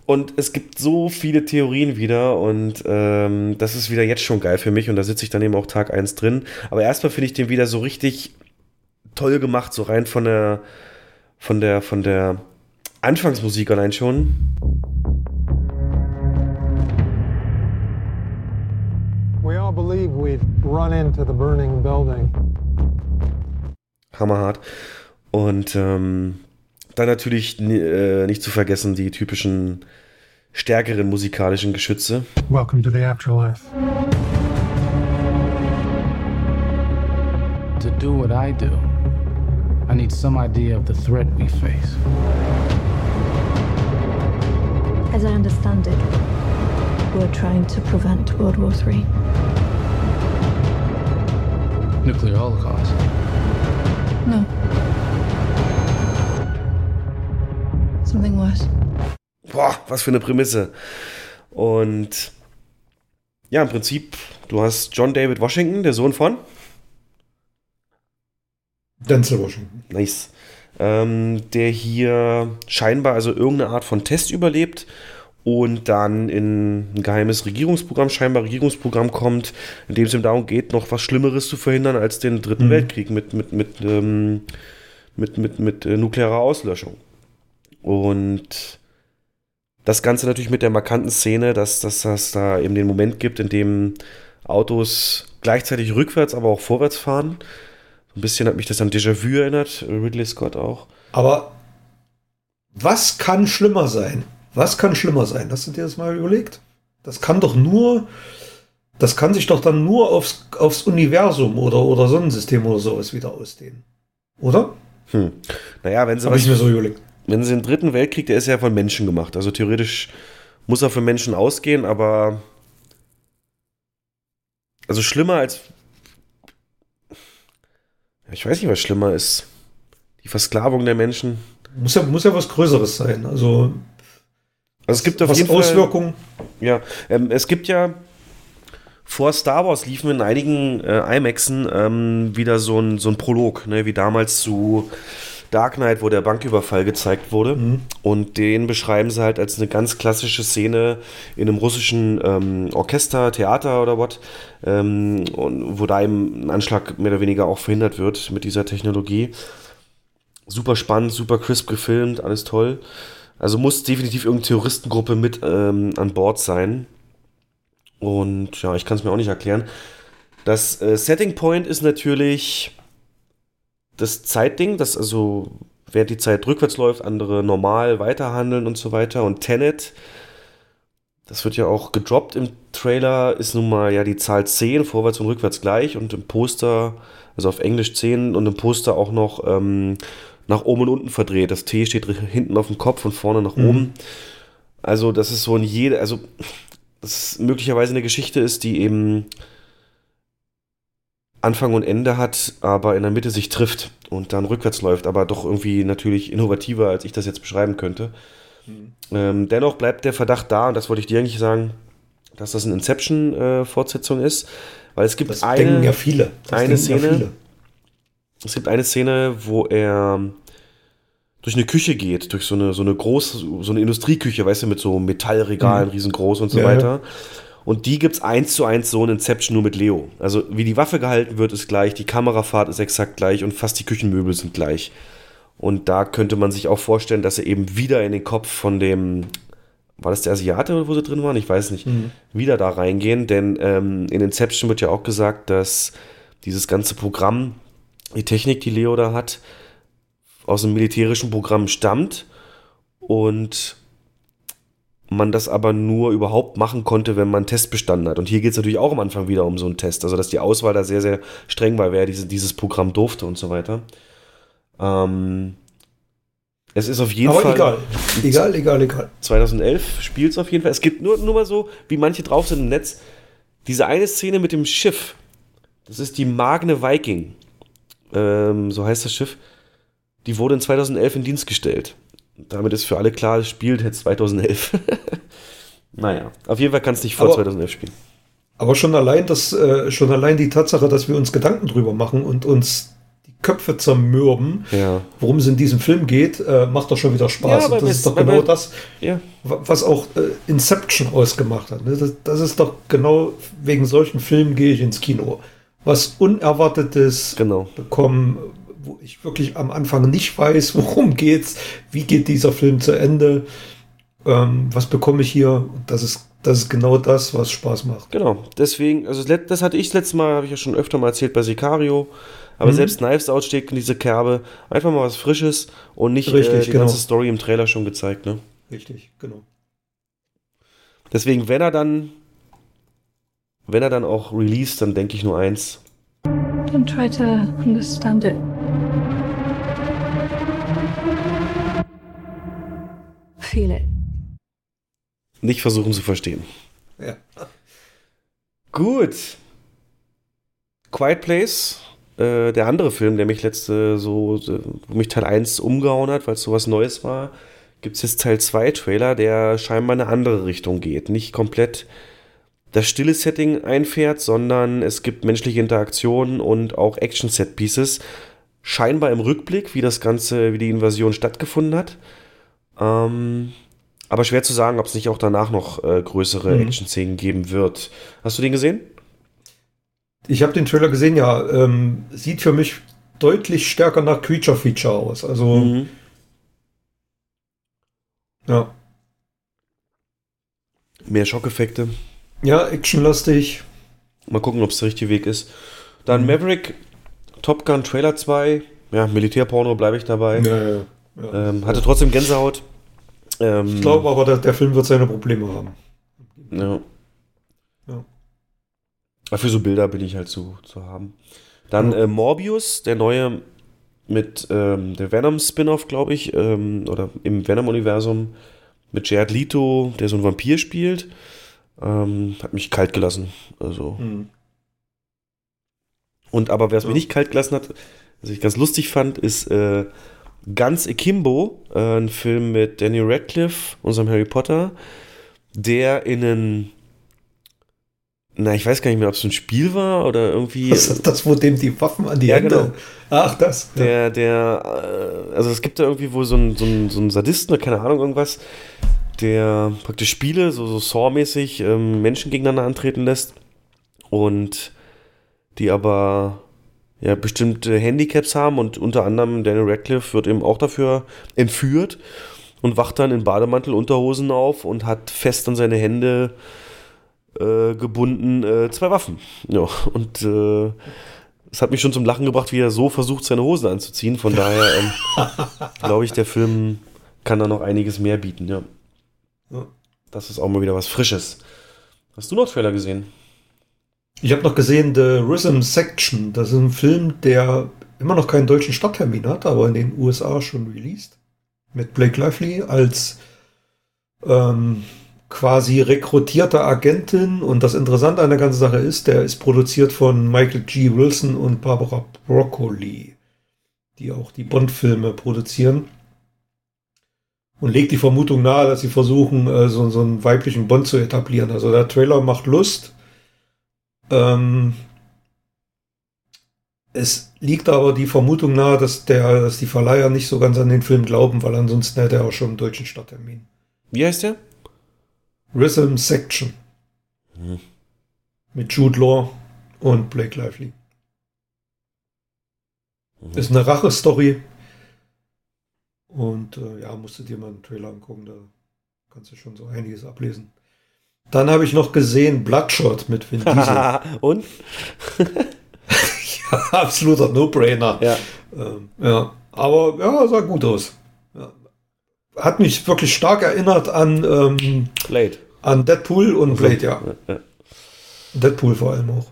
Und es gibt so viele Theorien wieder und ähm, das ist wieder jetzt schon geil für mich und da sitze ich dann eben auch Tag 1 drin. Aber erstmal finde ich den wieder so richtig toll gemacht, so rein von der, von der, von der Anfangsmusik allein schon. We all believe we'd run into the burning building. Hammerhart. Und ähm, dann natürlich äh, nicht zu vergessen die typischen stärkeren musikalischen Geschütze. Welcome to the afterlife. To do what I do, I need some idea of the threat we face. As I understand it, we're trying to prevent World War III. Nuclear holocaust. No. Something worse. Boah, was für eine Prämisse. Und ja, im Prinzip, du hast John David Washington, der Sohn von Denzel Washington. Nice. Ähm, der hier scheinbar also irgendeine Art von Test überlebt und dann in ein geheimes Regierungsprogramm, scheinbar Regierungsprogramm kommt, in dem es ihm darum geht, noch was Schlimmeres zu verhindern als den Dritten Mhm. Weltkrieg mit, mit, mit, ähm, mit, mit, mit äh, nuklearer Auslöschung. Und das Ganze natürlich mit der markanten Szene, dass, dass das da eben den Moment gibt, in dem Autos gleichzeitig rückwärts, aber auch vorwärts fahren. So ein bisschen hat mich das an Déjà-vu erinnert, Ridley Scott auch. Aber was kann schlimmer sein? Was kann schlimmer sein? Hast du dir das mal überlegt? Das kann doch nur, das kann sich doch dann nur aufs, aufs Universum oder, oder Sonnensystem oder sowas wieder ausdehnen. Oder? Hm. Naja, wenn sie Hab ich mir so überlegt. Wenn sie den dritten Weltkrieg, der ist ja von Menschen gemacht. Also theoretisch muss er für Menschen ausgehen, aber also schlimmer als ich weiß nicht, was schlimmer ist. Die Versklavung der Menschen. Muss ja, muss ja was Größeres sein. Also, also es gibt auf was jeden Fall Auswirkungen. Ja, ähm, es gibt ja vor Star Wars liefen in einigen äh, IMAXen ähm, wieder so ein, so ein Prolog, ne, wie damals zu Dark Knight, wo der Banküberfall gezeigt wurde. Und den beschreiben sie halt als eine ganz klassische Szene in einem russischen ähm, Orchester, Theater oder was, ähm, und wo da eben ein Anschlag mehr oder weniger auch verhindert wird mit dieser Technologie. Super spannend, super crisp gefilmt, alles toll. Also muss definitiv irgendeine Terroristengruppe mit ähm, an Bord sein. Und ja, ich kann es mir auch nicht erklären. Das äh, Setting Point ist natürlich das Zeitding, dass also während die Zeit rückwärts läuft, andere normal weiterhandeln und so weiter. Und Tenet, das wird ja auch gedroppt im Trailer, ist nun mal ja die Zahl 10, vorwärts und rückwärts gleich. Und im Poster, also auf Englisch 10 und im Poster auch noch ähm, nach oben und unten verdreht. Das T steht hinten auf dem Kopf und vorne nach Mhm. oben. Also das ist so in jede, also das möglicherweise eine Geschichte ist, die eben Anfang und Ende hat, aber in der Mitte sich trifft und dann rückwärts läuft, aber doch irgendwie natürlich innovativer, als ich das jetzt beschreiben könnte. Ähm, dennoch bleibt der Verdacht da, und das wollte ich dir eigentlich sagen, dass das eine Inception-Fortsetzung ist, weil es gibt Das eine, denken ja viele. Das eine denken ja Szene, viele. es gibt eine Szene, wo er durch eine Küche geht, durch so eine, so eine große, so eine Industrieküche, weißt du, mit so Metallregalen, Mhm. riesengroß und so Ja, ja. Und die gibt's eins zu eins so in Inception nur mit Leo. Also wie die Waffe gehalten wird, ist gleich, die Kamerafahrt ist exakt gleich und fast die Küchenmöbel sind gleich. Und da könnte man sich auch vorstellen, dass er eben wieder in den Kopf von dem, war das der Asiate, wo sie drin waren? Ich weiß nicht, Mhm. wieder da reingehen, denn ähm, in Inception wird ja auch gesagt, dass dieses ganze Programm, die Technik, die Leo da hat, aus einem militärischen Programm stammt und man das aber nur überhaupt machen konnte, wenn man einen Test bestanden hat. Und hier geht es natürlich auch am Anfang wieder um so einen Test. Also, dass die Auswahl da sehr, sehr streng war, wer diese, dieses Programm durfte und so weiter. Ähm, es ist auf jeden Aber Fall. egal. Egal, egal, egal. 2011 spielt es auf jeden Fall. Es gibt nur, nur mal so, wie manche drauf sind im Netz, diese eine Szene mit dem Schiff. Das ist die Magne Viking. Ähm, so heißt das Schiff. Die wurde in 2011 in Dienst gestellt. Damit ist für alle klar, spielt jetzt 2011. naja, auf jeden Fall kann es nicht vor Aber- 2011 spielen. Aber schon allein das, äh, schon allein die Tatsache, dass wir uns Gedanken drüber machen und uns die Köpfe zermürben, Ja. worum es in diesem Film geht, äh, macht doch schon wieder Spaß. Ja, Und das wir- ist doch genau wir- das, Ja. wa- was auch äh, Inception ausgemacht hat. Ne? Das, das ist doch genau wegen solchen Filmen gehe ich ins Kino. Was Unerwartetes Genau. bekommen, wo ich wirklich am Anfang nicht weiß, worum geht's, wie geht dieser Film zu Ende, ähm, was bekomme ich hier. Das ist, das ist genau das, was Spaß macht. Genau, deswegen, also das hatte ich das letzte Mal, habe ich ja schon öfter mal erzählt bei Sicario, aber Mhm. selbst Knives Out steht in diese Kerbe. Einfach mal was Frisches und nicht äh, Richtig, die genau. ganze Story im Trailer schon gezeigt. Ne? Richtig, genau. Deswegen, wenn er dann, wenn er dann auch released, dann denke ich nur eins. Don't try to understand it. It. Nicht versuchen zu verstehen. Ja. Gut. Quiet Place, äh, der andere Film, der mich letzte so, so- wo mich Teil 1 umgehauen hat, weil es sowas Neues war, gibt es jetzt Teil 2 Trailer, der scheinbar in eine andere Richtung geht. Nicht komplett das stille Setting einfährt, sondern es gibt menschliche Interaktionen und auch Action-Set-Pieces. Scheinbar im Rückblick, wie das Ganze, wie die Invasion stattgefunden hat. Ähm, aber schwer zu sagen, ob es nicht auch danach noch äh, größere Mhm. Action-Szenen geben wird. Hast du den gesehen? Ich habe den Trailer gesehen, ja. Ähm, sieht für mich deutlich stärker nach Creature Feature aus. Also, Mhm. ja. Mehr Schockeffekte. Ja, actionlastig. Mal gucken, ob es der richtige Weg ist. Dann Maverick, Top Gun Trailer 2. Ja, Militärporno bleibe ich dabei. Ja, ja, ja. Ähm, hatte trotzdem Gänsehaut. Ähm, Ich glaube aber, der, der Film wird seine Probleme haben. Ja. Ja. Aber für so Bilder bin ich halt zu, zu haben. Dann äh, Morbius, der neue mit ähm, der Venom-Spin-Off, glaube ich, ähm, oder im Venom-Universum mit Jared Leto, der so einen Vampir spielt. Ähm, hat mich kalt gelassen. Also. Mhm. Und aber wer es mir nicht kalt gelassen hat, was ich ganz lustig fand, ist äh, Ganz Akimbo, äh, ein Film mit Daniel Radcliffe, unserem Harry Potter, der in einen, na, ich weiß gar nicht mehr, ob es ein Spiel war oder irgendwie. Das ist das, wo dem die Waffen an die Ja, Hände. genau. Ach, das. Ja. Der, der, äh, also es gibt da irgendwie wohl so einen so einen- so einen Sadisten oder keine Ahnung, irgendwas, der praktisch Spiele, so, so Saw-mäßig, ähm, Menschen gegeneinander antreten lässt und die aber ja bestimmte Handicaps haben und unter anderem Daniel Radcliffe wird eben auch dafür entführt und wacht dann in Bademantel, Unterhosen auf und hat fest an seine Hände äh, gebunden äh, zwei Waffen. Ja, und äh, es hat mich schon zum Lachen gebracht, wie er so versucht, seine Hosen anzuziehen. Von daher ähm, glaube ich, der Film kann da noch einiges mehr bieten. Ja. Ja. Das ist auch mal wieder was Frisches. Hast du noch Trailer gesehen? Ich habe noch gesehen The Rhythm Section. Das ist ein Film, der immer noch keinen deutschen Starttermin hat, aber in den USA schon released. Mit Blake Lively als ähm, quasi rekrutierte Agentin. Und das Interessante an der ganzen Sache ist, der ist produziert von Michael G. Wilson und Barbara Broccoli, die auch die Bond-Filme produzieren. Und legt die Vermutung nahe, dass sie versuchen, äh, so, so einen weiblichen Bond zu etablieren. Also der Trailer macht Lust. Ähm, es liegt aber die Vermutung nahe, dass, der, dass die Verleiher nicht so ganz an den Film glauben, weil ansonsten hätte er auch schon einen deutschen Starttermin. Wie heißt der? Rhythm Section. Hm. Mit Jude Law und Blake Lively. Mhm. Ist eine Rache-Story. Und äh, ja, musst du dir mal einen Trailer angucken, da kannst du schon so einiges ablesen. Dann habe ich noch gesehen Bloodshot mit Vin Diesel. und? ja, absoluter No-Brainer. Ja. Ähm, ja. Aber ja, sah gut aus. Ja. Hat mich wirklich stark erinnert an, ähm, Blade. an Deadpool und Blade, ja. ja. Deadpool vor allem auch.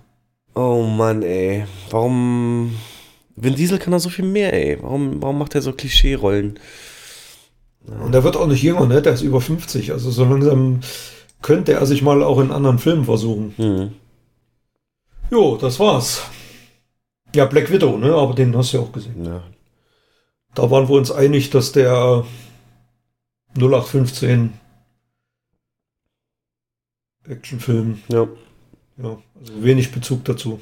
Oh Mann, ey. Warum. Vin Diesel kann da so viel mehr, ey. Warum, warum macht er so Klischee-Rollen? Und der wird auch nicht jünger, ne? Der ist über 50. Also so langsam könnte er sich mal auch in anderen Filmen versuchen. Mhm. Jo, das war's. Ja, Black Widow, ne? Aber den hast du ja auch gesehen. Ja. Da waren wir uns einig, dass der 0815 Actionfilm. Ja. Ja, also wenig Bezug dazu.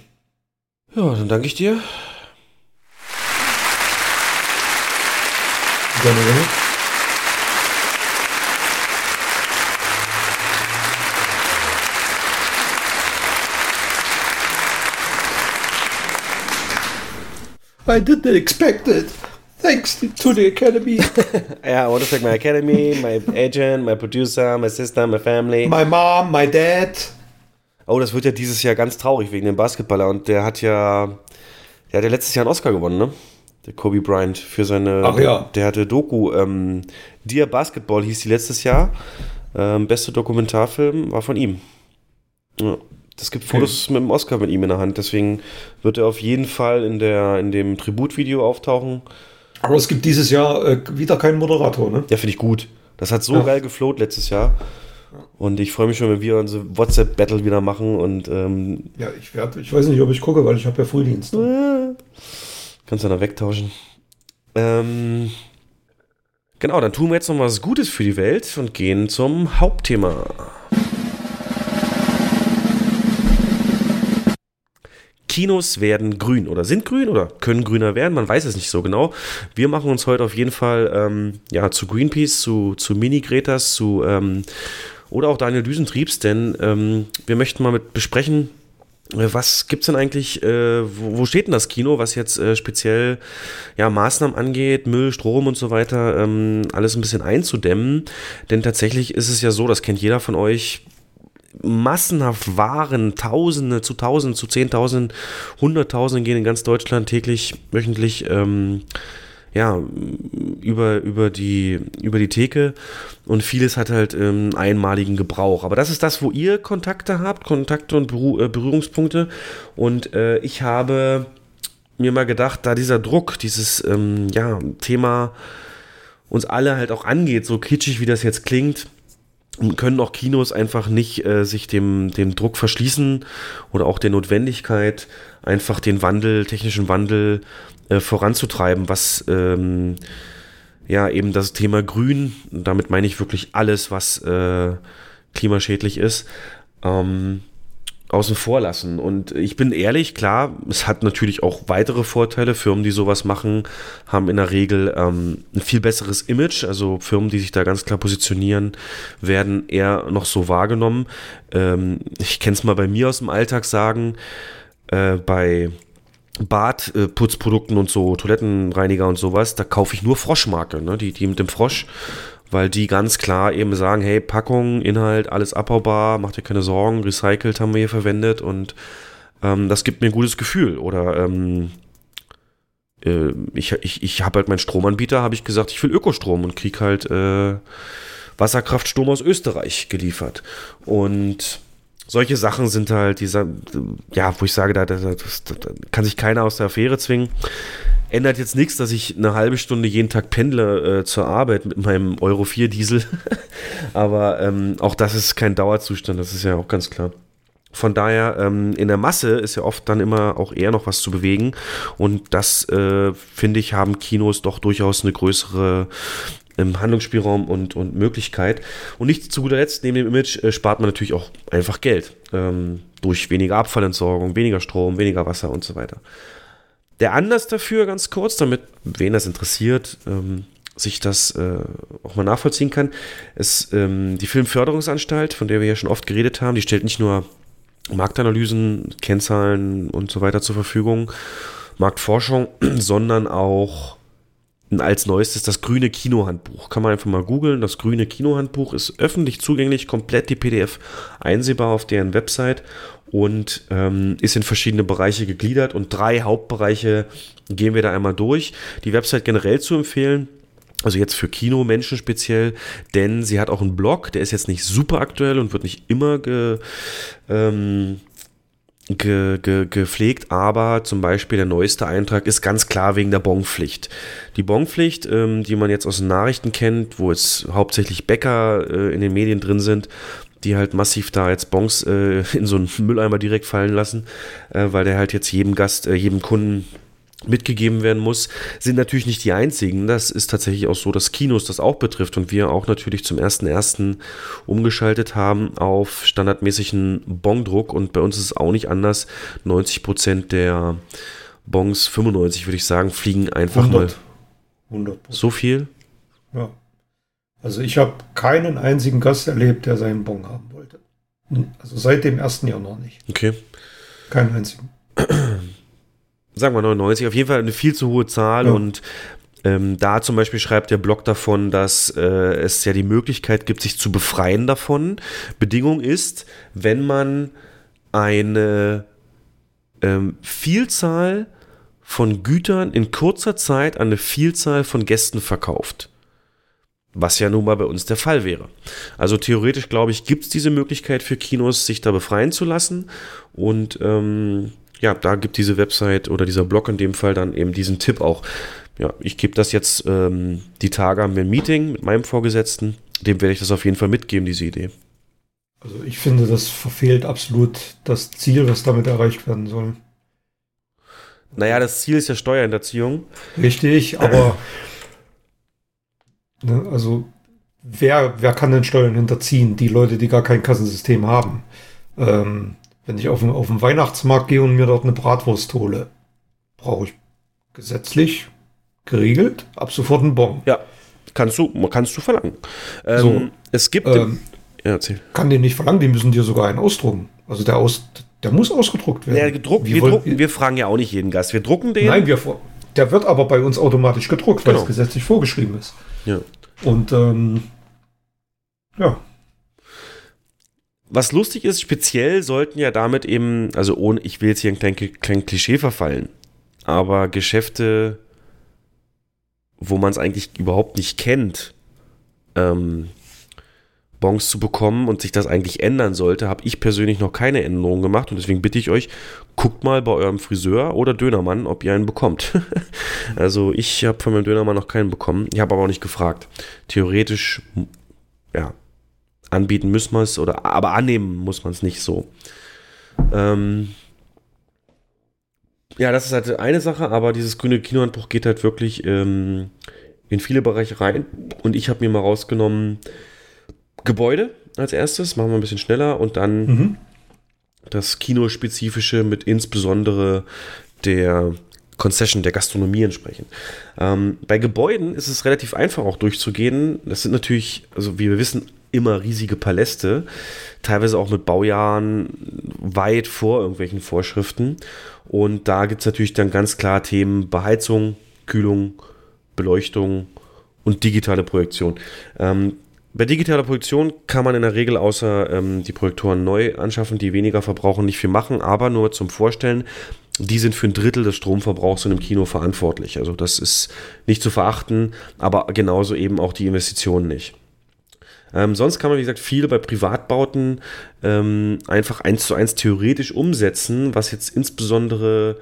Ja, dann danke ich dir. Gerne, gerne. I didn't expect it. Thanks to the Academy. Yeah, I want to thank my academy, my agent, my producer, my sister, my family. My mom, my dad. Oh, das wird ja dieses Jahr ganz traurig wegen dem Basketballer. Und der hat ja, der hat ja letztes Jahr einen Oscar gewonnen, ne? Der Kobe Bryant für seine. Ach ja. Der hatte Doku. Ähm, Dear Basketball hieß die letztes Jahr. Ähm, beste Dokumentarfilm war von ihm. Ja. Es gibt Okay. Fotos mit dem Oscar mit ihm in der Hand. Deswegen wird er auf jeden Fall in, der, in dem Tributvideo auftauchen. Aber es gibt dieses Jahr äh, wieder keinen Moderator, ne? Ja, finde ich gut. Das hat so Ja. geil gefloht letztes Jahr. Und ich freue mich schon, wenn wir unsere WhatsApp-Battle wieder machen und ähm, Ja, ich werde, ich weiß nicht, ob ich gucke, weil ich habe ja Frühdienst. kannst du dann wegtauschen. Ähm, genau, dann tun wir jetzt noch was Gutes für die Welt und gehen zum Hauptthema. Kinos werden grün oder sind grün oder können grüner werden, man weiß es nicht so genau. Wir machen uns heute auf jeden Fall ähm, ja, zu Greenpeace, zu, zu Mini-Gretas, zu ähm, oder auch Daniel Düsentriebs, denn ähm, wir möchten mal mit besprechen, äh, was gibt's denn eigentlich, äh, wo, wo steht denn das Kino, was jetzt äh, speziell ja, Maßnahmen angeht, Müll, Strom und so weiter, ähm, alles ein bisschen einzudämmen? Denn tatsächlich ist es ja so, das kennt jeder von euch, massenhaft Waren, Tausende zu Tausenden, zu Zehntausenden, Hunderttausenden gehen in ganz Deutschland täglich, wöchentlich, ähm, ja, über, über, die, über die Theke und vieles hat halt ähm, einmaligen Gebrauch. Aber das ist das, wo ihr Kontakte habt, Kontakte und Beru äh, Berührungspunkte. Und äh, ich habe mir mal gedacht, da dieser Druck, dieses ähm, ja, Thema uns alle halt auch angeht, so kitschig wie das jetzt klingt, können auch Kinos einfach nicht äh, sich dem, dem Druck verschließen oder auch der Notwendigkeit, einfach den Wandel, technischen Wandel äh, voranzutreiben, was ähm, ja eben das Thema Grün, damit meine ich wirklich alles, was äh, klimaschädlich ist, ähm, außen vor lassen. Und ich bin ehrlich, klar, es hat natürlich auch weitere Vorteile. Firmen, die sowas machen, haben in der Regel ähm, ein viel besseres Image. Also Firmen, die sich da ganz klar positionieren, werden eher noch so wahrgenommen. Ähm, ich kenne es mal bei mir aus dem Alltag sagen, äh, bei Badputzprodukten und so, Toilettenreiniger und sowas, da kaufe ich nur Froschmarke, ne? die, die mit dem Frosch, weil die ganz klar eben sagen, hey, Packung, Inhalt, alles abbaubar, macht dir keine Sorgen, recycelt haben wir hier verwendet und ähm, das gibt mir ein gutes Gefühl. Oder ähm, äh, ich, ich, ich habe halt meinen Stromanbieter, habe ich gesagt, ich will Ökostrom und krieg halt äh, Wasserkraftstrom aus Österreich geliefert. Und solche Sachen sind halt dieser, ja, wo ich sage, da, da, da, da kann sich keiner aus der Affäre zwingen. Ändert jetzt nichts, dass ich eine halbe Stunde jeden Tag pendle äh, zur Arbeit mit meinem Euro 4 Diesel. Aber ähm, auch das ist kein Dauerzustand, das ist ja auch ganz klar. Von daher, ähm, in der Masse ist ja oft dann immer auch eher noch was zu bewegen. Und das, äh, finde ich, haben Kinos doch durchaus eine größere ähm, Handlungsspielraum und, und Möglichkeit. Und nicht zu guter Letzt, neben dem Image äh, spart man natürlich auch einfach Geld. Ähm, durch weniger Abfallentsorgung, weniger Strom, weniger Wasser und so weiter. Der Anlass dafür, ganz kurz, damit wen das interessiert, ähm, sich das äh, auch mal nachvollziehen kann, ist ähm, die Filmförderungsanstalt, von der wir ja schon oft geredet haben. Die stellt nicht nur Marktanalysen, Kennzahlen und so weiter zur Verfügung, Marktforschung, sondern auch als neuestes das grüne Kinohandbuch. Kann man einfach mal googeln. Das grüne Kinohandbuch ist öffentlich zugänglich, komplett die PDF einsehbar auf deren Website und ähm, ist in verschiedene Bereiche gegliedert und drei Hauptbereiche gehen wir da einmal durch. Die Website generell zu empfehlen. Also jetzt für Kinomenschen speziell, denn sie hat auch einen Blog, der ist jetzt nicht super aktuell und wird nicht immer ge, ähm, ge, ge, gepflegt, aber zum Beispiel der neueste Eintrag ist ganz klar wegen der Bonpflicht. Die Bonpflicht, ähm, die man jetzt aus den Nachrichten kennt, wo jetzt hauptsächlich Bäcker äh, in den Medien drin sind, die halt massiv da jetzt Bons äh, in so einen Mülleimer direkt fallen lassen, äh, weil der halt jetzt jedem Gast, äh, jedem Kunden mitgegeben werden muss, sind natürlich nicht die einzigen. Das ist tatsächlich auch so, dass Kinos das auch betrifft und wir auch natürlich zum 1.1. umgeschaltet haben auf standardmäßigen Bongdruck und bei uns ist es auch nicht anders. 90 Prozent der Bongs, 95 würde ich sagen, fliegen einfach 100. mal. 100 So viel? Ja. Also ich habe keinen einzigen Gast erlebt, der seinen Bon haben wollte. Also seit dem ersten Jahr noch nicht. Okay. Keinen einzigen. Sagen wir 99, auf jeden Fall eine viel zu hohe Zahl Ja. und ähm, da zum Beispiel schreibt der Blog davon, dass äh, es ja die Möglichkeit gibt, sich zu befreien davon. Bedingung ist, wenn man eine ähm, Vielzahl von Gütern in kurzer Zeit an eine Vielzahl von Gästen verkauft. Was ja nun mal bei uns der Fall wäre. Also theoretisch, glaube ich, gibt es diese Möglichkeit für Kinos, sich da befreien zu lassen. Und ähm, ja, da gibt diese Website oder dieser Blog in dem Fall dann eben diesen Tipp auch. Ja, ich gebe das jetzt, ähm, die Tage ein Meeting mit meinem Vorgesetzten. Dem werde ich das auf jeden Fall mitgeben, diese Idee. Also ich finde, das verfehlt absolut das Ziel, was damit erreicht werden soll. Naja, das Ziel ist ja Steuerhinterziehung. Richtig, aber ne, also wer, wer kann denn Steuern hinterziehen? Die Leute, die gar kein Kassensystem haben. Ähm, wenn ich auf den, auf den Weihnachtsmarkt gehe und mir dort eine Bratwurst hole, brauche ich gesetzlich geregelt ab sofort einen Bon. Ja, kannst du, kannst du verlangen. Ähm, So, es gibt. ähm, ja, erzähl. Kann den nicht verlangen, die müssen dir sogar einen ausdrucken. Also der, aus, der muss ausgedruckt werden. Ja, gedruckt, wir, wollen- drucken, wir fragen ja auch nicht jeden Gast. Wir drucken den. Nein, wir, der wird aber bei uns automatisch gedruckt, weil Genau. es gesetzlich vorgeschrieben ist. Ja. Und ähm, ja, Was lustig ist, speziell sollten ja damit eben, also ohne, ich will jetzt hier ein klein, klein Klischee verfallen, aber Geschäfte, wo man es eigentlich überhaupt nicht kennt, ähm, Bons zu bekommen und sich das eigentlich ändern sollte, habe ich persönlich noch keine Änderungen gemacht und deswegen bitte ich euch, guckt mal bei eurem Friseur oder Dönermann, ob ihr einen bekommt. also ich habe von meinem Dönermann noch keinen bekommen, ich habe aber auch nicht gefragt. Theoretisch, ja, anbieten müssen wir es oder aber annehmen muss man es nicht so. Ähm, ja, das ist halt eine Sache, aber dieses grüne Kinohandbuch geht halt wirklich ähm, in viele Bereiche rein und ich habe mir mal rausgenommen Gebäude als erstes, machen wir ein bisschen schneller und dann Mhm. das Kinospezifische mit insbesondere der Concession, der Gastronomie entsprechend. Ähm, bei Gebäuden ist es relativ einfach auch durchzugehen. Das sind natürlich, also wie wir wissen, immer riesige Paläste, teilweise auch mit Baujahren weit vor irgendwelchen Vorschriften. Und da gibt es natürlich dann ganz klar Themen Beheizung, Kühlung, Beleuchtung und digitale Projektion. Ähm, bei digitaler Projektion kann man in der Regel außer ähm, die Projektoren neu anschaffen, die weniger verbrauchen, nicht viel machen, aber nur zum Vorstellen, die sind für ein Drittel des Stromverbrauchs in einem Kino verantwortlich. Also das ist nicht zu verachten, aber genauso eben auch die Investitionen nicht. Ähm, sonst kann man, wie gesagt, viel bei Privatbauten ähm, einfach eins zu eins theoretisch umsetzen, was jetzt insbesondere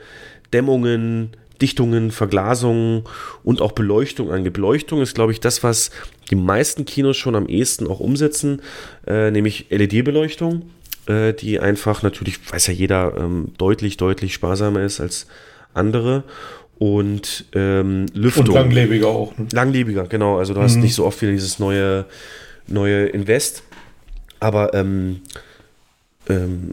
Dämmungen, Dichtungen, Verglasungen und auch Beleuchtung angeht. Beleuchtung ist, glaube ich, das, was die meisten Kinos schon am ehesten auch umsetzen, äh, nämlich LED-Beleuchtung, äh, die einfach natürlich, weiß ja jeder, ähm, deutlich, deutlich sparsamer ist als andere. Und ähm, Lüftung. Und langlebiger auch. Ne? Langlebiger, genau. Also du hast Mhm. nicht so oft wieder dieses neue, neue Invest. Aber ähm, ähm,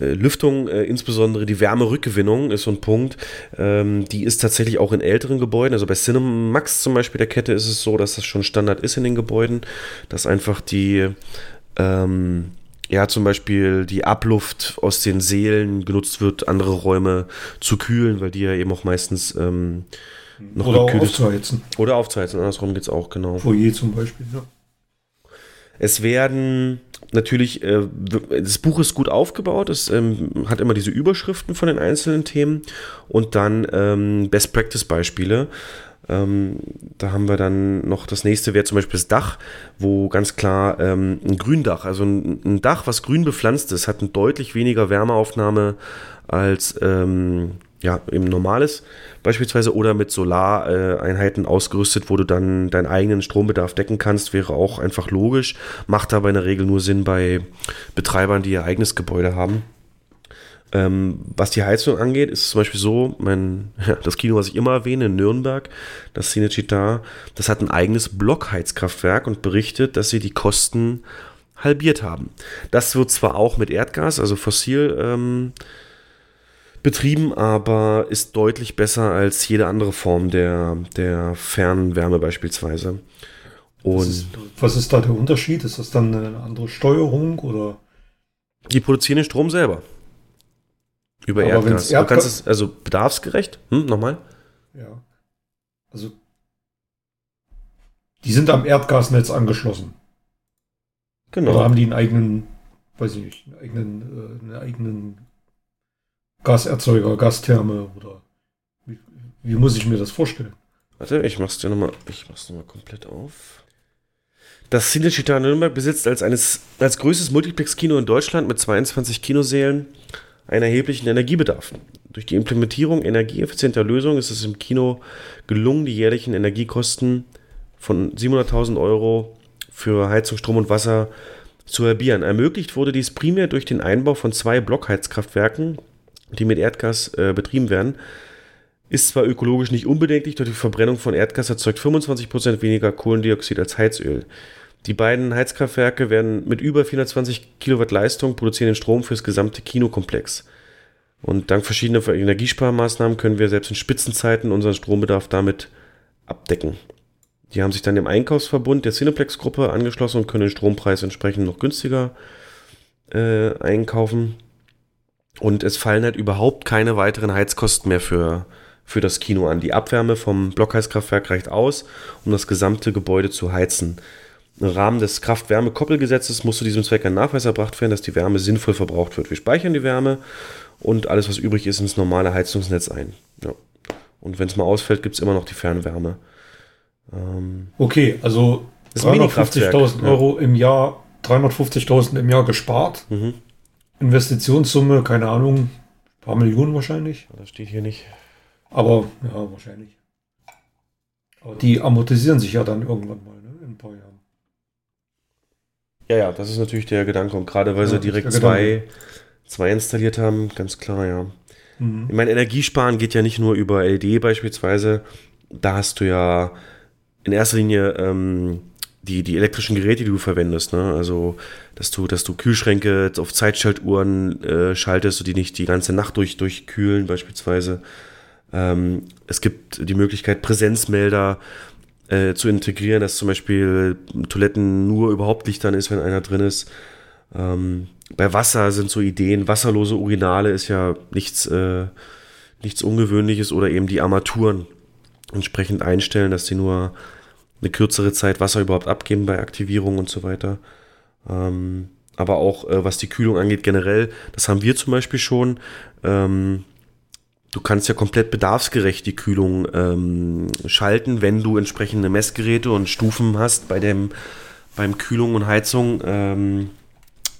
äh, Lüftung, äh, insbesondere die Wärmerückgewinnung, ist so ein Punkt. Ähm, die ist tatsächlich auch in älteren Gebäuden. Also bei Cinemax zum Beispiel der Kette ist es so, dass das schon Standard ist in den Gebäuden, dass einfach die ähm, ja, zum Beispiel die Abluft aus den Sälen genutzt wird, andere Räume zu kühlen, weil die ja eben auch meistens ähm, noch Oder auch aufzuheizen. Oder aufzuheizen, andersrum geht es auch, genau. Foyer zum Beispiel. Ja. Es werden natürlich, äh, das Buch ist gut aufgebaut, es ähm, hat immer diese Überschriften von den einzelnen Themen und dann ähm, Best Practice Beispiele. Ähm, da haben wir dann noch das nächste wäre zum Beispiel das Dach, wo ganz klar ähm, ein Gründach, also ein, ein Dach, was grün bepflanzt ist, hat eine deutlich weniger Wärmeaufnahme als ähm, ja, eben normales beispielsweise oder mit Solareinheiten ausgerüstet, wo du dann deinen eigenen Strombedarf decken kannst, wäre auch einfach logisch, macht aber in der Regel nur Sinn bei Betreibern, die ihr eigenes Gebäude haben. Ähm, was die Heizung angeht, ist es zum Beispiel so, mein, ja, das Kino, was ich immer erwähne, in Nürnberg, das Cinecittà, das hat ein eigenes Blockheizkraftwerk und berichtet, dass sie die Kosten halbiert haben. Das wird zwar auch mit Erdgas, also fossil, ähm, betrieben, aber ist deutlich besser als jede andere Form der, der Fernwärme beispielsweise. Und ist, was ist da der Unterschied? Ist das dann eine andere Steuerung oder? Die produzieren den Strom selber. Über Aber Erdgas. wenn's Du Erdgas- kannst es, also bedarfsgerecht. Hm, nochmal? Ja. Also die sind am Erdgasnetz angeschlossen. Genau. Oder haben die einen eigenen, weiß ich nicht, einen eigenen, äh, einen eigenen Gaserzeuger, Gastherme oder wie, wie muss ich mir das vorstellen? Warte, ich mach's dir nochmal, ich mach's nochmal komplett auf. Das Cinecittà Nürnberg besitzt als, eines, als größtes Multiplex-Kino in Deutschland mit 22 Kinosälen einen erheblichen Energiebedarf. Durch die Implementierung energieeffizienter Lösungen ist es im Kino gelungen, die jährlichen Energiekosten von 700.000 Euro für Heizung, Strom und Wasser zu halbieren. Ermöglicht wurde dies primär durch den Einbau von zwei Blockheizkraftwerken, die mit Erdgas äh, betrieben werden. Ist zwar ökologisch nicht unbedenklich, doch die Verbrennung von Erdgas erzeugt 25% weniger Kohlendioxid als Heizöl. Die beiden Heizkraftwerke werden mit über 420 Kilowatt Leistung produzieren den Strom fürs gesamte Kinokomplex. Und dank verschiedener Energiesparmaßnahmen können wir selbst in Spitzenzeiten unseren Strombedarf damit abdecken. Die haben sich dann dem Einkaufsverbund der Cineplex-Gruppe angeschlossen und können den Strompreis entsprechend noch günstiger äh, einkaufen. Und es fallen halt überhaupt keine weiteren Heizkosten mehr für, für das Kino an. Die Abwärme vom Blockheizkraftwerk reicht aus, um das gesamte Gebäude zu heizen. Im Rahmen des Kraft-Wärme-Koppelgesetzes muss zu diesem Zweck ein Nachweis erbracht werden, dass die Wärme sinnvoll verbraucht wird. Wir speichern die Wärme und alles, was übrig ist, ins normale Heizungsnetz ein. Ja. Und wenn es mal ausfällt, gibt es immer noch die Fernwärme. Ähm, Okay, also Das ist ein Mini-Kraftwerk, 350.000 ja. Euro im Jahr, 350.000 im Jahr gespart. Mhm. Investitionssumme, keine Ahnung, ein paar Millionen wahrscheinlich. Das steht hier nicht. Aber ja, wahrscheinlich. Aber die amortisieren sich ja dann irgendwann mal, ne? In ein paar Jahren. Ja, ja, das ist natürlich der Gedanke. Und gerade weil Ja, sie direkt zwei, zwei installiert haben, ganz klar, ja. Mhm. Ich meine, Energiesparen geht ja nicht nur über LED beispielsweise. Da hast du ja in erster Linie ähm, die, die elektrischen Geräte, die du verwendest. Ne? Also, dass du, dass du Kühlschränke auf Zeitschaltuhren äh, schaltest und die nicht die ganze Nacht durch, durchkühlen beispielsweise. Ähm, es gibt die Möglichkeit, Präsenzmelder äh, zu integrieren, dass zum Beispiel Toiletten nur überhaupt Licht an ist, wenn einer drin ist. Ähm, bei Wasser sind so Ideen, wasserlose Urinale ist ja nichts, äh, nichts Ungewöhnliches oder eben die Armaturen entsprechend einstellen, dass die nur eine kürzere Zeit Wasser überhaupt abgeben bei Aktivierung und so weiter. Ähm, aber auch äh, was die Kühlung angeht generell, das haben wir zum Beispiel schon. Ähm, du kannst ja komplett bedarfsgerecht die Kühlung ähm, schalten, wenn du entsprechende Messgeräte und Stufen hast bei dem beim Kühlung und Heizung, ähm,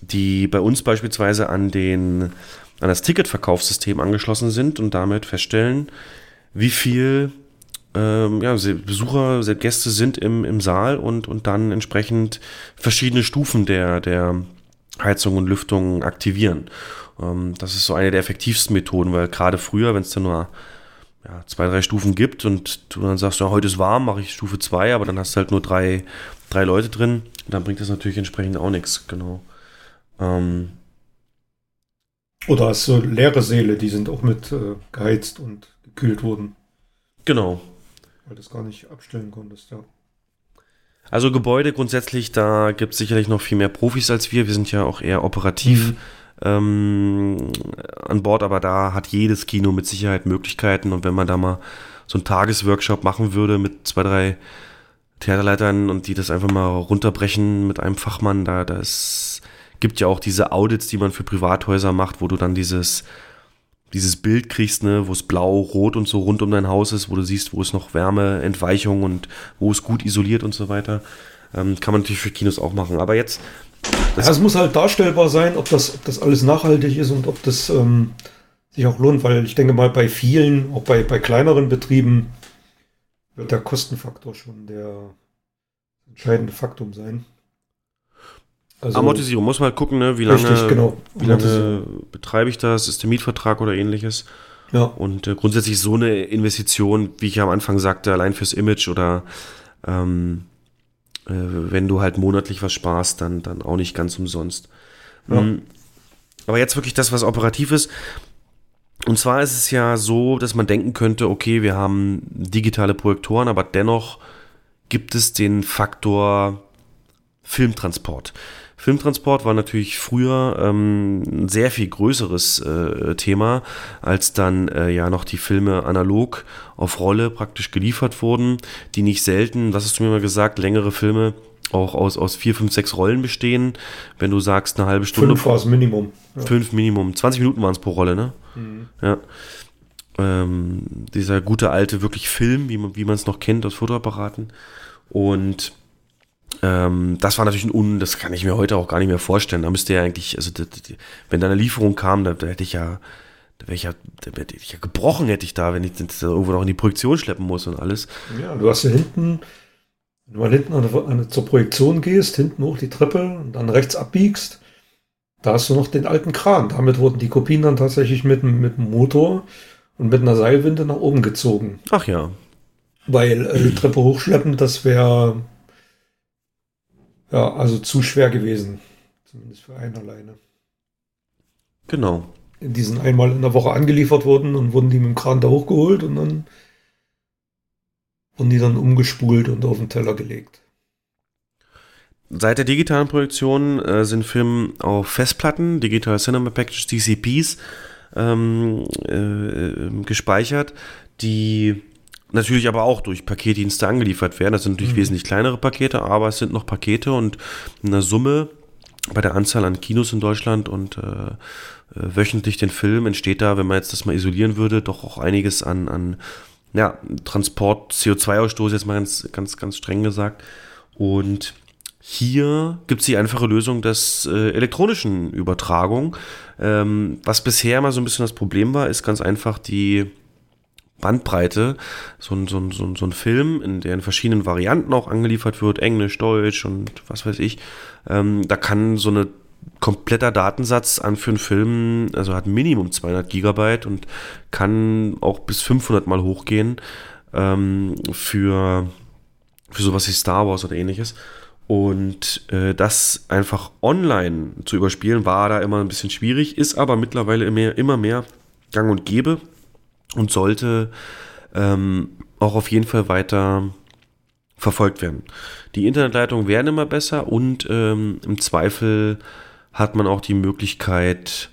die bei uns beispielsweise an den an das Ticketverkaufssystem angeschlossen sind und damit feststellen, wie viel ähm, ja, Besucher, Gäste sind im, im Saal und, und dann entsprechend verschiedene Stufen der, der Heizung und Lüftung aktivieren. Ähm, das ist so eine der effektivsten Methoden, weil gerade früher, wenn es dann nur ja, zwei, drei Stufen gibt und du dann sagst, ja, heute ist warm, mache ich Stufe 2, aber dann hast du halt nur drei, drei Leute drin, dann bringt das natürlich entsprechend auch nichts, genau. Ähm, Oder hast du leere Säle, die sind auch mit äh, geheizt und gekühlt worden, genau. Weil du das gar nicht abstellen konntest, ja. Also Gebäude grundsätzlich, da gibt es sicherlich noch viel mehr Profis als wir. Wir sind ja auch eher operativ Mhm. ähm, an Bord, aber da hat jedes Kino mit Sicherheit Möglichkeiten. Und wenn man da mal so einen Tagesworkshop machen würde mit zwei, drei Theaterleitern und die das einfach mal runterbrechen mit einem Fachmann, da das gibt ja auch diese Audits, die man für Privathäuser macht, wo du dann dieses dieses Bild kriegst, ne, wo es blau, rot und so rund um dein Haus ist, wo du siehst, wo es noch Wärme, Entweichung und wo es gut isoliert und so weiter. Ähm, kann man natürlich für Kinos auch machen. Aber jetzt. Ja, es muss halt darstellbar sein, ob das, ob das alles nachhaltig ist und ob das ähm, sich auch lohnt, weil ich denke mal, bei vielen, auch bei, bei kleineren Betrieben, wird der Kostenfaktor schon der entscheidende Faktum sein. Also- Amortisierung, muss man halt gucken, ne, wie lange, Richtig, genau. wie lange betreibe ich das, ist der Mietvertrag oder ähnliches. Ja. Und äh, grundsätzlich so eine Investition, wie ich ja am Anfang sagte, allein fürs Image oder ähm, äh, wenn du halt monatlich was sparst, dann, dann auch nicht ganz umsonst. Ja. Mm, Aber jetzt wirklich das, was operativ ist. Und zwar ist es ja so, dass man denken könnte, okay, wir haben digitale Projektoren, aber dennoch gibt es den Faktor Filmtransport. Filmtransport war natürlich früher ähm, ein sehr viel größeres äh, Thema, als dann äh, ja noch die Filme analog auf Rolle praktisch geliefert wurden, die nicht selten, was hast du mir mal gesagt, längere Filme auch aus, aus vier, fünf, sechs Rollen bestehen. Wenn du sagst, eine halbe Stunde. Fünf war das Minimum. Ja. Fünf Minimum. 20 Minuten waren es pro Rolle, ne? Mhm. Ja. Ähm, dieser gute alte wirklich Film, wie man es noch kennt aus Fotoapparaten. Und ähm, das war natürlich ein Un, das kann ich mir heute auch gar nicht mehr vorstellen. Da müsste ja eigentlich, also wenn da eine Lieferung kam, da, da hätte ich ja, da wäre ich ja, da hätte ich ja gebrochen, hätte ich da, wenn ich das irgendwo noch in die Projektion schleppen muss und alles. Ja, du hast ja hinten, wenn du mal hinten an, an, zur Projektion gehst, hinten hoch die Treppe und dann rechts abbiegst, da hast du noch den alten Kran. Damit wurden die Kopien dann tatsächlich mit, mit dem Motor und mit einer Seilwinde nach oben gezogen. Ach ja. Weil äh, die Treppe hochschleppen, das wäre ja, also zu schwer gewesen. Zumindest für einen alleine. Genau. Die sind einmal in der Woche angeliefert worden und wurden die mit dem Kran da hochgeholt und dann wurden die dann umgespult und auf den Teller gelegt. Seit der digitalen Projektion äh, sind Filme auf Festplatten, Digital Cinema Packages, DCPs, ähm, äh, gespeichert, die natürlich aber auch durch Paketdienste angeliefert werden. Das sind natürlich mhm. wesentlich kleinere Pakete, aber es sind noch Pakete und eine Summe bei der Anzahl an Kinos in Deutschland und äh, äh wöchentlich den Film entsteht da, wenn man jetzt das mal isolieren würde, doch auch einiges an, an ja, Transport, CO2-Ausstoß, jetzt mal ganz, ganz, ganz streng gesagt. Und hier gibt es die einfache Lösung des äh, elektronischen Übertragung. Ähm, was bisher mal so ein bisschen das Problem war, ist ganz einfach die Bandbreite, so ein, so, ein, so, ein, so ein Film, in der in verschiedenen Varianten auch angeliefert wird, Englisch, Deutsch und was weiß ich, ähm, da kann so eine kompletter Datensatz an für einen Film, also hat Minimum 200 Gigabyte und kann auch bis 500 mal hochgehen ähm, für, für sowas wie Star Wars oder ähnliches. Und äh, das einfach online zu überspielen, war da immer ein bisschen schwierig, ist aber mittlerweile immer, immer mehr gang und gäbe und sollte ähm, auch auf jeden Fall weiter verfolgt werden. Die Internetleitungen werden immer besser und ähm, im Zweifel hat man auch die Möglichkeit,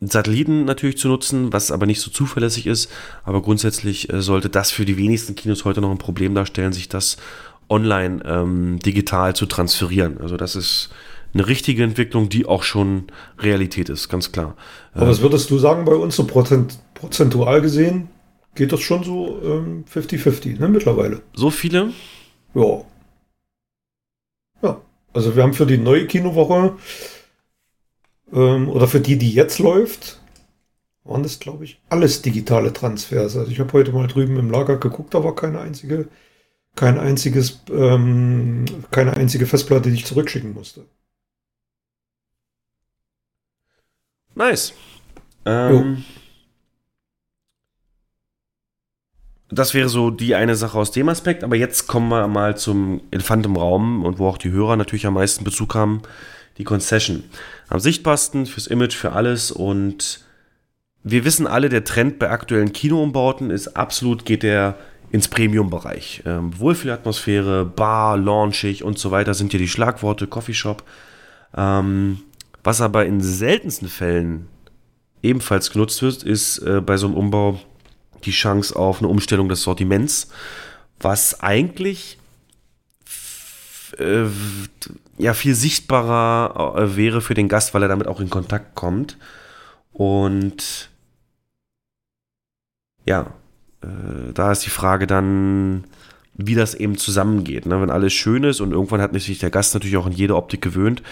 Satelliten natürlich zu nutzen, was aber nicht so zuverlässig ist. Aber grundsätzlich äh, sollte das für die wenigsten Kinos heute noch ein Problem darstellen, sich das online ähm, digital zu transferieren. Also das ist eine richtige Entwicklung, die auch schon Realität ist, ganz klar. Aber was würdest du sagen bei uns so prozent, prozentual gesehen? Geht das schon so 50-50, ähm, ne, mittlerweile? So viele? Ja. Ja. Also wir haben für die neue Kinowoche ähm, oder für die, die jetzt läuft, waren das, glaube ich, alles digitale Transfers. Also ich habe heute mal drüben im Lager geguckt, da war keine einzige, kein einziges, ähm, keine einzige Festplatte, die ich zurückschicken musste. Nice. Ähm, das wäre so die eine Sache aus dem Aspekt, aber jetzt kommen wir mal zum Elefant im Raum und wo auch die Hörer natürlich am meisten Bezug haben, die Concession. Am sichtbarsten fürs Image, für alles und wir wissen alle, der Trend bei aktuellen Kinoumbauten ist absolut, geht der ins Premium-Bereich. Ähm, Wohlfühlatmosphäre, Bar, launchig und so weiter sind hier die Schlagworte, Coffeeshop. Ähm, was aber in seltensten Fällen ebenfalls genutzt wird, ist äh, bei so einem Umbau die Chance auf eine Umstellung des Sortiments, was eigentlich äh, ja viel sichtbarer äh, wäre für den Gast, weil er damit auch in Kontakt kommt. Und ja, äh, da ist die Frage dann, wie das eben zusammengeht. Ne? Wenn alles schön ist und irgendwann hat sich der Gast natürlich auch in jede Optik gewöhnt,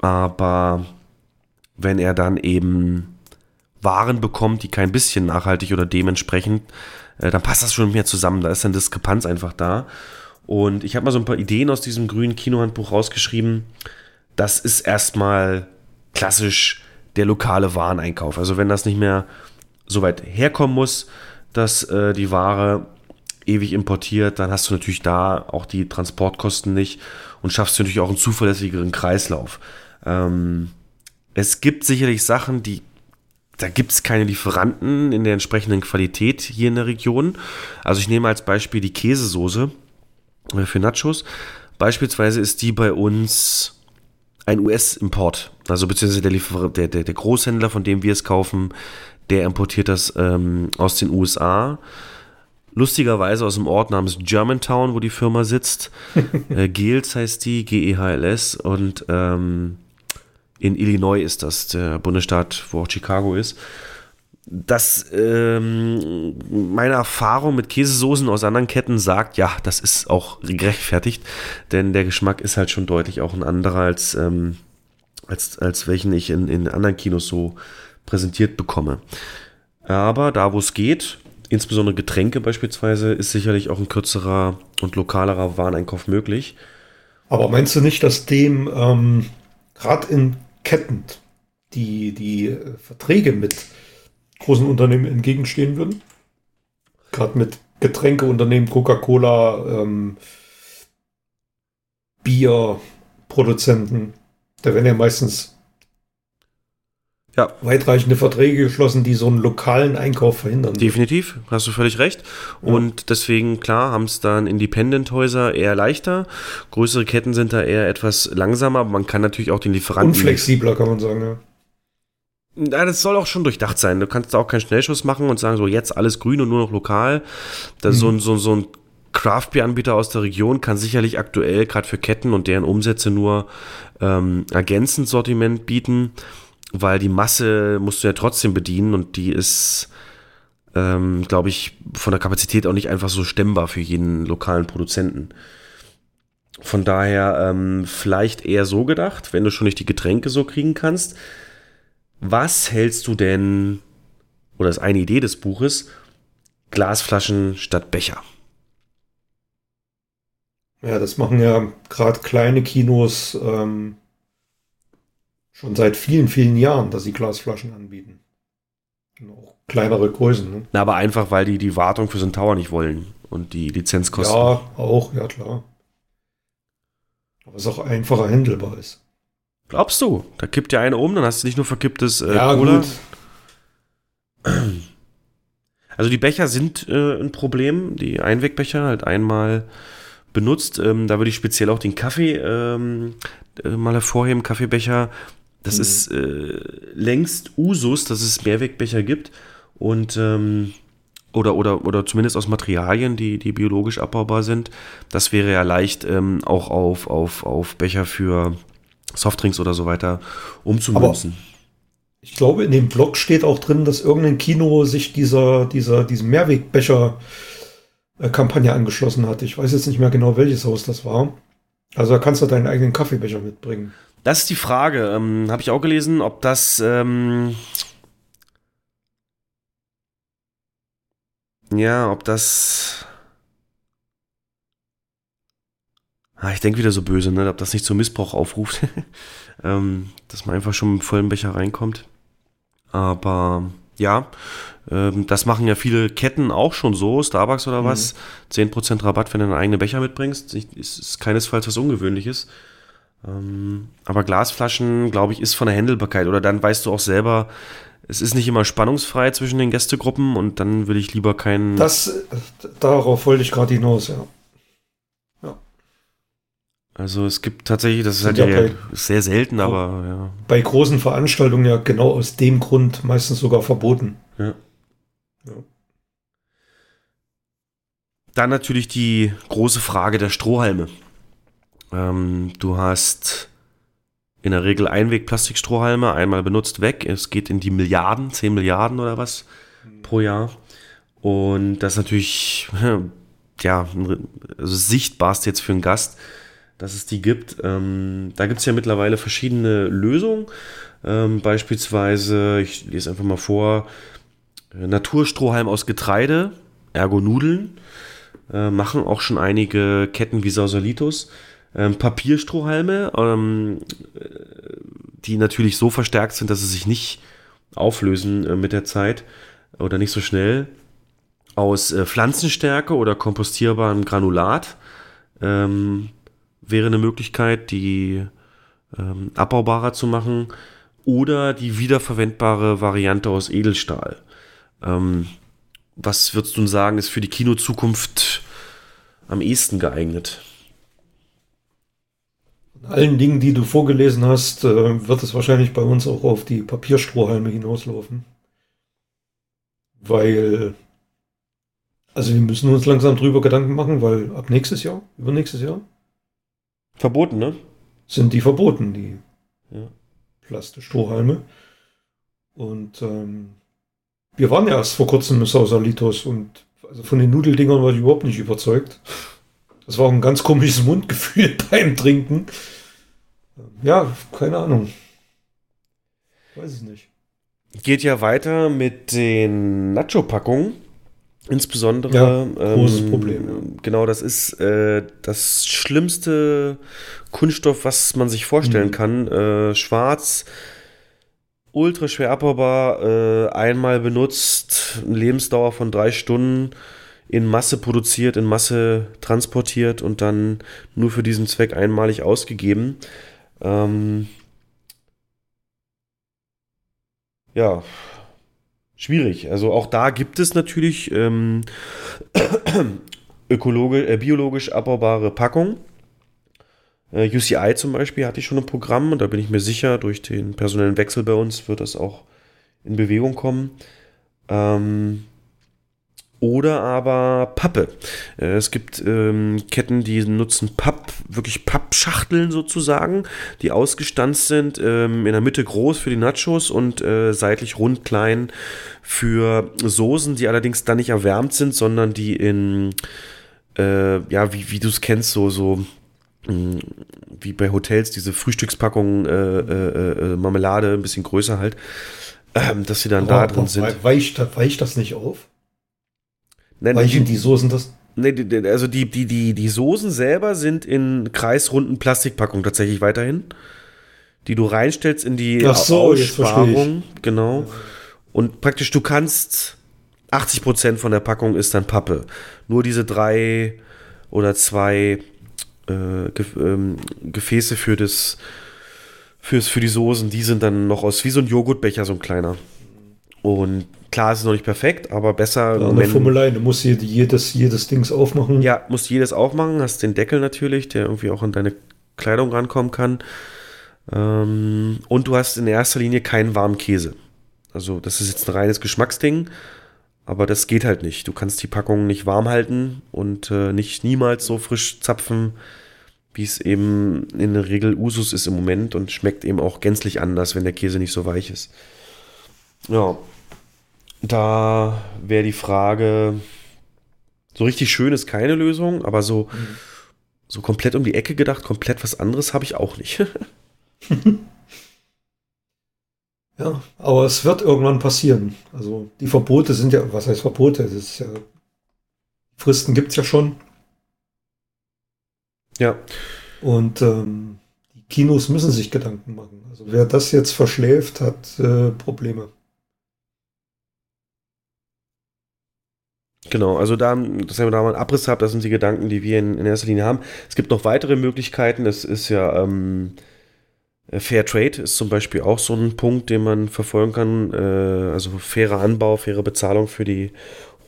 aber wenn er dann eben Waren bekommt, die kein bisschen nachhaltig oder dementsprechend, äh, dann passt das schon mehr zusammen. Da ist dann Diskrepanz einfach da. Und ich habe mal so ein paar Ideen aus diesem grünen Kinohandbuch rausgeschrieben. Das ist erstmal klassisch der lokale Wareneinkauf. Also wenn das nicht mehr so weit herkommen muss, dass äh, die Ware ewig importiert, dann hast du natürlich da auch die Transportkosten nicht und schaffst natürlich auch einen zuverlässigeren Kreislauf. Ähm, es gibt sicherlich Sachen, die da gibt es keine Lieferanten in der entsprechenden Qualität hier in der Region. Also ich nehme als Beispiel die Käsesoße äh, für Nachos. Beispielsweise ist die bei uns ein US-Import. Also beziehungsweise der, Liefer der, der, der Großhändler, von dem wir es kaufen, der importiert das ähm, aus den USA. Lustigerweise aus dem Ort namens Germantown, wo die Firma sitzt. äh, Gehls heißt die, G-E-H-L-S. Und ähm, in Illinois ist das, der Bundesstaat, wo auch Chicago ist. Das, ähm, meine Erfahrung mit Käsesoßen aus anderen Ketten sagt, ja, das ist auch gerechtfertigt, denn der Geschmack ist halt schon deutlich auch ein anderer als, ähm, als, als welchen ich in, in anderen Kinos so präsentiert bekomme. Aber da, wo es geht, insbesondere Getränke beispielsweise, ist sicherlich auch ein kürzerer und lokalerer Wareneinkauf möglich. Aber meinst du nicht, dass dem ähm, gerade in Ketten die, die äh, Verträge mit großen Unternehmen entgegenstehen würden? Gerade mit Getränkeunternehmen, Coca-Cola, ähm, Bierproduzenten. Da werden ja meistens ja. weitreichende Verträge geschlossen, die so einen lokalen Einkauf verhindern. Definitiv, hast du völlig recht. Ja. Und deswegen, klar, haben es dann Independent-Häuser eher leichter. Größere Ketten sind da eher etwas langsamer, aber man kann natürlich auch den Lieferanten. Unflexibler, kann man sagen, ja. Ja, das soll auch schon durchdacht sein. Du kannst da auch keinen Schnellschuss machen und sagen, so jetzt alles grün und nur noch lokal. Das mhm. so, ein, so, so ein Craft-Bier-Anbieter aus der Region kann sicherlich aktuell gerade für Ketten und deren Umsätze nur ähm, ergänzend Sortiment bieten weil die Masse musst du ja trotzdem bedienen und die ist, ähm, glaube ich, von der Kapazität auch nicht einfach so stemmbar für jeden lokalen Produzenten. Von daher ähm, vielleicht eher so gedacht, wenn du schon nicht die Getränke so kriegen kannst. Was hältst du denn, oder ist eine Idee des Buches, Glasflaschen statt Becher? Ja, das machen ja gerade kleine Kinos ähm, Schon seit vielen, vielen Jahren, dass sie Glasflaschen anbieten. Und auch kleinere Größen. Ne? Na, aber einfach, weil die die Wartung für so einen Tower nicht wollen und die Lizenzkosten. Ja, auch, ja klar. Aber es auch einfacher handelbar ist. Glaubst du? Da kippt ja einer um, dann hast du nicht nur verkipptes äh, ja, Cola. Gut. Also die Becher sind äh, ein Problem, die Einwegbecher halt einmal benutzt. Ähm, da würde ich speziell auch den Kaffee ähm, äh, mal hervorheben, Kaffeebecher. Das mhm. ist äh, längst Usus, dass es Mehrwegbecher gibt und ähm, oder, oder, oder zumindest aus Materialien, die, die biologisch abbaubar sind. Das wäre ja leicht ähm, auch auf, auf, auf Becher für Softdrinks oder so weiter umzumünzen. ich glaube, in dem Blog steht auch drin, dass irgendein Kino sich dieser, dieser, diesem Mehrwegbecher-Kampagne angeschlossen hat. Ich weiß jetzt nicht mehr genau, welches Haus das war. Also da kannst du deinen eigenen Kaffeebecher mitbringen. Das ist die Frage. Ähm, Habe ich auch gelesen, ob das. Ähm ja, ob das. Ah, ich denke wieder so böse, ne? ob das nicht zum Missbrauch aufruft. ähm, dass man einfach schon mit vollen Becher reinkommt. Aber ja, ähm, das machen ja viele Ketten auch schon so, Starbucks oder was. Mhm. 10% Rabatt, wenn du einen eigenen Becher mitbringst. Ist, ist keinesfalls was Ungewöhnliches. Ähm, aber Glasflaschen, glaube ich, ist von der Händelbarkeit. Oder dann weißt du auch selber, es ist nicht immer spannungsfrei zwischen den Gästegruppen und dann will ich lieber keinen. Das, darauf wollte ich gerade hinaus, ja. ja. Also es gibt tatsächlich, das ist halt ja bei, sehr selten, aber ja. Bei großen Veranstaltungen ja genau aus dem Grund meistens sogar verboten. Ja. ja. Dann natürlich die große Frage der Strohhalme. Ähm, du hast in der Regel Einweg-Plastikstrohhalme, einmal benutzt weg. Es geht in die Milliarden, 10 Milliarden oder was pro Jahr. Und das ist natürlich, ja, also sichtbarst jetzt für einen Gast, dass es die gibt. Ähm, da gibt es ja mittlerweile verschiedene Lösungen. Ähm, beispielsweise, ich lese einfach mal vor, Naturstrohhalm aus Getreide, ergo Nudeln, äh, machen auch schon einige Ketten wie Sausalitos ähm, Papierstrohhalme, ähm, die natürlich so verstärkt sind, dass sie sich nicht auflösen äh, mit der Zeit oder nicht so schnell. Aus äh, Pflanzenstärke oder kompostierbarem Granulat ähm, wäre eine Möglichkeit, die ähm, abbaubarer zu machen. oder die wiederverwendbare Variante aus Edelstahl. Ähm, was würdest du sagen, ist für die Kinozukunft am ehesten geeignet? Allen Dingen, die du vorgelesen hast, äh, wird es wahrscheinlich bei uns auch auf die Papierstrohhalme hinauslaufen. Weil, also wir müssen uns langsam drüber Gedanken machen, weil ab nächstes Jahr, übernächstes Jahr, Verboten, ne? sind die verboten, die Ja. Plastikstrohhalme. Und ähm, wir waren ja erst vor kurzem im Sausalitos und also von den Nudeldingern war ich überhaupt nicht überzeugt. Das war auch ein ganz komisches Mundgefühl beim Trinken. Ja, keine Ahnung. Weiß es nicht. Geht ja weiter mit den Nacho-Packungen. Insbesondere. Ja, großes Problem, ja. Genau, das ist äh, das schlimmste Kunststoff, was man sich vorstellen Mhm. kann. Äh, schwarz, ultra schwer abbaubar, äh, einmal benutzt, eine Lebensdauer von drei Stunden, in Masse produziert, in Masse transportiert und dann nur für diesen Zweck einmalig ausgegeben. Ähm, ja, schwierig. Also auch da gibt es natürlich ähm, ökologisch, äh, biologisch abbaubare Packungen. Äh, UCI zum Beispiel hatte ich schon ein Programm und da bin ich mir sicher, durch den personellen Wechsel bei uns wird das auch in Bewegung kommen. Ähm, oder aber Pappe. Äh, Es gibt ähm, Ketten, die nutzen Papp, wirklich Pappschachteln sozusagen, die ausgestanzt sind, ähm, in der Mitte groß für die Nachos und äh, seitlich rund klein für Soßen, die allerdings dann nicht erwärmt sind, sondern die in, äh, ja, wie, wie du es kennst, so, so mh, wie bei Hotels, diese Frühstückspackungen, äh, äh, äh, Marmelade, ein bisschen größer halt, ähm, dass sie dann da Aber drin sind. wei- Weicht, weicht das nicht auf? Nein, Weichen die Soßen das? Nee, also die, die, die, die Soßen selber sind in kreisrunden Plastikpackungen tatsächlich weiterhin, die du reinstellst in die Ach so. Aussparung. Genau. Und praktisch du kannst 80% von der Packung ist dann Pappe. Nur diese drei oder zwei äh, Ge ähm, Gefäße für das fürs, für die Soßen, die sind dann noch aus wie so ein Joghurtbecher, so ein kleiner. Und klar, es ist noch nicht perfekt, aber besser. Ja, eine Fummelei, du musst hier jedes, jedes Dings aufmachen. Ja, musst jedes aufmachen, hast den Deckel natürlich, der irgendwie auch an deine Kleidung rankommen kann. Ähm, und du hast in erster Linie keinen warmen Käse. Also, das ist jetzt ein reines Geschmacksding, aber das geht halt nicht. Du kannst die Packung nicht warm halten und äh, nicht niemals so frisch zapfen, wie es eben in der Regel Usus ist im Moment und schmeckt eben auch gänzlich anders, wenn der Käse nicht so weich ist. Ja, da wäre die Frage, so richtig schön ist keine Lösung, aber so, so komplett um die Ecke gedacht, komplett was anderes habe ich auch nicht. Ja, aber es wird irgendwann passieren. Also die Verbote sind ja, was heißt Verbote? Das ist ja, Fristen gibt es ja schon. Ja. Und ähm, die Kinos müssen sich Gedanken machen. Also wer das jetzt verschläft, hat äh, Probleme. Genau, also da, dass ihr da mal einen Abriss habt, das sind die Gedanken, die wir in, in erster Linie haben. Es gibt noch weitere Möglichkeiten. Es ist ja ähm, Fair Trade ist zum Beispiel auch so ein Punkt, den man verfolgen kann. Äh, also fairer Anbau, faire Bezahlung für die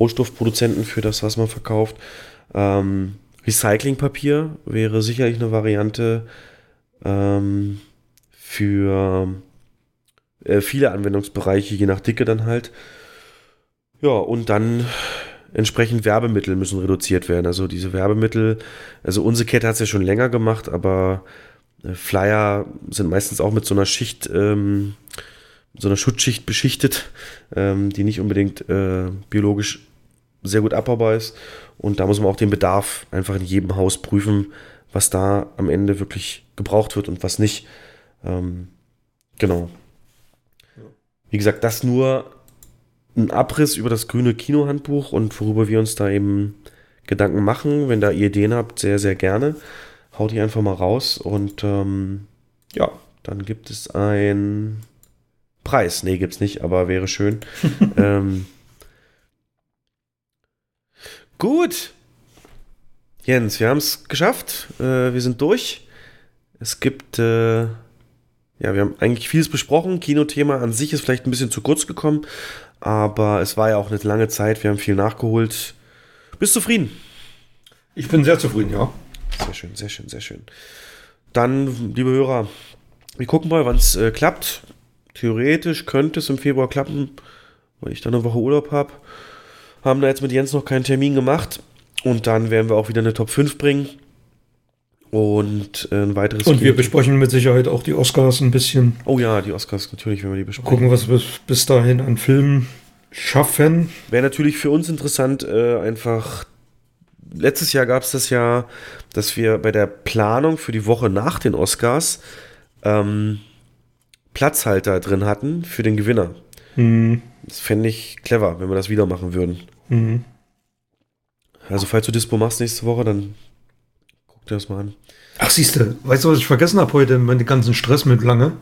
Rohstoffproduzenten für das, was man verkauft. Ähm, Recyclingpapier wäre sicherlich eine Variante ähm, für äh, viele Anwendungsbereiche, je nach Dicke dann halt. Ja, und dann entsprechend Werbemittel müssen reduziert werden. Also diese Werbemittel, also unsere Kette hat es ja schon länger gemacht, aber äh, Flyer sind meistens auch mit so einer Schicht, ähm, so einer Schutzschicht beschichtet, ähm, die nicht unbedingt äh, biologisch sehr gut abbaubar ist. Und da muss man auch den Bedarf einfach in jedem Haus prüfen, was da am Ende wirklich gebraucht wird und was nicht. Ähm, genau. Wie gesagt, das nur ein Abriss über das grüne Kinohandbuch und worüber wir uns da eben Gedanken machen. Wenn da ihr Ideen habt, sehr, sehr gerne. Haut die einfach mal raus und ähm, ja, dann gibt es ein Preis. Nee, gibt's nicht, aber wäre schön. ähm, gut. Jens, wir haben es geschafft. Äh, wir sind durch. Es gibt äh, ja, wir haben eigentlich vieles besprochen. Kinothema an sich ist vielleicht ein bisschen zu kurz gekommen, aber es war ja auch eine lange Zeit. Wir haben viel nachgeholt. Bist du zufrieden? Ich bin sehr zufrieden, ja. Sehr schön, sehr schön, sehr schön. Dann, liebe Hörer, wir gucken mal, wann es äh, klappt. Theoretisch könnte es im Februar klappen, weil ich dann eine Woche Urlaub habe. Haben da jetzt mit Jens noch keinen Termin gemacht. Und dann werden wir auch wieder eine Top 5 bringen. Und äh, ein weiteres. Und wir besprechen mit Sicherheit auch die Oscars ein bisschen. Oh ja, die Oscars natürlich, wenn wir die besprechen. Gucken, was wir bis dahin an Filmen schaffen. Wäre natürlich für uns interessant, äh, einfach. Letztes Jahr gab es das ja, dass wir bei der Planung für die Woche nach den Oscars ähm, Platzhalter drin hatten für den Gewinner. Mhm. Das fände ich clever, wenn wir das wieder machen würden. Mhm. Also, falls du Dispo machst nächste Woche, dann das mal an. Ach, siehst du, weißt du, was ich vergessen habe heute, meinen ganzen Stress mit lange?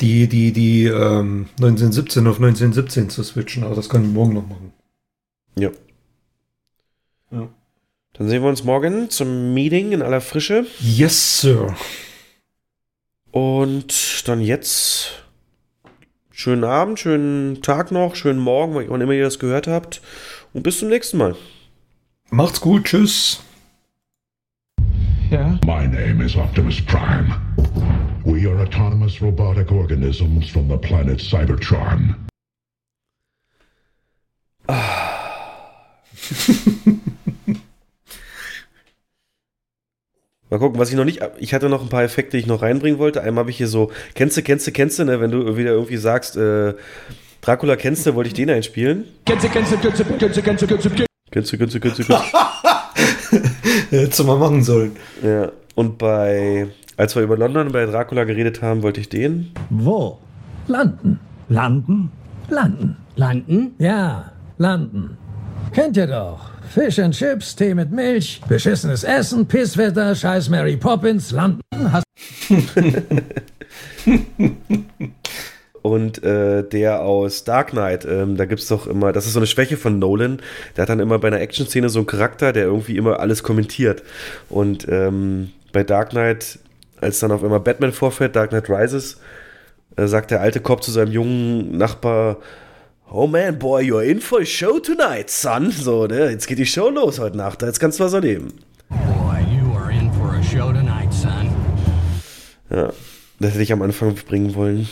Die, die, die ähm, 1917 auf 1917 zu switchen, aber das kann ich morgen noch machen. Ja. Ja. Dann sehen wir uns morgen zum Meeting in aller Frische. Yes, Sir. Und dann jetzt schönen Abend, schönen Tag noch, schönen Morgen, wann immer ihr das gehört habt. Und bis zum nächsten Mal. Macht's gut, tschüss. Yeah? My name is Optimus Prime. We are autonomous robotic organisms from the planet Cybertron. Mal gucken, was ich noch nicht. Ich hatte noch ein paar Effekte, die ich noch reinbringen wollte. Einmal habe ich hier so, kennst du, kennst du, kennst du, ne? Wenn du wieder irgendwie sagst, äh, Dracula kennst du, wollte ich den einspielen. Kennst du, kennst du, kennst du, kennst du, kennst du, kennst du, Kennst du, kennst du, kennst du, kennst du. Hättest du mal machen sollen. Ja. Und bei, als wir über London bei Dracula geredet haben, wollte ich den. Wo? Landen. Landen? Landen. Landen? Ja, landen. Kennt ihr doch. Fish and Chips, Tee mit Milch, beschissenes Essen, Pisswetter, scheiß Mary Poppins, landen. Und äh, der aus Dark Knight, ähm, da gibt es doch immer, das ist so eine Schwäche von Nolan, der hat dann immer bei einer Action-Szene so einen Charakter, der irgendwie immer alles kommentiert. Und ähm, bei Dark Knight, als dann auf einmal Batman vorfährt, Dark Knight Rises, äh, sagt der alte Cop zu seinem jungen Nachbar, Oh man, boy, you're in for a show tonight, son. So, ne, jetzt geht die Show los heute Nacht, jetzt kannst du was erleben. Boy, you are in for a show tonight, son. Ja, das hätte ich am Anfang bringen wollen.